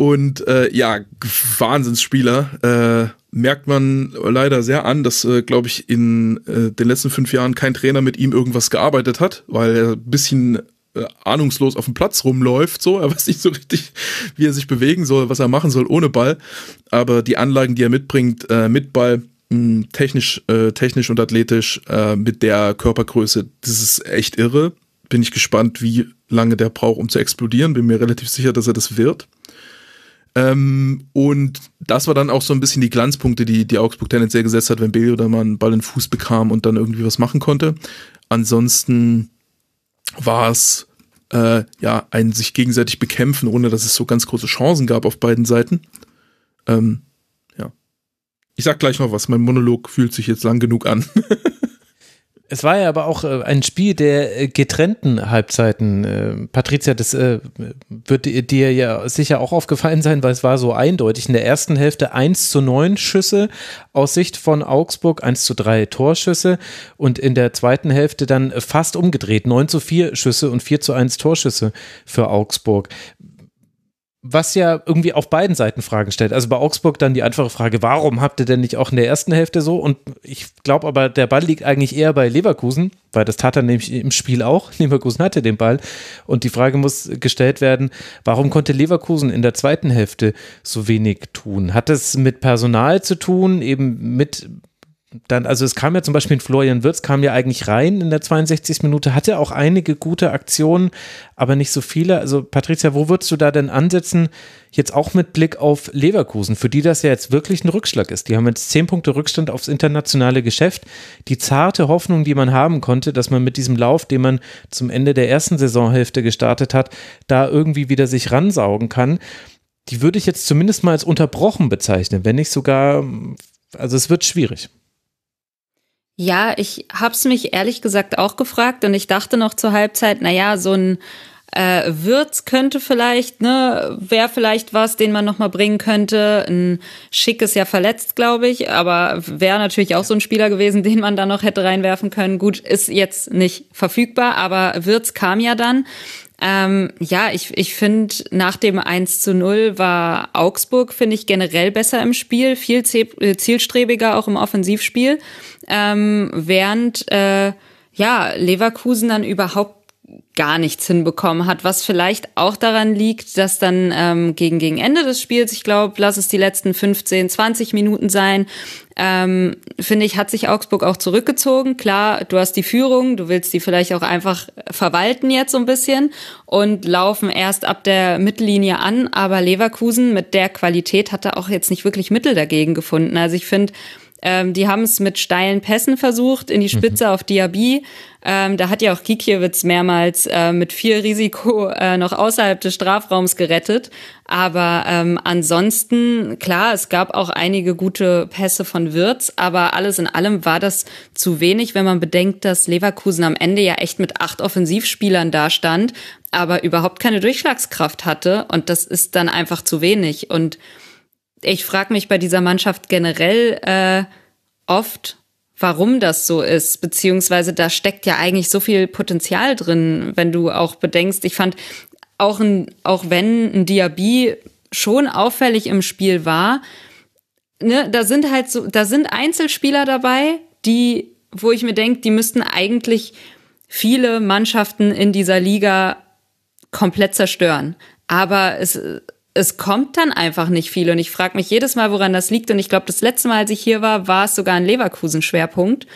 und äh, ja, Wahnsinnsspieler. Äh, merkt man leider sehr an, dass, äh, glaube ich, in äh, den letzten fünf Jahren kein Trainer mit ihm irgendwas gearbeitet hat, weil er ein bisschen äh, ahnungslos auf dem Platz rumläuft, so. Er weiß nicht so richtig, wie er sich bewegen soll, was er machen soll ohne Ball. Aber die Anlagen, die er mitbringt, äh, mit Ball, mh, technisch, äh, technisch und athletisch, äh, mit der Körpergröße, das ist echt irre. Bin ich gespannt, wie lange der braucht, um zu explodieren. Bin mir relativ sicher, dass er das wird. Ähm, und das war dann auch so ein bisschen die Glanzpunkte, die, die Augsburg tendenziell gesetzt hat, wenn Belio dann mal einen Ball in den Fuß bekam und dann irgendwie was machen konnte. Ansonsten war es äh, ja ein sich gegenseitig bekämpfen, ohne dass es so ganz große Chancen gab auf beiden Seiten. Ähm, Ich sag gleich noch was, mein Monolog fühlt sich jetzt lang genug an. Es war ja aber auch äh, ein Spiel der äh, getrennten Halbzeiten. Äh, Patricia, das wird dir ja sicher auch aufgefallen sein, weil es war so eindeutig. In der ersten Hälfte 1 zu 9 Schüsse aus Sicht von Augsburg, 1 zu 3 Torschüsse und in der zweiten Hälfte dann fast umgedreht, 9 zu 4 Schüsse und 4 zu 1 Torschüsse für Augsburg was ja irgendwie auf beiden Seiten Fragen stellt. Also bei Augsburg dann die einfache Frage, warum habt ihr denn nicht auch in der ersten Hälfte so? Und ich glaube aber, der Ball liegt eigentlich eher bei Leverkusen, weil das tat er nämlich im Spiel auch. Leverkusen hatte den Ball. Und die Frage muss gestellt werden, warum konnte Leverkusen in der zweiten Hälfte so wenig tun? Hat es mit Personal zu tun, eben mit dann, also es kam ja zum Beispiel Florian Wirtz, kam ja eigentlich rein in der 62. Minute, hatte auch einige gute Aktionen, aber nicht so viele. Also Patricia, wo würdest du da denn ansetzen, jetzt auch mit Blick auf Leverkusen, für die das ja jetzt wirklich ein Rückschlag ist? Die haben jetzt zehn Punkte Rückstand aufs internationale Geschäft. Die zarte Hoffnung, die man haben konnte, dass man mit diesem Lauf, den man zum Ende der ersten Saisonhälfte gestartet hat, da irgendwie wieder sich ransaugen kann, die würde ich jetzt zumindest mal als unterbrochen bezeichnen, wenn nicht sogar, also es wird schwierig. Ja, ich hab's mich ehrlich gesagt auch gefragt und ich dachte noch zur Halbzeit, naja, so ein äh, Wirtz könnte vielleicht, ne, wäre vielleicht was, den man nochmal bringen könnte. Ein Schick ist ja verletzt, glaube ich, aber wäre natürlich auch so ein Spieler gewesen, den man da noch hätte reinwerfen können. Gut, ist jetzt nicht verfügbar, aber Wirtz kam ja dann. Ähm, ja, ich, ich finde, nach dem 1 zu 0 war Augsburg, finde ich, generell besser im Spiel, viel zielstrebiger auch im Offensivspiel. Ähm, während äh, ja Leverkusen dann überhaupt gar nichts hinbekommen hat, was vielleicht auch daran liegt, dass dann ähm, gegen, gegen Ende des Spiels, ich glaube, lass es die letzten 15, 20 Minuten sein, ähm, finde ich, hat sich Augsburg auch zurückgezogen. Klar, du hast die Führung, du willst die vielleicht auch einfach verwalten jetzt so ein bisschen und laufen erst ab der Mittellinie an, aber Leverkusen mit der Qualität hat da auch jetzt nicht wirklich Mittel dagegen gefunden. Also ich finde, ähm, die haben es mit steilen Pässen versucht, in die Spitze mhm. auf Diaby. Ähm, da hat ja auch Kikiewicz mehrmals äh, mit viel Risiko äh, noch außerhalb des Strafraums gerettet. Aber ähm, ansonsten, klar, es gab auch einige gute Pässe von Wirtz, aber alles in allem war das zu wenig, wenn man bedenkt, dass Leverkusen am Ende ja echt mit acht Offensivspielern dastand, aber überhaupt keine Durchschlagskraft hatte. Und das ist dann einfach zu wenig. Und ich frage mich bei dieser Mannschaft generell äh, oft, warum das so ist, beziehungsweise da steckt ja eigentlich so viel Potenzial drin, wenn du auch bedenkst. Ich fand auch ein, auch wenn ein Diaby schon auffällig im Spiel war, ne, da sind halt so, da sind Einzelspieler dabei, die, wo ich mir denke, die müssten eigentlich viele Mannschaften in dieser Liga komplett zerstören. Aber es es kommt dann einfach nicht viel. Und ich frage mich jedes Mal, woran das liegt. Und ich glaube, das letzte Mal, als ich hier war, war es sogar ein Leverkusen-Schwerpunkt.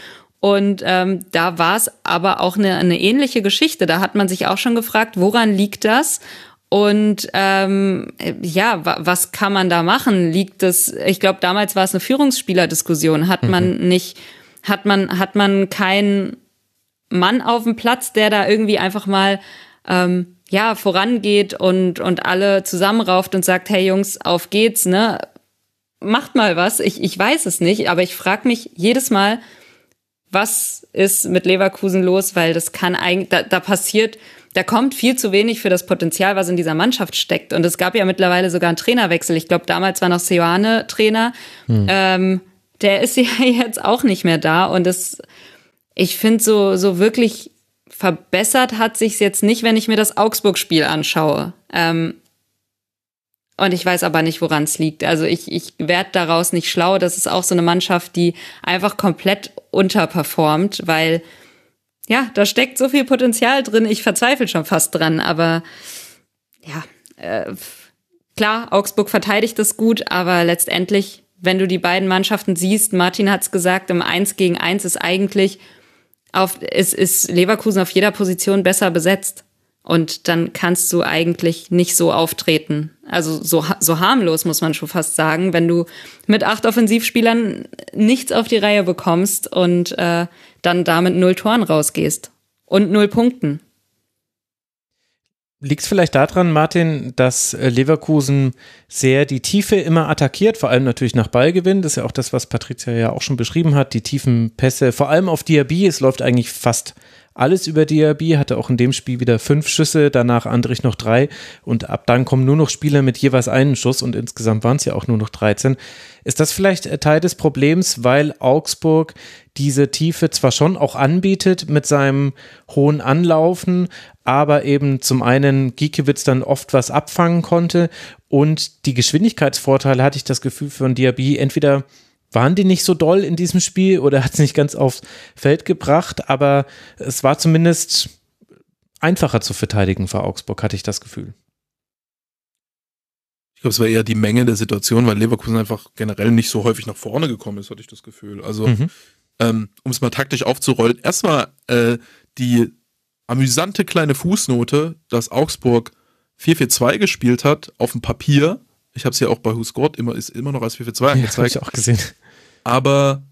Und ähm, da war es aber auch eine, eine ähnliche Geschichte. Da hat man sich auch schon gefragt, woran liegt das? Und ähm, ja, was kann man da machen? Liegt das? Ich glaube, damals war es eine Führungsspielerdiskussion. Hat man mhm. nicht, hat man, hat man keinen Mann auf dem Platz, der da irgendwie einfach mal ähm, ja, vorangeht und, und alle zusammenrauft und sagt, hey Jungs, auf geht's, ne? Macht mal was. Ich, ich weiß es nicht, aber ich frage mich jedes Mal, was ist mit Leverkusen los, weil das kann eigentlich, da, da passiert, da kommt viel zu wenig für das Potenzial, was in dieser Mannschaft steckt. Und es gab ja mittlerweile sogar einen Trainerwechsel. Ich glaube, damals war noch Seoane Trainer. Hm. Ähm, der ist ja jetzt auch nicht mehr da. Und das, ich finde so, so wirklich verbessert hat sich's jetzt nicht, wenn ich mir das Augsburg-Spiel anschaue. Ähm, und ich weiß aber nicht, woran es liegt. Also ich, ich werde daraus nicht schlau. Das ist auch so eine Mannschaft, die einfach komplett unterperformt, weil ja, da steckt so viel Potenzial drin. Ich verzweifle schon fast dran. Aber ja, äh, klar, Augsburg verteidigt das gut, aber letztendlich, wenn du die beiden Mannschaften siehst, Martin hat's gesagt, im Eins gegen Eins ist eigentlich auf, es ist Leverkusen auf jeder Position besser besetzt. Und dann kannst du eigentlich nicht so auftreten. Also so, so harmlos muss man schon fast sagen, wenn du mit acht Offensivspielern nichts auf die Reihe bekommst und äh, dann damit null Toren rausgehst und null Punkten. Liegt es vielleicht daran, Martin, dass äh, Leverkusen sehr die Tiefe immer attackiert, vor allem natürlich nach Ballgewinn. Das ist ja auch das, was Patricia ja auch schon beschrieben hat. Die tiefen Pässe, vor allem auf Diaby. Es läuft eigentlich fast alles über Diaby, hatte auch in dem Spiel wieder fünf Schüsse, danach Andrich noch drei und ab dann kommen nur noch Spieler mit jeweils einen Schuss und insgesamt waren es ja auch nur noch 13. Ist das vielleicht äh, Teil des Problems, weil Augsburg diese Tiefe zwar schon auch anbietet mit seinem hohen Anlaufen, aber eben zum einen Giekewitz dann oft was abfangen konnte und die Geschwindigkeitsvorteile hatte ich das Gefühl von Diaby entweder waren die nicht so doll in diesem Spiel oder hat es nicht ganz aufs Feld gebracht, aber es war zumindest einfacher zu verteidigen für Augsburg, hatte ich das Gefühl. Ich glaube, es war eher die Menge der Situation, weil Leverkusen einfach generell nicht so häufig nach vorne gekommen ist, hatte ich das Gefühl. Also, mhm. ähm, um es mal taktisch aufzurollen, erstmal äh, die amüsante kleine Fußnote, dass Augsburg 4-4-2 gespielt hat auf dem Papier. Ich habe es ja auch bei Who Scored immer, ist immer noch als 4-4-2 angezeigt. Ja, habe ich auch gesehen. Aber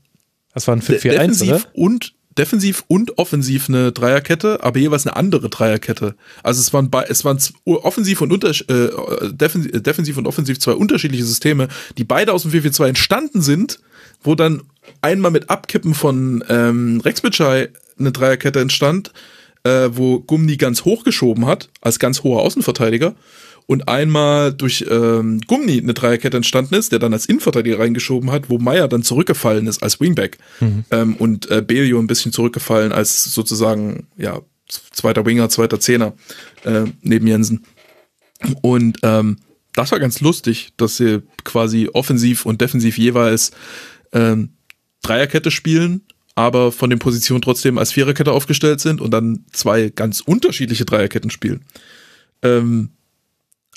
das war ein 5-4-1, oder? Und defensiv und offensiv eine Dreierkette, aber jeweils eine andere Dreierkette. Also es waren bei, es waren offensiv und unter, äh, defensiv, defensiv und offensiv zwei unterschiedliche Systeme, die beide aus dem 4-4-2 entstanden sind, wo dann einmal mit Abkippen von ähm, Rex Bitschei eine Dreierkette entstand, äh, wo Gumni ganz hoch geschoben hat, als ganz hoher Außenverteidiger. Und einmal durch ähm, Gumni eine Dreierkette entstanden ist, der dann als Innenverteidiger reingeschoben hat, wo Meier dann zurückgefallen ist als Wingback. Mhm. Ähm, und äh, Belio ein bisschen zurückgefallen als sozusagen, ja, zweiter Winger, zweiter Zehner äh, neben Jensen. Und ähm, das war ganz lustig, dass sie quasi offensiv und defensiv jeweils ähm, Dreierkette spielen aber von den Positionen trotzdem als Viererkette aufgestellt sind und dann zwei ganz unterschiedliche Dreierketten spielen. Ähm,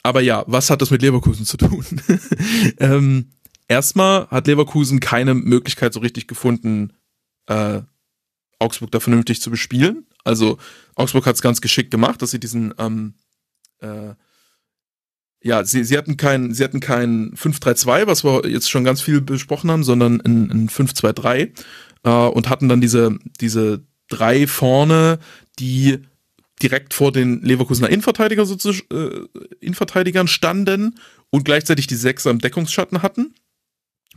aber ja, was hat das mit Leverkusen zu tun? ähm, erstmal hat Leverkusen keine Möglichkeit so richtig gefunden, äh, Augsburg da vernünftig zu bespielen. Also Augsburg hat es ganz geschickt gemacht, dass sie diesen ähm, äh, ja, sie, sie hatten kein, sie hatten kein 5-3-2, was wir jetzt schon ganz viel besprochen haben, sondern ein, ein 5-2-3 äh, und hatten dann diese, diese drei vorne, die direkt vor den Leverkusener Innenverteidiger sozusagen, äh, Innenverteidigern standen und gleichzeitig die Sechser im Deckungsschatten hatten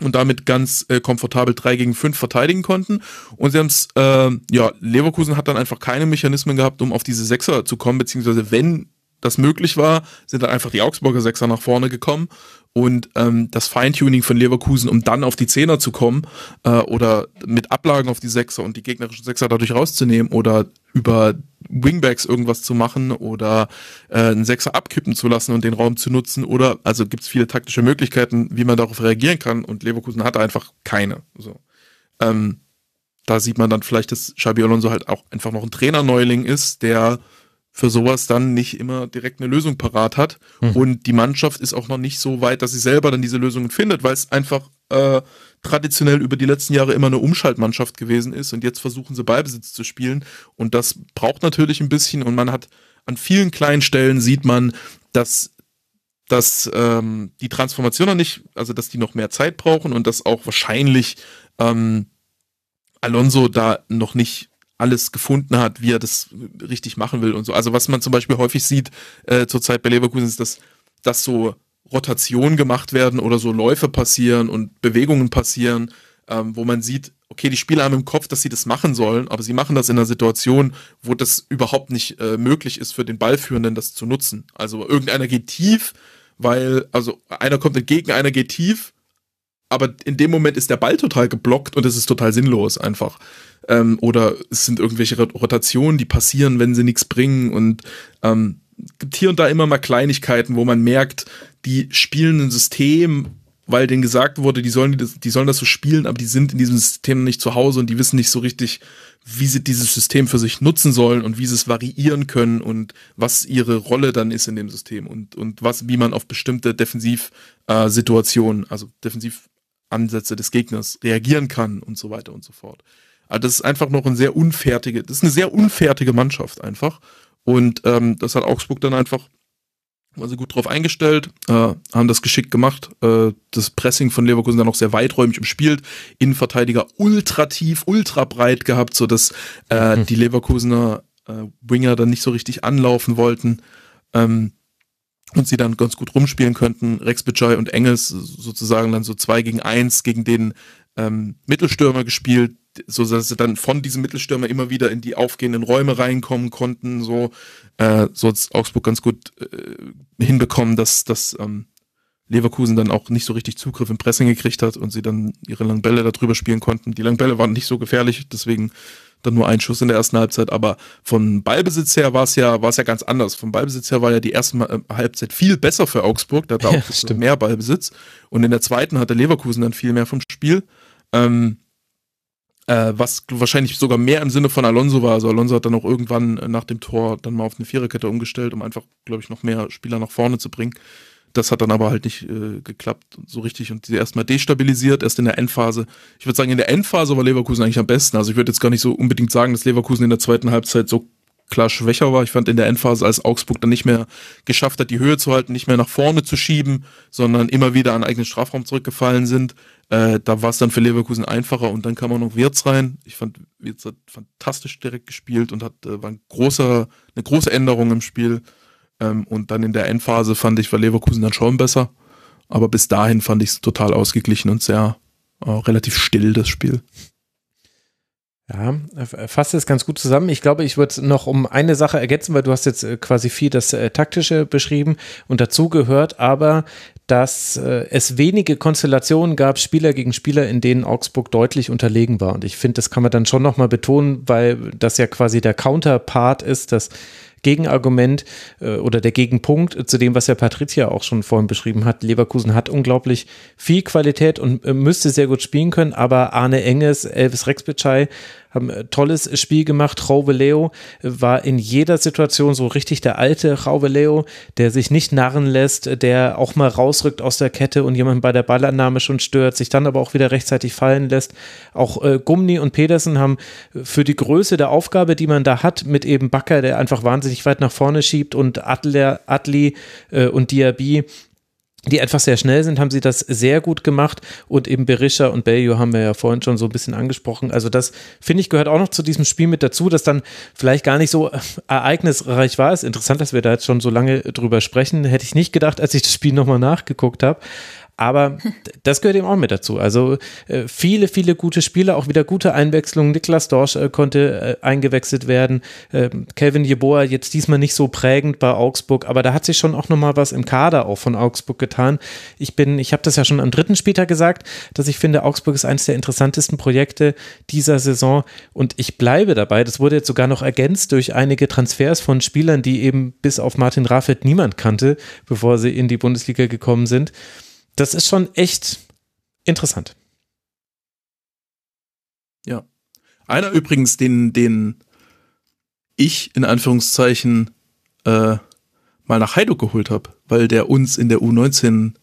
und damit ganz äh, komfortabel drei gegen fünf verteidigen konnten. Und sie haben es, äh, ja, Leverkusen hat dann einfach keine Mechanismen gehabt, um auf diese Sechser zu kommen, beziehungsweise wenn das möglich war, sind dann einfach die Augsburger Sechser nach vorne gekommen. Und ähm, das Feintuning von Leverkusen, um dann auf die Zehner zu kommen äh, oder mit Ablagen auf die Sechser und die gegnerischen Sechser dadurch rauszunehmen oder über Wingbacks irgendwas zu machen oder äh, einen Sechser abkippen zu lassen und den Raum zu nutzen oder also gibt es viele taktische Möglichkeiten, wie man darauf reagieren kann und Leverkusen hat einfach keine. So. Ähm, da sieht man dann vielleicht, dass Xabi Alonso halt auch einfach noch ein Trainerneuling ist, der für sowas dann nicht immer direkt eine Lösung parat hat. Mhm. Und die Mannschaft ist auch noch nicht so weit, dass sie selber dann diese Lösungen findet, weil es einfach äh, traditionell über die letzten Jahre immer eine Umschaltmannschaft gewesen ist. Und jetzt versuchen sie Ballbesitz zu spielen. Und das braucht natürlich ein bisschen. Und man hat an vielen kleinen Stellen sieht man, dass dass ähm, die Transformation noch nicht, also dass die noch mehr Zeit brauchen und dass auch wahrscheinlich ähm, Alonso da noch nicht alles gefunden hat, wie er das richtig machen will und so. Also was man zum Beispiel häufig sieht äh, zurzeit bei Leverkusen ist, dass, dass so Rotationen gemacht werden oder so Läufe passieren und Bewegungen passieren, ähm, wo man sieht, okay, die Spieler haben im Kopf, dass sie das machen sollen, aber sie machen das in einer Situation, wo das überhaupt nicht äh, möglich ist für den Ballführenden, das zu nutzen. Also irgendeiner geht tief, weil, also einer kommt entgegen, einer geht tief, aber in dem Moment ist der Ball total geblockt und es ist total sinnlos einfach ähm, oder es sind irgendwelche Rotationen, die passieren, wenn sie nichts bringen und ähm, gibt hier und da immer mal Kleinigkeiten, wo man merkt, die spielen ein System, weil denen gesagt wurde, die sollen, die sollen das so spielen, aber die sind in diesem System nicht zu Hause und die wissen nicht so richtig, wie sie dieses System für sich nutzen sollen und wie sie es variieren können und was ihre Rolle dann ist in dem System und, und was, wie man auf bestimmte Defensivsituationen, äh, also Defensivansätze des Gegners reagieren kann und so weiter und so fort. Also das ist einfach noch ein sehr unfertige, das ist eine sehr unfertige Mannschaft einfach. Und ähm, das hat Augsburg dann einfach sie gut drauf eingestellt, äh, haben das geschickt gemacht. Äh, das Pressing von Leverkusen dann auch sehr weiträumig umspielt. Innenverteidiger ultra tief, ultra breit gehabt, so dass äh, mhm. die Leverkusener äh, Winger dann nicht so richtig anlaufen wollten. Ähm, und sie dann ganz gut rumspielen könnten. Rex Bajai und Engels sozusagen dann so zwei gegen eins gegen den ähm, Mittelstürmer gespielt, so dass sie dann von diesem Mittelstürmer immer wieder in die aufgehenden Räume reinkommen konnten. So, äh, so hat Augsburg ganz gut äh, hinbekommen, dass, dass ähm, Leverkusen dann auch nicht so richtig Zugriff im Pressing gekriegt hat und sie dann ihre langen Bälle darüber spielen konnten. Die langen Bälle waren nicht so gefährlich, deswegen dann nur ein Schuss in der ersten Halbzeit, aber von Ballbesitz her war es ja, war es ja ganz anders. Vom Ballbesitz her war ja die erste äh, Halbzeit viel besser für Augsburg, da hatte auch ja, mehr Ballbesitz. Und in der zweiten hatte Leverkusen dann viel mehr vom Spiel. Ähm, äh, was wahrscheinlich sogar mehr im Sinne von Alonso war. Also Alonso hat dann auch irgendwann nach dem Tor dann mal auf eine Viererkette umgestellt, um einfach, glaube ich, noch mehr Spieler nach vorne zu bringen. Das hat dann aber halt nicht äh, geklappt so richtig und sie erstmal destabilisiert, erst in der Endphase. Ich würde sagen, in der Endphase war Leverkusen eigentlich am besten. Also ich würde jetzt gar nicht so unbedingt sagen, dass Leverkusen in der zweiten Halbzeit so klar schwächer war. Ich fand in der Endphase, als Augsburg dann nicht mehr geschafft hat, die Höhe zu halten, nicht mehr nach vorne zu schieben, sondern immer wieder an eigenen Strafraum zurückgefallen sind, äh, da war es dann für Leverkusen einfacher und dann kam auch noch Wirtz rein. Ich fand, Wirtz hat fantastisch direkt gespielt und hat, äh, war ein großer, eine große Änderung im Spiel. Ähm, und dann in der Endphase fand ich, war Leverkusen dann schon besser. Aber bis dahin fand ich es total ausgeglichen und sehr äh, relativ still, das Spiel. Ja, fasst es ganz gut zusammen. Ich glaube, ich würde noch um eine Sache ergänzen, weil du hast jetzt äh, quasi viel das äh, Taktische beschrieben und dazu gehört aber, dass äh, es wenige Konstellationen gab, Spieler gegen Spieler, in denen Augsburg deutlich unterlegen war. Und ich finde, das kann man dann schon nochmal betonen, weil das ja quasi der Counterpart ist, dass Gegenargument äh, oder der Gegenpunkt zu dem, was ja Patricia auch schon vorhin beschrieben hat. Leverkusen hat unglaublich viel Qualität und äh, müsste sehr gut spielen können, aber Arne Enges, Elvis Rexbitschei haben ein tolles Spiel gemacht. Rauve Leo war in jeder Situation so richtig der alte Rauve Leo, der sich nicht narren lässt, der auch mal rausrückt aus der Kette und jemanden bei der Ballannahme schon stört, sich dann aber auch wieder rechtzeitig fallen lässt. Auch äh, Gumni und Pedersen haben für die Größe der Aufgabe, die man da hat, mit eben Bakker, der einfach wahnsinnig weit nach vorne schiebt und Adler, Adli äh, und Diaby die einfach sehr schnell sind, haben sie das sehr gut gemacht und eben Berisha und Bello haben wir ja vorhin schon so ein bisschen angesprochen. Also das finde ich gehört auch noch zu diesem Spiel mit dazu, das dann vielleicht gar nicht so ereignisreich war. Es ist interessant, dass wir da jetzt schon so lange drüber sprechen. Hätte ich nicht gedacht, als ich das Spiel nochmal nachgeguckt habe. Aber das gehört eben auch mit dazu. Also äh, viele, viele gute Spieler, auch wieder gute Einwechslungen. Niklas Dorsch äh, konnte äh, eingewechselt werden. Ähm, Jeboa jetzt diesmal nicht so prägend bei Augsburg, aber da hat sich schon auch nochmal was im Kader auch von Augsburg getan. Ich bin, ich habe das ja schon am dritten Spieltag gesagt, dass ich finde, Augsburg ist eines der interessantesten Projekte dieser Saison und ich bleibe dabei. Das wurde jetzt sogar noch ergänzt durch einige Transfers von Spielern, die eben bis auf Martin Raffet niemand kannte, bevor sie in die Bundesliga gekommen sind das ist schon echt interessant. Ja. Einer übrigens, den, den ich in Anführungszeichen äh, mal nach Heiduk geholt habe, weil der uns in der U19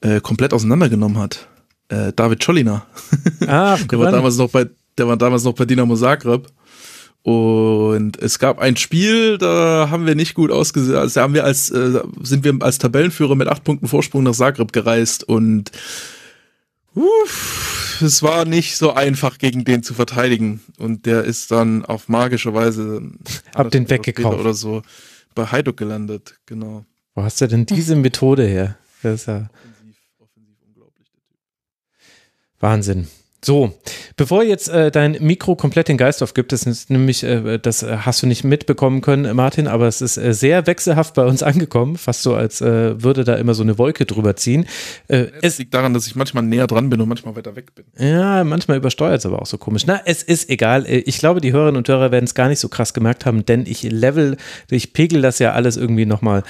äh, komplett auseinandergenommen hat. Äh, David Cholina. Ah, der war damals noch bei, der war damals noch bei Dinamo Zagreb und es gab ein Spiel, da haben wir nicht gut ausgesehen. Also haben wir als, äh, sind wir als Tabellenführer mit acht Punkten Vorsprung nach Zagreb gereist und uff, es war nicht so einfach, gegen den zu verteidigen. Und der ist dann auf magische Weise Hab den weggekauft oder so bei Hajduk gelandet, genau. Wo hast du denn diese Methode her? Das ist ja offensiv, offensiv unglaublich. Wahnsinn. So, bevor jetzt äh, dein Mikro komplett den Geist aufgibt, das ist nämlich, äh, das äh, hast du nicht mitbekommen können, Martin, aber es ist äh, sehr wechselhaft bei uns angekommen, fast so, als äh, würde da immer so eine Wolke drüber ziehen. Äh, es liegt daran, dass ich manchmal näher dran bin und manchmal weiter weg bin. Ja, manchmal übersteuert es aber auch so komisch. Na, es ist egal. Ich glaube, die Hörerinnen und Hörer werden es gar nicht so krass gemerkt haben, denn ich level, ich pegel das ja alles irgendwie nochmal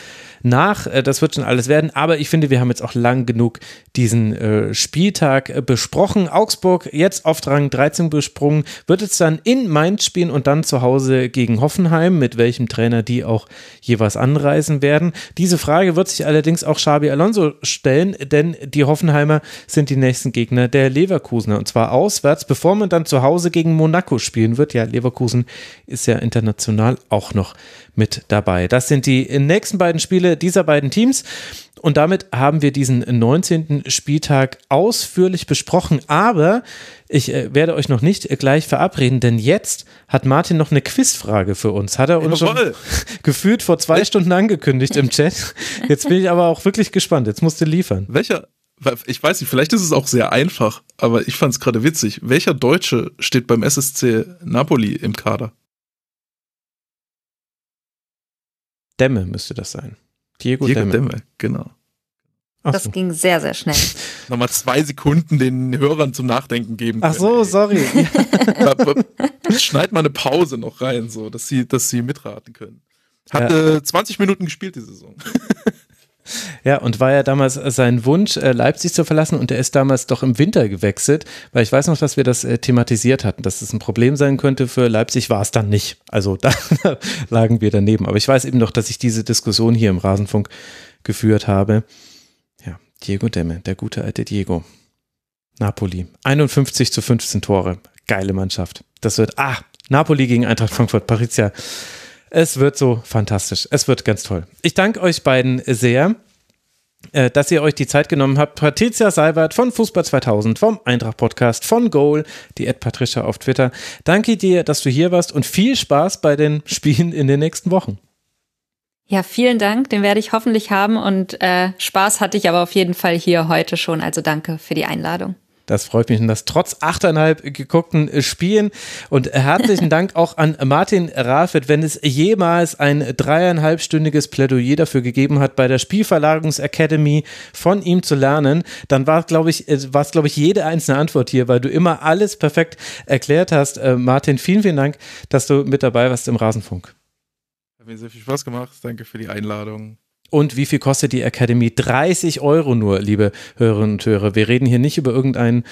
nach. Das wird schon alles werden. Aber ich finde, wir haben jetzt auch lang genug diesen Spieltag besprochen. Augsburg jetzt auf Rang 13 besprungen, wird jetzt dann in Mainz spielen und dann zu Hause gegen Hoffenheim, mit welchem Trainer die auch jeweils anreisen werden. Diese Frage wird sich allerdings auch Xabi Alonso stellen, denn die Hoffenheimer sind die nächsten Gegner der Leverkusener und zwar auswärts, bevor man dann zu Hause gegen Monaco spielen wird. Ja, Leverkusen ist ja international auch noch mit dabei. Das sind die nächsten beiden Spiele dieser beiden Teams. Und damit haben wir diesen 19. Spieltag ausführlich besprochen. Aber ich äh, werde euch noch nicht äh, gleich verabreden, denn jetzt hat Martin noch eine Quizfrage für uns. Hat er uns schon gefühlt vor zwei Stunden angekündigt im Chat. Jetzt bin ich aber auch wirklich gespannt. Jetzt musst du liefern. Welcher, ich weiß nicht, vielleicht ist es auch sehr einfach, aber ich fand es gerade witzig. Welcher Deutsche steht beim SSC Napoli im Kader? Dämme müsste das sein. Diego, Diego Demme. Demme, genau. Das so. ging sehr, sehr schnell. Nochmal zwei Sekunden den Hörern zum Nachdenken geben. Können. Ach so, sorry. Schneid mal eine Pause noch rein, so, dass sie, dass sie mitraten können. Hat ja. äh, 20 Minuten gespielt die Saison. Ja, und war ja damals sein Wunsch, äh, Leipzig zu verlassen und er ist damals doch im Winter gewechselt, weil ich weiß noch, dass wir das äh, thematisiert hatten, dass es ein Problem sein könnte für Leipzig, war es dann nicht. Also da lagen wir daneben. Aber ich weiß eben noch, dass ich diese Diskussion hier im Rasenfunk geführt habe. Ja, Diego Demme, der gute alte Diego. Napoli. 51 zu 15 Tore. Geile Mannschaft. Das wird, ah, Napoli gegen Eintracht Frankfurt, Parizia. Es wird so fantastisch. Es wird ganz toll. Ich danke euch beiden sehr, äh, dass ihr euch die Zeit genommen habt. Patricia Seibert von Fußball 2000, vom Eintracht Podcast, von Goal, die Ed Patricia auf Twitter. Danke dir, dass du hier warst und viel Spaß bei den Spielen in den nächsten Wochen. Ja, vielen Dank. Den werde ich hoffentlich haben und äh, Spaß hatte ich aber auf jeden Fall hier heute schon. Also danke für die Einladung. Das freut mich und das trotz achteinhalb geguckten äh, Spielen. Und herzlichen Dank auch an Martin Rafet, wenn es jemals ein dreieinhalbstündiges Plädoyer dafür gegeben hat, bei der Spielverlagerungsacademy von ihm zu lernen, dann war, glaube ich, äh, war es, glaube ich, jede einzelne Antwort hier, weil du immer alles perfekt erklärt hast. Äh, Martin, vielen, vielen Dank, dass du mit dabei warst im Rasenfunk. Hat mir sehr viel Spaß gemacht. Danke für die Einladung. Und wie viel kostet die Academy? 30 Euro nur, liebe Hörerinnen und Hörer. Wir reden hier nicht über irgendeinen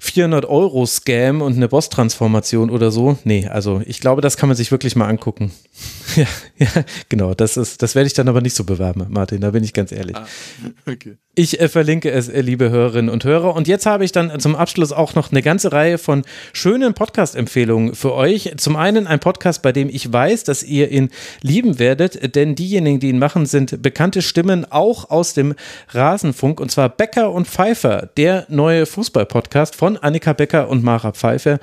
400 Euro Scam und eine Boss-Transformation oder so. Nee, also ich glaube, das kann man sich wirklich mal angucken. ja, ja, genau. Das ist, das werde ich dann aber nicht so bewerben, Martin. Da bin ich ganz ehrlich. Ah, okay. Ich äh, verlinke es, äh, liebe Hörerinnen und Hörer. Und jetzt habe ich dann zum Abschluss auch noch eine ganze Reihe von schönen Podcast-Empfehlungen für euch. Zum einen ein Podcast, bei dem ich weiß, dass ihr ihn lieben werdet, denn diejenigen, die ihn machen, sind bekannte Stimmen auch aus dem Rasenfunk und zwar Becker und Pfeiffer, der neue Fußball-Podcast von Annika Becker und Mara Pfeiffer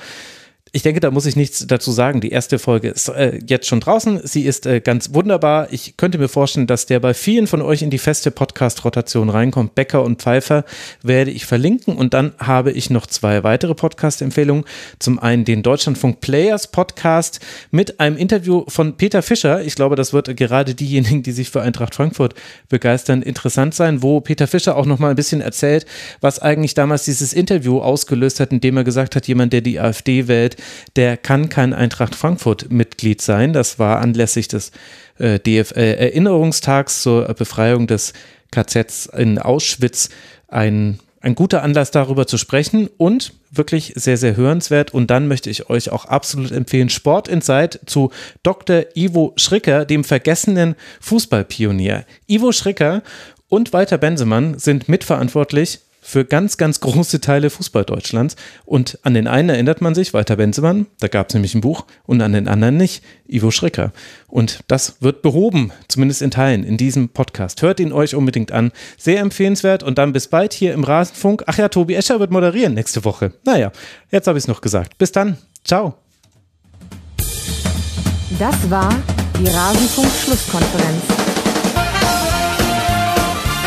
ich denke, da muss ich nichts dazu sagen. Die erste Folge ist äh, jetzt schon draußen. Sie ist äh, ganz wunderbar. Ich könnte mir vorstellen, dass der bei vielen von euch in die feste Podcast-Rotation reinkommt. Becker und Pfeiffer werde ich verlinken. Und dann habe ich noch zwei weitere Podcast-Empfehlungen. Zum einen den Deutschlandfunk Players Podcast mit einem Interview von Peter Fischer. Ich glaube, das wird gerade diejenigen, die sich für Eintracht Frankfurt begeistern, interessant sein, wo Peter Fischer auch noch mal ein bisschen erzählt, was eigentlich damals dieses Interview ausgelöst hat, indem er gesagt hat, jemand, der die AfD wählt, der kann kein Eintracht Frankfurt-Mitglied sein. Das war anlässlich des äh, DFL-Erinnerungstags zur Befreiung des KZs in Auschwitz ein ein guter Anlass darüber zu sprechen und wirklich sehr, sehr hörenswert. Und dann möchte ich euch auch absolut empfehlen, Sport Insight zu Dr. Ivo Schricker, dem vergessenen Fußballpionier. Ivo Schricker und Walter Bensemann sind mitverantwortlich für ganz, ganz große Teile Fußball-Deutschlands. Und an den einen erinnert man sich, Walter Benzemann, da gab es nämlich ein Buch, und an den anderen nicht, Ivo Schrecker. Und das wird behoben, zumindest in Teilen, in diesem Podcast. Hört ihn euch unbedingt an. Sehr empfehlenswert. Und dann bis bald hier im Rasenfunk. Ach ja, Tobi Escher wird moderieren nächste Woche. Naja, jetzt habe ich es noch gesagt. Bis dann. Ciao. Das war die Rasenfunk-Schlusskonferenz.